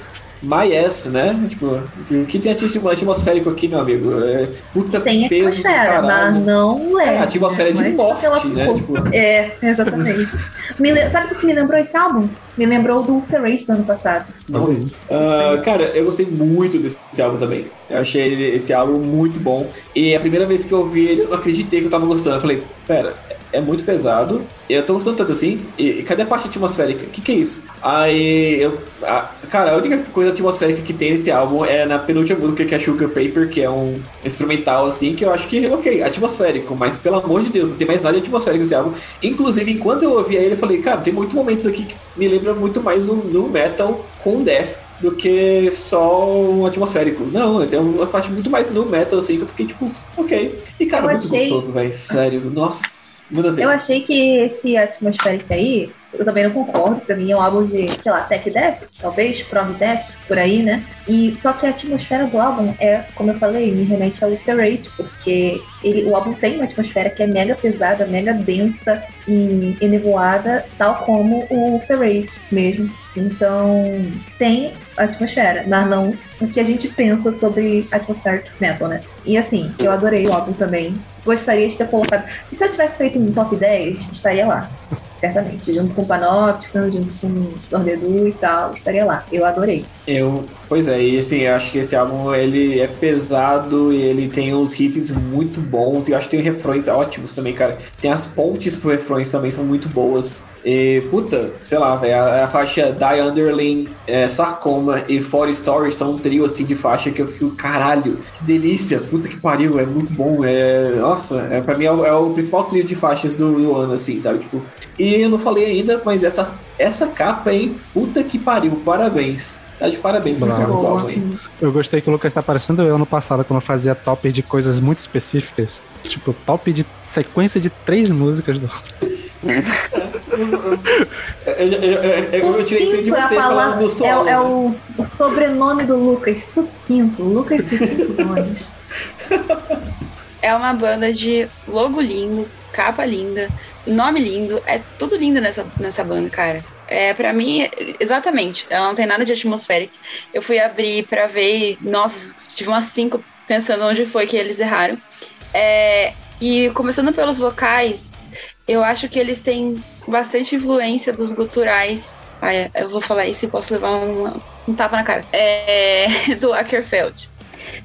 My Ass, né? Tipo, o que tem atmosférico aqui, meu amigo? É puta tem peso atmosfera, mas não é. É, atmosfera né? de morte, né? Tipo... É, exatamente. me, sabe o que me lembrou esse álbum? Me lembrou do Ulcerate do ano passado. Não. Uh, cara, eu gostei muito desse álbum também. Eu achei esse álbum muito bom. E a primeira vez que eu ouvi ele, eu não acreditei que eu tava gostando. Eu falei, pera, é muito pesado. Eu tô gostando tanto assim. E, cadê a parte atmosférica? O que, que é isso? Aí eu. A, cara, a única coisa atmosférica que tem nesse álbum é na penúltima música, que é Sugar Paper, que é um instrumental assim, que eu acho que, ok, atmosférico, mas pelo amor de Deus, não tem mais nada de atmosférico nesse álbum. Inclusive, enquanto eu ouvia ele, eu falei, cara, tem muitos momentos aqui que me lembram muito mais o no metal com death do que só um atmosférico. Não, tem umas partes muito mais no metal, assim, que eu fiquei tipo, ok. E cara, Eu muito achei- gostoso, velho. Sério, nossa, ver. Eu achei que esse Atmospheric aí, eu também não concordo, pra mim é um álbum de, sei lá, tech death, talvez, prog death, por aí, né? E só que a atmosfera do álbum é, como eu falei, me remete ao Serrate, porque ele, o álbum tem uma atmosfera que é mega pesada, mega densa e, e nevoada, tal como o Serrate mesmo. Então, tem atmosfera, mas não o que a gente pensa sobre atmospheric metal, né? E assim, eu adorei o álbum também. Gostaria de ter colocado. E se eu tivesse feito um top 10, estaria lá. Certamente. Junto com o Panopticon, junto com o e tal, estaria lá. Eu adorei. Eu, pois é, e assim, eu acho que esse álbum ele é pesado e ele tem uns riffs muito bons e eu acho que tem refrões ótimos também, cara. Tem as pontes pro refrões também são muito boas. E, puta, sei lá, velho, a, a faixa Die Underling, é, Sarcoma e Four Stories são um trio assim de faixa que eu fico, caralho, que delícia, puta que pariu, é muito bom. É, nossa, é, pra mim é o, é o principal trio de faixas do, do ano, assim, sabe? Tipo, e eu não falei ainda, mas essa, essa capa, hein, puta que pariu, parabéns. Tá de parabéns Bravo. Eu gostei que o Lucas tá parecendo eu ano passado, quando eu fazia top de coisas muito específicas. Tipo, top de sequência de três músicas do. Eu, eu, eu, eu, eu tirei isso de é você falando palavra. do É, solo. o- é o, o sobrenome do Lucas. Sucinto. Lucas Sucinto Gomes. É uma banda de logo lindo, capa linda, nome lindo, é tudo lindo nessa, nessa banda, cara. É, para mim, exatamente, ela não tem nada de atmosférico. Eu fui abrir pra ver e, nossa, tive umas cinco pensando onde foi que eles erraram. É, e começando pelos vocais, eu acho que eles têm bastante influência dos guturais. Ai, eu vou falar isso e posso levar um, um tapa na cara. É, do Ackerfeld.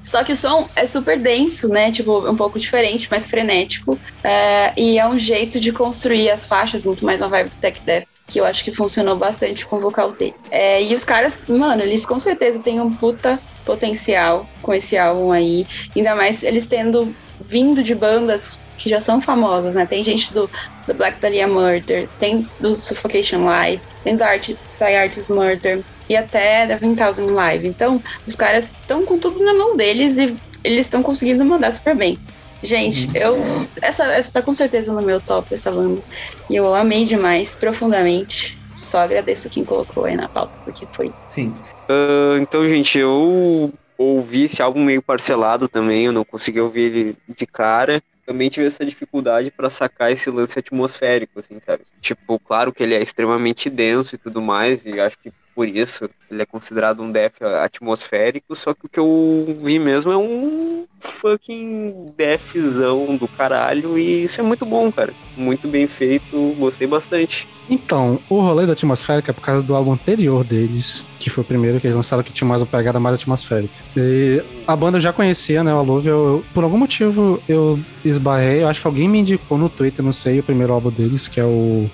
Só que o som é super denso, né? Tipo, um pouco diferente, mais frenético. É, e é um jeito de construir as faixas, muito mais na vibe do Tech Death, que eu acho que funcionou bastante com o vocal dele. É, e os caras, mano, eles com certeza têm um puta potencial com esse álbum aí. Ainda mais eles tendo vindo de bandas que já são famosas, né? Tem gente do, do Black Dahlia Murder, tem do Suffocation Live, tem do Art, Die Artist Murder e até da 2000 Live. Então, os caras estão com tudo na mão deles e eles estão conseguindo mandar super bem. Gente, eu. Essa, essa tá com certeza no meu top, essa banda. E eu amei demais, profundamente. Só agradeço quem colocou aí na pauta, porque foi. Sim. Ah, então, gente, eu ouvi esse álbum meio parcelado também, eu não consegui ouvir ele de cara. Também tive essa dificuldade pra sacar esse lance atmosférico, assim, sabe? Tipo, claro que ele é extremamente denso e tudo mais, e acho que por isso ele é considerado um death atmosférico, só que o que eu vi mesmo é um fucking deathzão do caralho, e isso é muito bom, cara. Muito bem feito, gostei bastante. Então, o rolê da atmosférica é por causa do álbum anterior deles, que foi o primeiro que eles lançaram que tinha mais uma pegada mais atmosférica. E a banda eu já conhecia, né, o Alluvial. Eu- Por algum motivo eu esbarrei, eu acho que alguém me indicou no Twitter, não sei, o primeiro álbum deles, que é o.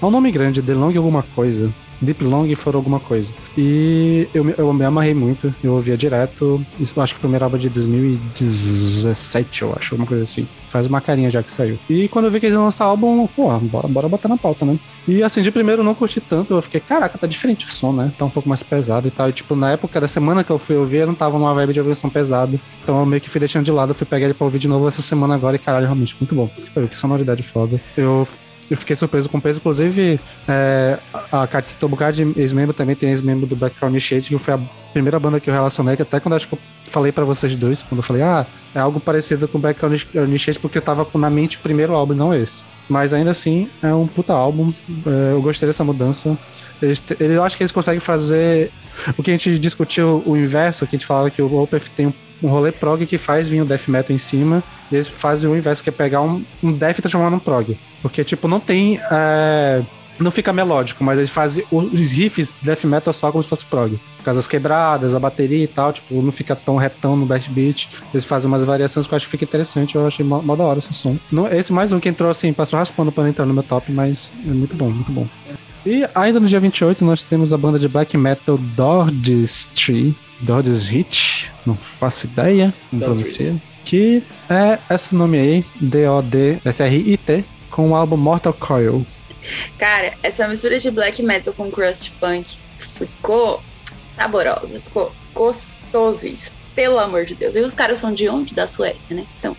É um nome grande, The Long alguma coisa. Deep Long for alguma coisa. E eu, eu me amarrei muito, eu ouvia direto. Isso eu acho que o primeiro álbum é de 2017, eu acho, alguma coisa assim. Faz uma carinha já que saiu. E quando eu vi que eles iam lançar álbum, pô, bora, bora botar na pauta, né? E assim, de primeiro eu não curti tanto, eu fiquei, caraca, tá diferente o som, né? Tá um pouco mais pesado e tal. E tipo, na época da semana que eu fui ouvir, eu não tava numa vibe de ouvir som pesado. Então eu meio que fui deixando de lado, eu fui pegar ele pra ouvir de novo essa semana agora e caralho, realmente, muito bom. Pô, que sonoridade foda. Eu. Eu fiquei surpreso com o peso, inclusive é, a a Kat citou bocado de ex-membro, também tem ex-membro do Background Initiative, que foi a primeira banda que eu relacionei, que até quando acho que eu falei pra vocês dois, quando eu falei, ah, é algo parecido com Background Initiative, porque eu tava na mente o primeiro álbum, não esse. Mas ainda assim, é um puta álbum, é, eu gostei dessa mudança. Eles, eu acho que eles conseguem fazer o que a gente discutiu, o inverso, que a gente falava que o Opeth tem um, um rolê prog que faz vir o death metal em cima, e eles fazem o inverso, que é pegar um, um death e transformar num prog. Porque, tipo, não tem. é, não fica melódico, mas eles fazem os riffs death metal só como se fosse prog. Por causa das quebradas, a bateria e tal, tipo, não fica tão retão no bass beat. Eles fazem umas variações que eu acho que fica interessante. Eu achei mó, mó da hora esse som. Não, esse mais um que entrou assim, passou raspando pra entrar no meu top, mas é muito bom, muito bom. E ainda no dia 28 nós temos a banda de black metal Dordistry, Dordistrit, não faço ideia Dordistrit. pronuncia, que é esse nome aí, D-O-D-S-R-I-T, com o álbum Mortal Coil. Cara, essa mistura de black metal com crust punk ficou saborosa. Ficou gostoso isso. Pelo amor de Deus. E os caras são de onde? Da Suécia, né? Então,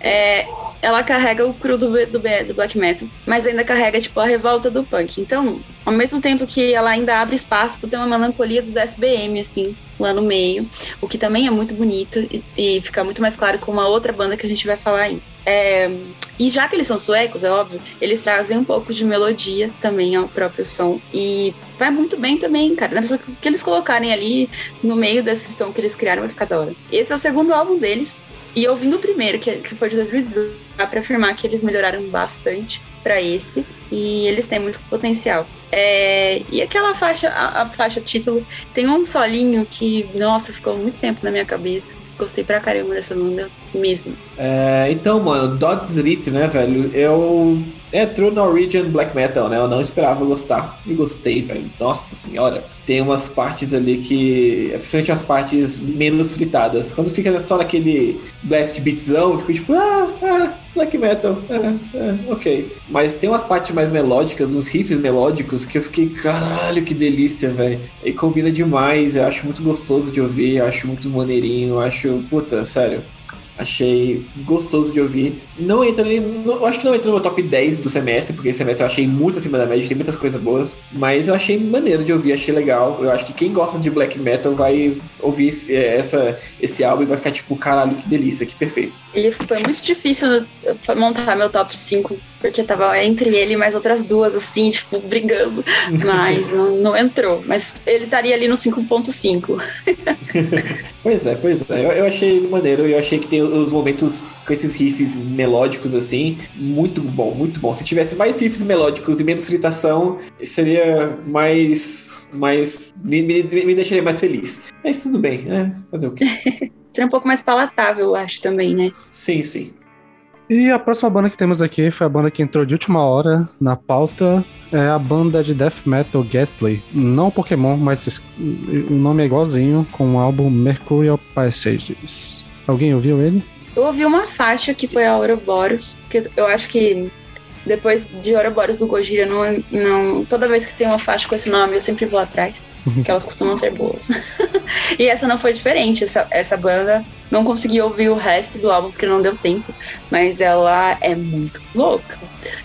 é, ela carrega o cru do, do, do, black metal, mas ainda carrega, tipo, a revolta do punk. Então, ao mesmo tempo que ela ainda abre espaço, tem uma melancolia do SBM, assim, lá no meio, o que também é muito bonito e, e fica muito mais claro com uma outra banda que a gente vai falar aí. É, e já que eles são suecos, é óbvio, eles trazem um pouco de melodia também ao próprio som. E vai muito bem também, cara. Na pessoa que eles colocarem ali no meio desse som que eles criaram, vai ficar da hora. Esse é o segundo álbum deles. E ouvindo o primeiro, que, que foi de 2018, dá pra afirmar que eles melhoraram bastante para esse. E eles têm muito potencial. É, e aquela faixa, a, a, faixa título, tem um solinho que, nossa, ficou muito tempo na minha cabeça. Gostei pra caramba dessa banda mesmo. É, então, mano, Dodds Rit, né, velho? Eu é true Norwegian black metal, né? Eu não esperava gostar. E gostei, velho. Nossa senhora. Tem umas partes ali que. Principalmente as partes menos fritadas. Quando fica só naquele blast beatzão, eu fico tipo, ah, ah, black metal. É, é, ok. Mas tem umas partes mais melódicas, uns riffs melódicos, que eu fiquei, caralho, que delícia, velho. E combina demais. Eu acho muito gostoso de ouvir, eu acho muito maneirinho. Eu acho, puta, sério. Achei gostoso de ouvir. Não entra nem. Não, acho que não entra no meu top 10 do semestre, porque esse semestre eu achei muito acima da média, tem muitas coisas boas. Mas eu achei maneiro de ouvir, achei legal. Eu acho que quem gosta de black metal vai ouvir esse, essa, esse álbum e vai ficar tipo, caralho, que delícia, que perfeito. E foi muito difícil montar meu top 5 porque tava entre ele e mais outras duas, assim, tipo, brigando. Mas não, não entrou. Mas ele estaria ali no 5.5. pois é, pois é. Eu, eu achei maneiro. Eu achei que tem os momentos com esses riffs melódicos, assim, muito bom, muito bom. Se tivesse mais riffs melódicos e menos fritação, seria mais. mais me, me, me deixaria mais feliz. Mas tudo bem, né? Fazer o quê? seria um pouco mais palatável, eu acho, também, né? Sim, sim. E a próxima banda que temos aqui foi a banda que entrou de última hora na pauta. É a banda de death metal Ghastly. Não Pokémon, mas o nome é igualzinho, com o álbum Mercurial Passages. Alguém ouviu ele? Eu ouvi uma faixa que foi a Ouroboros, que eu acho que depois de Ouroboros do Gojira, não, não, toda vez que tem uma faixa com esse nome, eu sempre vou atrás, porque elas costumam ser boas. e essa não foi diferente, essa, essa banda não consegui ouvir o resto do álbum porque não deu tempo, mas ela é muito louca.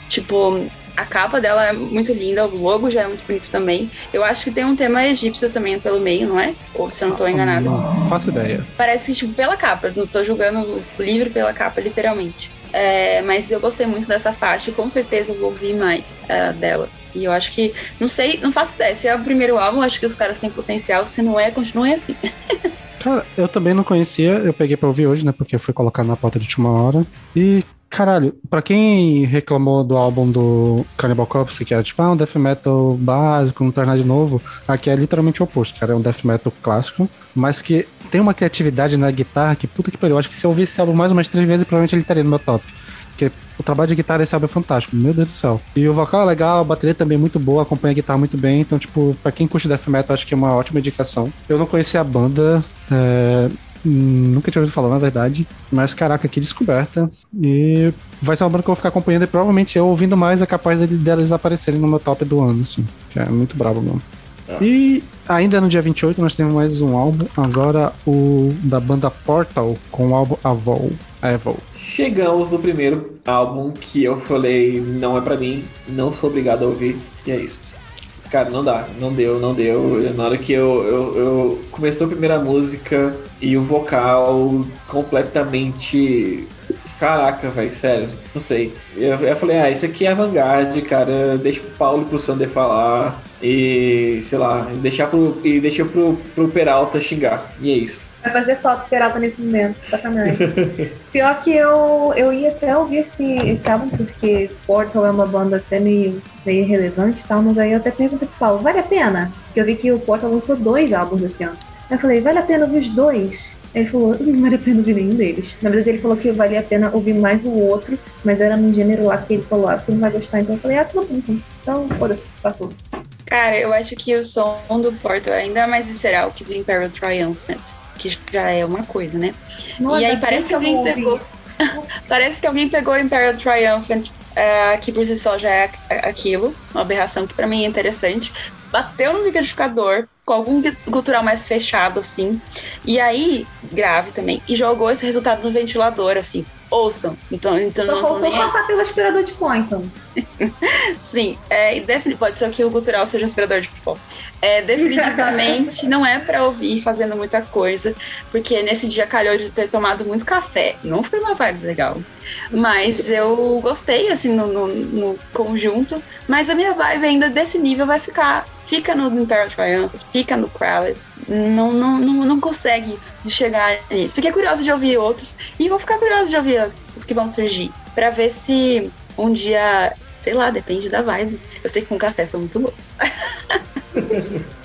Tipo, a capa dela é muito linda, o logo já é muito bonito também. Eu acho que tem um tema egípcio também pelo meio, não é? Ou se eu não tô enganado. Não faço ideia. Parece que, tipo, pela capa. Não tô julgando o livro pela capa, literalmente. É, mas eu gostei muito dessa faixa e com certeza eu vou ouvir mais uh, dela. E eu acho que, não sei, não faço ideia. Se é o primeiro álbum, acho que os caras têm potencial. Se não é, continue assim. Cara, eu também não conhecia, eu peguei pra ouvir hoje, né? Porque foi colocado na pauta de última hora. E, caralho, pra quem reclamou do álbum do Cannibal Corpse, que era tipo, ah, um death metal básico, não traz nada de novo, aqui é literalmente o oposto, cara. É um death metal clássico, mas que tem uma criatividade na guitarra que, puta que pariu, eu acho que se eu ouvisse esse álbum mais menos três vezes, provavelmente ele estaria no meu top. Porque o trabalho de guitarra desse álbum é fantástico, meu Deus do céu. E o vocal é legal, a bateria também é muito boa, acompanha a guitarra muito bem. Então, tipo, pra quem curte death metal, acho que é uma ótima indicação. Eu não conhecia a banda, é, nunca tinha ouvido falar, na verdade. Mas, caraca, que descoberta. E vai ser uma banda que eu vou ficar acompanhando e provavelmente eu ouvindo mais é capaz de, deles aparecerem no meu top do ano, assim. Que é muito brabo mesmo. E ainda no dia 28 nós temos mais um álbum, agora o da banda Portal com o álbum Avol. Evil. Chegamos no primeiro álbum que eu falei, não é para mim, não sou obrigado a ouvir, e é isso. Cara, não dá, não deu, não deu. Na hora que eu, eu, eu começou a primeira música e o vocal completamente Caraca, velho, sério, não sei. Eu, eu falei, ah, isso aqui é vanguarda, cara. Deixa pro Paulo e pro Sander falar. E, sei lá, deixar pro, e deixa pro, pro Peralta xingar. E é isso. Vai fazer foto Peralta nesse momento, sacanagem. Pior que eu, eu ia até ouvir esse, esse álbum, porque Portal é uma banda até meio, meio relevante e tal, mas aí eu até perguntei pro Paulo, vale a pena? Porque eu vi que o Portal lançou dois álbuns esse ano. Eu falei, vale a pena ouvir os dois? Ele falou, não vale a pena ouvir nenhum deles. Na verdade, ele falou que valia a pena ouvir mais o outro, mas era num gênero lá que ele falou, ah, você não vai gostar. Então eu falei, ah, tudo bom, então. Então, foda-se, passou. Cara, eu acho que o som do Porto é ainda mais visceral que do Imperial Triumphant, que já é uma coisa, né? Nossa, e aí parece que alguém pegou. parece que alguém pegou Imperial Triumphant, uh, que por si só já é aquilo, uma aberração que para mim é interessante, bateu no liquidificador, com algum cultural mais fechado, assim. E aí, grave também. E jogou esse resultado no ventilador, assim. Ouçam. Então, então Só não faltou nem passar pelo aspirador de pó, então. Sim, é, e pode ser que o cultural seja um aspirador de pó. É, definitivamente não é pra ouvir fazendo muita coisa, porque nesse dia calhou de ter tomado muito café. Não foi uma vibe legal. Mas eu gostei, assim, no, no- no conjunto. Mas a minha vibe ainda desse nível vai ficar. Fica no Imperial Triumph, fica no Krallis. Não, não, não, não consegue chegar nisso. Fiquei curiosa de ouvir outros. E vou ficar curiosa de ouvir os, os que vão surgir. Pra ver se um dia sei lá, depende da vibe. Eu sei que com café foi muito bom.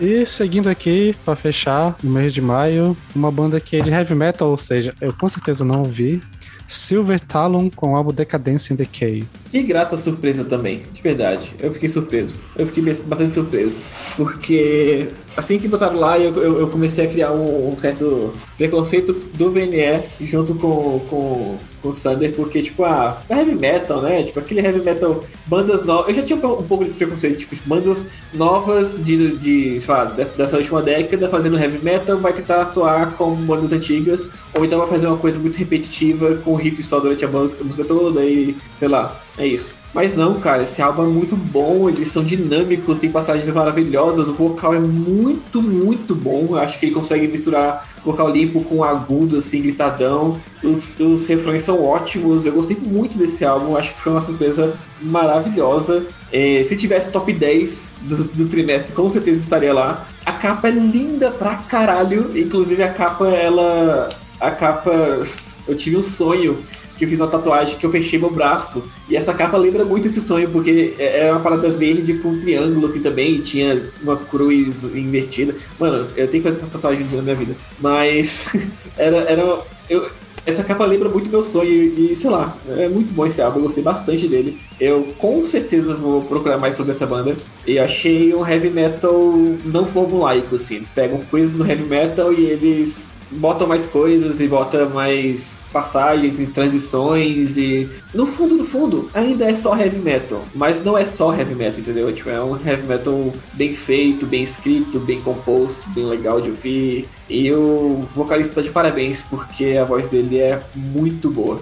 E seguindo aqui, pra fechar, no mês de maio, uma banda que é de heavy metal, ou seja, eu com certeza não ouvi. Silver Talon com o álbum Decadence and Decay. Que grata surpresa também, de verdade. Eu fiquei surpreso. Eu fiquei bas- bastante surpreso. Porque assim que botaram lá, eu, eu, eu comecei a criar um, um certo preconceito do VNE junto com, com, com o Sander, porque, tipo, ah, é heavy metal, né? Tipo, aquele heavy metal, bandas novas. Eu já tinha um pouco desse preconceito, tipo, bandas novas de, de sei lá, dessa, dessa última década fazendo heavy metal, vai tentar soar como bandas antigas, ou então vai fazer uma coisa muito repetitiva, com riff só durante a música, a música toda, e sei lá, é isso. Mas não, cara, esse álbum é muito bom, eles são dinâmicos, tem passagens maravilhosas, o vocal é muito, muito bom. Eu acho que ele consegue misturar vocal limpo com agudo, assim, gritadão. Os, os refrões são ótimos, eu gostei muito desse álbum, acho que foi uma surpresa maravilhosa. É, se tivesse top 10 do, do trimestre, com certeza estaria lá. A capa é linda pra caralho, inclusive a capa, ela. A capa. Eu tive um sonho que eu fiz uma tatuagem que eu fechei meu braço. E essa capa lembra muito esse sonho, porque é uma parada verde com um triângulo assim também, tinha uma cruz invertida. Mano, eu tenho que fazer essa tatuagem na minha vida. Mas era. era eu, essa capa lembra muito meu sonho e, sei lá, é muito bom esse álbum, eu gostei bastante dele. Eu com certeza vou procurar mais sobre essa banda. E achei um heavy metal não formulaico, assim. Eles pegam coisas do heavy metal e eles botam mais coisas e botam mais passagens e transições e no fundo no fundo ainda é só heavy metal mas não é só heavy metal entendeu? Tipo, é um heavy metal bem feito bem escrito bem composto bem legal de ouvir. E o vocalista tá de parabéns porque a voz dele é muito boa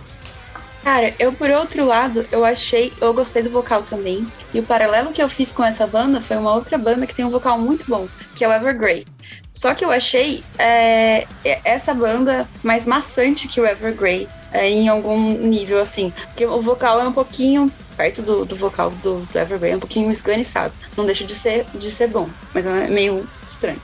Cara, eu por outro lado, eu achei, eu gostei do vocal também. E o paralelo que eu fiz com essa banda foi uma outra banda que tem um vocal muito bom, que é o Evergrey. Só que eu achei é, essa banda mais maçante que o Evergrey, é, em algum nível, assim. Porque o vocal é um pouquinho, perto do, do vocal do, do Evergrey, é um pouquinho esganiçado. Não deixa de ser, de ser bom, mas é meio estranho.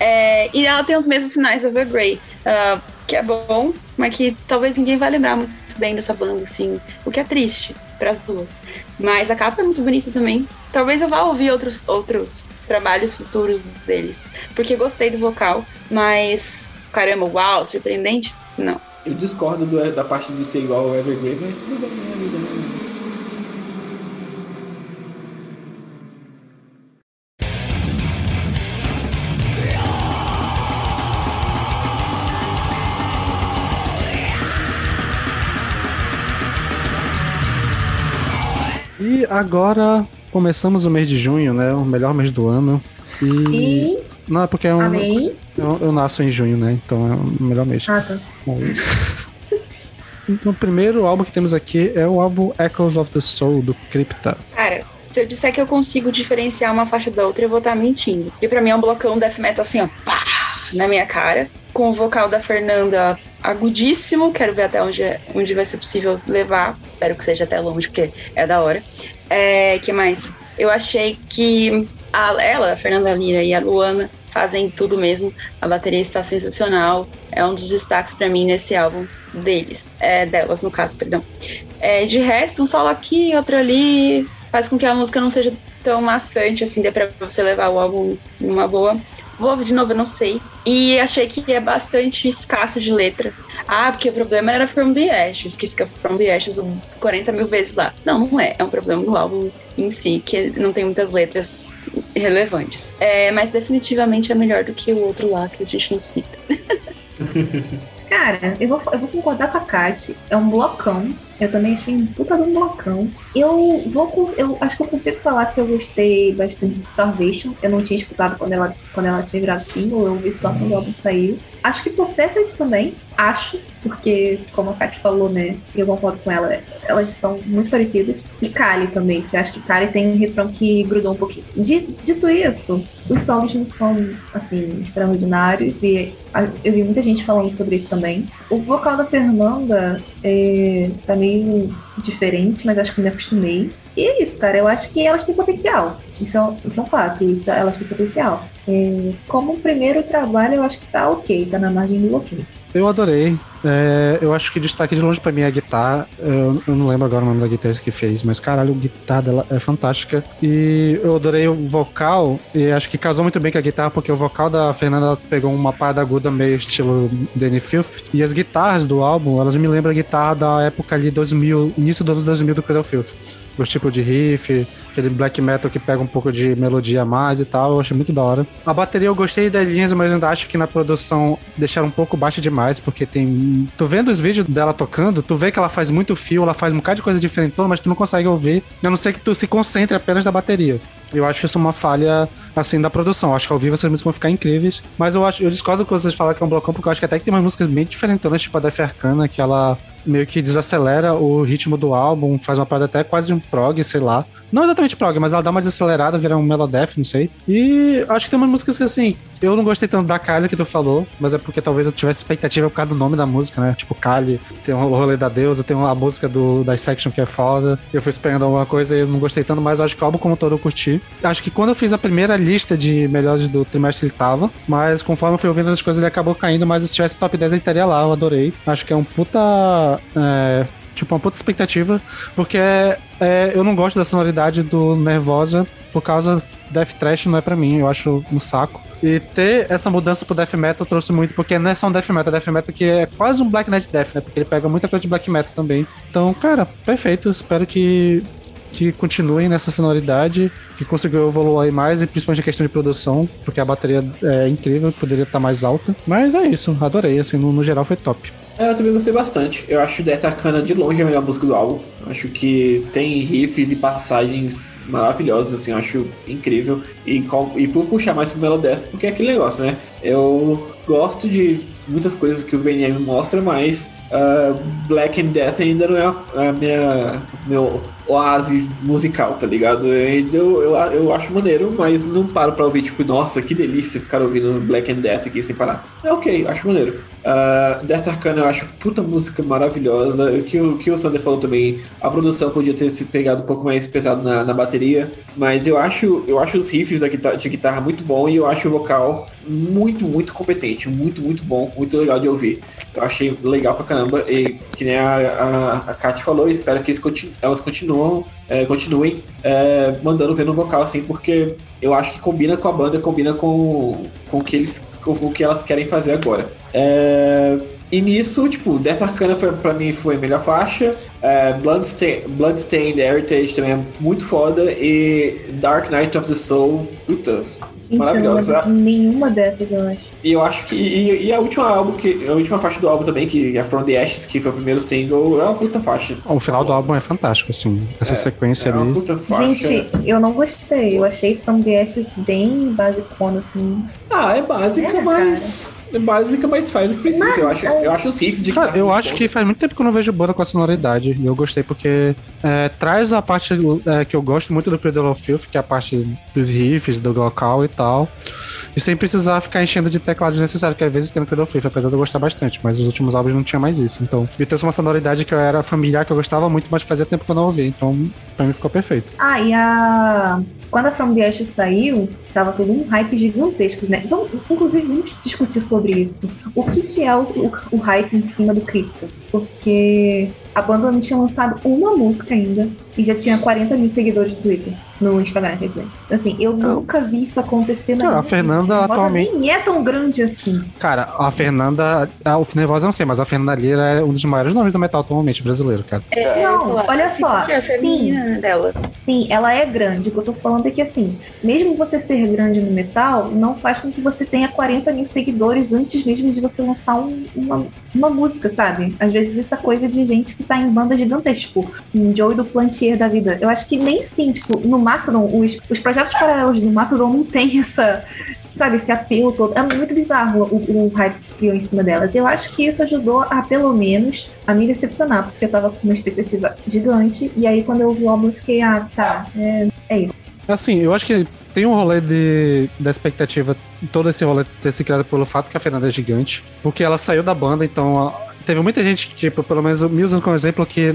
É, e ela tem os mesmos sinais do Evergrey, uh, que é bom, mas que talvez ninguém vai lembrar muito bem dessa banda, assim, o que é triste para as duas. Mas a capa é muito bonita também. Talvez eu vá ouvir outros, outros trabalhos futuros deles, porque gostei do vocal, mas caramba, uau, surpreendente? Não. eu discordo do- da parte de ser igual ao Evergrey mas tudo bem na vida né? Agora começamos o mês de junho, né? O melhor mês do ano. E. E. Não, é porque é um, Amém. eu, eu nasço em junho, né? Então é o melhor mês. Ah, tá. Então, o primeiro álbum que temos aqui é o álbum Echoes of the Soul, do Crypta. Cara, se eu disser que eu consigo diferenciar uma faixa da outra, eu vou estar mentindo. Porque pra mim é um blocão death metal assim, ó, pá, na minha cara. Com o vocal da Fernanda agudíssimo. Quero ver até onde, é- onde vai ser possível levar. Espero que seja até longe, porque é da hora. É, que mais? Eu achei que a, ela, a Fernanda Lira e a Luana fazem tudo mesmo. A bateria está sensacional. É um dos destaques pra mim nesse álbum deles. É, delas, no caso, perdão. É, de resto, um solo aqui, outro ali, faz com que a música não seja tão maçante, assim, dê pra você levar o álbum numa boa. Vou ouvir de novo, eu não sei. E achei que é bastante escasso de letra. Ah, porque o problema era From the Ashes, que fica From the Ashes 40 mil vezes lá. Não, não é. É um problema do álbum em si, que não tem muitas letras relevantes. É, mas definitivamente é melhor do que o outro lá, que a gente não cita. Cara, eu vou, eu vou concordar com a Kat. É um blocão. Eu também achei um puta de um blocão. Eu vou eu acho que eu consigo falar que eu gostei bastante de Starvation. Eu não tinha escutado quando ela, quando ela tinha virado single, eu ouvi só quando o álbum saiu. Acho que Possessed também, acho, porque, como a Kat falou, né, eu concordo com ela, elas são muito parecidas. E Kali também, que acho que Kali tem um refrão que grudou um pouquinho. Di- Dito isso, os solos não são, assim, extraordinários e eu vi muita gente falando sobre isso também. O vocal da Fernanda é, tá meio diferente, mas acho que me acostumei. E é isso, cara. Eu acho que elas têm potencial. Isso é, isso é um fato. Isso, elas têm potencial. É, como primeiro trabalho, eu acho que tá ok. Tá na margem do ok. Eu adorei. É, eu acho que destaque de longe pra mim é a guitarra. Eu, eu não lembro agora o nome da guitarrista que fez, mas caralho, a guitarra dela é fantástica. E eu adorei o vocal, e acho que casou muito bem com a guitarra, porque o vocal da Fernanda pegou uma parada aguda meio estilo Danny Filth. E as guitarras do álbum, elas me lembram a guitarra da época ali 2000, início dos anos 2000 do Cradle Filth. Os tipos de riff, aquele black metal que pega um pouco de melodia a mais e tal, eu achei muito da hora. A bateria eu gostei das linhas, mas ainda acho que na produção deixaram um pouco baixo demais, porque tem. Tu vendo os vídeos dela tocando, tu vê que ela faz muito fio, ela faz um bocado de coisa diferente, mas tu não consegue ouvir, a não ser que tu se concentre apenas na bateria. Eu acho isso uma falha, assim, da produção. Eu acho que ao vivo essas músicas vão ficar incríveis. Mas eu acho, eu discordo com vocês falarem que é um blocão, porque eu acho que até que tem umas músicas bem diferentes, tipo a da Arcana, que ela meio que desacelera o ritmo do álbum, faz uma parada até quase um prog, sei lá. Não exatamente prog, mas ela dá uma desacelerada, vira um melodef, não sei. E acho que tem umas músicas que, assim, eu não gostei tanto da Kylie que tu falou, mas é porque talvez eu tivesse expectativa por causa do nome da música, né? Tipo, Kylie, tem o rolê da deusa, tem a música do Dissection que é foda. Eu fui esperando alguma coisa e eu não gostei tanto, mas eu acho que o álbum como todo eu curti. Acho que quando eu fiz a primeira lista de melhores do trimestre ele tava, mas conforme eu fui ouvindo as coisas ele acabou caindo, mas se tivesse top 10 ele estaria lá, eu adorei. Acho que é um puta. É, tipo, uma puta expectativa, porque é, eu não gosto da sonoridade do Nervosa por causa Death Trash não é pra mim, eu acho um saco. E ter essa mudança pro Death Metal trouxe muito, porque não é só um Death Metal, é Death Metal que é quase um Black Knight Death, né? Porque ele pega muita coisa de Black Metal também. Então, cara, perfeito. Espero que, que continuem nessa sonoridade, que conseguiu evoluir mais, e principalmente a questão de produção, porque a bateria é incrível, poderia estar mais alta. Mas é isso, adorei, assim, no, no geral foi top. É, eu também gostei bastante. Eu acho Death Arcana de longe a melhor música do álbum. Acho que tem riffs e passagens maravilhosos, assim, eu acho incrível. E, e por puxar mais pro Melodeath, porque é aquele negócio, né? Eu gosto de muitas coisas que o VNM mostra, mas ah, Black and Death ainda não é a minha meu oásis musical, tá ligado? Eu, eu, eu acho maneiro, mas não paro pra ouvir, tipo, nossa, que delícia ficar ouvindo Black and Death aqui sem parar. É ok, acho maneiro. Ah, Death Arcana eu acho puta música maravilhosa. O que, o que o Sander falou também, a produção podia ter se pegado um pouco mais pesado na, na bateria, mas eu acho, eu acho os riffs da guitarra, de guitarra muito bom e eu acho o vocal muito, muito competente, muito, muito bom, muito legal de ouvir. Eu achei legal pra caramba e que nem a, a, a Kat falou, espero que eles continu, elas continuam, é, continuem é, mandando ver no vocal, assim, porque eu acho que combina com a banda, combina com, com o que eles com o que elas querem fazer agora. É, e nisso, tipo, Death Arcana foi, pra mim foi a melhor faixa. É, Bloodstain, Bloodstained Heritage também é muito foda. E Dark Knight of the Soul, puta, Gente, eu não maravilhosa. lembro de nenhuma dessas, eu acho. E eu acho que. E, e a última álbum, que, a última faixa do álbum também, que é From the Ashes, que foi o primeiro single, é uma puta faixa. O final do álbum é fantástico, assim. Essa sequência É uma ali. puta faixa. Gente, eu não gostei. Eu achei From the Ashes bem basicona, assim. ah, é básica, É, mas. É básica, mas faz o que precisa. Mas, eu, acho, é- eu acho os riffs de Cara, eu acho bons. que faz muito tempo que eu não vejo banda com a sonoridade. E eu gostei porque é, traz a parte é, que eu gosto muito do of Filth, que é a parte dos riffs, do vocal e tal. E sem precisar ficar enchendo de teclados necessários, que às vezes tem no Cradle of Filth, apesar de eu gostar bastante. Mas os últimos álbuns não tinha mais isso. Então, me trouxe uma sonoridade que eu era familiar, que eu gostava muito, mas fazia tempo que eu não ouvia. Então, pra mim ficou perfeito. Ah, e a. Quando a From the Ashes saiu, tava todo um hype gigantesco, né? Então, inclusive, vamos discutir sobre isso. O que, que é o, o, o hype em cima do Crypto? Porque a banda não tinha lançado uma música ainda e já tinha 40 mil seguidores no Twitter, no Instagram, quer dizer. Assim, eu nunca vi isso acontecer na Cara, a Fernanda atualmente- nem é tão grande assim. Cara, a Fernanda. A, o Nervosa eu não sei, mas a Fernanda Lira é um dos maiores nomes do metal atualmente brasileiro, cara. É, Não, olha a só, figura feminina dela. Sim, ela é grande. O que eu tô falando é que, assim, mesmo você ser grande no metal, não faz com que você tenha 40 mil seguidores antes mesmo de você lançar um- uma, uma música, sabe? Às vezes essa coisa de gente que que tá em bandas gigantescas, tipo, um Joey do Plantier da vida. Eu acho que nem assim, tipo, no Mastodon, os, os projetos paralelos do Mastodon não tem essa, sabe, esse apelo todo. É muito bizarro o, o hype que criou em cima delas. Eu acho que isso ajudou a, pelo menos, a me decepcionar, porque eu tava com uma expectativa gigante, e aí quando eu ouvi o álbum eu fiquei, ah, tá, é, é isso. Assim, eu acho que tem um rolê de, da expectativa, todo esse rolê ter se criado pelo fato que a Fernanda é gigante, porque ela saiu da banda, então teve muita gente tipo, pelo menos me usando como exemplo, que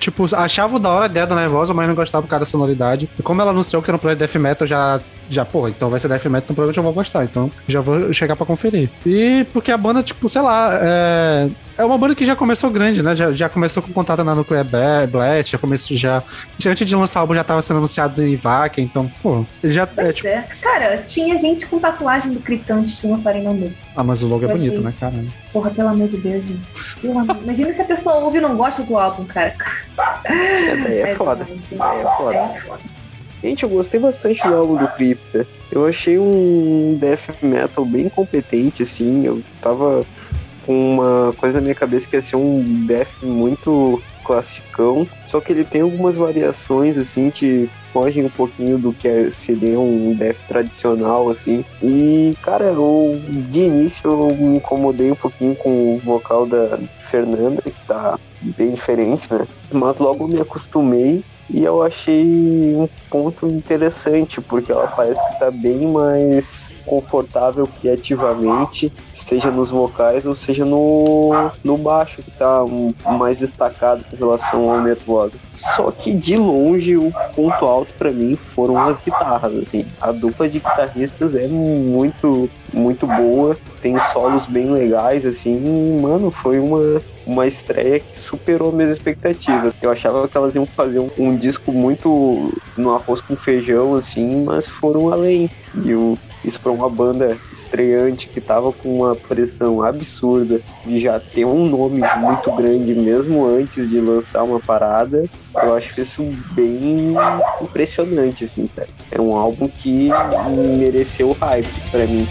tipo, achava da hora a ideia da Nervosa, mas não gostava por causa da sonoridade. E como ela anunciou que era um projeto Death Metal, já, já, porra, então vai ser Death Metal, então provavelmente eu vou gostar. Então já vou chegar pra conferir. E porque a banda, tipo, sei lá, é, é uma banda que já começou grande, né? Já, já começou com contato na Nuclear Blast, já começou já. Antes de lançar o álbum já tava sendo anunciado em Vaca, então, pô, já. É, tipo... é. Cara, tinha gente com tatuagem do Crypto antes de lançarem na música. Ah, mas o logo é bonito, né, cara? Porra, pelo amor de Deus, gente. Imagina se a pessoa ouve e não gosta do álbum, cara. É, daí é, é foda. Daí é foda. É foda. Gente, eu gostei bastante do álbum do Crypta. Eu achei um death metal bem competente, assim. Eu tava com uma coisa na minha cabeça que ia ser um death muito classicão, só que ele tem algumas variações assim que fogem um pouquinho do que é, seria um death tradicional assim. E cara, eu de início eu me incomodei um pouquinho com o vocal da Fernanda, que tá bem diferente, né? Mas logo me acostumei e eu achei um ponto interessante, porque ela parece que está bem mais confortável criativamente, seja nos vocais ou seja no, no baixo, que está mais destacado em relação ao Nervosa. Só que de longe o ponto alto para mim foram as guitarras, assim. A dupla de guitarristas é muito, muito boa, tem solos bem legais, assim, mano, foi uma uma estreia que superou minhas expectativas. Eu achava que elas iam fazer um, um disco muito no arroz com feijão, assim, mas foram além. E o, isso para uma banda estreante que tava com uma pressão absurda de já ter um nome muito grande mesmo antes de lançar uma parada, eu acho isso bem impressionante, assim, cara. É um álbum que mereceu hype para mim.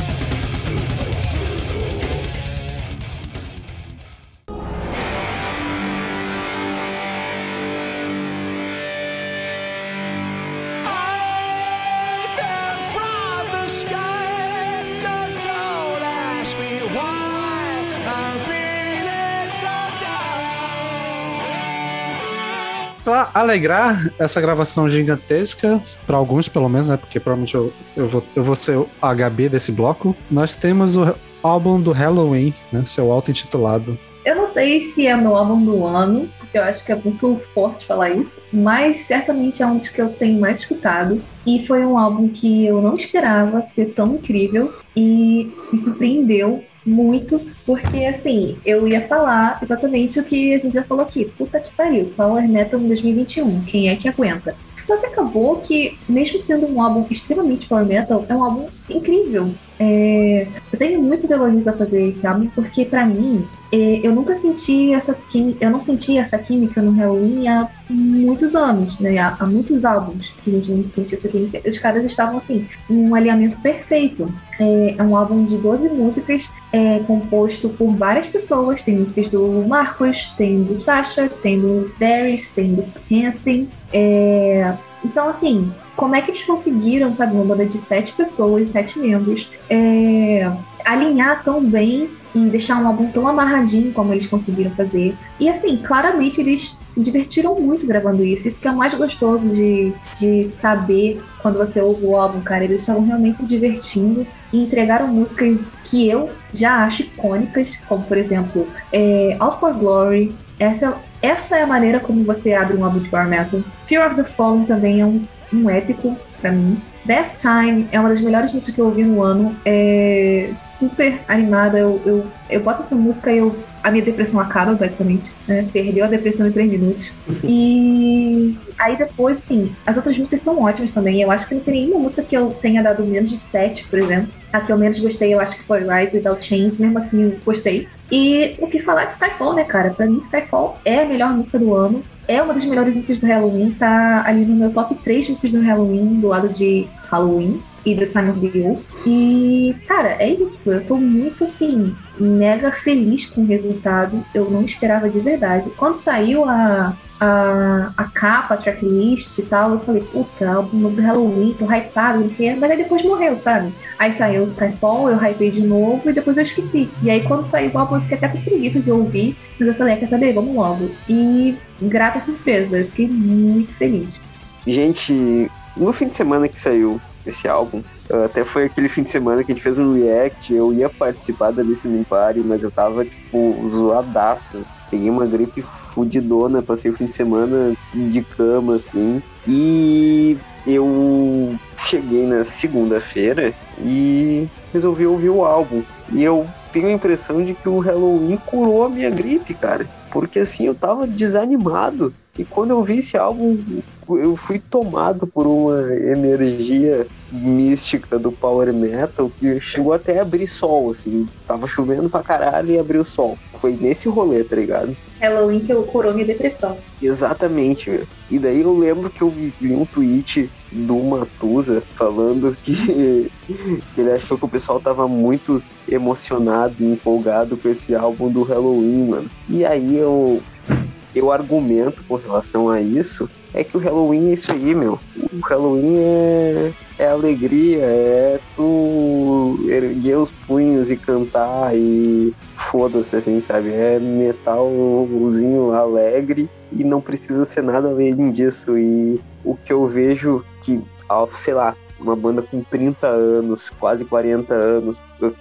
Alegrar essa gravação gigantesca, para alguns pelo menos, né? Porque provavelmente eu, eu, vou, eu vou ser o HB desse bloco. Nós temos o álbum do Halloween, né? Seu auto-intitulado. Eu não sei se é meu álbum do ano, porque eu acho que é muito forte falar isso, mas certamente é um dos que eu tenho mais escutado. E foi um álbum que eu não esperava ser tão incrível e me surpreendeu muito, porque assim, eu ia falar exatamente o que a gente já falou aqui. Puta que pariu, Power Metal em 2021, quem é que aguenta? Só que acabou que, mesmo sendo um álbum extremamente Power Metal, é um álbum incrível. É... Eu tenho muitos elogios a fazer esse álbum, porque para mim, é, eu nunca senti essa química, eu não senti essa química no Halloween há muitos anos, né? Há, há muitos álbuns que a gente não sentia essa química. Os caras estavam assim, um alinhamento perfeito. É, é um álbum de 12 músicas, é composto por várias pessoas. Tem músicas do Marcos, tem do Sasha, tem do Darius, tem do Hansen. É, então, assim, como é que eles conseguiram, sabe, uma banda de sete pessoas, sete membros, é, alinhar tão bem e deixar um álbum tão amarradinho como eles conseguiram fazer. E assim, claramente eles se divertiram muito gravando isso. Isso que é o mais gostoso de, de saber quando você ouve o álbum, cara. Eles estavam realmente se divertindo e entregaram músicas que eu já acho icônicas, como por exemplo, é, All for Glory. Essa, essa é a maneira como você abre um álbum de power metal. Fear of the Fallen também é um, um épico para mim. Best Time é uma das melhores músicas que eu ouvi no ano. É super animada. Eu, eu, eu boto essa música e eu, a minha depressão acaba, basicamente. Né? Perdeu a depressão em três minutos. E aí depois, sim, as outras músicas são ótimas também. Eu acho que não tem nenhuma música que eu tenha dado menos de sete, por exemplo. A que eu menos gostei, eu acho que foi Rise Without Chains. Mesmo assim, eu gostei. E o que falar de Skyfall, né, cara? Pra mim, Skyfall é a melhor música do ano é uma das melhores músicas do Halloween, tá ali no meu top 3 músicas do Halloween, do lado de Halloween. E The Time of the Youth. E, cara, é isso. Eu tô muito, assim, mega feliz com o resultado. Eu não esperava de verdade. Quando saiu a, a, a capa, a tracklist e tal, eu falei, puta, álbum do Halloween, tô hypado, não sei, mas aí depois morreu, sabe? Aí saiu o Skyfall, eu hypei de novo e depois eu esqueci. E aí quando saiu o álbum, eu fiquei até com preguiça de ouvir, mas eu falei, ah, quer saber, vamos logo. E grata surpresa, eu fiquei muito feliz. Gente, no fim de semana que saiu esse álbum, até foi aquele fim de semana que a gente fez um react, eu ia participar da Listening Party, mas eu tava, tipo, zoadaço. Peguei uma gripe fudidona, passei o fim de semana de cama, assim. E eu cheguei na segunda-feira e resolvi ouvir o álbum. E eu tenho a impressão de que o Halloween curou a minha gripe, cara. Porque assim, eu tava desanimado. E quando eu vi esse álbum, eu fui tomado por uma energia mística do power metal que chegou até a abrir sol, assim. Tava chovendo pra caralho e abriu sol. Foi nesse rolê, tá ligado? Halloween que eu curou minha depressão. Exatamente, meu. E daí eu lembro que eu vi um tweet do Matusa falando que ele achou que o pessoal tava muito emocionado e empolgado com esse álbum do Halloween, mano. E aí eu eu argumento com relação a isso é que o Halloween é isso aí, meu. O Halloween é, é alegria, é tu erguer os punhos e cantar e foda-se, assim, sabe? É metalzinho alegre e não precisa ser nada além disso. E o que eu vejo que, sei lá, uma banda com 30 anos, quase 40 anos,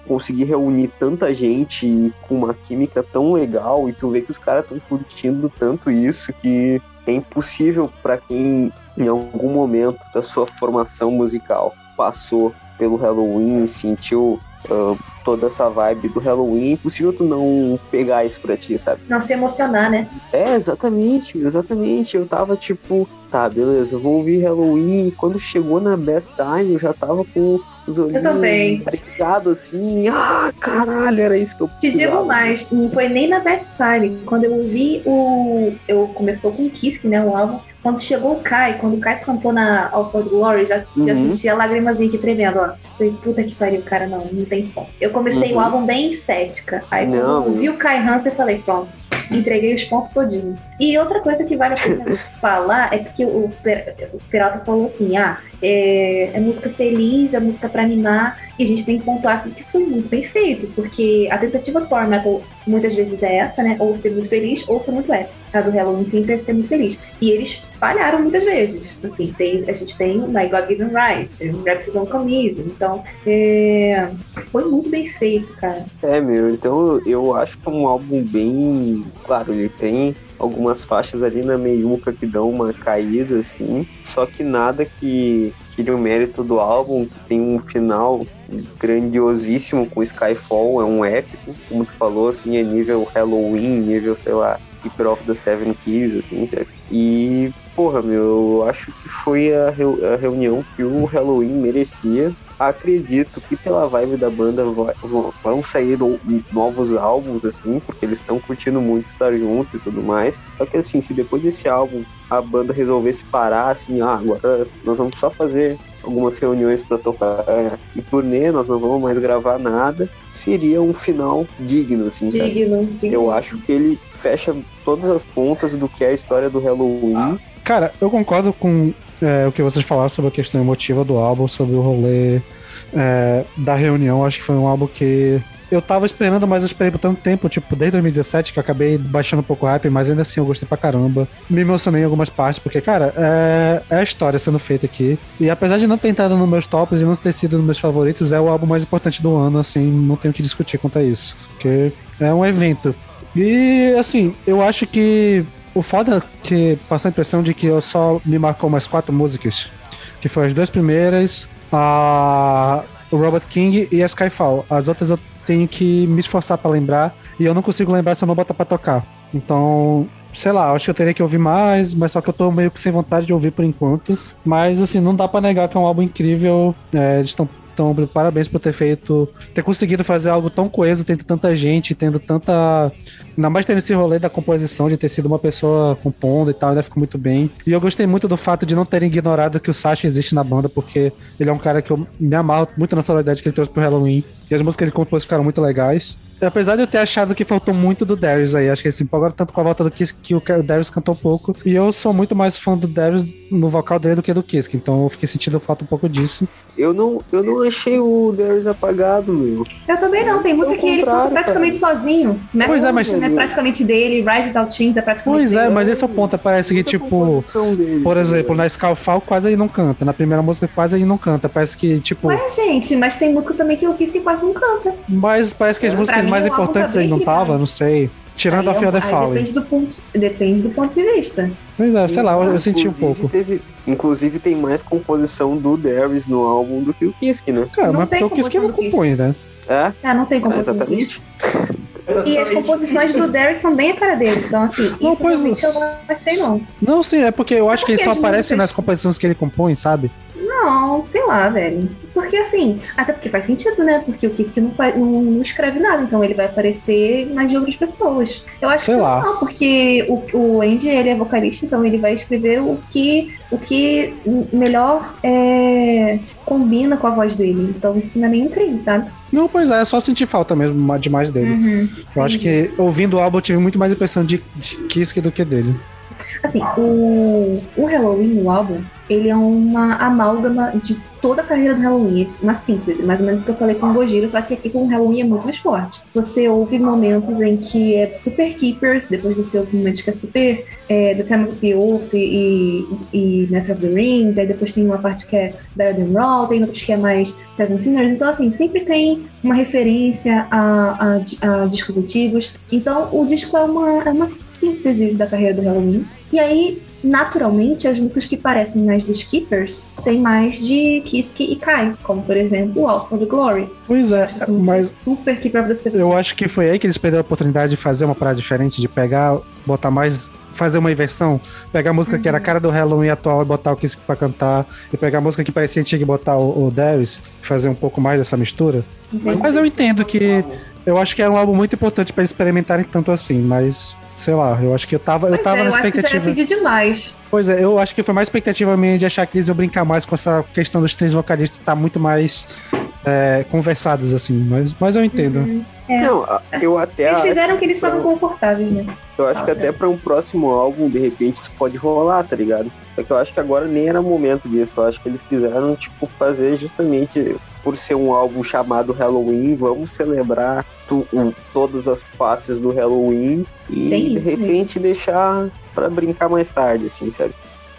conseguir reunir tanta gente com uma química tão legal e tu vê que os caras estão curtindo tanto isso que é impossível para quem em algum momento da sua formação musical passou pelo Halloween, sentiu uh, toda essa vibe do Halloween, é impossível tu não pegar isso pra ti, sabe? Não se emocionar, né? É, exatamente, exatamente. Eu tava tipo, tá, beleza, eu vou ouvir Halloween. E quando chegou na Best Time, eu já tava com os olhinhos brincados assim. Ah, caralho, era isso que eu precisava. Te digo mais, não foi nem na Best Time. Quando eu ouvi o. Eu começou com Kiss, né? O álbum. Quando chegou o Kai, quando o Kai cantou na All for Glory, já, uhum. já senti a lágrimazinha aqui tremendo, ó. Falei, puta que pariu, cara, não, não tem foco. Eu comecei uhum. o álbum bem estética. Aí não. quando eu vi o Kai Hansen, falei, pronto, entreguei os pontos todinho. E outra coisa que vale a pena falar é porque o, o Peralta falou assim: ah, é, é, música feliz, é música para animar, e a gente tem que pontuar que isso foi muito bem feito, porque a tentativa do Power Metal muitas vezes é essa, né? Ou ser muito feliz, ou ser muito épico. A do Halloween sempre é ser muito feliz. E eles falharam muitas vezes. Assim, tem, a gente tem My God Given Right, Rapid Don't Come. Então, é, foi muito bem feito, cara. É, meu, então eu acho que é um álbum bem. Claro, ele tem algumas faixas ali na meiuca que dão uma caída, assim. Só que nada que tire o mérito do álbum, que tem um final grandiosíssimo com Skyfall, é um épico, como tu falou, assim, é nível Halloween, nível, sei lá, Keeper of the Seven Keys, assim, certo? E, porra, meu, eu acho que foi a, a reunião que o Halloween merecia. Acredito que pela vibe da banda vão sair novos álbuns, assim, porque eles estão curtindo muito estar juntos e tudo mais. Só que, assim, se depois desse álbum a banda resolvesse parar, assim, ah, agora nós vamos só fazer algumas reuniões para tocar e turnê, nós não vamos mais gravar nada, seria um final digno, assim, digno, sabe? Digno. Eu acho que ele fecha todas as pontas do que é a história do Halloween. Cara, eu concordo com é, o que vocês falaram sobre a questão emotiva do álbum, sobre o rolê é, da reunião. Acho que foi um álbum que eu tava esperando, mas eu esperei por tanto tempo, tipo, desde 2017, que eu acabei baixando um pouco o hype, mas ainda assim eu gostei pra caramba. Me emocionei em algumas partes, porque, cara, é, é a história sendo feita aqui. E apesar de não ter entrado nos meus tops e não ter sido nos meus favoritos, é o álbum mais importante do ano, assim, não tenho que discutir quanto a isso. Porque é um evento. E, assim, eu acho que o foda que passou a impressão de que eu só me marcou mais quatro músicas, que foi as duas primeiras, a o Robert King e a Skyfall. As outras eu tenho que me esforçar para lembrar e eu não consigo lembrar se eu não botar pra tocar. Então, sei lá, acho que eu teria que ouvir mais, mas só que eu tô meio que sem vontade de ouvir por enquanto. Mas, assim, não dá para negar que é um álbum incrível. É, eles estão Então, parabéns por ter feito, ter conseguido fazer algo tão coeso, tendo tanta gente, tendo tanta. Ainda mais tendo esse rolê da composição, de ter sido uma pessoa compondo e tal, ainda ficou muito bem. E eu gostei muito do fato de não terem ignorado que o Sasha existe na banda, porque ele é um cara que eu me amarro muito na sonoridade que ele trouxe pro Halloween. E as músicas que ele compôs ficaram muito legais. Apesar de eu ter achado que faltou muito do Darius aí, acho que se empolgaram tanto com a volta do Kiss que o Darius cantou pouco. E eu sou muito mais fã do Darius no vocal dele do que do Kiss, então eu fiquei sentindo falta um pouco disso. Eu não, eu não achei o Darius apagado, meu. Eu também não, tem música que ele canta praticamente cara. sozinho. Pois é, mas... É praticamente dele, Ride Without Chains é praticamente Pois dele. é, mas esse é o ponto, parece que tipo, dele, por exemplo, na Scalfal quase ele não canta, na primeira música quase ele não canta, parece que tipo... Ué, gente, mas tem música também que o Kiss que quase não canta. Mas parece que as é, músicas mais importantes ele não tava, não sei. Tirando aí, a Fear the Fallen. Depende do, ponto, depende do ponto de vista. Pois é, sei lá, eu, eu senti um pouco. Teve, inclusive tem mais composição do Darius no álbum do que o Kiske, né? Cara, não mas porque o Kiske não compõe, né? É? Ah, não tem composição. exatamente. E as composições do Darius são bem a cara dele. Então, assim, não, isso pois, eu não achei, não. Não, sim, é porque eu acho que ele só aparece nas composições que ele compõe, sabe? Não, sei lá, velho. Porque assim, até porque faz sentido, né? Porque o Kiss não, faz, não, não, escreve nada, então ele vai aparecer nas de outras pessoas. Eu acho sei que lá. não, porque o, o Andy ele é vocalista, então ele vai escrever o que, o que melhor é, combina com a voz dele. Então isso não é nem crime, sabe? Não, pois é, é só sentir falta mesmo demais dele. Uhum, eu acho que ouvindo o álbum eu tive muito mais impressão de, de Kiss do que dele. Assim, o, o Halloween, o álbum, ele é uma amálgama de toda a carreira do Halloween, uma síntese, mais ou menos o que eu falei com o Gojira, só que aqui com o Halloween é muito mais forte. Você ouve momentos em que é super Keepers, depois você ouve momentos que é super é, The Sam of the Wolf e, e Master of the Rings, aí depois tem uma parte que é Better Than Raw, tem outros que é mais Seven Sinners, então assim, sempre tem uma referência a, a, a discos antigos. Então o disco é uma, é uma síntese da carreira do Halloween. E aí, naturalmente, as músicas que parecem mais dos Keepers têm mais de Kiske e Kai, como por exemplo o Out for the Glory. Pois é, mas super Keeper pra você. Eu acho que foi aí que eles perderam a oportunidade de fazer uma parada diferente, de pegar, botar mais fazer uma inversão, pegar a música uhum. que era a cara do Halloween atual e botar o Kiss pra cantar, e pegar a música que parecia antiga e botar o, o Darius, fazer um pouco mais dessa mistura. Entendi. Mas eu entendo que eu acho que é um álbum muito importante para eles experimentarem tanto assim, mas sei lá, eu acho que eu tava, eu tava é, na eu expectativa. Acho que já demais. Pois é, eu acho que foi mais expectativa minha de achar que eles iam brincar mais com essa questão dos três vocalistas estar tá muito mais é, conversados, assim, mas, mas eu entendo. Uhum. É. Não, eu até. Eles fizeram que eles estavam confortáveis, né? Eu acho que até para um próximo álbum, de repente, isso pode rolar, tá ligado? Só que eu acho que agora nem era momento disso. Eu acho que eles quiseram, tipo, fazer justamente por ser um álbum chamado Halloween, vamos celebrar tu, um, todas as faces do Halloween e De repente deixar para brincar mais tarde, assim, sabe?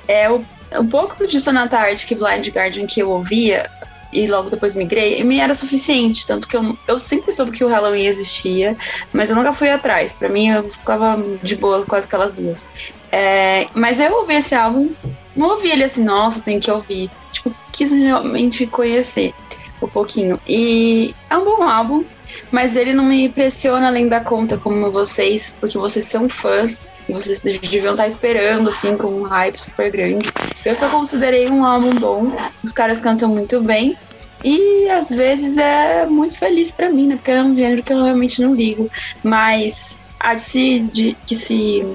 É, o, um pouco de Sonata Arctic Blind Guardian que eu ouvia, e logo depois migrei, me era suficiente. Tanto que eu, eu sempre soube que o Halloween existia, mas eu nunca fui atrás. Para mim, eu ficava de boa com aquelas duas. É, mas eu ouvi esse álbum, não ouvi ele assim, nossa, tem que ouvir. Tipo, quis realmente conhecer um pouquinho. E é um bom álbum, mas ele não me impressiona além da conta como vocês, porque vocês são fãs, vocês deviam estar esperando, assim, com um hype super grande. Eu só considerei um álbum bom, os caras cantam muito bem, e às vezes é muito feliz para mim, né? Porque é um gênero que eu realmente não ligo. Mas há de se, de, se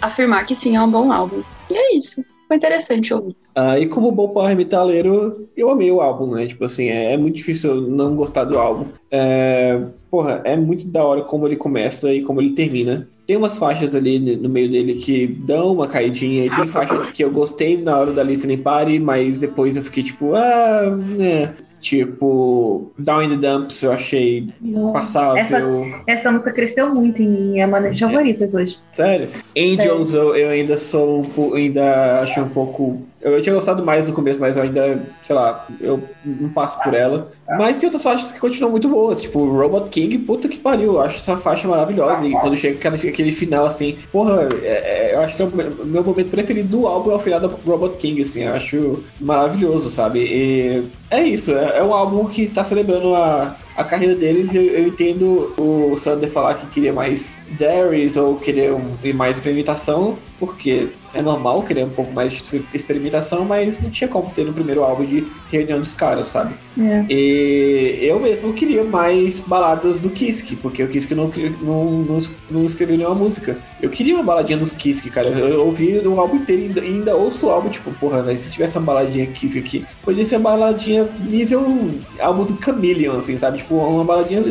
afirmar que sim, é um bom álbum. E é isso. Foi interessante ouvir. Uh, e como bom power metaleiro, eu amei o álbum, né? Tipo assim, é, é muito difícil não gostar do álbum. É, porra, é muito da hora como ele começa e como ele termina. Tem umas faixas ali no meio dele que dão uma caidinha, e tem faixas que eu gostei na hora da listening party, mas depois eu fiquei tipo, ah, né. Tipo, Down in the Dumps eu achei passável. Essa, essa música cresceu muito em é uma das favoritas hoje. Sério? Angels Eu, eu ainda sou um ainda acho um pouco eu, eu, tinha gostado mais no começo, mas eu ainda, sei lá, eu não passo por ela. Mas tem outras faixas que continuam muito boas, tipo Robot King, puta que pariu, eu acho essa faixa maravilhosa. E quando chega aquele, final assim, porra, é, é, eu acho que é o meu momento preferido do álbum é o final do Robot King, assim, eu acho maravilhoso, sabe? E é isso, é, é um álbum que está celebrando a, a carreira deles. Eu, eu entendo o Sander falar que queria mais Darius ou queria um, mais implementação, porque é normal querer um pouco mais de experimentação, mas não tinha como ter no primeiro álbum de reunião dos caras, sabe? É. E eu mesmo queria mais baladas do Kiske, porque o Kiske não, não, não, não escreveu nenhuma música. Eu queria uma baladinha dos Kiske, cara. Eu, ouvi o álbum inteiro e ainda, ainda ouço o álbum, tipo, porra, véio, se tivesse uma baladinha Kiske aqui, podia ser uma baladinha nível álbum do Chameleon, assim, sabe? Tipo, uma baladinha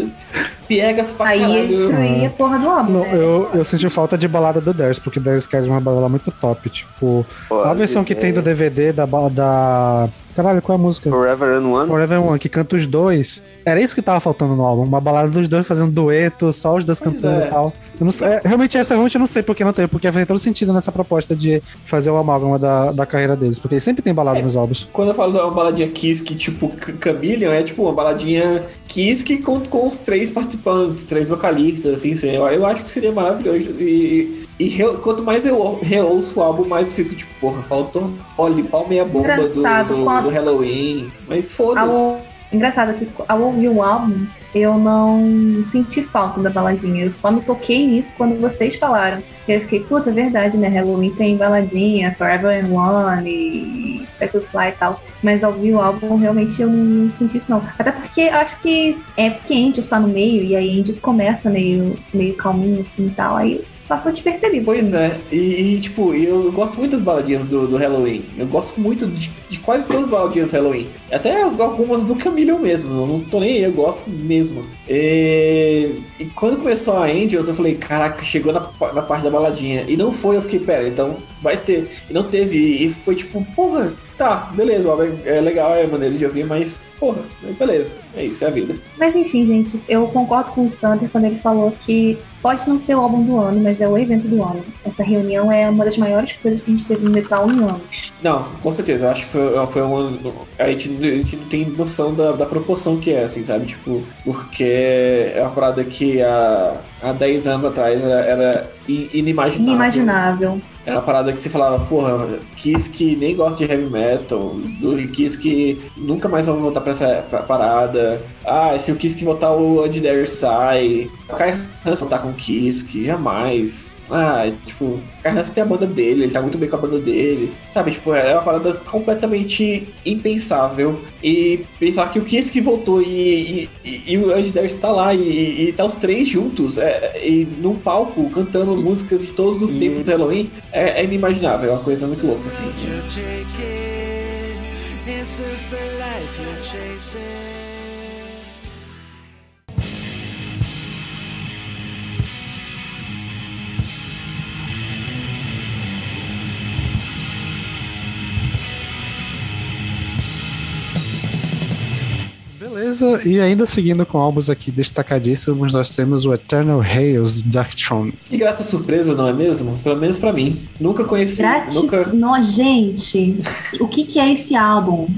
piegas pra Aí caralho. ele destruía a porra do álbum. Não, né? eu, eu senti falta de balada do Darius, porque o Darius quer uma balada muito top. Tipo, Pô, a versão que é- tem do DVD da, ba- da. Caralho, qual é a música? Forever and One. Forever One, que canta os dois. Era isso que tava faltando no álbum. Uma balada dos dois fazendo dueto, só os dois Pois cantando é. e tal. Eu não sei- é, realmente, essa realmente eu não sei porque não tem, porque faz todo sentido nessa proposta de fazer o amálgama da, da carreira deles. Porque sempre tem balada É. nos álbuns. Quando eu falo de uma baladinha Kiske, tipo C- Chameleon, é tipo uma baladinha Kiske com, com os três participantes, os três vocalistas, assim, assim, eu, eu acho que seria maravilhoso. E, e re- quanto mais eu reouço o álbum, mais eu fico tipo, porra, faltou olha, pau meia bomba do, do, quando- do Halloween. Mas foda-se. Ao... Engraçado que ao ouvir o álbum, eu não senti falta da baladinha. Eu só me toquei nisso quando vocês falaram. Eu fiquei, puta, é verdade, né? Halloween tem baladinha, Forever and One e Sacrify e tal. Mas ao ouvir o álbum, realmente eu não senti isso, não. Até porque eu acho que é porque Angels tá no meio, e aí Angels começa meio, meio calminho assim e tal. Aí passou despercebido. Pois é, e, e, tipo, eu gosto muito das baladinhas do, do Halloween. Eu gosto muito de, de quase todas as baladinhas do Halloween. Até algumas do Chameleon mesmo. Eu não tô nem aí, eu gosto mesmo. E, e quando começou a Angels, eu falei, caraca, chegou na, na parte da baladinha. E não foi, eu fiquei, pera, então vai ter. E não teve. E foi tipo, porra, tá, beleza, o álbum é legal, é maneiro de ouvir, mas, porra, beleza. É isso, é a vida. Mas enfim, gente, eu concordo com o Sander quando ele falou que pode não ser o álbum do ano, mas é o evento do ano. Essa reunião é uma das maiores coisas que a gente teve no metal em anos. Não, com certeza. Acho que foi, foi uma. A gente, a gente não tem noção da, da proporção que é, assim, sabe? Tipo, porque é uma parada que há, há 10 anos atrás era, era inimaginável. Inimaginável. Era uma parada que você falava, porra, Kiss que nem gosta de heavy metal, do Kiss que nunca mais vai voltar pra essa pra parada. Ah, se o Kiss que voltar o Ed Dare sai. O Kai Hansen tá com o Kiss que jamais. Ah, tipo, o Kai Hansen tem a banda dele, ele tá muito bem com a banda dele. Sabe, tipo, era uma parada completamente impensável. E pensar que o Kiss que voltou e, e, e o Ed Dare está lá e, e tá os três juntos é, e num palco cantando músicas de todos os tempos do Halloween é, é inimaginável, é uma coisa muito louca, assim. This is the life you're chasing. Beleza, e ainda seguindo com álbuns aqui destacadíssimos, nós temos o Eternal Hails do Darktron. Que grata surpresa, não é mesmo? Pelo menos pra mim. Nunca conheci, Grátis. nunca... Nó, gente, o que, que é esse álbum?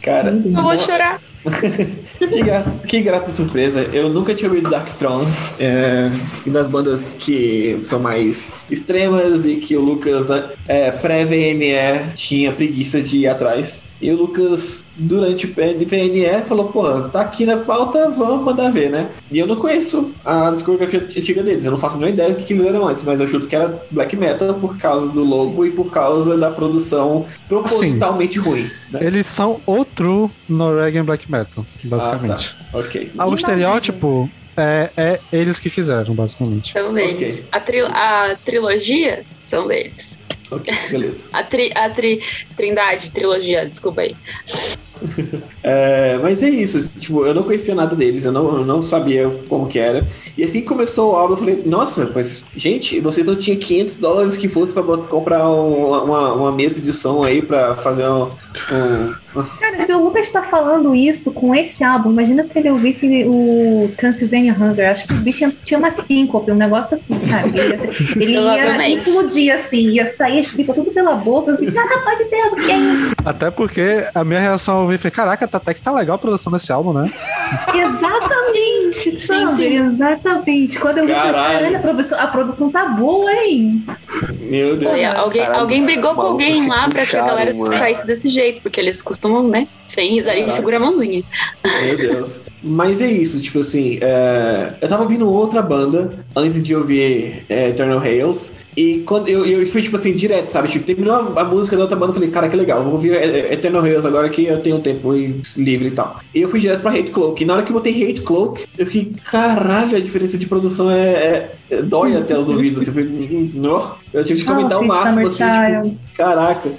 Cara, Eu vou não- chorar. que, grata, que grata surpresa. Eu nunca tinha ouvido Dark Throne. É, e das bandas que são mais extremas e que o Lucas, é, pré-VNE, tinha preguiça de ir atrás. E o Lucas, durante o VNE, falou: pô, tá aqui na pauta, vamos mandar ver, né? E eu não conheço a discografia antiga deles. Eu não faço a menor ideia do que, eles eram antes, mas eu chuto que era black metal por causa do logo e por causa da produção propositalmente ruim. Né? Eles são o true Norwegian Black Metal, basicamente. Ah, tá. Ok. Ah, o estereótipo é, é eles que fizeram, basicamente. São deles. A, tri- a trilogia são deles. Ok, beleza. A, tri, a tri, trindade, trilogia, desculpa aí. É, mas é isso, tipo, eu não conhecia nada deles, eu não, eu não sabia como que era. E assim que começou o álbum, eu falei, nossa, mas, gente, vocês não tinham 500 dólares que fosse pra comprar um- uma, uma mesa de som aí pra fazer um. um- Cara, se o Lucas tá falando isso com esse álbum, imagina se ele ouvisse o Transylvania Hunger. Acho que o bicho tinha uma síncope, um negócio assim, sabe? Ele ia, ele ia Provavelmente. implodir assim, ia sair as tripas tudo pela boca, assim, ah, pode de Deus, o que é isso? Até porque a minha reação ao ouvir foi: caraca, tá até que tá legal a produção desse álbum, né? Exatamente, sabe? sim. Exatamente. Quando eu vi, Caralho. a produção, a produção tá boa, hein? Meu Deus. Falei, alguém, Caralho, alguém brigou com alguém lá pra que a galera mano. saísse desse jeito, porque eles costumam, né? Fez e segura a mãozinha. Meu Deus. Mas é isso, tipo assim, é, eu tava ouvindo outra banda antes de ouvir é, Eternal Rails. E quando eu, eu fui, tipo assim, direto, sabe? Tipo, terminou a, a música da outra banda, eu falei, cara, que legal, vou ouvir Eternal Rails agora que eu tenho tempo livre e tal. E eu fui direto pra Hate Cloak. E na hora que eu botei Hate Cloak, eu fiquei, caralho, a diferença de produção é. é- é- dói até os ouvidos. Assim, eu falei, "Hum, não. Eu tive que aumentar o Oh, máximo, assim, tipo, Caraca.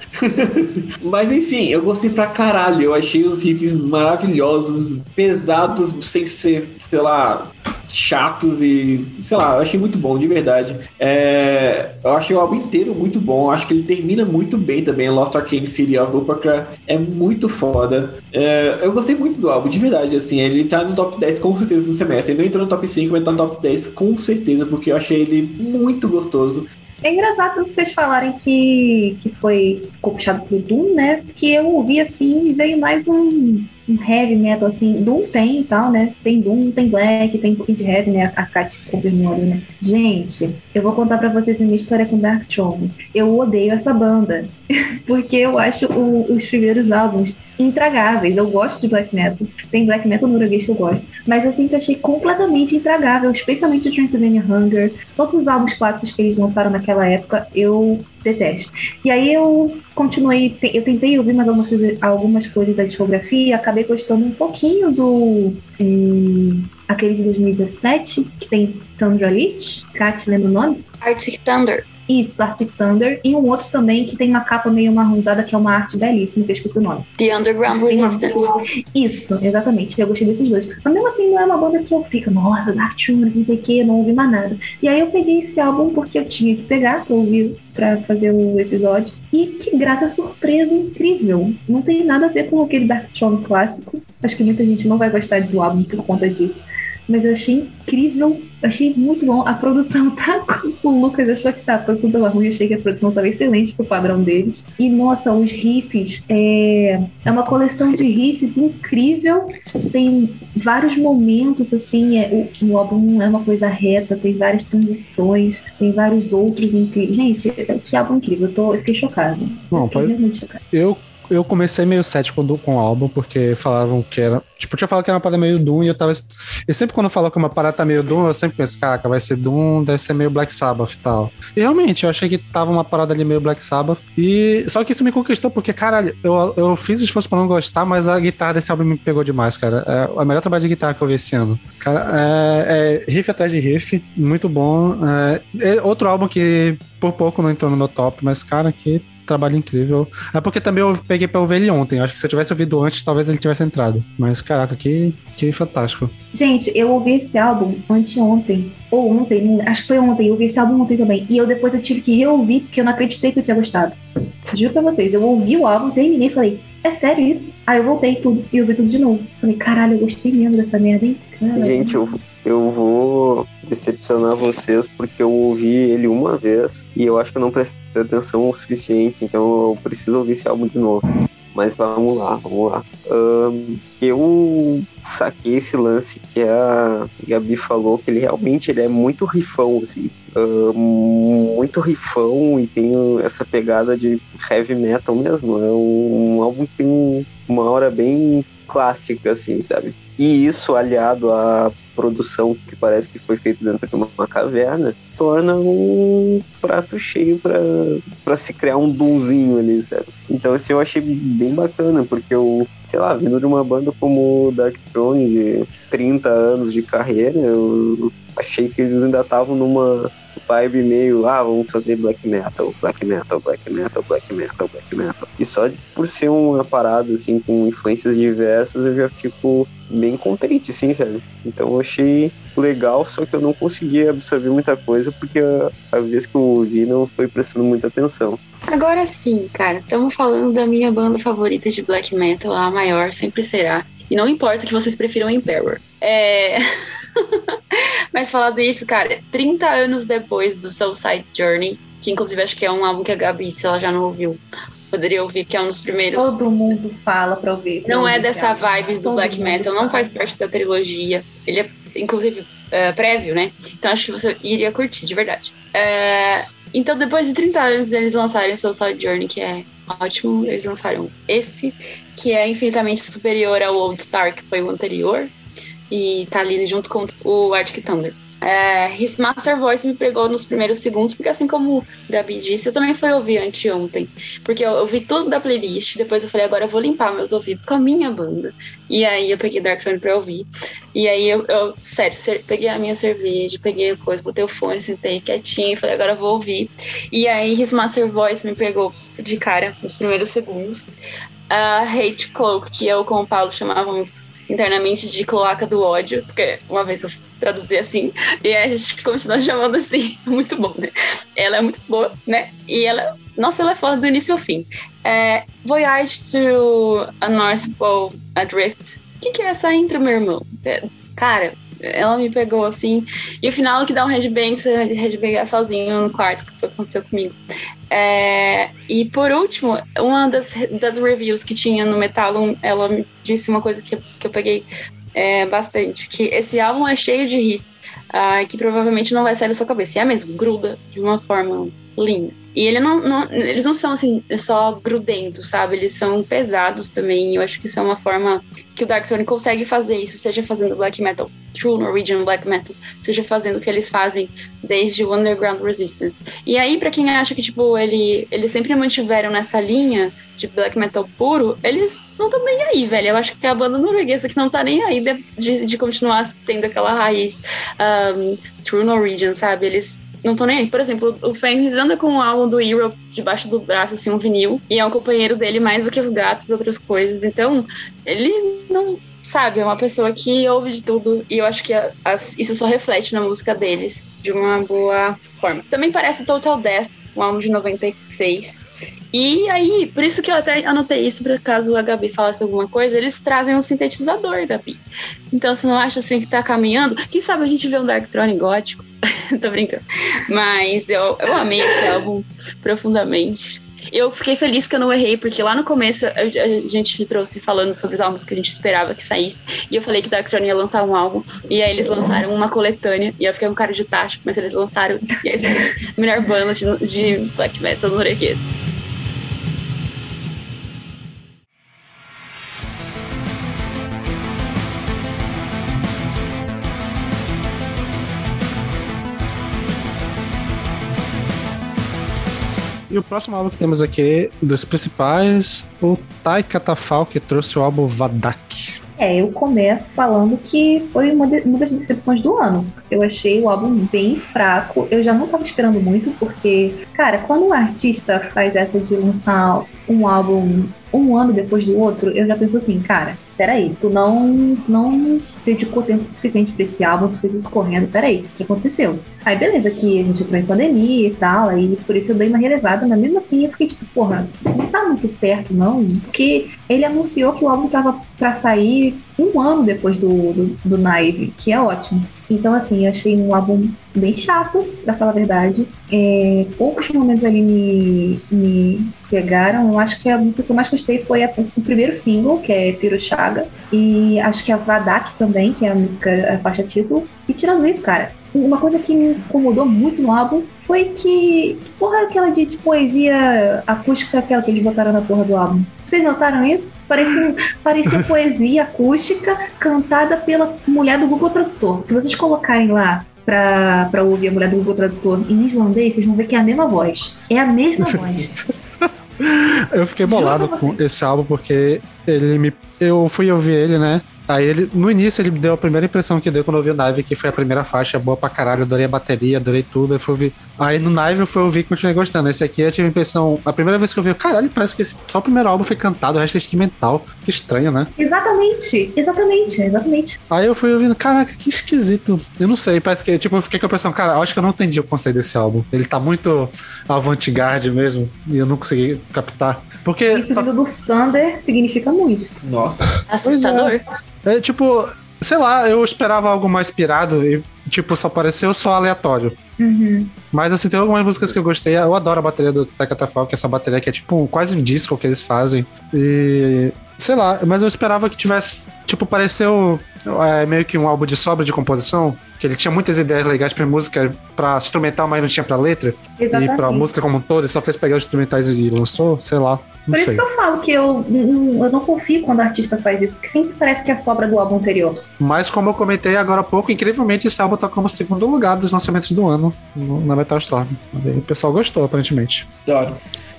Mas enfim, eu gostei pra caralho. Eu achei os riffs maravilhosos, pesados, sem ser, sei lá, chatos e. sei lá, eu achei muito bom, de verdade. É, eu achei o álbum inteiro muito bom. Acho que ele termina muito bem também. Lost Arcane City of Upacra é muito foda. É, eu gostei muito do álbum, de verdade. Assim, ele tá no top 10 com certeza do semestre. Ele não entrou no top 5, mas tá no top 10 com certeza, porque eu achei ele muito gostoso. É engraçado vocês falarem que, que foi que ficou puxado pro Doom, né? Porque eu ouvi assim e veio mais um, um heavy metal, assim. Doom tem e tal, né? Tem Doom, tem Black, tem um pouquinho de heavy, né? A Kat confirmou ali, né? Gente, eu vou contar pra vocês a minha história com Dark Throne. Eu odeio essa banda. porque eu acho o- os primeiros álbuns intragáveis. Eu gosto de black metal. Tem black metal norueguês que eu gosto. Mas eu sempre achei completamente intragável, especialmente o Transylvania Hunger. Todos os álbuns clássicos que eles lançaram naquela época, eu detesto. E aí eu continuei, eu tentei ouvir mais algumas coisas, algumas coisas da discografia, acabei gostando um pouquinho do. hum, aquele de 2017, que tem Tundra Lich. Kat, lembra o nome? Arctic Thunder. Isso, Arctic Thunder. E um outro também que tem uma capa meio marronzada, que é uma arte belíssima, que eu esqueci o nome. The Underground Resistance. Isso, exatamente. Eu gostei desses dois. Mas mesmo assim, não é uma banda que eu fico, nossa, Dark Throne, não sei o que, não ouvi mais nada. E aí eu peguei esse álbum porque eu tinha que pegar pra ouvir, pra fazer o episódio. E que grata surpresa incrível. Não tem nada a ver com aquele Dark Throne clássico. Acho que muita gente não vai gostar do álbum por conta disso. Mas eu achei incrível, achei muito bom. A produção tá com o Lucas achou que tá, a produção tava ruim, eu achei que a produção tava excelente pro padrão deles. E nossa, os riffs é, é uma coleção de riffs incrível. Tem vários momentos assim, é, o, o álbum é uma coisa reta, tem várias transições, tem vários outros incríveis. Gente, que álbum incrível, eu, tô, eu fiquei chocada. Bom, eu fiquei pois- realmente chocada. Eu, eu comecei meio cético do- com o álbum, porque falavam que era. Tipo, tinha falado que era uma parada meio Doom e eu tava. E sempre quando falam que uma parada tá meio Doom, eu sempre penso, caraca, vai ser Doom, deve ser meio Black Sabbath e tal. E realmente, eu achei que tava uma parada ali meio Black Sabbath. E. Só que isso me conquistou, porque, caralho, eu, eu fiz esforço pra não gostar, mas a guitarra desse álbum me pegou demais, cara. É o melhor trabalho de guitarra que eu vi esse ano. Cara, é, é riff atrás de riff, muito bom. É, é outro álbum que por pouco não entrou no meu top, mas, cara, que trabalho incrível. É porque também eu peguei pra ouvir ele ontem. Acho que se eu tivesse ouvido antes, talvez ele tivesse entrado. Mas, caraca, que, que fantástico. Gente, eu ouvi esse álbum anteontem, ou ontem, acho que foi ontem, eu ouvi esse álbum ontem também. E eu depois eu tive que reouvir, porque eu não acreditei que eu tinha gostado. Juro pra vocês, eu ouvi o álbum, terminei e falei, é sério isso? Aí eu voltei tudo e ouvi tudo de novo. Falei, caralho, eu gostei mesmo dessa merda, hein? Caralho. Gente, eu, eu vou decepcionar vocês porque eu ouvi ele uma vez e eu acho que eu não prestei atenção o suficiente, então eu preciso ouvir esse álbum de novo. Mas vamos lá, vamos lá. Ahn, eu saquei esse lance que a Gabi falou, que ele realmente ele é muito rifão, assim. Ahn, muito rifão e tem essa pegada de heavy metal mesmo. É um, um álbum que tem um- uma hora bem clássica, assim, sabe? E isso, aliado à produção que parece que foi feita dentro de uma, caverna, torna um prato cheio para se criar um dunzinho ali, sabe? Então, assim, eu achei bem bacana, porque eu, sei lá, vindo de uma banda como Dark Throne, de 30 anos de carreira, eu achei que eles ainda estavam numa vibe meio, ah, vamos fazer black metal, black metal, black metal, black metal, black metal. E só por ser uma parada, assim, com influências diversas, eu já fico bem contente, sim, sabe? Então eu achei legal, só que eu não consegui absorver muita coisa, porque a, a vez que eu ouvi não foi prestando muita atenção. Agora sim, cara, estamos falando da minha banda favorita de black metal, a maior, sempre será. E não importa que vocês prefiram Emperor. É. Mas falando isso, cara, 30 anos depois do Soulside Journey, que inclusive acho que é um álbum que a Gabi, se ela já não ouviu, poderia ouvir, que é um dos primeiros. Todo mundo fala pra ouvir. pra Não é ouvir dessa esse álbum. vibe do Todo black metal, não fala. faz parte da trilogia. Ele é, inclusive, é, prévio, né? Então acho que você iria curtir, de verdade. É, então, depois de 30 anos eles lançarem o Soul Journey, que é ótimo, eles lançaram esse, que é infinitamente superior ao Old Star, que foi o anterior, e tá ali junto com o Arctic Thunder. É, His Master Voice me pegou nos primeiros segundos, porque assim como o Gabi disse, eu também fui ouvir anteontem. Porque eu ouvi tudo da playlist, depois eu falei, agora eu vou limpar meus ouvidos com a minha banda. E aí eu peguei Dark Throne pra ouvir. E aí eu, eu sério, peguei a minha cerveja, peguei a coisa, botei o fone, sentei quietinho e falei, agora eu vou ouvir. E aí His Master Voice me pegou de cara nos primeiros segundos. A Hate Cloak, que eu com o Paulo chamávamos internamente de cloaca do ódio, porque uma vez eu traduzi assim, e a gente continua chamando assim, muito bom, né? Ela é muito boa, né? E ela, nossa, ela é foda do início ao fim. É, Voyage to a North Pole Adrift. O que, que é essa intro, meu irmão? É, cara, ela me pegou assim. E o final que dá um headbang, você headbangar sozinho no quarto, que foi o que aconteceu comigo. É, e por último, uma das, das reviews que tinha no Metalum, ela me disse uma coisa que, que eu peguei é, bastante, que esse álbum é cheio de riff, ah, que provavelmente não vai sair da sua cabeça. E é mesmo, gruda de uma forma linda. E ele não, não- eles não são assim só grudentos, sabe? Eles são pesados também. Eu acho que isso é uma forma que o Dark Throne consegue fazer isso, seja fazendo black metal, true Norwegian black metal, seja fazendo o que eles fazem desde o Underground Resistance. E aí, pra quem acha que, tipo, ele, eles sempre mantiveram nessa linha de black metal puro, eles não estão nem aí, velho. Eu acho que é a banda norueguesa que não tá nem aí de, de, de continuar tendo aquela raiz um, true Norwegian, sabe? Eles não estão nem aí. Por exemplo, o Fenris anda com o álbum do Europe debaixo do braço, assim, um vinil, e é um companheiro dele mais do que os gatos e outras coisas. Então, ele não. Sabe, é uma pessoa que ouve de tudo e eu acho que isso só reflete na música deles de uma boa forma. Também parece Total Death, um álbum de 96. E aí, por isso que eu até anotei isso, para caso a Gabi falasse alguma coisa, eles trazem um sintetizador, Gabi. Então você não acha assim que tá caminhando? Quem sabe a gente vê um Dark Throne gótico? Tô brincando. Mas eu, eu amei esse álbum profundamente. Eu fiquei feliz que eu não errei, porque lá no começo a, gente trouxe falando sobre os álbuns que a gente esperava que saísse. E eu falei que Dark Throne ia lançar um álbum. E aí eles lançaram uma coletânea. E eu fiquei com cara de tacho, mas eles lançaram. E aí, melhor banda de, de black metal norueguês. E o próximo álbum que temos aqui, dos principais, o Tai Catafal, que trouxe o álbum Vadak. É, eu começo falando que foi uma, de- uma das decepções do ano. Eu achei o álbum bem fraco. Eu já não tava esperando muito, porque, cara, quando um artista faz essa de lançar um álbum um ano depois do outro, eu já penso assim, cara, peraí, tu não, tu não dedicou tempo suficiente pra esse álbum, tu fez isso correndo, peraí, o que aconteceu? Aí beleza, que a gente entrou em pandemia e tal, aí por isso eu dei uma relevada, mas mesmo assim eu fiquei tipo, porra, não tá muito perto não, porque ele anunciou que o álbum tava pra sair um ano depois do, do, do Naive, que é ótimo. Então, assim, eu achei um álbum bem chato, pra falar a verdade. É, poucos momentos ali me, me pegaram. Eu acho que a música que eu mais gostei foi a- o primeiro single, que é Pirochaga. E acho que a Vadak também, que é a música, a faixa título. E tirando isso, cara, uma coisa que me incomodou muito no álbum foi que, porra, aquela de, de poesia acústica, aquela que eles botaram na porra do álbum. Vocês notaram isso? Parecia, parecia poesia acústica cantada pela mulher do Google Tradutor. Se vocês colocarem lá pra, pra ouvir a mulher do Google Tradutor em islandês, vocês vão ver que é a mesma voz. É a mesma voz. Eu fiquei bolado com esse álbum porque ele me. Eu fui ouvir ele, né? Aí ele, no início, ele deu a primeira impressão que deu quando eu ouvi o Nive, que foi a primeira faixa, boa pra caralho, adorei a bateria, adorei tudo. Aí, fui ouvir. aí no Nive eu fui ouvir e continuei gostando. Esse aqui eu tive a impressão. A primeira vez que eu vi, eu, caralho, parece que esse- só o primeiro álbum foi cantado, o resto é instrumental. Que estranho, né? exatamente, exatamente, exatamente. Aí eu fui ouvindo, caraca, que esquisito. Eu não sei, parece que, tipo, eu fiquei com a impressão, cara, eu acho que eu não entendi o conceito desse álbum. Ele tá muito avant-garde mesmo, e eu não consegui captar. Porque, Isso vindo do Sander significa muito. Nossa. Assustador. é, tipo, sei lá, eu esperava algo mais pirado e, tipo, só pareceu só aleatório. Uhum. Mas, assim, tem algumas músicas que eu gostei. Eu adoro a bateria do Takatafal, que é essa bateria que é, tipo, quase um disco que eles fazem. E sei lá, mas eu esperava que tivesse, tipo, pareceu é, meio que um álbum de sobra de composição, que ele tinha muitas ideias legais pra música, pra instrumental, mas não tinha pra letra. E pra Exatamente. música como um todo, ele só fez pegar os instrumentais e lançou, sei lá. Não Por isso sei. que eu falo que eu, hum, eu não confio quando o artista faz isso, porque sempre parece que é sobra do álbum anterior. Mas como eu comentei agora há pouco, incrivelmente esse álbum tá como segundo lugar dos lançamentos do ano no- na Metal Storm. O pessoal gostou, aparentemente. Adoro.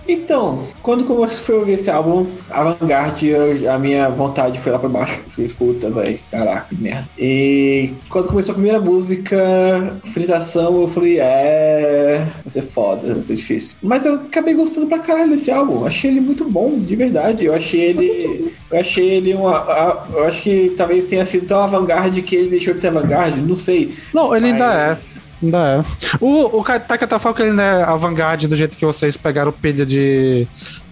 Então, quando eu fui ouvir esse álbum, Avantgarde, eu- a minha vontade foi lá pra baixo. Falei, puta, velho, caraca, que merda. E quando começou a primeira música, Fritação, eu falei, é. Vai ser foda, vai ser difícil. Mas eu acabei gostando pra caralho desse álbum. Achei ele muito bom, de verdade. Eu achei ele. Eu achei ele uma. a- Eu acho que talvez tenha sido tão avant-garde que ele deixou de ser avant-garde, não sei. Não, ele ainda é. Ainda é. O, o Takatafalco, ele não é avant-garde do jeito que vocês pegaram pilha de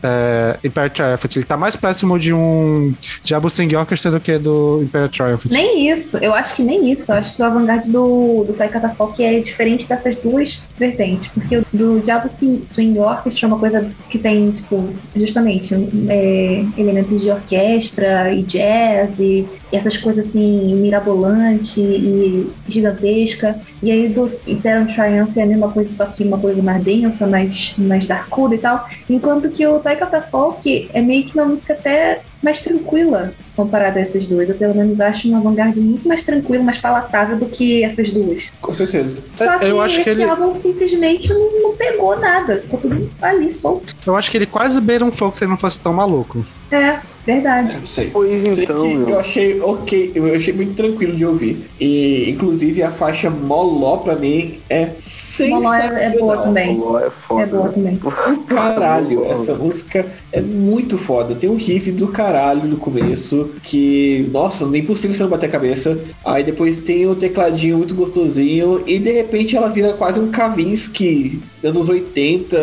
é, Imperial Triumphant. Ele tá mais próximo de um Diabo Sing Orchestra do que do Imperial Triumphant. Nem isso, eu acho que nem isso. Eu acho que o avant-garde do, do Tai Catafalque é diferente dessas duas vertentes. Porque o do Diabo Swing Swing Orchestra é uma coisa que tem, tipo, justamente é, elementos de orquestra e jazz e, essas coisas assim, mirabolante e gigantesca. E aí do Imperial Triumph é a mesma coisa, só que uma coisa mais densa, mais, mais darkuda e tal. Enquanto que o Tai Catafalque é meio que uma música até mais tranquila comparada a essas duas. Eu pelo menos acho uma vanguarda muito mais tranquila, mais palatável do que essas duas. Com certeza. Só que É, eu acho esse que ele. álbum simplesmente não, não pegou nada. Ficou tudo ali solto. Eu acho que ele quase beira um fogo se ele não fosse tão maluco. É, verdade. Não sei. Pois Sei então, eu achei ok, eu achei muito tranquilo de ouvir. E inclusive a faixa Moló pra mim é Moló sensacional. é, é boa também. Pô, é foda. É boa também. Caralho, essa música é muito foda. Tem um riff do caralho no começo que, nossa, não é impossível você não bater a cabeça. Aí depois tem o tecladinho muito gostosinho e de repente ela vira quase um Kavinsky anos 80,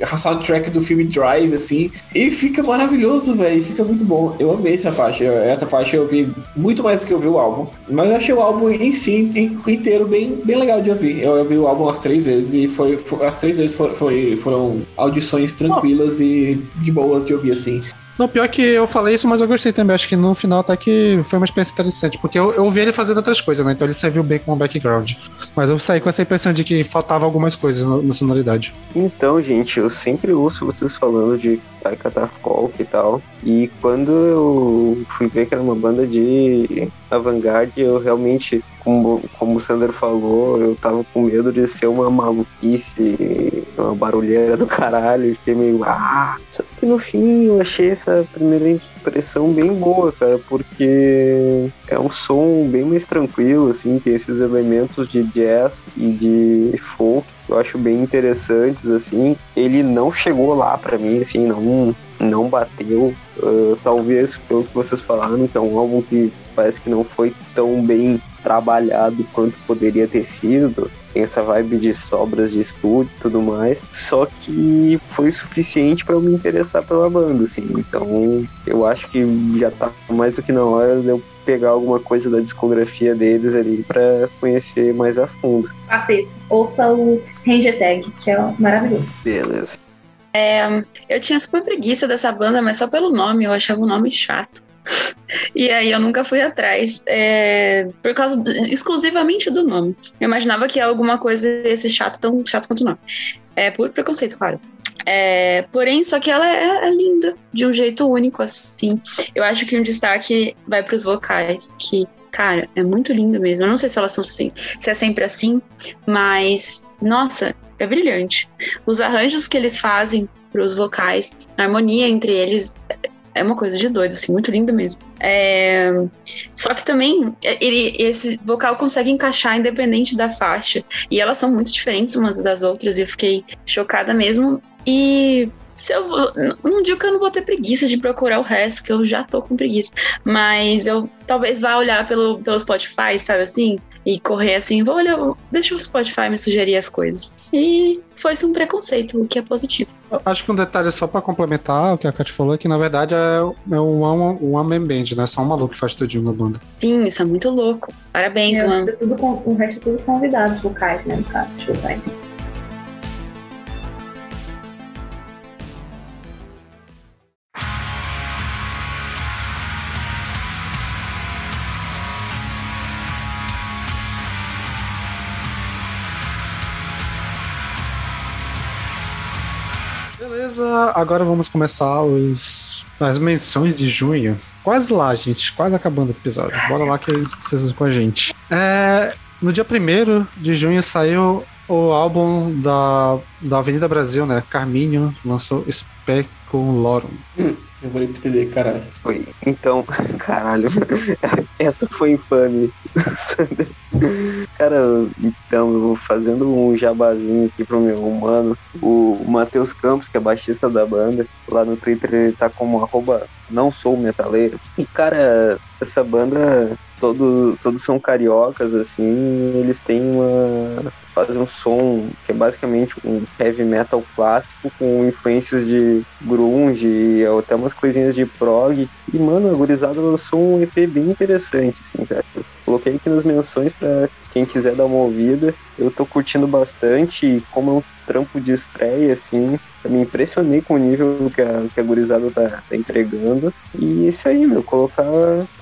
a soundtrack do filme Drive, assim. E fica maravilhoso, velho. Fica muito bom. Eu amei essa faixa. Essa faixa eu ouvi muito mais do que eu ouvi o álbum. Mas eu achei o álbum em si em- inteiro bem, bem legal de ouvir. Eu ouvi o álbum umas três vezes e foi, foi- as três vezes foi- foi- foram audições tranquilas e de boas de ouvir, assim. Não, pior que eu falei isso, mas eu gostei também. Acho que no final até que foi uma experiência interessante. Porque eu, eu ouvi ele fazendo outras coisas, né? Então ele serviu bem como background. Mas eu saí com essa impressão de que faltava algumas coisas no- na sonoridade. Então, gente, eu sempre ouço vocês falando de Tai Catafalque e tal. E quando eu fui ver que era uma banda de avant-garde, eu realmente, como, como o Sander falou, eu tava com medo de ser uma maluquice, uma barulheira do caralho. Fiquei meio, ah! Só que no fim eu achei essa primeira impressão bem boa, cara, porque é um som bem mais tranquilo, assim, tem esses elementos de jazz e de folk eu acho bem interessantes, assim. Ele não chegou lá pra mim, assim, não, não bateu. Ah, talvez pelo que vocês falaram, então, um álbum que parece que não foi tão bem trabalhado quanto poderia ter sido. Tem essa vibe de sobras de estúdio e tudo mais. Só que foi suficiente pra eu me interessar pela banda, assim. Então, eu acho que já tá mais do que na hora de eu pegar alguma coisa da discografia deles ali pra conhecer mais a fundo. Faça isso. Ouça o Ranger Tag, que é maravilhoso. Beleza. Eu tinha super preguiça dessa banda, mas só pelo nome, eu achava o nome chato. E aí eu nunca fui atrás, é, por causa do- exclusivamente do nome. Eu imaginava que alguma coisa ia ser chata, tão chato quanto o nome. É por preconceito, claro. É, porém, só que ela é, é linda, de um jeito único, assim. Eu acho que um destaque vai para os vocais, que, cara, é muito lindo mesmo. Eu não sei se elas são assim, se é sempre assim, mas, nossa, é brilhante. Os arranjos que eles fazem para os vocais, a harmonia entre eles é uma coisa de doido, assim, muito lindo mesmo. É, Só que também ele, esse vocal consegue encaixar independente da faixa. E elas são muito diferentes umas das outras, e eu fiquei chocada mesmo. E se eu não digo que eu não vou ter preguiça de procurar o resto, que eu já tô com preguiça. Mas eu talvez vá olhar pelo, pelo Spotify, sabe assim? E correr assim, vou olhar, deixa o Spotify me sugerir as coisas. E foi isso um preconceito, o que é positivo. Acho que um detalhe só pra complementar o que a Kat falou é que na verdade é, é um one, um band, né? Só um maluco que faz tudinho na banda. Sim, isso é muito louco. Parabéns, É, o, resto é tudo, o resto é tudo convidados vocais, né? No caso, agora vamos começar os, as menções de junho. Quase lá, gente. Quase acabando o episódio. Bora lá que vocês vão com a gente. É, no dia 1 de junho saiu o álbum da, da Avenida Brasil, né? Carminho lançou Speculorum. Demorei pra entender, caralho. Foi. Então, caralho, essa foi infame. Cara, então, eu vou fazendo um jabazinho aqui pro meu humano. O Matheus Campos, que é baixista da banda, lá no Twitter ele tá como arroba não sou metaleiro. E, cara, essa banda, todo, todos são cariocas, assim, eles têm uma. fazem um som que é basicamente um heavy metal clássico com influências de grunge e até umas coisinhas de prog. E, mano, a gurizada lançou um EP bem interessante, assim, cara. Coloquei aqui nas menções pra quem quiser dar uma ouvida. Eu tô curtindo bastante e como é um trampo de estreia, assim, eu me impressionei com o nível que a, que a gurizada tá, tá entregando. E isso aí, meu, colocar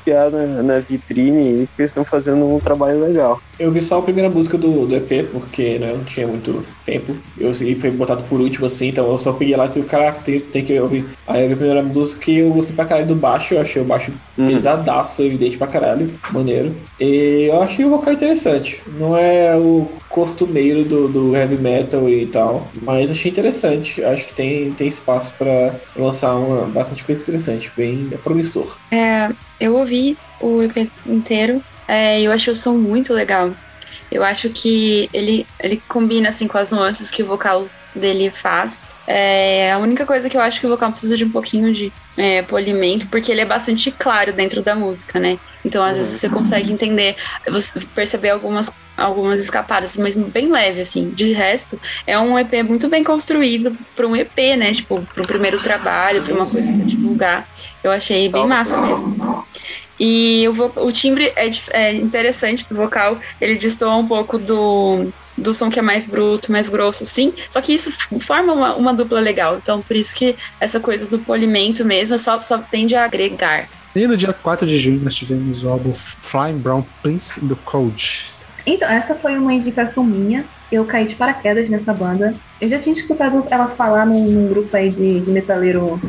piada na, na vitrine e que eles estão fazendo um trabalho legal. Eu vi só a primeira música do, do EP, porque né, não tinha muito tempo. Eu e foi botado por último, assim, então eu só peguei lá e disse, caraca, tem, tem que ouvir. Aí eu vi a primeira música e eu gostei pra caralho do baixo, eu achei o baixo Uhum. pesadaço, evidente pra caralho, maneiro. E eu achei o vocal interessante. Não é o costumeiro do, do heavy metal e tal, mas achei interessante. Acho que tem, tem espaço pra lançar uma, bastante coisa interessante, bem promissor. É, eu ouvi o EP inteiro é, e eu achei o som muito legal. Eu acho que ele, ele combina assim com as nuances que o vocal dele faz. É, a única coisa que eu acho que o vocal precisa de um pouquinho de é, polimento, porque ele é bastante claro dentro da música, né? Então às vezes você consegue entender, você perceber algumas, algumas escapadas, mas bem leve, assim. De resto, é um EP muito bem construído para um EP, né? Tipo, para um primeiro trabalho, para uma coisa para divulgar. Eu achei bem massa mesmo. E o, vo- o timbre é, dif- é interessante do vocal, ele destoa um pouco do, do som que é mais bruto, mais grosso, assim. Só que isso forma uma, uma dupla legal. Então, por isso que essa coisa do polimento mesmo só, só tende a agregar. E no dia 4 de junho nós tivemos o álbum Flying Brown Prince do Code. Então, essa foi uma indicação minha. Eu caí de paraquedas nessa banda. Eu já tinha escutado ela falar num, num grupo aí de, de metaleiro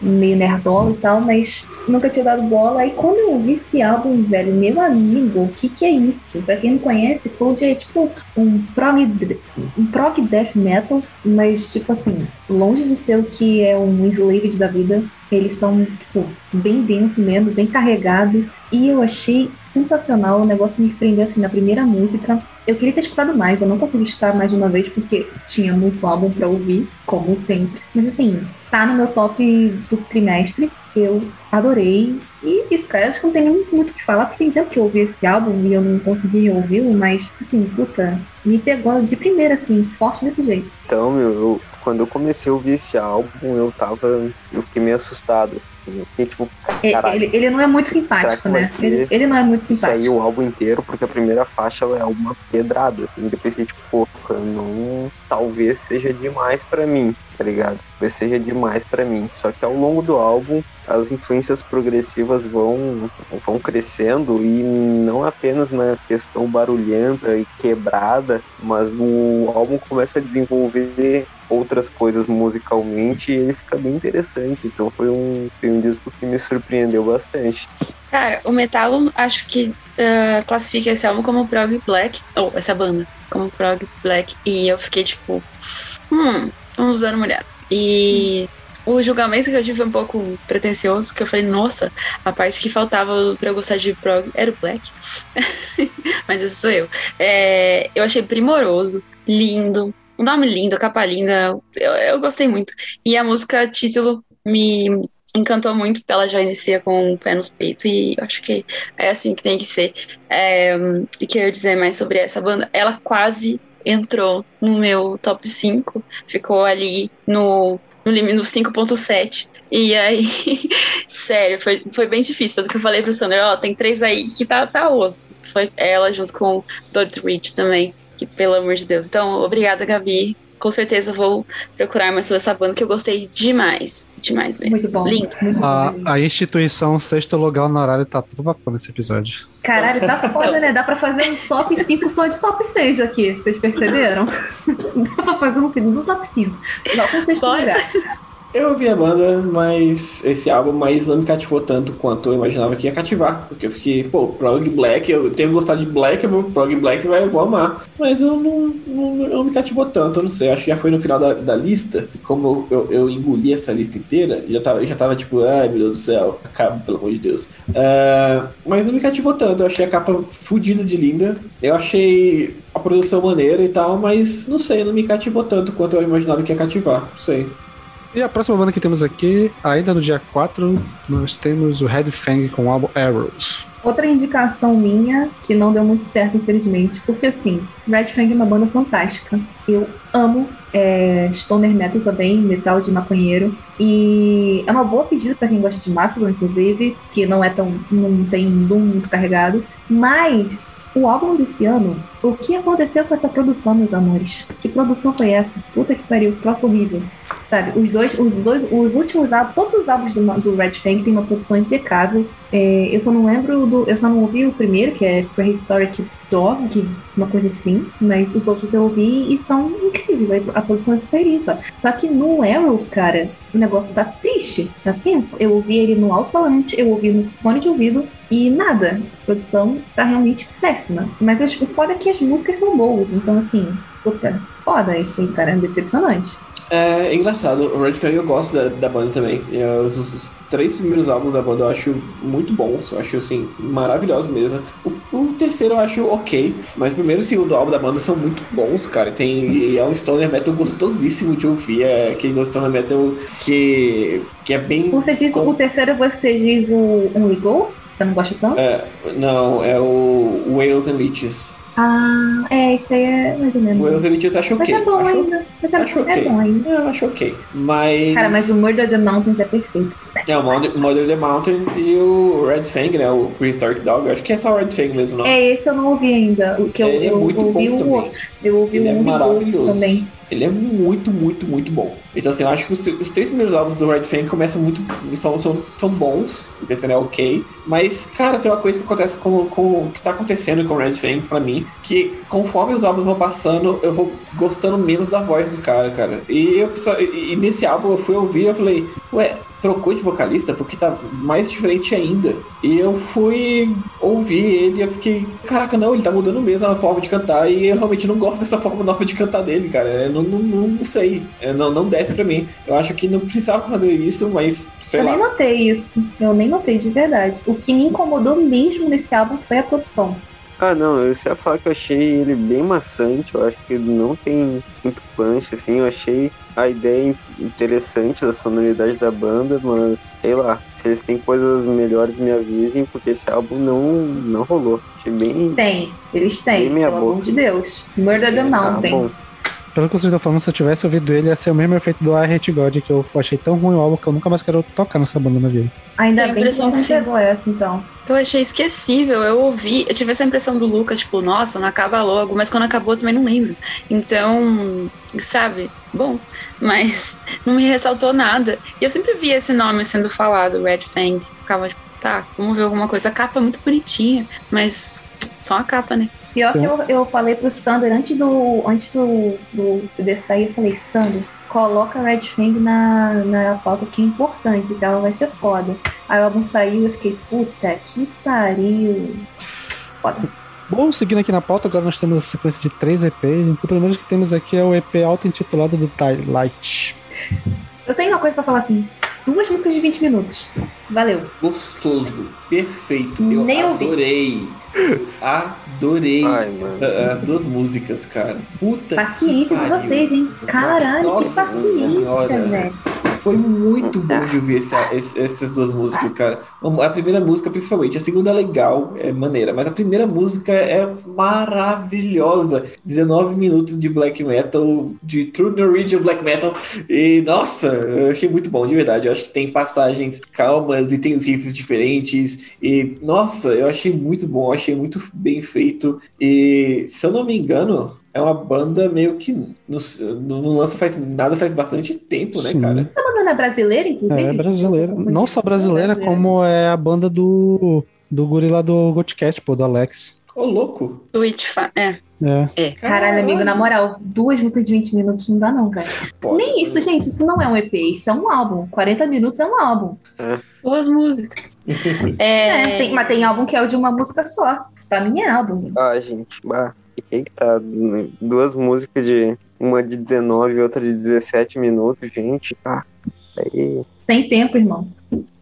meio nerdola e tal, mas nunca tinha dado bola. Aí quando eu ouvi esse álbum, velho, meu amigo, o que que é isso? Pra quem não conhece, Cold é tipo um prog, um prog death metal, mas tipo assim, longe de ser o que é um Enslaved da vida, eles são, tipo, bem denso mesmo, bem carregado. E eu achei sensacional, o negócio me prendeu assim na primeira música. Eu queria ter escutado mais, eu não consegui escutar mais de uma vez porque tinha muito álbum pra ouvir, como sempre. Mas assim, tá no meu top do trimestre, eu adorei. E isso, cara, acho que não tem nem muito o que falar, porque tem tempo que eu ouvi esse álbum e eu não consegui ouvi-lo, mas assim, puta, me pegou de primeira, assim, forte desse jeito. Então, meu, eu, quando eu comecei a ouvir esse álbum, eu tava. Eu fiquei meio assustado. Assim, eu fiquei tipo, Caralho. Ele, ele não é muito simpático, né? Ele, ele não é muito isso aí simpático. o álbum inteiro, porque a primeira faixa é uma pedrada, assim, depois fiquei tipo, pô, não, talvez seja demais pra mim, tá ligado? Talvez seja demais pra mim. Só que ao longo do álbum, as influências progressivas vão, vão crescendo e não apenas na questão barulhenta e quebrada, mas o álbum começa a desenvolver outras coisas musicalmente e ele fica bem interessante. Então foi um, foi um disco que me surpreendeu bastante. Cara, o Metalum acho que ah, classifica esse álbum como prog black, ou essa banda, como prog black, e eu fiquei tipo, hum, vamos dar uma olhada. E o julgamento que eu tive foi um pouco pretencioso, que eu falei, nossa, a parte que faltava pra eu gostar de prog era o black. Mas esse sou eu. É, eu achei primoroso, lindo, um nome lindo, capa linda, eu, eu gostei muito. E a música título me encantou muito, porque ela já inicia com o pé nos peitos, e acho que é assim que tem que ser. É, e quero dizer mais sobre essa banda, ela quase entrou no meu top 5, ficou ali no, no limite no 5.7. E aí, sério, foi, foi bem difícil. Tanto que eu falei pro Sander, ó, tem três aí que tá, tá osso. Foi ela junto com Dodds Rich também, que pelo amor de Deus. Então, obrigada, Gabi. com certeza vou procurar mais sobre essa banda que eu gostei demais. Demais mesmo. Muito bom. Lindo. Muito A, bom. a instituição sexto lugar honorário tá tudo vapor nesse episódio. Caralho, tá foda, né? Dá pra fazer um top 5 só de top 6 aqui, vocês perceberam? Dá pra fazer um segundo top 5. Só com sexto Bora. lugar. Eu ouvi a banda, mas esse álbum mais não me cativou tanto quanto eu imaginava que ia cativar. Porque eu fiquei, pô, Prog Black, eu tenho gostado de Black, eu vou- Prog Black vai, eu vou amar. Mas eu não, não, não me cativou tanto, eu não sei. Acho que já foi no final da, da lista. E como eu, eu engoli essa lista inteira, já tava, já tava tipo, ai meu Deus do céu, acaba, pelo amor de Deus. É, mas não me cativou tanto, eu achei a capa fodida de linda. Eu achei a produção maneira e tal, mas não sei, não me cativou tanto quanto eu imaginava que ia cativar. Não sei. E a próxima banda que temos aqui, ainda no dia 4, nós temos o Red Fang com o álbum Arrows. Outra indicação minha, que não deu muito certo, infelizmente, porque assim, Red Fang é uma banda fantástica. Eu amo é, stoner metal também, metal de maconheiro. E é uma boa pedida pra quem gosta de Mastodon, inclusive, que não é tão. não tem um doom muito carregado. Mas o álbum desse ano, o que aconteceu com essa produção, meus amores? Que produção foi essa? Puta que pariu, troço horrível. Sabe, os dois, os dois, os últimos álbuns, todos os álbuns do, do Red Fang tem uma produção impecável. É, eu só não lembro do. Eu só não ouvi o primeiro, que é Prehistoric Dog, uma coisa assim. Mas os outros eu ouvi e são incríveis. A produção é limpa. Só que no Arrows, cara, o negócio tá triste, tá tenso. Eu ouvi ele no alto-falante, eu ouvi no fone de ouvido e nada. A produção tá realmente péssima. Mas as- o foda é que as músicas são boas. Então, assim, puta, foda isso aí, cara. É decepcionante. É engraçado, o Red Fang eu gosto da, da banda também. Eu- os, os três primeiros álbuns da banda eu acho muito bons, eu acho assim, maravilhosos mesmo. O, o terceiro eu acho ok, mas o primeiro e o segundo álbum da banda são muito bons, cara. Tem, e é um stoner metal gostosíssimo de ouvir, é aquele stoner metal que, que é bem. Você diz com- o terceiro, você diz o Only Ghost? Você não gosta tanto? É, não, é o Whales and Leeches. Ah, é, isso aí é mais ou O menos. And Leeches eu acho Mas ok. é bom acho, ainda. Mas é, acho é bom ainda. Eu acho ok. Mas. Cara, mas o Murder the Mountains é perfeito. É o Mother, the Mountains e o Red Fang, né? O Prehistoric Dog. Eu acho que é só o Red Fang mesmo, não. É, esse eu não ouvi ainda. O que eu, Ele é eu muito ouvi o outro. Eu ouvi Ele o é maravilhoso. também. Ele é muito, muito, muito bom. Então, assim, eu acho que os, os três primeiros álbuns do Red Fang começam muito. são, são, são bons. O terceiro é ok. Mas, cara, tem uma coisa que acontece com, com o que tá acontecendo com o Red Fang pra mim. Que conforme os álbuns vão passando, eu vou gostando menos da voz do cara, cara. E, eu, e nesse álbum eu fui ouvir e eu falei, ué. Trocou de vocalista porque tá mais diferente ainda. E eu fui ouvir ele e eu fiquei, caraca, não, ele tá mudando mesmo a forma de cantar. E eu realmente não gosto dessa forma nova de cantar dele, cara. Eu não, não, não, não sei. É, não, não desce pra mim. Eu acho que não precisava fazer isso, mas sei eu lá. nem notei isso. Eu nem notei de verdade. O que me incomodou mesmo nesse álbum foi a produção. Ah, não, eu só ia falar que eu achei ele bem maçante, eu acho que ele não tem muito punch, assim, eu achei a ideia interessante da sonoridade da banda, mas sei lá, se eles têm coisas melhores me avisem, porque esse álbum não, não rolou. Achei bem. Tem, eles têm, Bem pelo amor de Deus. Murder the Ah, Mountains. Pelo que vocês estão falando, se eu tivesse ouvido ele, ia ser o mesmo efeito do I Hate God, que eu achei tão ruim o álbum que eu nunca mais quero tocar nessa banda na vida. Ainda a bem que impressão você que sim. pegou essa, então. Eu achei esquecível, eu ouvi, eu tive essa impressão do Lucas, tipo, nossa, não acaba logo, mas quando acabou eu também não lembro. Então, sabe, bom, mas não me ressaltou nada. E eu sempre via esse nome sendo falado, Red Fang. Ficava tipo, tá, vamos ver alguma coisa. A capa é muito bonitinha, mas só a capa, né? Pior que eu, eu falei pro Sander antes do antes do, do CD sair, eu falei, Sander, coloca Red Fang na, na pauta que é importante, se ela vai ser foda. Aí o álbum saiu e eu fiquei, puta que pariu. Foda. Bom, seguindo aqui na pauta, agora nós temos a sequência de três EPs. O primeiro que temos aqui é o EP auto-intitulado do Twilight. Eu tenho uma coisa pra falar assim, duas músicas de 20 minutos. Valeu. Gostoso, perfeito. Eu Nem ouvi. Adorei. Ai, As duas músicas, cara. Puta Paciência que de vocês, hein? Caralho, Nossa que paciência, Senhora. velho. Foi muito bom de ouvir essa- esse- essas duas músicas, cara. A primeira música, principalmente. A segunda é legal, é maneira. Mas a primeira música é maravilhosa. 19 minutos de black metal, de true Norwegian black metal. E, nossa, eu achei muito bom, de verdade. Eu acho que tem passagens calmas e tem os riffs diferentes. E, nossa, eu achei muito bom. Eu achei muito bem feito. E, se eu não me engano, é uma banda meio que não, não lança faz nada faz bastante tempo, né, Sim. cara? Essa banda não é brasileira, inclusive? É brasileira. Confundi. Não só brasileira, como é a banda do, do guri lá do Goldcast, pô, do Alex. Ô, louco. Twitch, fa- é. É. Caralho, amigo, na moral, duas músicas de 20 minutos não dá não, cara. Pô, Nem isso, gente, isso não é um EP, isso é um álbum. 40 minutos é um álbum. Boas músicas. É, É, tem- mas tem álbum que é o de uma música só. Pra mim é álbum. Ah, gente, bah, e quem que tá? Duas músicas de. Uma de 19 e outra de 17 minutos, gente. Ah, aí Sem tempo, irmão.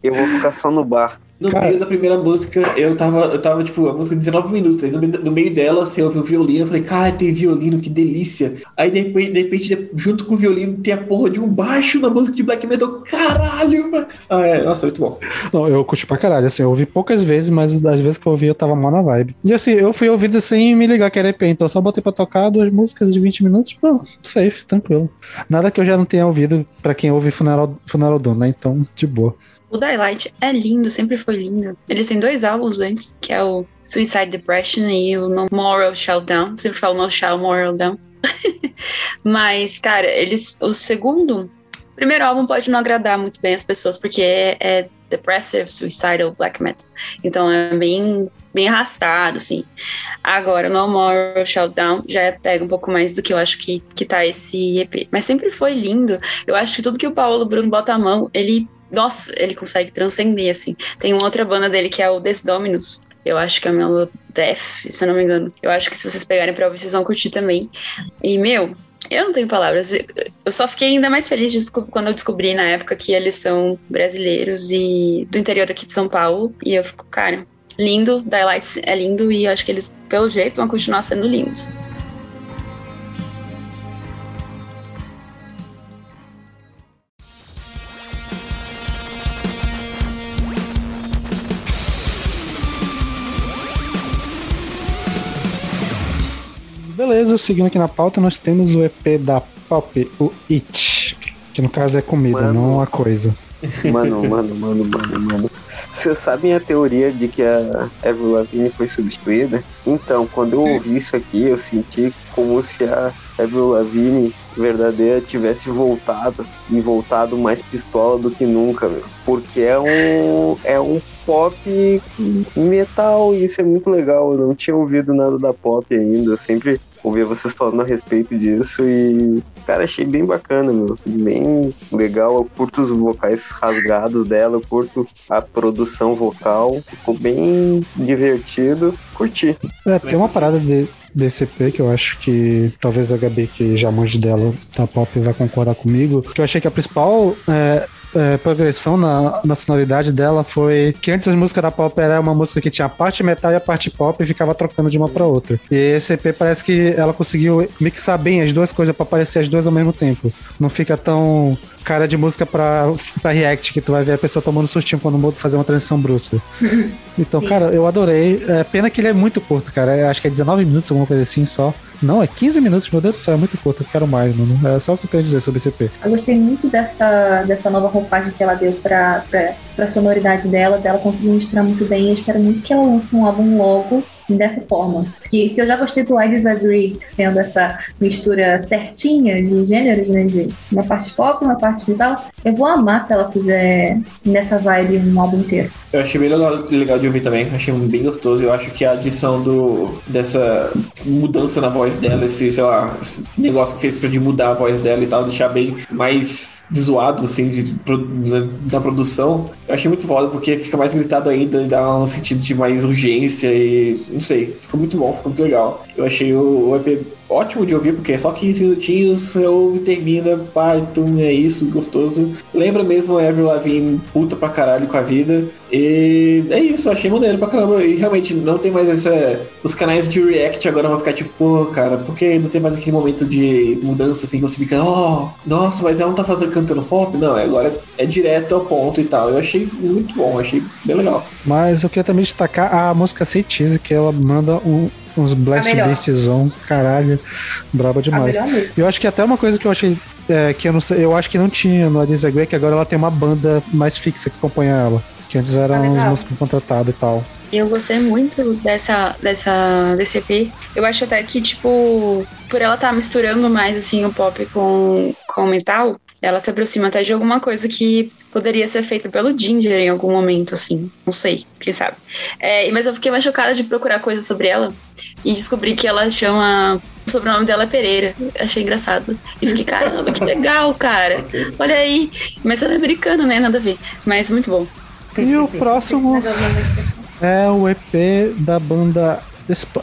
eu vou ficar só no bar. No Cara. meio da primeira música, eu tava, eu tava, tipo, a música de 19 minutos. Aí no, meio- no meio dela, assim, eu ouvi o violino. Eu falei, cara, tem violino, que delícia. Aí de repente, de repente, junto com o violino, tem a porra de um baixo na música de black metal. Caralho, mano. Ah, é, nossa, muito bom. Não, eu curti pra caralho, assim, eu ouvi poucas vezes, mas das vezes que eu ouvi eu tava mal na vibe. E assim, eu fui ouvindo sem me ligar que era EP, então eu só botei pra tocar duas músicas de 20 minutos, pô, safe, tranquilo. Nada que eu já não tenha ouvido pra quem ouve Funeral, Funeral Doom, né? Então, de boa. O Daylight é lindo, sempre foi lindo. Eles têm dois álbuns antes, que é o Suicide Depression e o No Moral Showdown. Sempre falo No Show Moral Down. Mas, cara, eles. O segundo. Primeiro álbum pode não agradar muito bem as pessoas, porque é, é depressive, suicidal, black metal. Então é bem, bem arrastado, assim. Agora, No Moral Showdown já pega um pouco mais do que eu acho que, que tá esse EP. Mas sempre foi lindo. Eu acho que tudo que o Paulo Bruno bota a mão, ele. Nossa, ele consegue transcender, assim. Tem uma outra banda dele que é o Desdominus. Eu acho que é o meu Death, se eu não me engano. Eu acho que se vocês pegarem pra ouvir, vocês vão curtir também. E, meu, eu não tenho palavras. Eu só fiquei ainda mais feliz quando eu descobri na época que eles são brasileiros e do interior aqui de São Paulo. E eu fico, cara, lindo. Daylight é lindo e eu acho que eles, pelo jeito, vão continuar sendo lindos. Beleza, seguindo aqui na pauta, nós temos o EP da Pop, o It, que no caso é comida, Mano. não a coisa. Mano, mano, mano, mano, mano. Vocês sabem a teoria de que a Avril Lavigne foi substituída? Então, quando eu ouvi isso aqui, eu senti como se a Avril Lavigne verdadeira tivesse voltado e voltado mais pistola do que nunca, meu. Porque é um é um pop metal e isso é muito legal. Eu não tinha ouvido nada da pop ainda. Eu sempre ouvia vocês falando a respeito disso e cara, achei bem bacana, meu. Bem legal. Eu curto os vocais rasgados dela, eu curto a produção vocal. Ficou bem divertido. Curti. É, tem uma parada de, EP que eu acho que talvez a Gabi, que já manje dela, da pop, vai concordar comigo. Que eu achei que a principal é, é, progressão na, na sonoridade dela foi que antes as músicas da pop era uma música que tinha a parte metal e a parte pop e ficava trocando de uma pra outra. E esse EP parece que ela conseguiu mixar bem as duas coisas pra parecer as duas ao mesmo tempo. Não fica tão cara de música pra, pra react que tu vai ver a pessoa tomando sustinho quando fazer uma transição brusca. Então, Sim. cara, eu adorei. É pena que ele é muito curto, cara. Eu acho que é 19 minutos, alguma coisa assim só. Não, é 15 minutos, meu Deus do céu, é muito curto. Eu quero mais, mano. É só o que eu tenho a dizer sobre esse EP. Eu gostei muito dessa, dessa nova roupagem que ela deu pra, pra, pra sonoridade dela, dela conseguir misturar muito bem. Eu espero muito que ela lance um álbum logo dessa forma. Que se eu já gostei do I Disagree, sendo essa mistura certinha de gêneros, né? De uma parte pop, uma parte metal, eu vou amar se ela fizer nessa vibe um álbum inteiro. Eu achei bem legal, legal de ouvir também, achei bem gostoso. Eu acho que a adição do, dessa mudança na voz dela, esse, sei lá, esse negócio que fez pra de mudar a voz dela e tal, deixar bem mais zoado, assim, de, na, na produção, eu achei muito foda, porque fica mais gritado ainda e dá um sentido de mais urgência e não sei, ficou muito bom, ficou muito legal. Eu achei o, o EP ótimo de ouvir, porque é só 15 minutinhos, você ouve, termina, pá, é isso, gostoso. Lembra mesmo a Avril puta pra caralho com a vida. E é isso, eu achei maneiro pra caramba. E realmente não tem mais essa. Os canais de react agora vão ficar tipo, pô, cara, porque não tem mais aquele momento de mudança assim que você fica, oh, nossa, mas ela não tá fazendo cantando pop? Não, agora é direto ao ponto e tal. Eu achei muito bom, achei bem legal. Mas eu queria também destacar a música Cheese, que ela manda um- uns blast melhor. beatzão, caralho, braba A demais. eu acho que até uma coisa que eu achei é, que eu não sei, eu acho que não tinha no I Disagree, que agora ela tem uma banda mais fixa que acompanha ela. Que antes eram Ah, uns legal. músicos contratados e tal. Eu gostei muito dessa, dessa, desse EP. Eu acho até que, tipo, por ela estar misturando mais, assim, o pop com, com o metal, ela se aproxima até de alguma coisa que poderia ser feita pelo Ginger em algum momento, assim. Não sei, quem sabe. É, mas eu fiquei mais chocada de procurar coisas sobre ela e descobri que ela chama. O sobrenome dela é Pereira. Achei engraçado. E fiquei, caramba, que legal, cara. Olha aí. Mas ela é americana, né? Nada a ver. Mas muito bom. E o próximo é o EP da banda.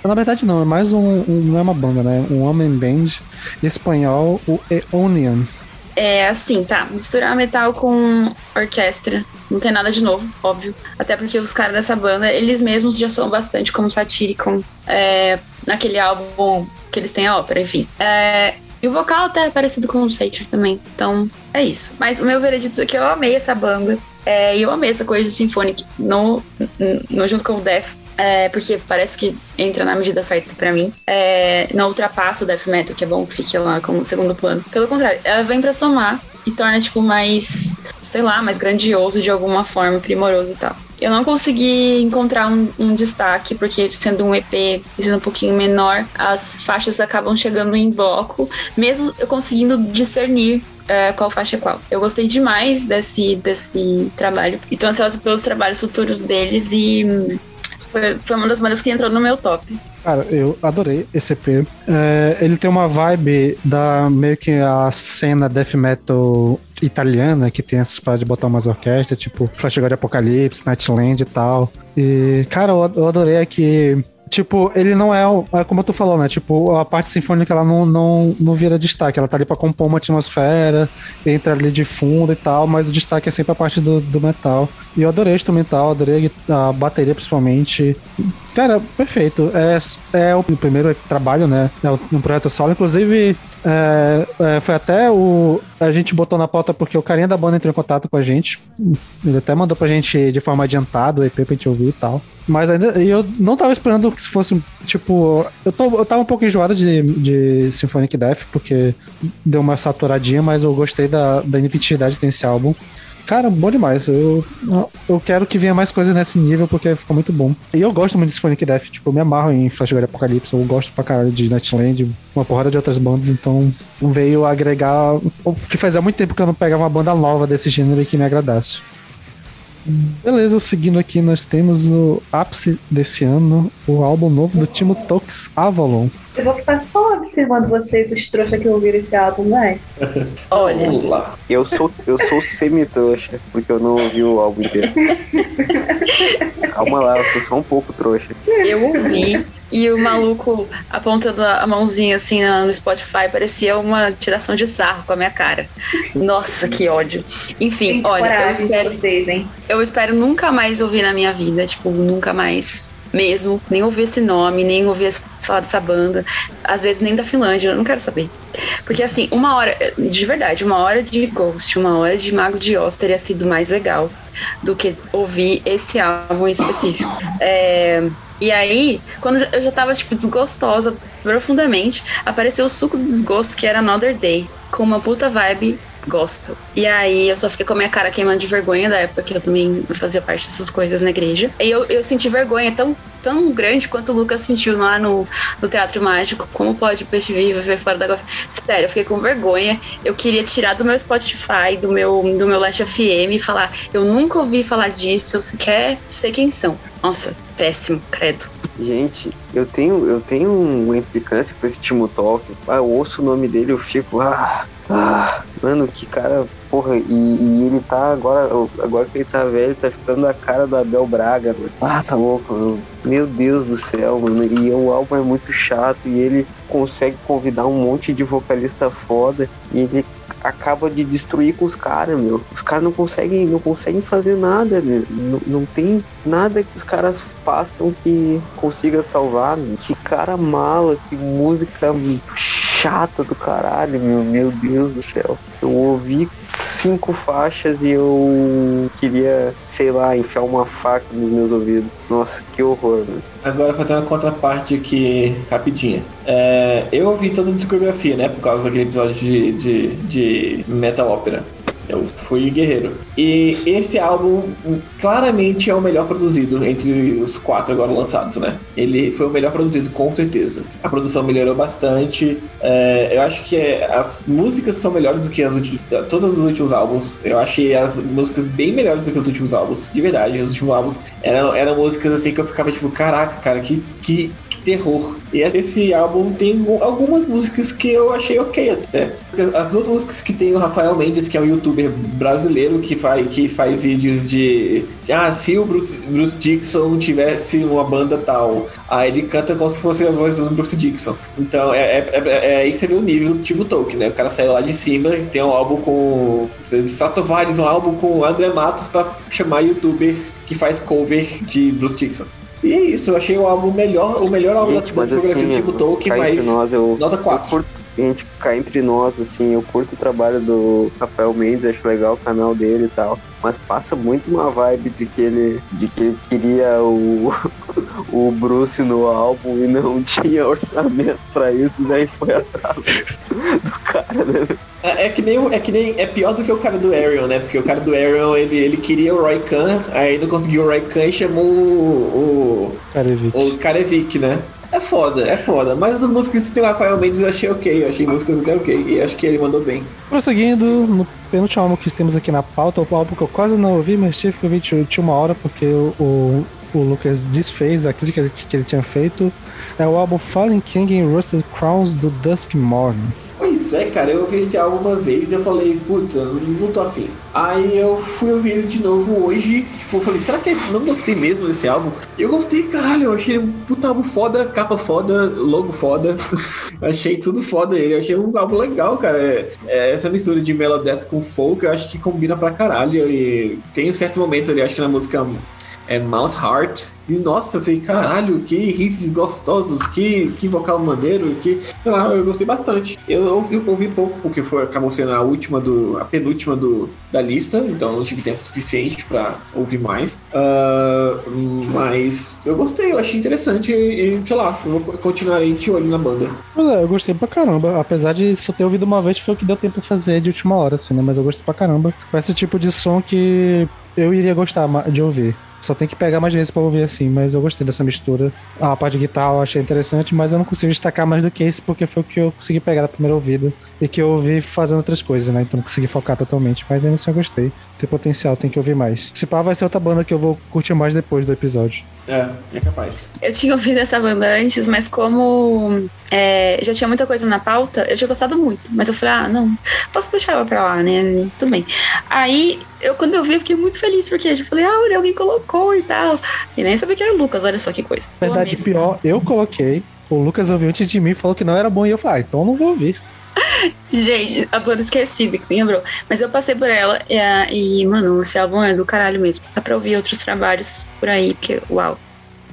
Na verdade, não, é mais um, um- Não é uma banda, né? Um homem band espanhol, o Eonian. É assim, tá. Misturar metal com orquestra. Não tem nada de novo, óbvio. Até porque os caras dessa banda, eles mesmos já são bastante como Satyricon. É, naquele álbum que eles têm a ópera, enfim. É, e o vocal até é parecido com o Satyr também. Então, é isso. Mas o meu veredito é que eu amei essa banda. É, e eu amei essa coisa de Symphonic no, no, junto com o Death. É, porque parece que entra na medida certa pra mim. É, não ultrapassa o Death Metal, que é bom que fique lá como segundo plano. Pelo contrário, ela vem pra somar e torna, tipo, mais, sei lá, mais grandioso de alguma forma, primoroso e tal. Eu não consegui encontrar um, um destaque, porque sendo um EP sendo um pouquinho menor, as faixas acabam chegando em bloco, mesmo eu conseguindo discernir é, qual faixa é qual. Eu gostei demais desse, desse trabalho e tô ansiosa pelos trabalhos futuros deles e hum, foi, foi uma das bandas que entrou no meu top. Cara, eu adorei esse EP. É, ele tem uma vibe da meio que a cena death metal italiana, que tem essas paradas de botar umas orquestras, tipo Flash God Apocalipse, Nightland e tal. E, cara, eu adorei que. Tipo, ele não é, o- é como tu falou, né? Tipo, a parte sinfônica ela não, não, não vira destaque. Ela tá ali pra compor uma atmosfera, entra ali de fundo e tal, mas o destaque é sempre a parte do, do metal. E eu adorei o instrumental, adorei a bateria principalmente. Cara, perfeito. É, é o primeiro trabalho, né? É um projeto solo. Inclusive, é, é, foi até o. A gente botou na pauta porque o carinha da banda entrou em contato com a gente. Ele até mandou pra gente de forma adiantada o EP pra gente ouvir e tal. Mas ainda. Eu não tava esperando que se fosse, tipo. Eu, tô, eu tava um pouco enjoado de, de Symphonic Death, porque deu uma saturadinha, mas eu gostei da, da inventividade que tem esse álbum. Cara, bom demais. Eu, eu quero que venha mais coisa nesse nível porque ficou muito bom. E eu gosto muito de Symphonic Death. Tipo, eu me amarro em Flash God Apocalipse. Eu gosto pra caralho de Nightland, uma porrada de outras bandas. Então veio agregar. Que fazia muito tempo que eu não pegava uma banda nova desse gênero que me agradasse. Beleza, seguindo aqui, nós temos o ápice desse ano, o álbum novo do Timo Tox Avalon. Eu vou ficar só observando vocês, os trouxas que ouviram esse álbum, né? Olha, Vamos lá. Eu sou, eu sou semi-trouxa, porque eu não ouvi o álbum inteiro. Calma lá, eu sou só um pouco trouxa. eu ouvi e o maluco apontando a mãozinha assim no Spotify parecia uma tiração de sarro com a minha cara. Nossa, que ódio. Enfim, Gente, olha, eu espero, vocês, hein? eu espero nunca mais ouvir na minha vida, tipo, nunca mais mesmo, nem ouvir esse nome, nem ouvir falar dessa banda, às vezes nem da Finlândia, eu não quero saber. Porque assim, uma hora, de verdade, uma hora de Ghost, uma hora de Mago de Oz teria sido mais legal do que ouvir esse álbum em específico. É, e aí, quando eu já tava, tipo, desgostosa profundamente, apareceu o suco do desgosto, que era Another Day, com uma puta vibe gospel. E aí eu só fiquei com a minha cara queimando de vergonha da época que eu também fazia parte dessas coisas na igreja. E eu, eu senti vergonha tão, tão grande quanto o Lucas sentiu lá no, no Teatro Mágico. Como pode o Peixe Vivo viver fora da gospel? Sério, eu fiquei com vergonha. Eu queria tirar do meu Spotify, do meu, do meu Last FM e falar: eu nunca ouvi falar disso, eu sequer sei quem são. Nossa, péssimo, credo. Gente, eu tenho, eu tenho uma implicância com esse Timo Talk. Ah, eu ouço o nome dele, eu fico. Ah, ah, mano, que cara. Porra, e, e ele tá agora. Agora que ele tá velho, tá ficando a cara do Abel Braga, mano. Ah, tá louco, mano. Meu Deus do céu, mano. E o álbum é muito chato e ele consegue convidar um monte de vocalista foda. E ele acaba de destruir com os caras, meu. Os caras não conseguem, não conseguem fazer nada, meu. Não, não tem nada que os caras façam que consiga salvar, meu. Que cara mala, que música chata do caralho, meu. Meu Deus do céu. Eu ouvi cinco faixas e eu queria, sei lá, enfiar uma faca nos meus ouvidos. Nossa, que horror, meu. Agora fazer uma contraparte aqui rapidinha. É, eu ouvi toda a discografia, né? Por causa daquele episódio de, de, de Metal Opera. Eu fui guerreiro. E esse álbum claramente é o melhor produzido entre os quatro agora lançados, né? Ele foi o melhor produzido, com certeza. A produção melhorou bastante. É, eu acho que as músicas são melhores do que as ulti- todos os últimos álbuns. Eu achei as músicas bem melhores do que os últimos álbuns. De verdade, os últimos álbuns eram, eram músicas assim que eu ficava tipo, caraca, cara, que, que terror. E esse álbum tem algumas músicas que eu achei ok até. As duas músicas que tem o Rafael Mendes, que é um youtuber brasileiro que faz, que faz vídeos de. Ah, se o Bruce, Bruce Dixon tivesse uma banda tal. Aí ele canta como se fosse a voz do Bruce Dixon. Então é, é, é, é aí que você vê o nível do Timo Tolkien, né? O cara saiu lá de cima e tem um álbum com. Stratovarius, um álbum com André Matos pra chamar youtuber que faz cover de Bruce Dixon. E é isso, eu achei o álbum melhor, o melhor álbum Gente, da, discografia assim, do Timo Tolkien, mas nós, eu, nota eu 4. curto, gente, cá entre nós, assim, eu curto o trabalho do Rafael Mendes, acho legal o canal dele e tal. Mas passa muito uma vibe de que ele, de que ele queria o, o Bruce no álbum e não tinha orçamento pra isso, daí foi atrás do cara, né? É, é que nem, é que nem é pior do que o cara do Arion, né? Porque o cara do Arion, ele, ele queria o Roy Khan, aí não conseguiu o Roy Khan e chamou o, o, o Karevik, né? É foda, é foda. Mas as músicas que tem o Rafael Mendes eu achei ok, eu achei músicas até ok. E acho que ele mandou bem. Prosseguindo, no penúltimo álbum que temos aqui na pauta, o álbum que eu quase não ouvi, mas tive que ouvir de uma hora porque o, o, Lucas desfez a crítica que ele tinha feito. É o álbum Fallen King and Rusted Crowns do Dusk Morning. Pois é, cara, eu ouvi esse álbum uma vez e eu falei, puta, não tô afim. Aí eu fui ouvir ele de novo hoje, tipo, eu falei, será que eu não gostei mesmo desse álbum? Eu gostei, caralho, eu achei um puta álbum foda, capa foda, logo foda. achei tudo foda ele, eu achei um álbum legal, cara. É, é, essa mistura de Melodeath com folk, eu acho que combina pra caralho. E tem certos momentos ali, acho que na música é Mount Heart. E nossa, eu falei, caralho, que riffs gostosos, que, que vocal maneiro, que. Sei lá, eu gostei bastante. Eu ouvi, ouvi pouco, porque foi, acabou sendo a última do. a penúltima do, da lista, então não tive tempo suficiente pra ouvir mais. Ah, mas eu gostei, eu achei interessante e, sei lá, eu vou continuar aí de olho na banda. É, eu gostei pra caramba. Apesar de só ter ouvido uma vez, foi o que deu tempo pra fazer de última hora, assim, né? Mas eu gostei pra caramba. Esse tipo de som que eu iria gostar de ouvir. Só tem que pegar mais vezes pra ouvir assim, mas eu gostei dessa mistura. A parte de guitarra eu achei interessante, mas eu não consigo destacar mais do que isso, porque foi o que eu consegui pegar da primeira ouvida e que eu ouvi fazendo outras coisas, né? Então não consegui focar totalmente, mas ainda assim eu gostei. Tem potencial, tem que ouvir mais. Se pá, vai ser outra banda que eu vou curtir mais depois do episódio. É, é capaz. Eu tinha ouvido essa banda antes, mas como é, já tinha muita coisa na pauta, eu tinha gostado muito. Mas eu falei, ah, não, posso deixar ela pra lá, né? Tudo bem. Aí, eu, quando eu vi, eu fiquei muito feliz, porque eu falei, ah, olha, alguém colocou e tal. E nem sabia que era o Lucas, olha só que coisa. Na verdade, pior, eu coloquei. O Lucas ouviu antes de mim e falou que não era bom. E eu falei, ah, então não vou ouvir. Gente, a banda esquecida, que lembrou. Mas eu passei por ela e, ah, e, mano, esse álbum é do caralho mesmo. Dá pra ouvir outros trabalhos por aí, porque, uau.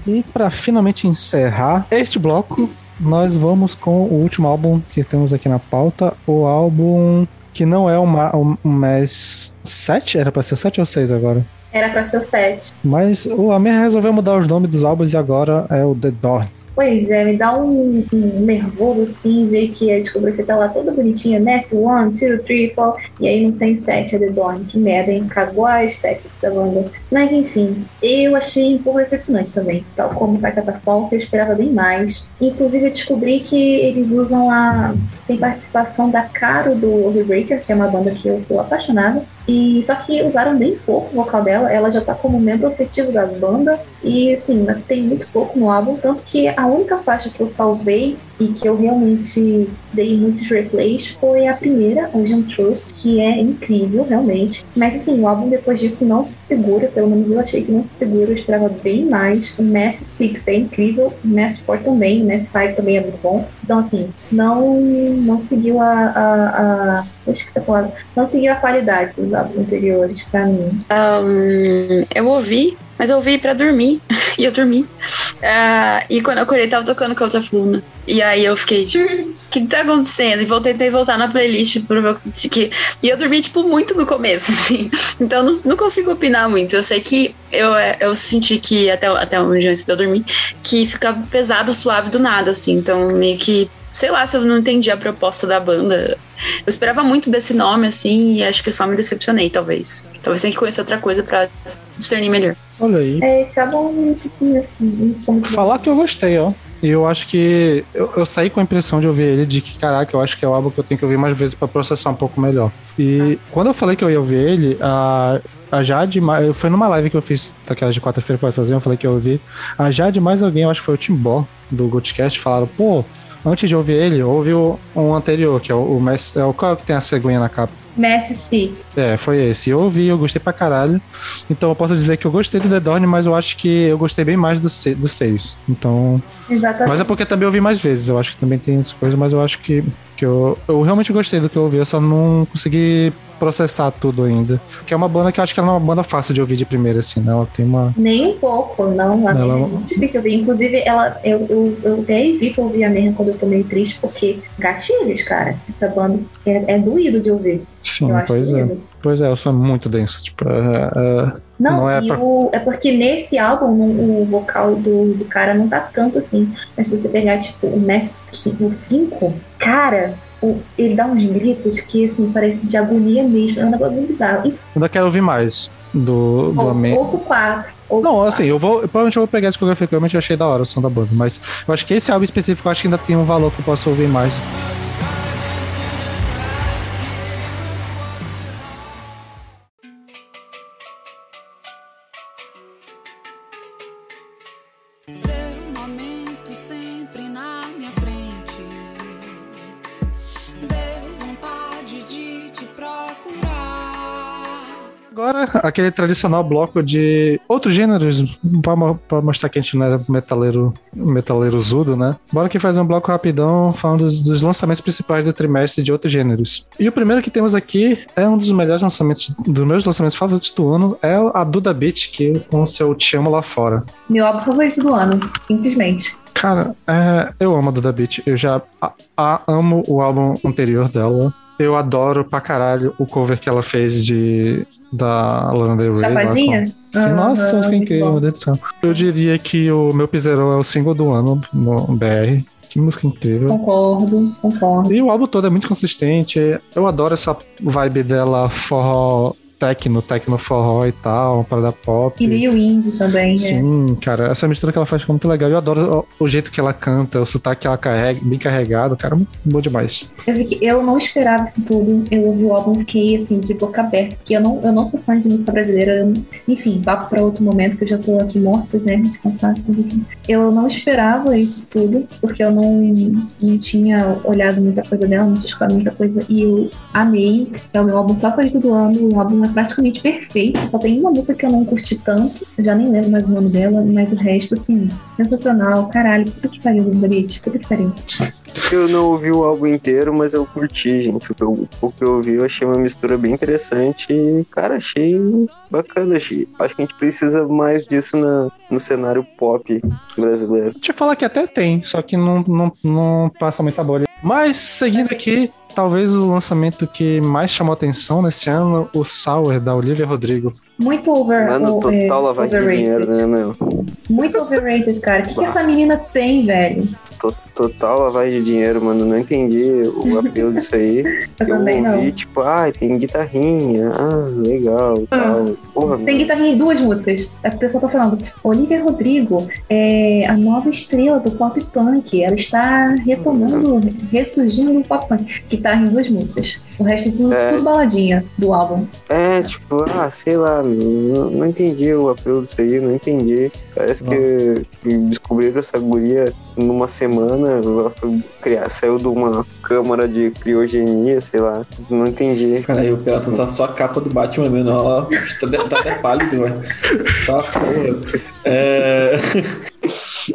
E para finalmente encerrar este bloco, nós vamos com o último álbum que temos aqui na pauta. O álbum que não é uma, um, um mês 7? Era pra ser 7 ou 6 agora? Era pra ser o 7. Mas o Amir resolveu mudar os nomes dos álbuns e agora é o The Dawn. Pois é, me dá um, um nervoso assim, ver que a discografia tá lá toda bonitinha, Ness 1, 2, 3, 4, e aí não tem 7, é The Dawn. Que merda, hein? Cagou a estética da banda. Mas enfim, eu achei um pouco decepcionante também. Tal como o Catafalco, eu esperava bem mais. Inclusive, eu descobri que eles usam a. Tem participação da Caro do Overbreaker, que é uma banda que eu sou apaixonada. E só que usaram bem pouco o vocal dela. Ela já tá como membro afetivo da banda. E assim, tem muito pouco no álbum. Tanto que a única faixa que eu salvei e que eu realmente dei muitos replays foi a primeira, Ocean Trust, que é incrível, realmente. Mas assim, o álbum depois disso não se segura, pelo menos eu achei que não se segura, eu esperava bem mais. O Mass 6 é incrível, o Mass 4 também, o Mass 5 também é muito bom. Então assim, não, não seguiu a, a, a você palavra. Não seguiu a qualidade dos álbuns anteriores, pra mim. Um, eu ouvi, mas eu ouvi pra dormir. e eu dormi. Ah, e quando eu acordei, tava tocando Cult of Luna. E aí eu fiquei. que tá acontecendo? E vou tentei voltar na playlist pra ver o que. E eu dormi, tipo, muito no começo, assim. Então não, não consigo opinar muito. Eu sei que eu, é, eu senti que, até, até um dia antes de eu dormir, que fica pesado, suave do nada, assim. Então, meio que. Sei lá se eu não entendi a proposta da banda. Eu esperava muito desse nome, assim, e acho que só me decepcionei, talvez. Talvez tenha que conhecer outra coisa pra discernir melhor. Olha aí. É, esse álbum, tipo, não sou muito Falar que eu gostei, ó. E eu acho que. Eu, eu saí com a impressão de ouvir ele de que, caraca, eu acho que é o álbum que eu tenho que ouvir mais vezes pra processar um pouco melhor. E quando eu falei que eu ia ouvir ele, a, a Jade. Foi numa live que eu fiz daquelas de quarta-feira pra sozinho, eu falei que eu ia ouvir. A Jade e mais alguém, eu acho que foi o Timbó do Goldcast, falaram, pô. Antes de ouvir ele, ouvi o, um anterior, que é o, o Messi. É o qual que tem a cegonha na capa? Messi Six. É, foi esse. Eu ouvi, eu gostei pra caralho. Então eu posso dizer que eu gostei do The Dawn, mas eu acho que eu gostei bem mais do 6. Do seis. então. Exatamente. Mas é porque também ouvi mais vezes. Eu acho que também tem essas coisas, mas eu acho que, que eu, eu realmente gostei do que eu ouvi. Eu só não consegui processar tudo ainda. Que é uma banda que eu acho que ela não é uma banda fácil de ouvir de primeira, assim, né? Ela tem uma. Nem um pouco, não. A Ela- Merra é muito difícil ouvir. Inclusive, ela, eu, eu, eu até evito ouvir a Merra quando eu tô meio triste, porque gatilhos, cara. Essa banda é, é doído de ouvir. Sim, pois é. Pois é, eu sou muito denso. Tipo, é, é, Não, Não é pra- o, é porque nesse álbum o, o vocal do, do cara não tá tanto assim. Mas se você pegar, tipo, o Messi, o 5, cara, ele dá uns gritos que, assim, parece de agonia mesmo. É um negócio bizarro. E ainda quero ouvir mais do, do ouço, Amen- ouço 4. Não, assim, eu vou. Provavelmente eu vou pegar a discografia, que eu realmente achei da hora o som da banda. Mas eu acho que esse álbum específico eu acho que ainda tem um valor que eu posso ouvir mais. aquele tradicional bloco de outros gêneros, pra, pra mostrar que a gente não é metaleiro, metaleiro zudo, né? Bora aqui fazer um bloco rapidão falando dos, dos lançamentos principais do trimestre de outros gêneros. E o primeiro que temos aqui é um dos melhores lançamentos, dos meus lançamentos favoritos do ano, é a Duda Beat, que com o seu Te Amo Lá Fora. Meu álbum favorito do ano, simplesmente. Cara, é, eu amo a Duda Beat. Eu já a- a- amo o álbum anterior dela. Eu adoro pra caralho o cover que ela fez de da Lana Del Rey. Chapadinha? com- Sim, nossa, é muito incrível, meu Deus do céu. Eu diria que o meu Piseiro é o single do ano no BR. Que música incrível. Concordo, concordo. E o álbum todo é muito consistente. Eu adoro essa vibe dela forró, tecno, tecno forró e tal, parada pop. E meio indie também, né? Sim, cara, essa mistura que ela faz ficou muito legal. Eu adoro o, o jeito que ela canta, o sotaque que ela carrega, bem carregado, cara, muito bom demais. Eu, vi que eu não esperava isso tudo. Eu ouvi o álbum fiquei assim, de boca aberta, porque eu não, eu não sou fã de música brasileira. Eu enfim, papo pra outro momento, que eu já tô aqui morta, né? De cansaço. Eu não esperava isso tudo, porque eu não, não tinha olhado muita coisa dela, não tinha escutado muita coisa. E eu amei. É o meu álbum favorito do ano. O álbum é praticamente perfeito. Só tem uma música que eu não curti tanto. Eu já nem lembro mais o nome dela, mas o resto, assim, sensacional. Caralho, puta que pariu, David. Puta que pariu. Eu não ouvi o álbum inteiro, mas eu curti, gente. O que eu, o que eu ouvi, eu achei uma mistura bem interessante. E, cara, achei bacana. Achei, acho que a gente precisa mais disso na, no cenário pop brasileiro. Te falar que até tem, só que não, não, não passa muita bolha. Mas, seguindo aqui, talvez o lançamento que mais chamou atenção nesse ano, o Sour, da Olivia Rodrigo. Muito over, Mano, total lavagem de overrated. dinheiro, né, meu? Muito overrated, cara. O que, que essa menina tem, velho? To- Total lavagem de dinheiro, mano. Não entendi o apelo disso aí. Eu eu também ouvi, não. tipo, ah, tem guitarrinha. Ah, legal, tal. Porra, Tem guitarrinha em duas músicas. A pessoa tá falando, Olivia Rodrigo é a nova estrela do pop punk. Ela está retomando, ressurgindo no pop punk. Guitarra em duas músicas. O resto é tudo, É. tudo baladinha do álbum. É, tipo, ah, sei lá, não, não entendi o apelo disso aí, não entendi. Parece que descobriram essa guria numa semana, ela foi criar, saiu de uma câmara de criogenia, sei lá, não entendi. Cara, aí o Pelota tá só a capa do Batman mesmo, ó. Tá, de- tá até pálido, velho. Porra. É...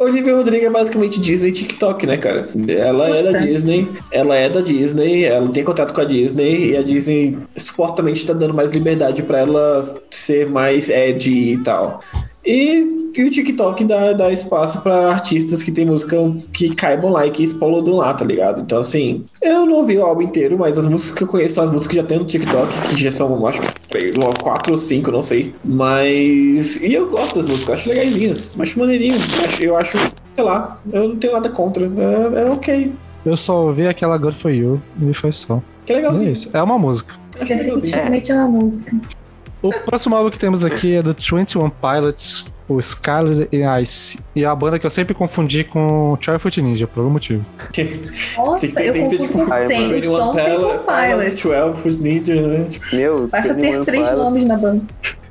Olivia Rodrigo é basicamente Disney e TikTok, né, cara? Ela é da. Disney, ela é da Disney, ela tem contato com a Disney e a Disney supostamente tá dando mais liberdade pra ela ser mais edgy e tal. E, e o TikTok dá, dá espaço pra artistas que tem música que caibam lá e que explodam lá, tá ligado? Então, assim, eu não ouvi o álbum inteiro, mas as músicas que eu conheço são as músicas que já tem no TikTok, que já são, acho que, três, quatro ou cinco, não sei. Mas. E eu gosto das músicas, eu acho legaisinhas, acho maneirinho. Eu acho, eu acho, sei lá, eu não tenho nada contra. É, é ok. Eu só ouvi aquela Good For You e foi só. Que É legalzinho. isso. É uma música. Acho legalzinho. Definitivamente é uma música. O próximo álbum que temos aqui é do 21 Pilots, o Scarlet and Ice. E é a banda que eu sempre confundi com Troy Foot Ninja, por algum motivo. Nossa, Tem que ter- eu tem que ter, confundo tipo, com Ai, mano. Stem, 21 Stomp e Pilots, com Pilots. 12 Foot Ninja, né? Tipo, Meu, Basta 21 ter três Pilots- nomes na banda.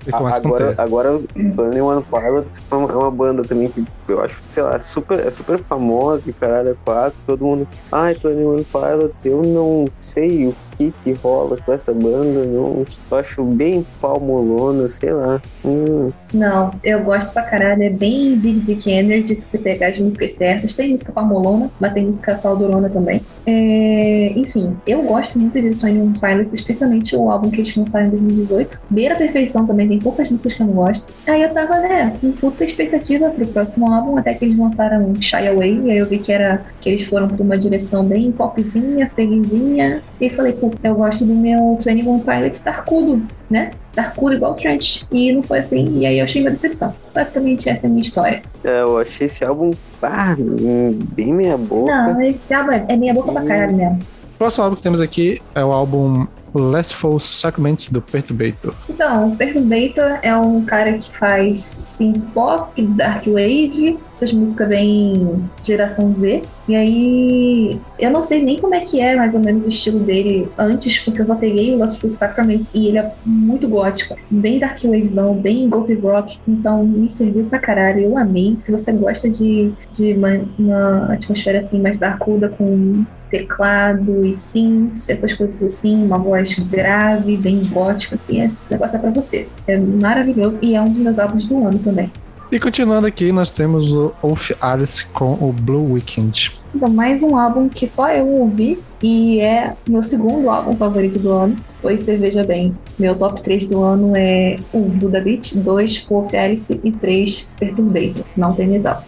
E Agora, agora Twenty One Pilots é uma, é uma banda também que eu acho, sei lá, super, é super famosa e caralho, é quatro, todo mundo. Ai, Twenty One Pilots, eu não sei o que que rola com essa banda, não. Eu acho bem palmolona, sei lá. Hum, Não, eu gosto pra caralho. É bem Big Dick Energy se você pegar as músicas certas. Tem música palmolona, mas tem música paldurona também. É, enfim, eu gosto muito de Sony One Pilots, especialmente o álbum que eles lançaram em 2018. Beira Perfeição também, tem poucas músicas que eu não gosto. Aí eu tava, né, com puta expectativa pro próximo álbum, até que eles lançaram Shy Away. E aí eu vi que era que eles foram pra uma direção bem popzinha, felizinha. E falei, pô, eu gosto do meu 21 Pilots tarcudo, né? Tarcudo igual o Trent. E não foi assim, e aí eu achei uma decepção. Basicamente essa é a minha história. é, eu achei esse álbum pá, hum, bem meia boca. Não, esse álbum é é meia boca pra caralho mesmo. O próximo álbum que temos aqui é o álbum Lastful Segments do Perturbator. Então, o Perturbator é um cara que faz synth pop, dark wave, essas músicas bem geração Z. E aí, eu não sei nem como é que é mais ou menos o estilo dele antes, porque eu só peguei o Lastful Sacraments e ele é muito gótico, bem dark wavezão, bem golf rock, então me serviu pra caralho, eu amei. Se você gosta de, de uma, uma atmosfera assim mais darkuda com teclado e synths, essas coisas assim, uma voz grave, bem gótica, assim, esse negócio é pra você. É maravilhoso e é um dos meus álbuns do ano também. E continuando aqui, nós temos o Wolf Alice com o Blue Weekend. Então, mais um álbum que só eu ouvi e é meu segundo álbum favorito do ano. Pois você veja bem, meu top 3 do ano é 1, um, Buda Beat, 2, Wolf Alice e 3, Perturbator. Não tem medal.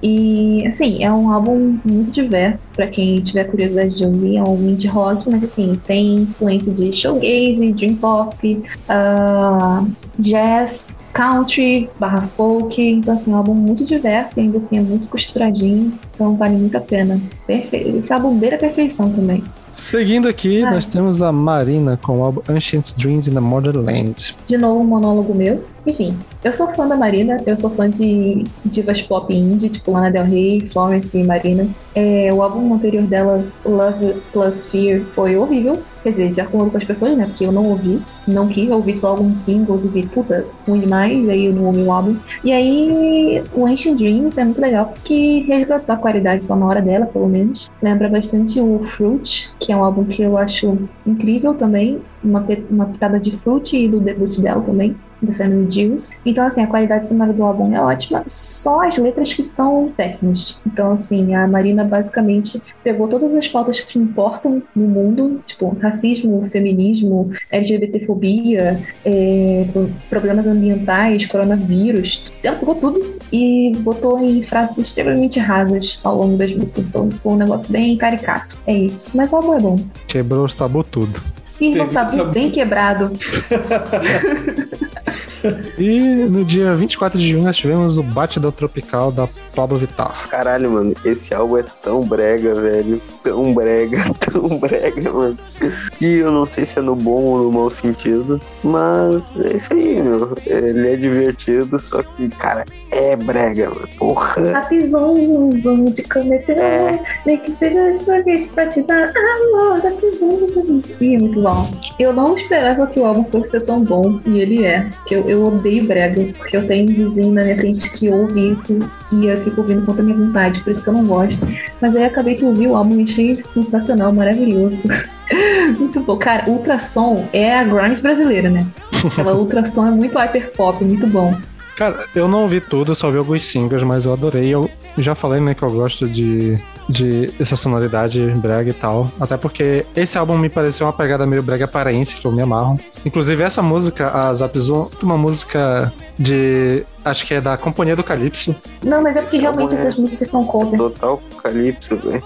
E, assim, é um álbum muito diverso, pra quem tiver curiosidade de ouvir, é um indie rock, mas, assim, tem influência de showgaze, dream pop, ah, jazz, country, barra folk, então, assim, é um álbum muito diverso e ainda assim é muito costuradinho, então vale muito a pena. Perfeito. Esse álbum beira a perfeição também. Seguindo aqui, Ah. nós temos a Marina com o álbum Ancient Dreams in the Modern Land. De novo, um monólogo meu. Enfim, eu sou fã da Marina, eu sou fã de divas pop indie, tipo Lana Del Rey, Florence e Marina. É, o álbum anterior dela, Love Plus Fear, foi horrível. Quer dizer, de acordo com as pessoas, né? Porque eu não ouvi, não quis, eu ouvi só alguns singles e vi, puta, ruim demais, aí eu não ouvi o álbum. E aí, o Ancient Dreams é muito legal porque resgatou a qualidade sonora dela, pelo menos. Lembra bastante o Fruit, que é um álbum que eu acho incrível também. Uma, uma pitada de Fruit e do debut dela também do Family Juice. Então, assim, a qualidade sonora do álbum é ótima, só as letras que são péssimas. Então, assim, a Marina basicamente pegou todas as pautas que importam no mundo, tipo, racismo, feminismo, LGBTfobia, é, pro- problemas ambientais, coronavírus, ela pegou tudo e botou em frases extremamente rasas ao longo das músicas. Então, ficou um negócio bem caricato. É isso. Mas o álbum é bom. Quebrou os tabu tudo. Sim, Sim, tabu tabu. bem quebrado. E no dia 24 de junho nós tivemos o Batidão Tropical da Pablo Vittar. Caralho, mano, esse álbum é tão brega, velho. Tão brega, tão brega, mano. E eu não sei se é no bom ou no mau sentido, mas é isso aí, meu. Ele é divertido, só que, cara, é brega. Porra. Zum, de cometer É. nem que seja pra te dar amor, zum, zum. Ih, muito bom. Eu não esperava que o álbum fosse ser tão bom, e ele é. Que eu, eu odeio brega, porque eu tenho um vizinho na minha frente que ouve isso e eu fico ouvindo contra a minha vontade, por isso que eu não gosto. Mas aí acabei que ouvi o álbum e achei sensacional, maravilhoso. muito bom. Cara, ultrassom é a grind brasileira, né? Aquela ultrassom é muito hyper pop, muito bom. Cara, eu não ouvi tudo, só vi alguns singles, mas eu adorei. Eu já falei, né, que eu gosto de de essa sonoridade brega e tal. Até porque esse álbum me pareceu uma pegada meio brega paraense, que eu me amarro. Inclusive, essa música, a Zapzon, uma música de. Acho que é da Companhia do Calypso. Não, mas é porque realmente é- essas músicas são cover. Total Calypso, velho.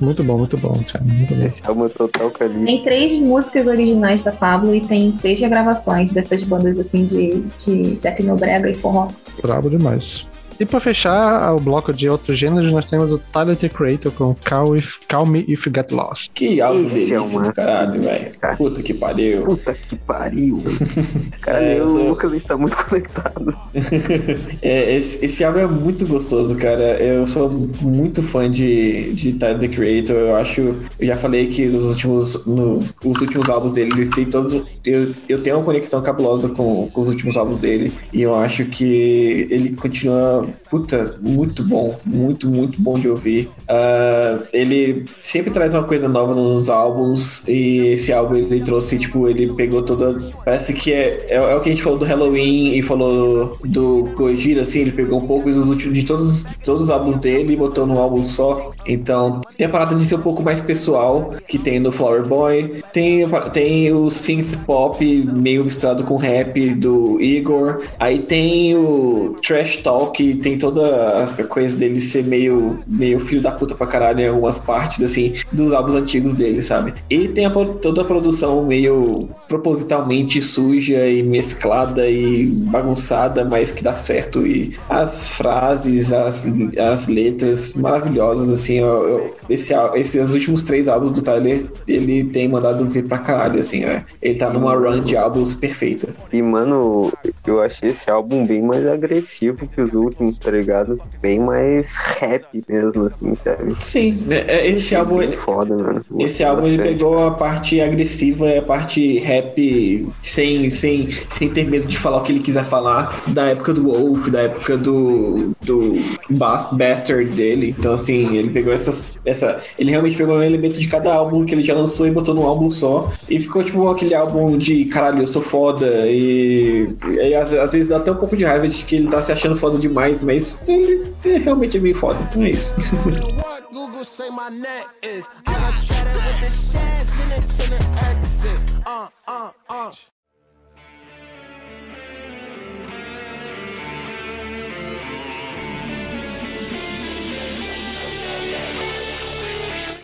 Muito bom, muito bom, cara. Muito bom. Esse álbum é total Calypso. Tem três músicas originais da Pablo e tem seis gravações dessas bandas assim de, de tecnobrega e forró. Brabo demais. E pra fechar o bloco de outros gêneros, nós temos o Tyler The Creator com Call, If, Call Me If You Get Lost. Que álbum Esse é delícia uma- do caralho, velho. Cara. Puta que pariu. Puta que pariu. Cara, É, eu, eu sou- o Lucas está muito conectado. É, esse, esse álbum é muito gostoso, cara. Eu sou muito fã de, de Tyler The Creator. Eu acho. Eu já falei que nos últimos, no, os últimos álbuns dele, eles têm todos. Eu, eu tenho uma conexão cabulosa com, com os últimos álbuns dele. E eu acho que ele continua, puta, muito bom. Muito, muito bom de ouvir. Ah, ele sempre traz uma coisa nova nos álbuns. E esse álbum ele trouxe, tipo, ele pegou toda. Parece que é, é, é o que a gente falou do Halloween e falou do Gojira, assim, ele pegou um pouco dos últimos, de todos, todos os álbuns dele e botou num álbum só. Então, tem a parada de ser um pouco mais pessoal, que tem no Flower Boy. Tem, tem o synth pop meio misturado com rap do Igor. Aí tem o Trash Talk, tem toda a coisa dele ser meio, meio filho da puta pra caralho em algumas partes, assim, dos álbuns antigos dele, sabe? E tem a toda a produção meio propositalmente suja e mesclada e bagunçada, mas que dá certo. E as frases, as, as letras maravilhosas, assim, eu, eu- esse, esses últimos três álbuns do Tyler, ele tem mandado ver pra caralho, assim, né? Ele tá numa run de álbuns perfeita. E, mano, eu achei esse álbum bem mais agressivo que os últimos, tá ligado? Bem mais rap mesmo, assim, sabe? Sim, né, é- esse álbum, bem ele- foda, mano. Esse álbum ele pegou a parte agressiva e a parte rap sem, sem, sem ter medo de falar o que ele quiser falar. Da época do Wolf, da época do, do Bas- Bastard dele. Então, assim, ele pegou essas. Essa, ele realmente pegou um elemento de cada álbum que ele já lançou e botou num álbum só. E ficou tipo aquele álbum de caralho, eu sou foda. E, e às, às vezes dá até um pouco de raiva de que ele tá se achando foda demais, mas ele é, realmente é bem foda. Então é isso.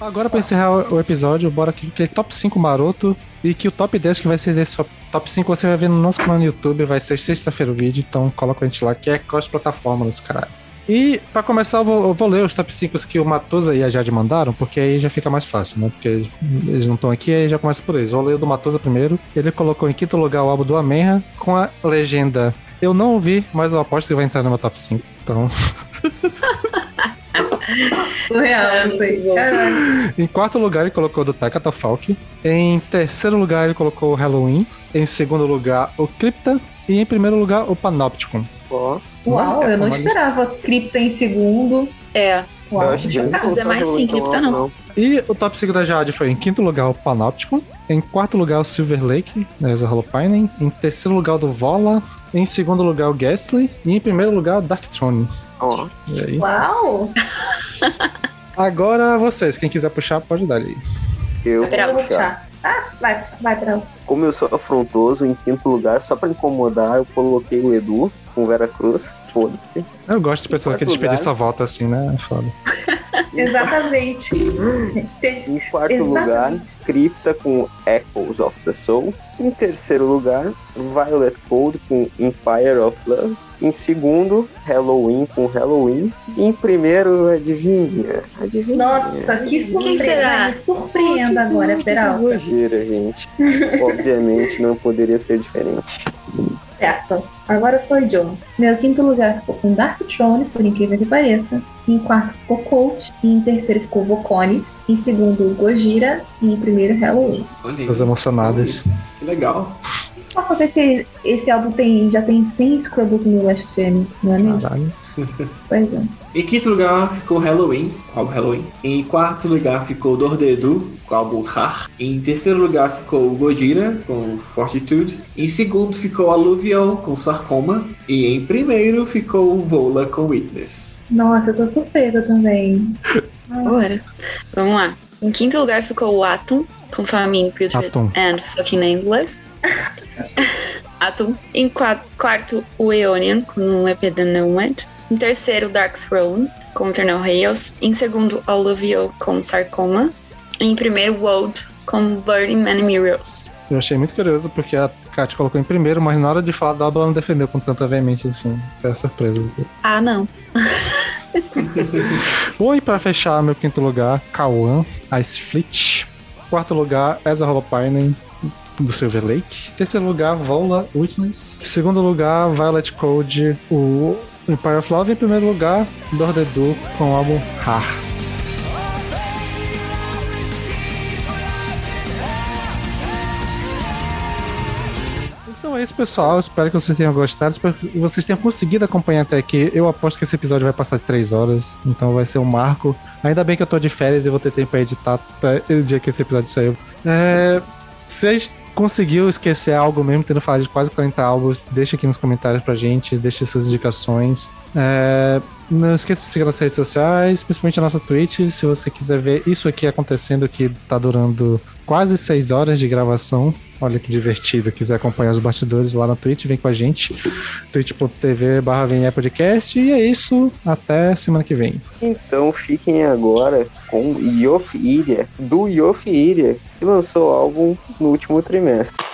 Agora, pra encerrar o episódio, bora aqui com aquele top 5 maroto. E que o top 10 que vai ser desse top 5 você vai ver no nosso canal no YouTube. Vai ser sexta-feira o vídeo, então coloca a gente lá, que é cross-plataformas, caralho. E pra começar, eu vou, eu vou ler os top 5 que o Matosa e a Jade mandaram, porque aí já fica mais fácil, né? Porque eles, eles não estão aqui, aí já começa por eles. Vou ler o do Matosa primeiro. Ele colocou em quinto lugar o álbum do Amenra com a legenda. Eu não ouvi, mas eu aposto que vai entrar no meu top 5. Então, Surreal, não sei. Caralho. Em quarto lugar, ele colocou o do Taika Falk. Em terceiro lugar, ele colocou o Halloween. Em segundo lugar, o Crypta. E em primeiro lugar, o Panopticon. Ó, Uau, eu não Uma lista- esperava. Cripta em segundo. É, Uau. eu acho que os demais sim, cripta não. E o top 5 da Jade foi em quinto lugar o Panopticon. Em quarto lugar, o Silver Lake, né, Holopinen. Em terceiro lugar, o do Vola. Em segundo lugar, o Ghastly. E em primeiro lugar, o Darkthrone. Ó, aí? Uau! Agora vocês, quem quiser puxar, pode dar ali. eu vou puxar. puxar. Ah, vai, vai, Trau. Como eu sou afrontoso, em quinto lugar, só pra incomodar, eu coloquei o Edu com Vera Cruz. Foda-se. Eu gosto de pessoas que quarto desperdiçam lugar. a volta assim, né? É Foda. Exatamente. Em quarto Exatamente. lugar, Cripta com Echoes of the Soul. Em terceiro lugar, Violet Cold com Empire of Love. Em segundo, Halloween com Halloween. E em primeiro, adivinha? Adivinha? Nossa, que surpresa. surpreenda agora, Peralta. Exagera, gente. Obviamente não poderia ser diferente. Certo. Agora sou o John. Meu quinto lugar ficou com Dark Throne, por incrível que pareça. Em quarto ficou Colt. E em terceiro ficou Voconis. Em segundo, Gojira. E em primeiro, Halloween. Olha As emocionadas. Que legal. Nossa, não sei se esse álbum tem, já tem 100 Scrubbles no Last FM, não é mesmo? Caralho. Pois é. Em quinto lugar ficou Halloween, com o álbum Halloween. Em quarto lugar ficou Dordedu, com o álbum Har. Em terceiro lugar ficou Gojira, com Fortitude. Em segundo ficou Alluvial, com Sarcoma. E em primeiro ficou Vola, com Witness. Nossa, eu tô surpresa também. Bora. Vamos lá. Em quinto lugar ficou o Atom, com Famine, Putrid and Fucking Endless. Atom. Em qua- quarto, o Aeonian, com o EP The Nomad. Em terceiro, Dark Throne, com Eternal Chaos. Em segundo, Alluvio, com Sarcoma. Em primeiro, Wold, com Burning Many Mirrors. Eu achei muito curioso porque a Kat colocou em primeiro, mas na hora de falar da obra ela não defendeu com tanta veemência assim. Foi a surpresa. Ah, não. Oi, pra fechar meu quinto lugar, Kawan, Ice Fleet. Quarto lugar, Ezra Holopainen, do Silver Lake. Terceiro lugar, Vola, Witness. Segundo lugar, Violet Code, o Empire of Love. Em primeiro lugar, Dordedu, com o álbum Har. Então é isso, pessoal. Espero que vocês tenham gostado. Espero que vocês tenham conseguido acompanhar até aqui. Eu aposto que esse episódio vai passar de 3 horas, então vai ser um marco. Ainda bem que eu tô de férias e vou ter tempo pra editar até o dia que esse episódio saiu. É, vocês conseguiu esquecer algo mesmo, tendo falado de quase 40 álbuns, deixa aqui nos comentários pra gente, deixa suas indicações. É, não esqueça de seguir nas redes sociais, principalmente a nossa Twitch, se você quiser ver isso aqui acontecendo, que tá durando quase 6 horas de gravação. Olha que divertido, quiser acompanhar os bastidores lá na Twitch, vem com a gente. twitch.tv barra VNE podcast. E é isso, até semana que vem. Então fiquem agora com Yof Iria, do Yof Iria, que lançou o álbum no último trimestre.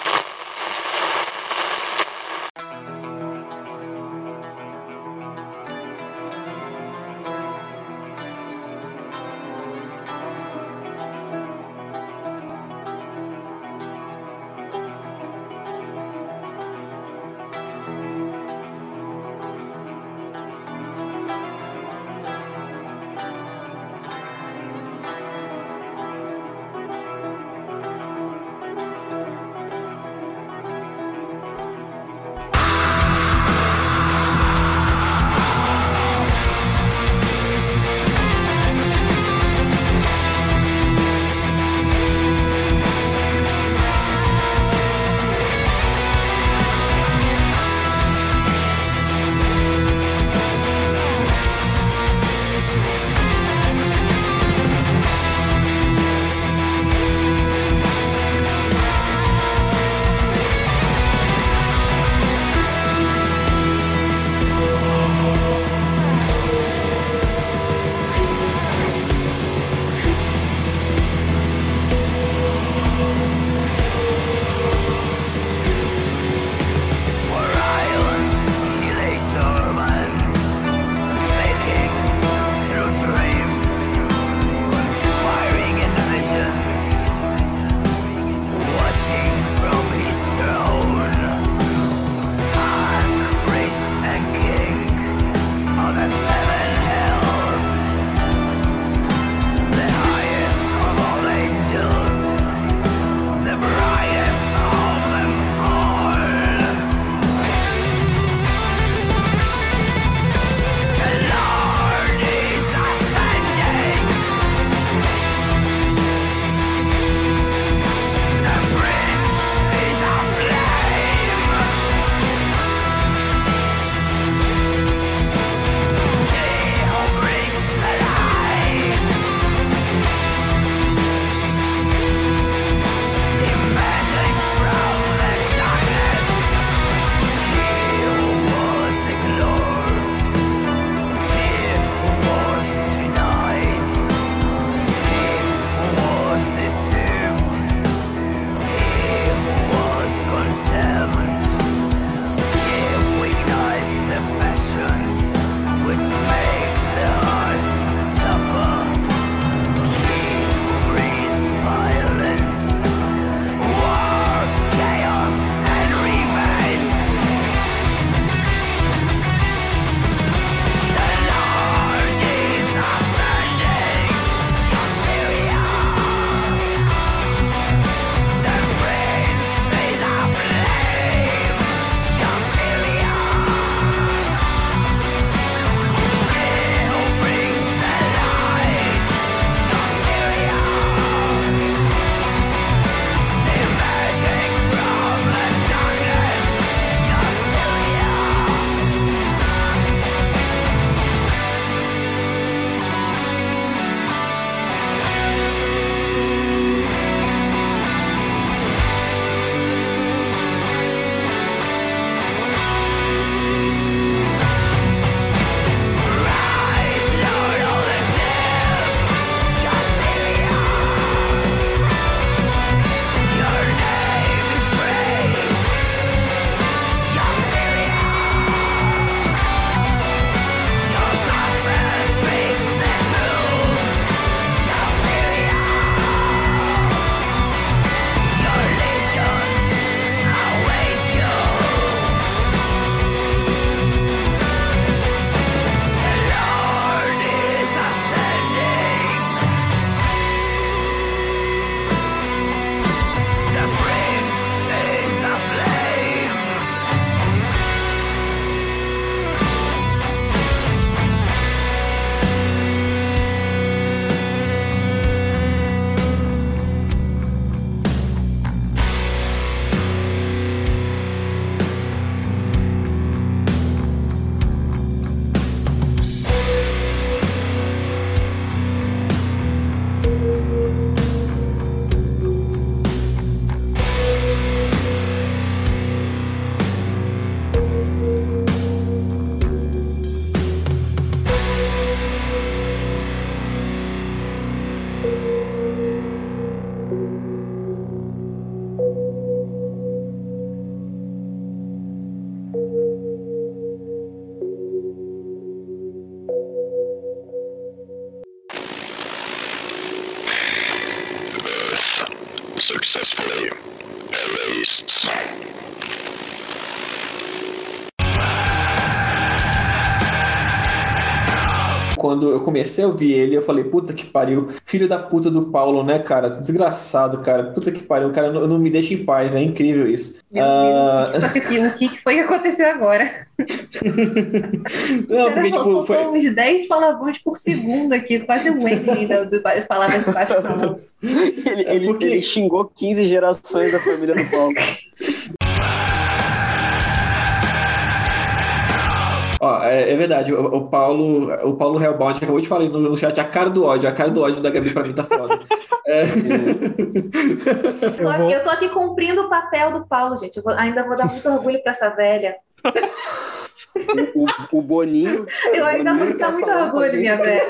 Quando eu comecei a ouvir ele, eu falei, puta que pariu, filho da puta do Paulo, né, cara? Desgraçado, cara. Puta que pariu, o cara não, não me deixa em paz, é incrível isso. Meu Ah, Deus, o que, que foi que aconteceu agora? Não, porque, tipo, soltou foi. uns 10 palavrões por segundo aqui, quase da- do- das palavras de baixo. Ele, ele- porque- ele xingou 15 gerações da família do Paulo. Ó, é, é verdade, o, o Paulo, o Paulo Hellbound acabou de falar no, no chat a cara do ódio, a cara do ódio da Gabi pra mim tá foda. É. Eu, Eu vou- eu tô aqui cumprindo o papel do Paulo, gente. Eu vou- ainda vou dar muito orgulho pra essa velha. O, o- o Boninho. Eu ainda vou dar tá muito orgulho, minha velha.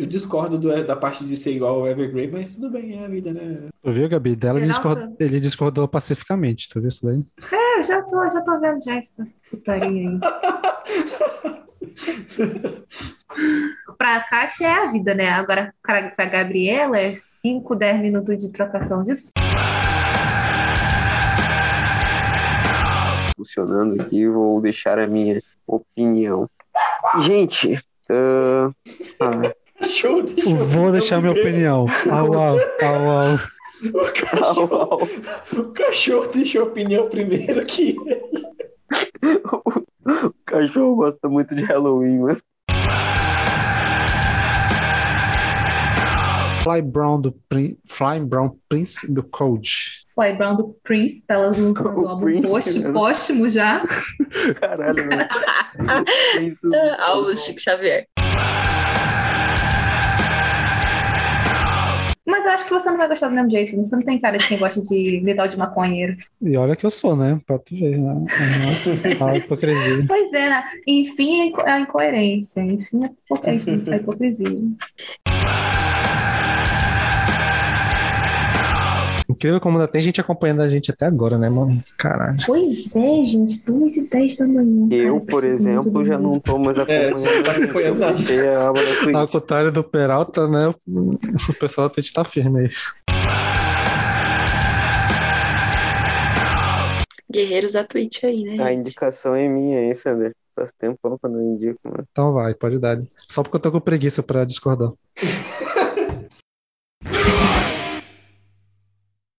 Eu discordo do- da parte de ser igual ao Evergrey, mas tudo bem, é a vida, né? Tu viu, Gabi? Dela ele Renato? discordou, ele discordou pacificamente. Tu viu isso daí? É, eu já tô, já tô vendo já essa putaria aí. pra Caixa é a vida, né? Agora, pra, pra Gabriela, é 5, 10 minutos de trocação de funcionando aqui, vou deixar a minha opinião. Gente, ah, ah, Show, Eu Vou deixar minha opinião. Au, au, au, au. O cachorro, au, au. o cachorro deixou a opinião primeiro aqui. o cachorro gosta muito de Halloween, né? Fly Brown do Prin- Fly Brown Prince do Code. Fly Brown do Prince, tá lançando O álbum Prince, post- né? póstumo já. Caralho, velho. Isso, Alvo Chico Xavier. Mas eu acho que você não vai gostar do mesmo jeito. Você não tem cara de quem gosta de metal de maconheiro. E olha que eu sou, né? Pra tu ver. né? A hipocrisia. Pois é, né? Enfim, a inco- a incoerência. Enfim, a hipocrisia. Incrível como ainda tem gente acompanhando a gente até agora, né, mano? Caralho. Pois é, gente. 2 e 10 da manhã. Eu, Cara, por exemplo, já não tô mais acompanhando. É, tá acompanhando a aba da Twitch. Ao contrário do Peralta, né? O pessoal tem que estar firme aí. Guerreiros da Twitch aí, né? A indicação é minha, hein, Sander? Faz tempo que eu não indico, mano. Então vai, pode dar. Só porque eu tô com preguiça pra discordar.